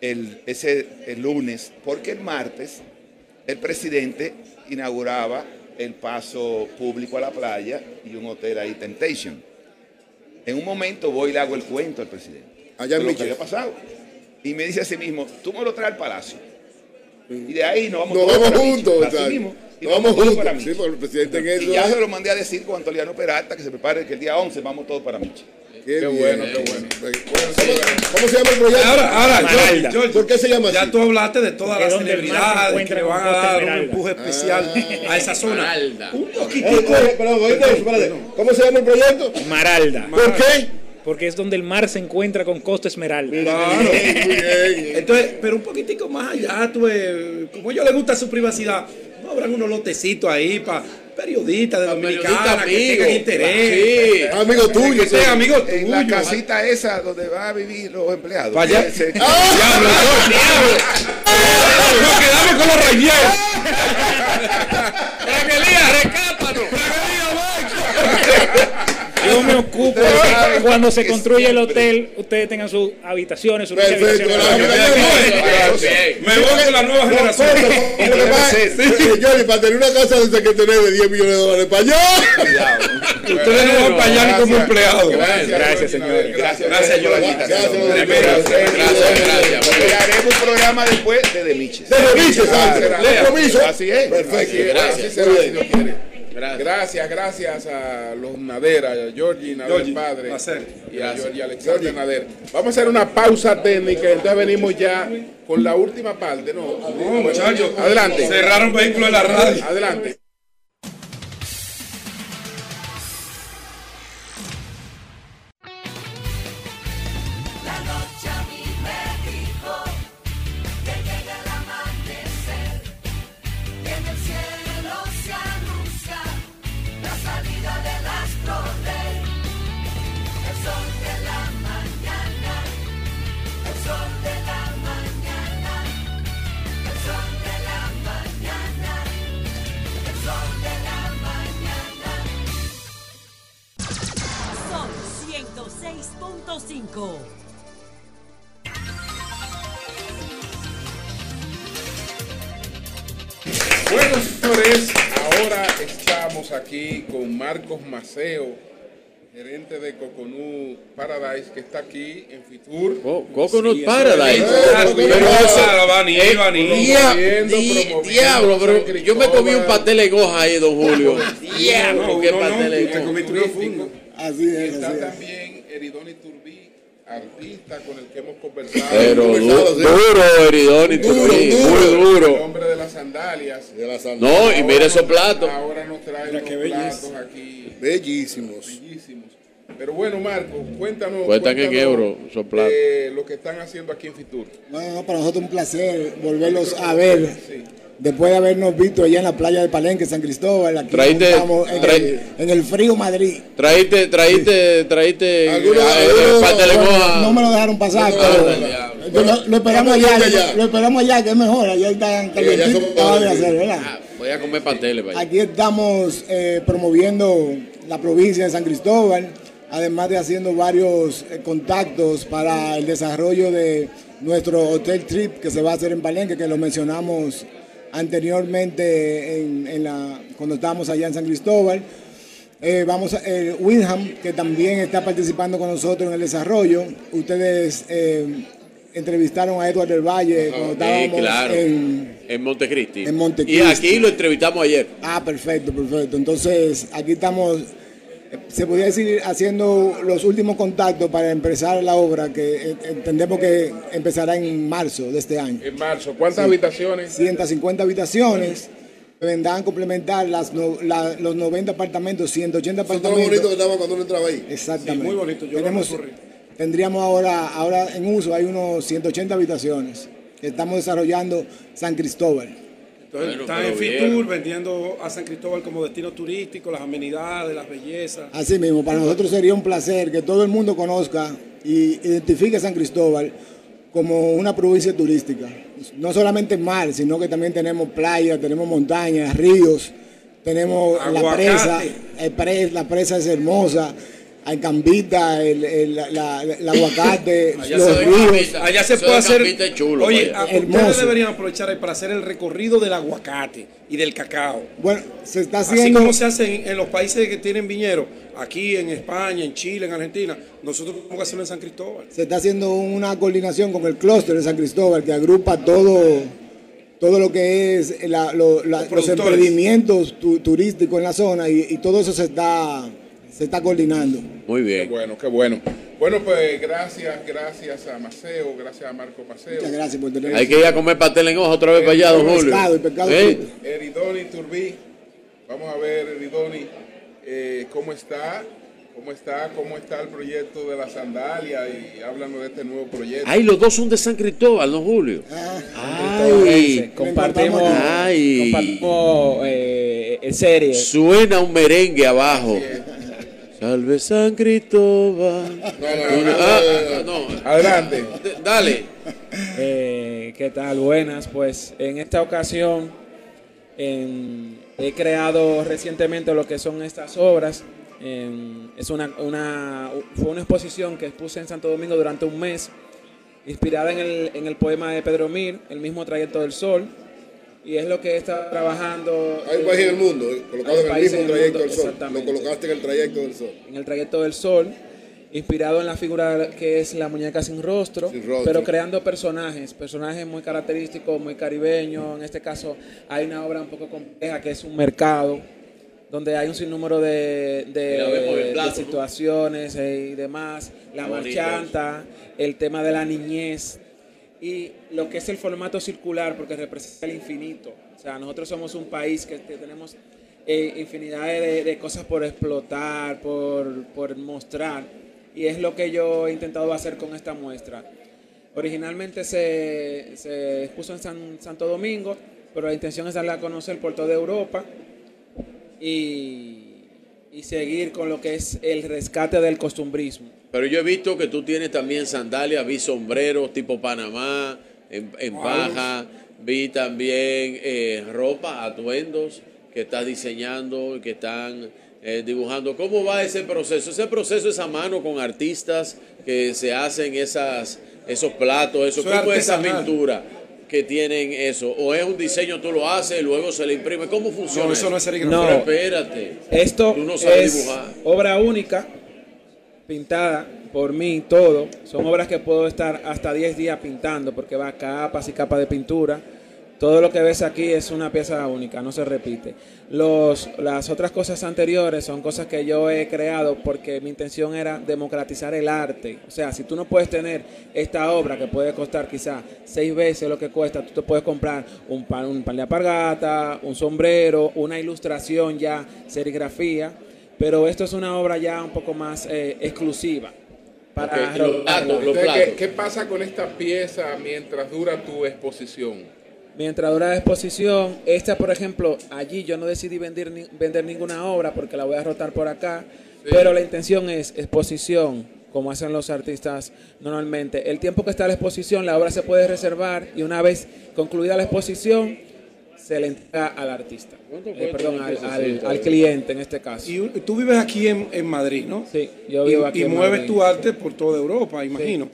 S24: el, ese el lunes porque el martes el presidente inauguraba el paso público a la playa y un hotel ahí, Temptation. En un momento voy y le hago el cuento al presidente.
S4: Allá en
S24: lo que había pasado. Y me dice a sí mismo, tú me lo traes al palacio. Y de ahí nos vamos,
S4: nos
S24: todos
S4: vamos juntos.
S24: Mismo.
S4: Nos vamos juntos.
S24: para
S4: Sí,
S24: Michi.
S4: porque el presidente en eso.
S24: Y ya
S4: es-
S24: se lo mandé a decir con Antoliano Peralta que se prepare que el día 11 vamos todos para Michi.
S4: Qué,
S1: bueno, qué bueno.
S4: ¿Cómo se llama el proyecto?
S3: Ahora, ahora, George, George,
S4: ¿por qué se llama así?
S3: Ya tú hablaste de todas las celebridades que le van a dar un empuje especial a esa zona. Un
S4: Eh,
S3: poquitico.
S4: eh, perdón, espérate. ¿Cómo se llama el proyecto?
S23: Maralda.
S4: ¿Por qué?
S23: Porque es donde el mar se encuentra con Costa Esmeralda.
S3: Claro. Entonces, pero un poquitico más allá, tú, como a ellos les gusta su privacidad, no habrán unos lotecitos ahí para periodistas de Dominicana que tengan interés.
S24: Sí.
S4: Amigo tuyo,
S3: Que sean
S4: sí.
S3: amigos
S24: En la casita esa donde van a vivir los empleados. Se-
S3: Diablo, diablo. Nos quedamos con los Rainier.
S5: Evangelía, recápanos.
S23: Yo me ocupo de que cuando se construye el hotel, ustedes tengan sus habitaciones, sus
S4: Perfecto,
S23: habitaciones.
S4: la habitación.
S3: Me voy con la nueva generación.
S4: Que, Johnny, para tener una casa de esa que tener de 10 millones de dólares para allá.
S3: Ustedes no van para allá ni como empleados.
S23: Gracias, señores.
S24: Gracias,
S3: Gracias.
S4: Gracias,
S24: Gracias,
S5: Gracias, gracias.
S24: Porque haremos un programa después de The Miches.
S4: De Remiches,
S24: Lea.
S4: compromiso.
S24: Así es.
S4: Perfecto.
S1: Gracias, Gracias, gracias a los Nader, a Georgie Nader
S3: Georgie,
S1: padre
S3: placer.
S1: y a Georgie Alexander Nader. Vamos a hacer una pausa técnica, entonces venimos ya con la última parte, ¿no?
S3: No, muchachos.
S1: Adelante.
S3: Cerraron vehículos en la radio.
S1: Adelante.
S25: 106.5.
S1: Bueno, señores, ahora estamos aquí con Marcos Maceo, gerente de Coconut Paradise, que está aquí en Fitur.
S5: Coconut
S1: Sí,
S5: Paradise. Pero
S1: Pero
S5: eso- Eh, dia- di- Diablo, pero yo me comí un pastel de goja ahí, don Julio. Diablo,
S3: No,
S5: qué
S3: no, no,
S5: pastel de
S3: te
S5: goja.
S3: comiste.
S4: Así
S1: Y
S4: es,
S1: está
S4: así es.
S1: también Eridoni Turbí, artista con el que hemos conversado.
S5: Pero du-
S4: Conversado, sí.
S5: duro, Eridón y
S4: Duro, duro.
S5: muy
S1: El
S5: duro.
S1: hombre de las sandalias.
S4: De la sal-
S5: No, y mire esos platos.
S1: Ahora nos trae unos platos aquí
S4: Bellísimos.
S1: bellísimos. Pero bueno, Marco, cuéntanos.
S5: Cuentan en
S1: cuéntanos
S5: euros esos platos.
S1: lo que están haciendo aquí en Fitur.
S26: No, no, para nosotros un placer volverlos a ver. Después de habernos visto allá en la playa de Palenque, San Cristóbal, aquí estamos en,
S5: traí-
S26: el, en el frío Madrid.
S5: Traíste, traíste, traíste. Eh.
S26: No me lo dejaron pasar, pero lo, lo esperamos allá,
S4: allá.
S26: lo esperamos allá, que es mejor, allá están.
S5: Ah, Voy a comer pasteles allá.
S26: Aquí estamos eh, promoviendo la provincia de San Cristóbal, además de haciendo varios eh, contactos para el desarrollo de nuestro hotel trip que se va a hacer en Palenque, que lo mencionamos anteriormente en, en la, cuando estábamos allá en San Cristóbal. Eh, vamos a eh, Windham, que también está participando con nosotros en el desarrollo. Ustedes eh, entrevistaron a Edward del Valle cuando estábamos en,
S5: en Montecristi.
S26: En Montecristi.
S5: Y aquí lo entrevistamos ayer.
S26: Ah, perfecto, perfecto. Entonces, aquí estamos, se podría decir, haciendo los últimos contactos para empezar la obra, que entendemos que empezará en marzo de este año.
S1: En marzo. ¿Cuántas habitaciones?
S26: 150 habitaciones vendrán a complementar las los 90 apartamentos, 180 apartamentos.
S4: Todo lo bonito que estaba cuando uno entraba ahí.
S26: Exactamente.
S4: muy bonito. Yo
S26: Tenemos, tendríamos ahora, ahora en uso, hay unos 180 habitaciones que estamos desarrollando San Cristóbal.
S3: Entonces, están en Fitur vendiendo a San Cristóbal como destino turístico, las amenidades, las bellezas.
S26: Así mismo, para nosotros sería un placer que todo el mundo conozca y identifique a San Cristóbal como una provincia turística. No solamente mar, sino que también tenemos playas, tenemos montañas, ríos, tenemos la presa, la presa es hermosa, hay cambita, el, el, la, el aguacate,
S3: allá
S26: los
S3: se
S26: ríos.
S3: allá se puede hacer.
S5: chulo,
S3: oye,
S26: vaya.
S3: ustedes deberían aprovechar para hacer el recorrido del aguacate y del cacao.
S26: Bueno, se está
S3: Así
S26: haciendo.
S3: como se hace en, en los países que tienen viñeros, aquí en España, en Chile, en Argentina, nosotros tenemos que hacerlo en San Cristóbal.
S26: se está haciendo una coordinación con el clúster de San Cristóbal que agrupa todo, todo lo que es la- lo- la- los, emprendimientos tu- turísticos en la zona y, y todo eso se está, se está coordinando.
S5: Muy
S1: Qué
S5: bien.
S1: bueno, qué bueno. Bueno, pues gracias, gracias a Maceo, gracias a Marco Maceo.
S26: Muchas gracias por tener
S5: Hay que ir a comer pastel en hoja otra vez para allá, don Julio.
S26: pescado y pescado
S5: ¿Eh?
S1: Eridoni Turbí. Vamos a ver, Eridoni, eh, cómo está, cómo está, cómo está el proyecto de la sandalia y háblanos de este nuevo proyecto.
S5: Ay, los dos son de San Cristóbal, don Julio. Ay,
S27: compartimos,
S5: Ay.
S27: compartimos eh, en serie.
S5: Suena un merengue abajo. Salve San Cristóbal. Ah, ah, no.
S1: Adelante.
S5: Dale.
S27: Eh, ¿Qué tal? Buenas. Pues en esta ocasión en- he creado recientemente lo que son estas obras. En- es una, una- fue una exposición que expuse en Santo Domingo durante un mes, inspirada en el, en el poema de Pedro Mir, El mismo trayecto del sol. Y es lo que he estado trabajando.
S4: Hay un país en el mundo, eh, colocado en el mismo
S27: en el
S4: trayecto
S27: mundo,
S4: del sol. Lo colocaste en el trayecto del sol.
S27: en el trayecto del sol, inspirado en la figura que es la muñeca sin rostro,
S4: Sin rostro.
S27: pero creando personajes, personajes muy característicos, muy caribeños. En este caso hay una obra un poco compleja que es un mercado, donde hay un sinnúmero de, de- de situaciones eh, y demás, la
S5: Está
S27: marchanta, el tema de la niñez y lo que es el formato circular, porque representa el infinito. O sea, nosotros somos un país que, tenemos eh, infinidad de, de cosas por explotar, por, por mostrar, y es lo que yo he intentado hacer con esta muestra. Originalmente se, se expuso en San- Santo Domingo, pero la intención es darla a conocer por toda Europa y, y seguir con lo que es el rescate del costumbrismo.
S5: Pero yo he visto que tú tienes también sandalias, vi sombreros tipo Panamá, en, en paja, vi también eh, ropa, atuendos que estás diseñando y que están eh, dibujando. ¿Cómo va ese proceso? Ese proceso es a mano con artistas que se hacen esas, esos platos, eso.
S3: Eso es
S5: ¿Cómo es esa pintura que tienen eso? ¿O es un diseño, tú lo haces y luego se le imprime? ¿Cómo funciona?
S3: No, eso no es serigrafía.
S27: No.
S5: Pero espérate.
S27: Esto
S5: Tú no sabes
S27: es
S5: dibujar.
S27: obra única, pintada por mí, todo. Son obras que puedo estar hasta 10 días pintando porque va capas y capas de pintura. Todo lo que ves aquí es una pieza única, no se repite. Los, las otras cosas anteriores son cosas que yo he creado porque mi intención era democratizar el arte. O sea, si tú no puedes tener esta obra que puede costar quizás seis veces lo que cuesta, tú te puedes comprar un pan, un pan de alpargata, un sombrero, una ilustración ya, serigrafía. Pero esto es una obra ya un poco más eh, exclusiva. Para
S5: Ok, los platos, los
S1: Entonces, ¿qué,
S5: platos.
S1: qué pasa con esta pieza mientras dura tu exposición?
S27: Mientras dura la exposición, esta por ejemplo, allí yo no decidí vender, ni- vender ninguna obra porque la voy a rotar por acá, pero la intención es exposición, como hacen los artistas normalmente. El tiempo que está la exposición, la obra se puede reservar y una vez concluida la exposición, se le entrega al artista, Eh, perdón, al, al- al cliente en este caso.
S3: Y un- tú vives aquí en, en Madrid, ¿no?
S27: Sí, yo vivo
S3: y,
S27: aquí
S3: y
S27: en
S3: mueves
S27: Madrid.
S3: tu arte por toda Europa, imagino.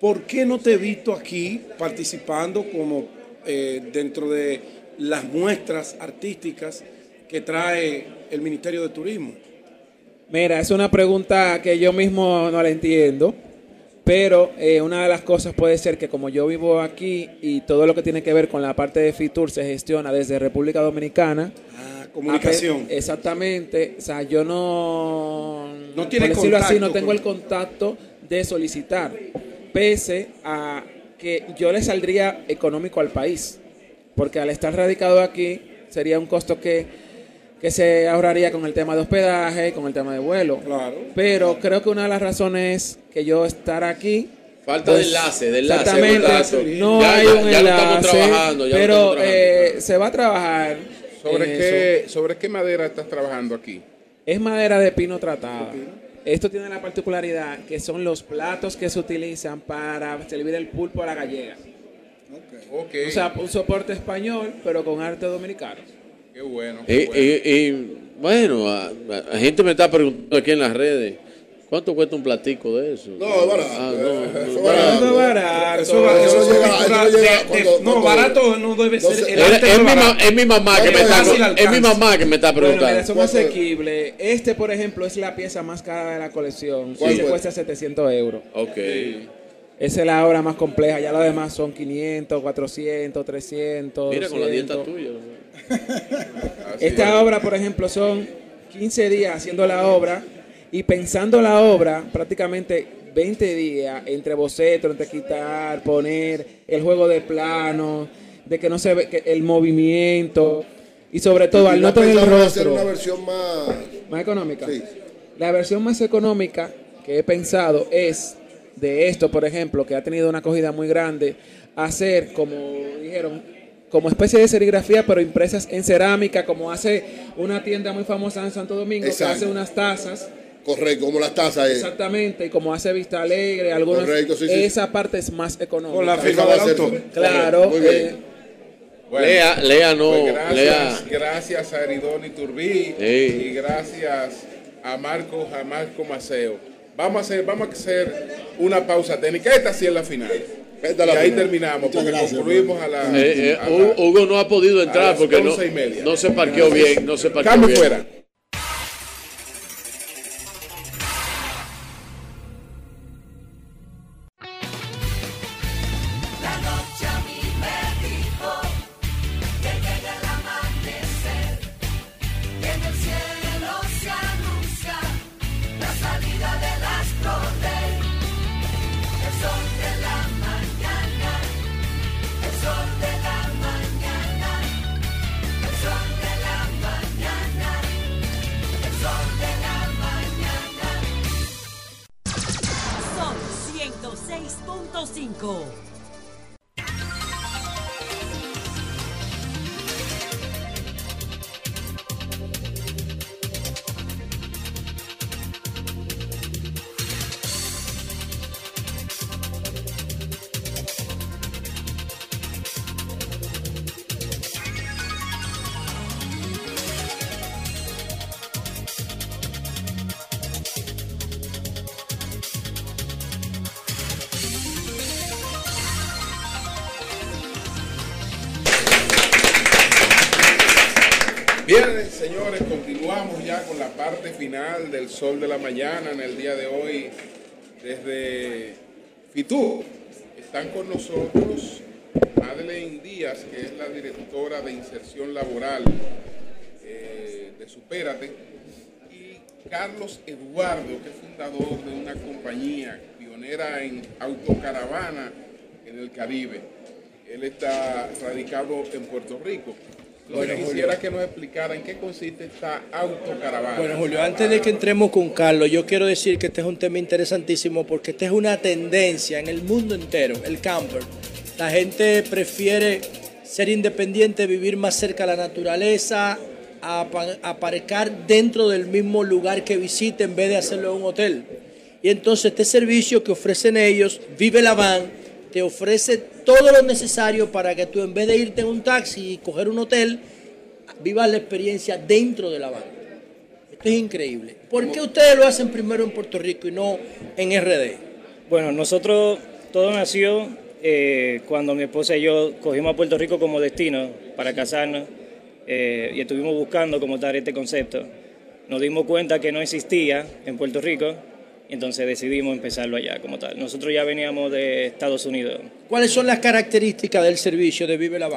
S3: ¿Por qué no te he visto aquí participando como eh, dentro de las muestras artísticas que trae el Ministerio de Turismo?
S27: Mira, es una pregunta que yo mismo no la entiendo, pero eh, una de las cosas puede ser que como yo vivo aquí y todo lo que tiene que ver con la parte de Fitur se gestiona desde República Dominicana.
S4: Ah, comunicación.
S27: exactamente, o sea, yo no,
S4: No tiene
S27: por decirlo así, no
S4: contacto
S27: tengo
S4: con-
S27: el contacto de solicitar, pese a que yo le saldría económico al país, porque al estar radicado aquí sería un costo que, que se ahorraría con el tema de hospedaje, con el tema de vuelo. Pero creo que una de las razones que yo estar aquí
S5: Falta de enlace, de enlace,
S27: Exactamente, no
S5: Ya-
S27: hay
S5: ya-
S27: un
S5: ya lo
S27: enlace,
S5: estamos trabajando, ya lo
S27: pero
S5: estamos trabajando.
S27: eh, se va a trabajar
S1: ¿Sobre qué,
S27: eso.
S1: ¿Sobre qué madera estás trabajando aquí?
S27: Es madera de pino tratada. Esto tiene la particularidad que son los platos que se utilizan para servir el pulpo a la gallega. O sea, un soporte español, pero con arte dominicano.
S1: Qué bueno.
S5: Y, y- y, bueno, a, a- gente me está preguntando aquí en las redes, ¿cuánto cuesta un platico de eso?
S4: No, es barato.
S5: Ah, no,
S4: Eso
S5: no,
S4: es
S5: no.
S4: barato.
S27: Eso es barato.
S3: Eso eso
S4: Eso
S3: es
S4: llega- llega
S3: de- de-
S4: cuando-
S3: no, barato no debe ser.
S4: sé.
S3: el
S5: Es, mi, ma-
S3: barato.
S5: es mi mamá que me está es mi mamá que me está
S27: Bueno, mira,
S5: preguntando.
S27: eso es más asequible. Este, por ejemplo, es la pieza más cara de la colección.
S5: ¿Cuál
S27: Ese
S5: cuesta?
S27: cuesta 700 euros.
S5: Ok.
S27: Esa es la obra más compleja. Ya lo demás son 500, 400, 300.
S5: Mira con la dieta
S27: 200.
S5: tuya.
S27: Esta obra, por ejemplo, son 15 días haciendo la obra y pensando la obra prácticamente 20 días entre bocetos, entre quitar, poner, el juego de plano, de que no se ve que el movimiento y sobre todo al
S4: ¿Y no
S27: no tener el
S4: pensaron hacer
S27: rostro.
S4: una versión más...
S27: ¿Más económica?
S4: Sí.
S27: La versión más económica que he pensado es de esto, por ejemplo, que ha tenido una acogida muy grande, hacer, como dijeron, como especie de serigrafía, pero impresas en cerámica, como hace una tienda muy famosa en Santo Domingo,
S4: Exacto.
S27: que hace unas tazas.
S4: Correcto, como las tazas.
S27: Exactamente, y como hace Vista Alegre, algunas,
S4: Correcto, sí, sí.
S27: esa parte es más económica.
S4: Con la firma del autor.
S27: Claro.
S4: Muy bien.
S27: eh,
S1: Bueno,
S5: Lea, Lea, no,
S1: pues gracias,
S5: Lea.
S1: gracias a Eridoni Turbí
S5: Sí.
S1: y gracias a Marco, a Marco Maceo. Vamos a hacer, vamos a hacer una pausa técnica. Esta sí es la final.
S4: Esta es la
S1: y ahí
S4: final.
S1: terminamos,
S4: Muchas
S1: porque
S4: gracias,
S1: concluimos a la,
S5: Eh, eh,
S1: a la-
S5: Hugo- no ha podido entrar porque no, se parqueó bien, no se parqueó
S1: Cambio
S5: bien.
S1: fuera.
S28: Sol de la Mañana
S1: en el día de hoy desde Fitur. Están con nosotros Madeleine Díaz, que es la directora de inserción laboral eh, de Supérate, y Carlos Eduardo, que es fundador de una compañía pionera en autocaravana en el Caribe. Él está radicado en Puerto Rico.
S2: Bueno,
S1: quisiera
S2: Julio.
S1: que nos explicara en qué consiste esta autocaravana.
S2: Bueno, Julio, antes de que entremos con Carlos, yo quiero decir que este es un tema interesantísimo porque esta es una tendencia en el mundo entero, el camper. La gente prefiere ser independiente, vivir más cerca de la naturaleza, apa- aparcar dentro del mismo lugar que visite en vez de hacerlo en un hotel. Y entonces este servicio que ofrecen ellos, Vive la Van, te ofrece todo lo necesario para que tú en vez de irte en un taxi y coger un hotel, vivas la experiencia dentro de la van. Esto es increíble. ¿Por qué ustedes lo hacen primero en Puerto Rico y no en RD?
S23: Bueno, nosotros, todo nació eh, cuando mi esposa y yo cogimos a Puerto Rico como destino para casarnos eh, y estuvimos buscando como tal este concepto.
S29: nos dimos cuenta que no existía en Puerto Rico, entonces decidimos empezarlo allá como tal. Nosotros ya veníamos de Estados Unidos.
S2: ¿Cuáles son las características del servicio de Vive la?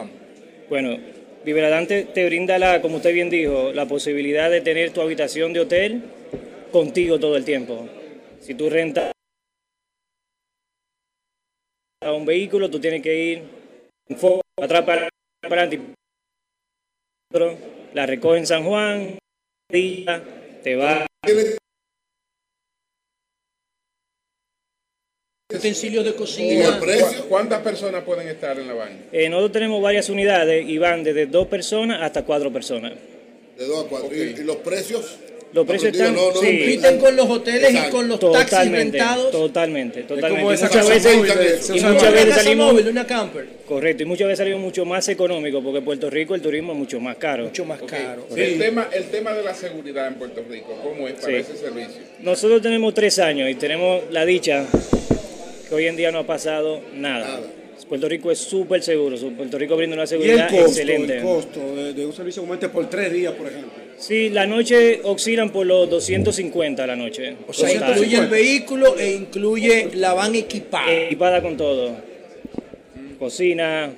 S29: Bueno, Vive la te, te brinda, la, como usted bien dijo, la posibilidad de tener tu habitación de hotel contigo todo el tiempo. Si tú rentas a un vehículo, tú tienes que ir atrás para adelante, la recoge en San Juan, te va
S2: utensilios de cocina.
S1: ¿Cuántas personas pueden estar en la baña?
S29: Eh, nosotros tenemos varias unidades y van desde dos personas hasta cuatro personas.
S4: De dos a cuatro. ¿Y, los precios?
S29: Los precios están,
S2: no, compiten con los hoteles y con los taxis rentados.
S29: Totalmente, totalmente. muchas veces, y muchas veces salimos
S2: una camper.
S29: Correcto, y muchas veces salimos mucho más económico porque en Puerto Rico el turismo es mucho más caro.
S2: Mucho más caro.
S1: El tema, el tema de la seguridad en Puerto Rico, ¿cómo es para ese servicio?
S29: Nosotros tenemos tres años y tenemos la dicha que hoy en día no ha pasado nada. Puerto Rico es súper seguro. Puerto Rico brinda una seguridad
S26: ¿Y el costo,
S29: excelente.
S26: El costo de, un servicio como este por tres días, por ejemplo.
S29: Sí, la noche oscilan por los 250 a la noche.
S2: O sea, incluye el vehículo e incluye la van equipada.
S29: Equipada con todo. Cocina,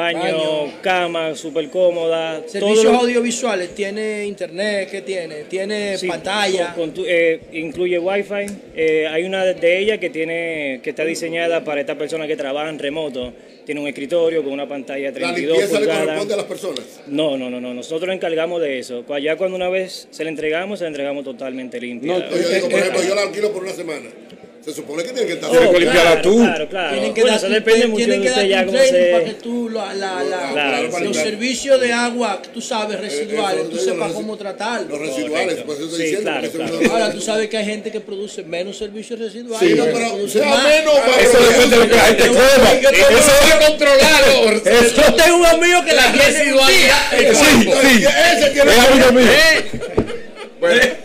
S29: Baño, cama, súper cómoda.
S2: Servicios audiovisuales, tiene internet, ¿qué tiene? Tiene pantalla.
S29: Eh, incluye wifi. Eh, hay una de ellas que tiene que está diseñada para estas personas que trabajan remoto. Tiene un escritorio con una pantalla 32
S4: ¿La limpieza le corresponde a las personas?
S29: No, no, no, no. Nosotros nos encargamos de eso. Ya cuando una vez se le entregamos, se la entregamos totalmente limpia.
S4: No, yo digo, por ejemplo, yo la alquilo por una semana. Se supone que tienen que estar
S29: oh,
S4: limpiada
S29: tú. Claro, claro.
S2: Tienen que dar, eso depende mucho de usted ya cómo se... para que tú la, la, la, claro, los servicios de agua, tú sabes, eh, residuales, tú sepas cómo tratarlos.
S4: Los residuales, pues eso estoy
S2: sí,
S4: diciendo.
S2: Claro, claro. Ahora tú sabes que hay gente que produce menos servicios residuales.
S4: Sí, no, pero sea
S2: más.
S4: menos,
S2: eso
S4: depende de lo que la gente coma.
S5: Eso hay que controlarlo.
S2: Yo tengo un amigo que la
S5: residualidad.
S4: Sí, sí. Ese tiene
S2: amigo mío. Bueno.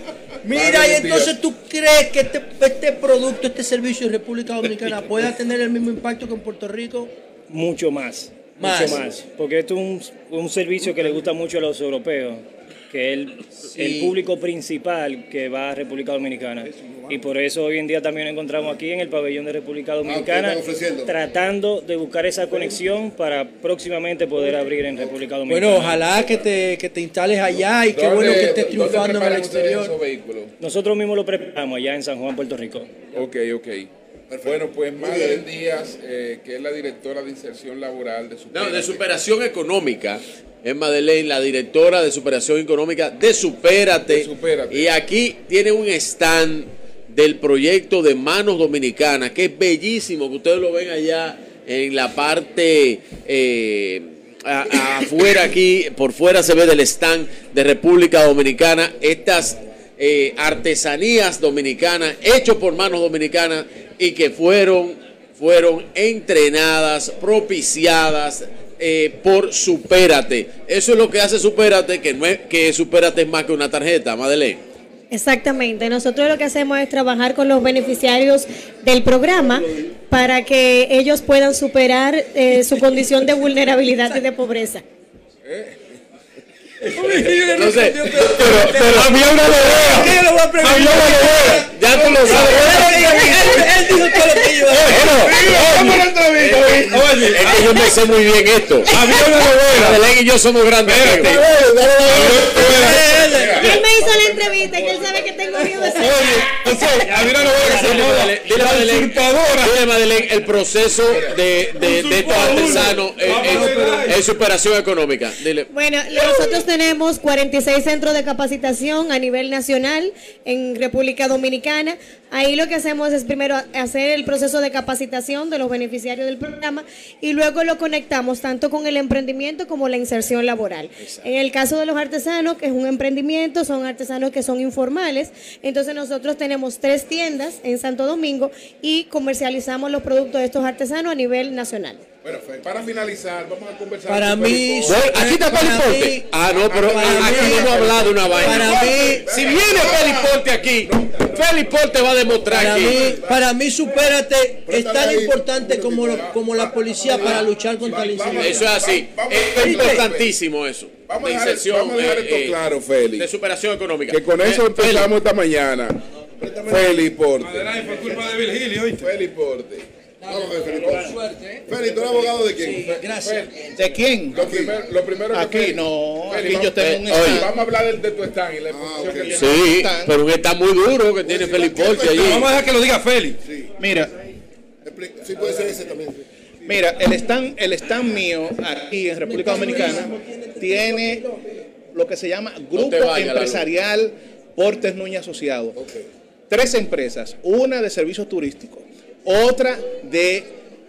S2: Mira, y entonces tú crees que este, este producto, este servicio en República Dominicana pueda tener el mismo impacto que en Puerto Rico?
S29: Mucho más. Mucho más. Porque esto es un, un servicio que le gusta mucho a los europeos que es el, público principal que va a República Dominicana. Y por eso hoy en día también nos encontramos aquí en el pabellón de República
S4: Ah,
S29: Dominicana, tratando de buscar esa conexión para próximamente poder abrir en República Dominicana.
S2: Bueno, ojalá que te, que te instales allá y qué bueno que estés triunfando en el exterior.
S29: Nosotros mismos lo preparamos allá en San Juan, Puerto Rico.
S1: Ok, ok. Bueno, pues Madeleine Díaz, eh, que es la directora de inserción laboral de
S5: No, de superación económica. Es Madeleine, la directora de superación económica de Supérate. Y aquí tiene un stand del proyecto de Manos Dominicanas, que es bellísimo, que ustedes lo ven allá en la parte eh, afuera aquí, por fuera se ve del stand de República Dominicana, estas eh, artesanías dominicanas, hechos por manos dominicanas y que fueron, fueron entrenadas, propiciadas eh, por Supérate. Eso es lo que hace Supérate, que, no es, que Supérate es más que una tarjeta, Madeleine.
S30: Exactamente, nosotros lo que hacemos es trabajar con los beneficiarios del programa para que ellos puedan superar eh, su condición de vulnerabilidad y de pobreza.
S5: No sé, pero, pero había una novela. Había una novela. Ya tú lo sabes.
S2: Él dijo todo lo que
S5: decir. Es que yo me sé muy bien esto. Había una novela. Adelén y yo somos grandes.
S30: Él me hizo la entrevista y él sabe que tengo miedo de
S5: La Usurpadora. Dile, Madeleine, el proceso de, de, de estos artesanos en superación económica. Dile.
S30: Bueno, nosotros tenemos 46 centros de capacitación a nivel nacional en República Dominicana. Ahí lo que hacemos es primero hacer el proceso de capacitación de los beneficiarios del programa y luego lo conectamos tanto con el emprendimiento como la inserción laboral. En el caso de los artesanos, que es un emprendimiento, son artesanos que son informales. Entonces nosotros tenemos tres tiendas en Santo Domingo y comercializamos los productos de estos artesanos a nivel nacional.
S1: Bueno, para finalizar, vamos a conversar.
S2: Para mí.
S5: Aquí está Peliporte. Ah, no, pero aquí vamos a hablar de una vaina.
S2: Para mí,
S5: si viene Peliporte aquí, Félix Porte va a demostrar
S2: para
S5: aquí.
S2: Mí, para mí, supérate, es tan importante como, como la policía para luchar contra la inseguridad.
S5: Eso es así. Es importantísimo eso.
S1: Vamos a dejar, vamos a dejar esto
S5: eh,
S1: claro, Félix.
S5: De superación económica.
S1: Que con eso
S5: Eh,
S1: empezamos esta mañana. Félix Porte.
S31: fue culpa de Virgilio, ¿oíste?
S1: Félix Porte.
S4: Ver, Félix ¿tú eres abogado de quién?
S2: gracias.
S32: ¿De quién?
S1: Lo primero, lo primero
S32: Aquí
S1: que
S32: no,
S1: Félix,
S32: aquí yo
S1: vamos-
S32: tengo un
S1: eh,
S32: stand.
S1: Vamos a hablar del- de, tu stand y la exposición que tiene.
S5: Sí, pero un está muy duro que tiene Félix Porte allí.
S31: Vamos a dejar que lo diga Félix.
S32: Mira,
S4: Sí, puede ser ese también.
S32: Mira, el stand, el stand mío aquí en República Dominicana tiene lo que se llama Grupo. Empresarial Portes Núñez Asociado. Tres empresas, una de servicios turísticos, otra de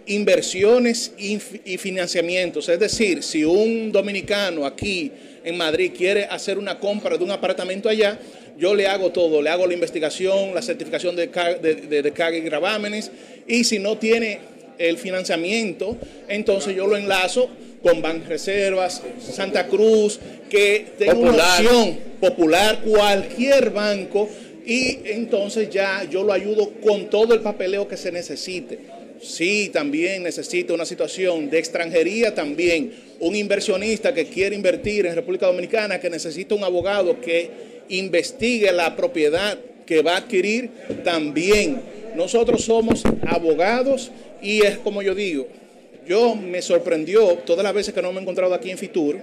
S32: inversiones y fi- y financiamientos. Es decir, si un dominicano aquí en Madrid quiere hacer una compra de un apartamento allá, yo le hago todo, le hago la investigación, la certificación de, ca- de, de- de carga y gravámenes, y si no tiene el financiamiento, entonces yo lo enlazo con Banreservas, Santa Cruz, que tenga una
S5: Popular.
S32: opción popular, cualquier banco, y entonces ya yo lo ayudo con todo el papeleo que se necesite. Sí, también necesita una situación de extranjería, también un inversionista que quiere invertir en República Dominicana, que necesita un abogado que investigue la propiedad que va a adquirir, también. Nosotros somos abogados y es como yo digo, yo me sorprendió todas las veces que no me he encontrado aquí en Fitur,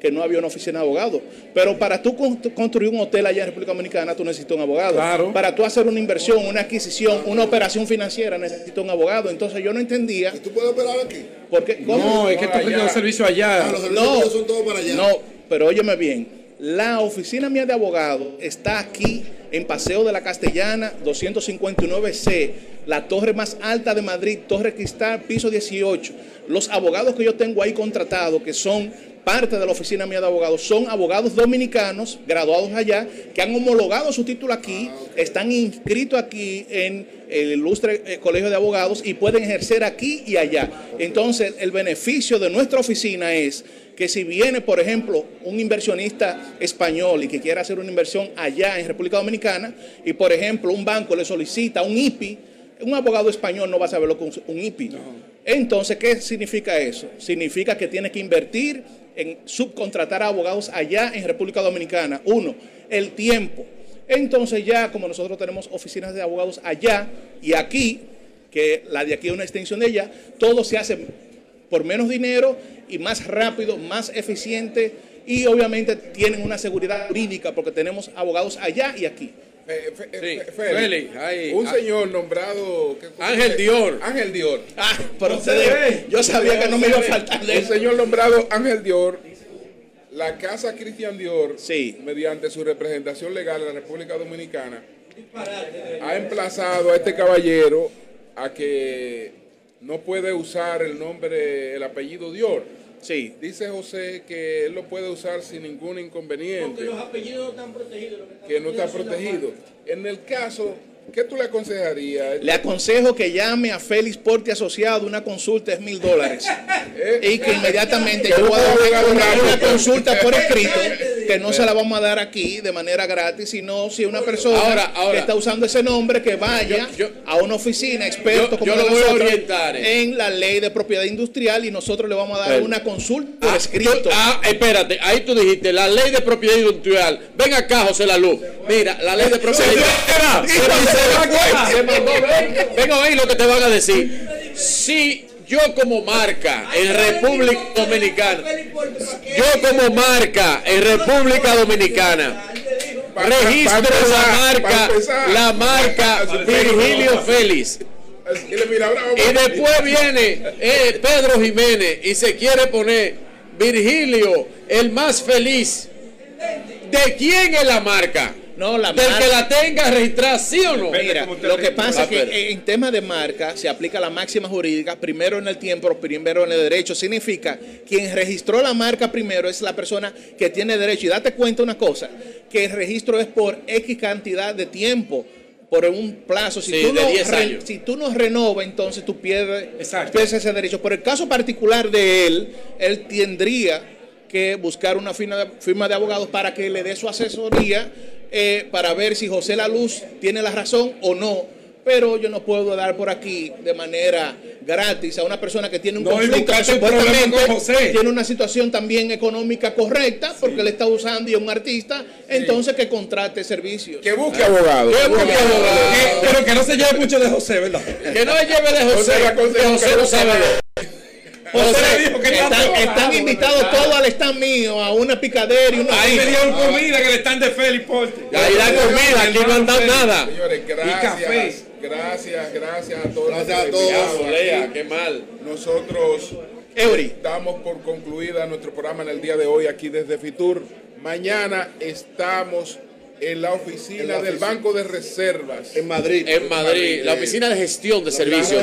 S32: que no había una oficina de abogados. Pero para tú con- construir un hotel allá en República Dominicana, tú necesitas un abogado.
S31: Claro.
S32: Para tú hacer una inversión, una adquisición, una operación financiera, necesitas un abogado. Entonces yo no entendía. ¿Y
S4: tú puedes operar aquí?
S32: Porque, ¿cómo?
S31: No, es que tú tienes servicio allá.
S4: Ah, los servicios
S32: No,
S4: son todos para allá.
S32: no, pero óyeme bien. La oficina mía de abogado está aquí en Paseo de la Castellana, 259C, la torre más alta de Madrid, Torre Cristal, piso 18. Los abogados que yo tengo ahí contratados, que son parte de la oficina mía de abogados, son abogados dominicanos, graduados allá, que han homologado su título aquí, están inscritos aquí en el ilustre eh, colegio de abogados y pueden ejercer aquí y allá. Entonces, el beneficio de nuestra oficina es que si viene, por ejemplo, un inversionista español y que quiera hacer una inversión allá en República Dominicana, y por ejemplo un banco le solicita un IPI, un abogado español no va a saber lo que es un IPI. Entonces, ¿qué significa eso? Significa que tiene que invertir en subcontratar a abogados allá en República Dominicana. Uno, el tiempo. Entonces ya como nosotros tenemos oficinas de abogados allá y aquí, que la de aquí es una extensión de ella, todo se hace por menos dinero y más rápido, más eficiente y obviamente tienen una seguridad jurídica porque tenemos abogados allá y aquí.
S1: Eh, Fe- eh, Fe-
S5: Félix, ahí,
S1: un
S5: ah.
S1: señor nombrado ¿qué- cómo
S5: Ángel Dior.
S1: Ángel Dior.
S32: Ah, pero yo sabía que no me iba a faltar
S1: Un señor nombrado Ángel Dior, la casa Cristian Dior,
S32: Sí.
S1: mediante su representación legal en la República Dominicana, ha emplazado a este caballero a que no puede usar el nombre, el apellido Dior.
S32: Sí.
S1: Dice José que él lo puede usar sin ningún inconveniente.
S2: Porque los apellidos no están protegidos.
S1: que no está protegido. En el caso, ¿qué tú le aconsejarías?
S32: Le aconsejo que llame a Félix Porte Asociado, una consulta es mil dólares. Y que inmediatamente yo voy a dar una, consulta por escrito, que no se la vamos a dar aquí de manera gratis, sino si una persona
S5: Ahora, ahora.
S32: que está usando ese nombre, que vaya a una oficina, experto
S5: Yo-
S32: como
S5: lo voy a orientar, eh.
S32: en la ley de propiedad industrial y nosotros le vamos a dar una consulta por
S5: Ah,
S32: escrito.
S5: tú- ah, espérate, ahí tú dijiste la ley de propiedad industrial. Ven acá, José Laluz. Mira, la ley de propiedad industrial. Se mandó- se mandó, ven, ven a oír lo que te van a decir. Si yo como marca en República Dominicana, yo como marca en República Dominicana, registro la marca, la marca Virgilio Félix. Y después viene eh, Pedro Jiménez y se quiere poner Virgilio, el más feliz. ¿De quién es la marca?
S32: No, la
S5: Del
S32: marca-
S5: que la tenga registrada, ¿sí o no?
S32: Mira, lo que pasa es que en tema de marca se aplica la máxima jurídica, primero en el tiempo, primero en el derecho. Significa, quien registró la marca primero es la persona que tiene derecho. Y date cuenta una cosa, que el registro es por X cantidad de tiempo, por un plazo. Si,
S5: Sí,
S32: tú,
S5: de
S32: no
S5: 10
S32: re-
S5: años.
S32: si tú no renovas, entonces tú pierdes, pierdes ese derecho. Por el caso particular de él, él tendría que buscar una firma de, abogados para que le dé su asesoría eh, para ver si José La Luz tiene la razón o no pero yo no puedo dar por aquí de manera gratis a una persona que tiene un conflicto que tiene una situación también económica correcta porque le está usando y es un artista, entonces que contrate servicios.
S1: Que busque abogado.
S32: Que busque abogado.
S31: pero que no se lleve mucho de José, ¿verdad?
S32: Que no se lleve de José. José, no sabe. José, están, están invitados todos al stand mío, a una picadera y una
S31: Ahí me dieron comida en el stand de Félix Porte.
S5: Ahí dan comida, aquí no han dado nada.
S1: Señores, gracias. Gracias, gracias a todos.
S5: Gracias a todos. Lea, qué mal.
S1: Nosotros damos por concluida nuestro programa en el día de hoy aquí desde Fitur. Mañana estamos en la oficina del Banco de Reservas.
S4: En Madrid.
S5: En Madrid, la oficina de gestión de servicios.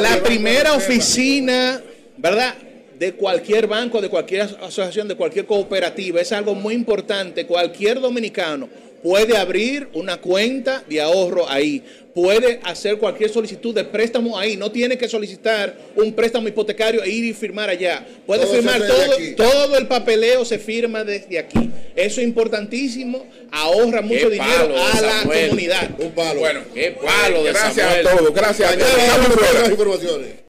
S32: La primera oficina, ¿verdad? de cualquier banco, de cualquier asociación, de cualquier cooperativa. Es algo muy importante. Cualquier dominicano puede abrir una cuenta de ahorro ahí, puede hacer cualquier solicitud de préstamo ahí, no tiene que solicitar un préstamo hipotecario e ir y firmar allá. Puede firmar todo, todo el papeleo se firma desde aquí. Eso es importantísimo, ahorra mucho dinero a la comunidad.
S4: Un palo.
S1: Bueno, qué palo de gracias a todos, gracias a todos.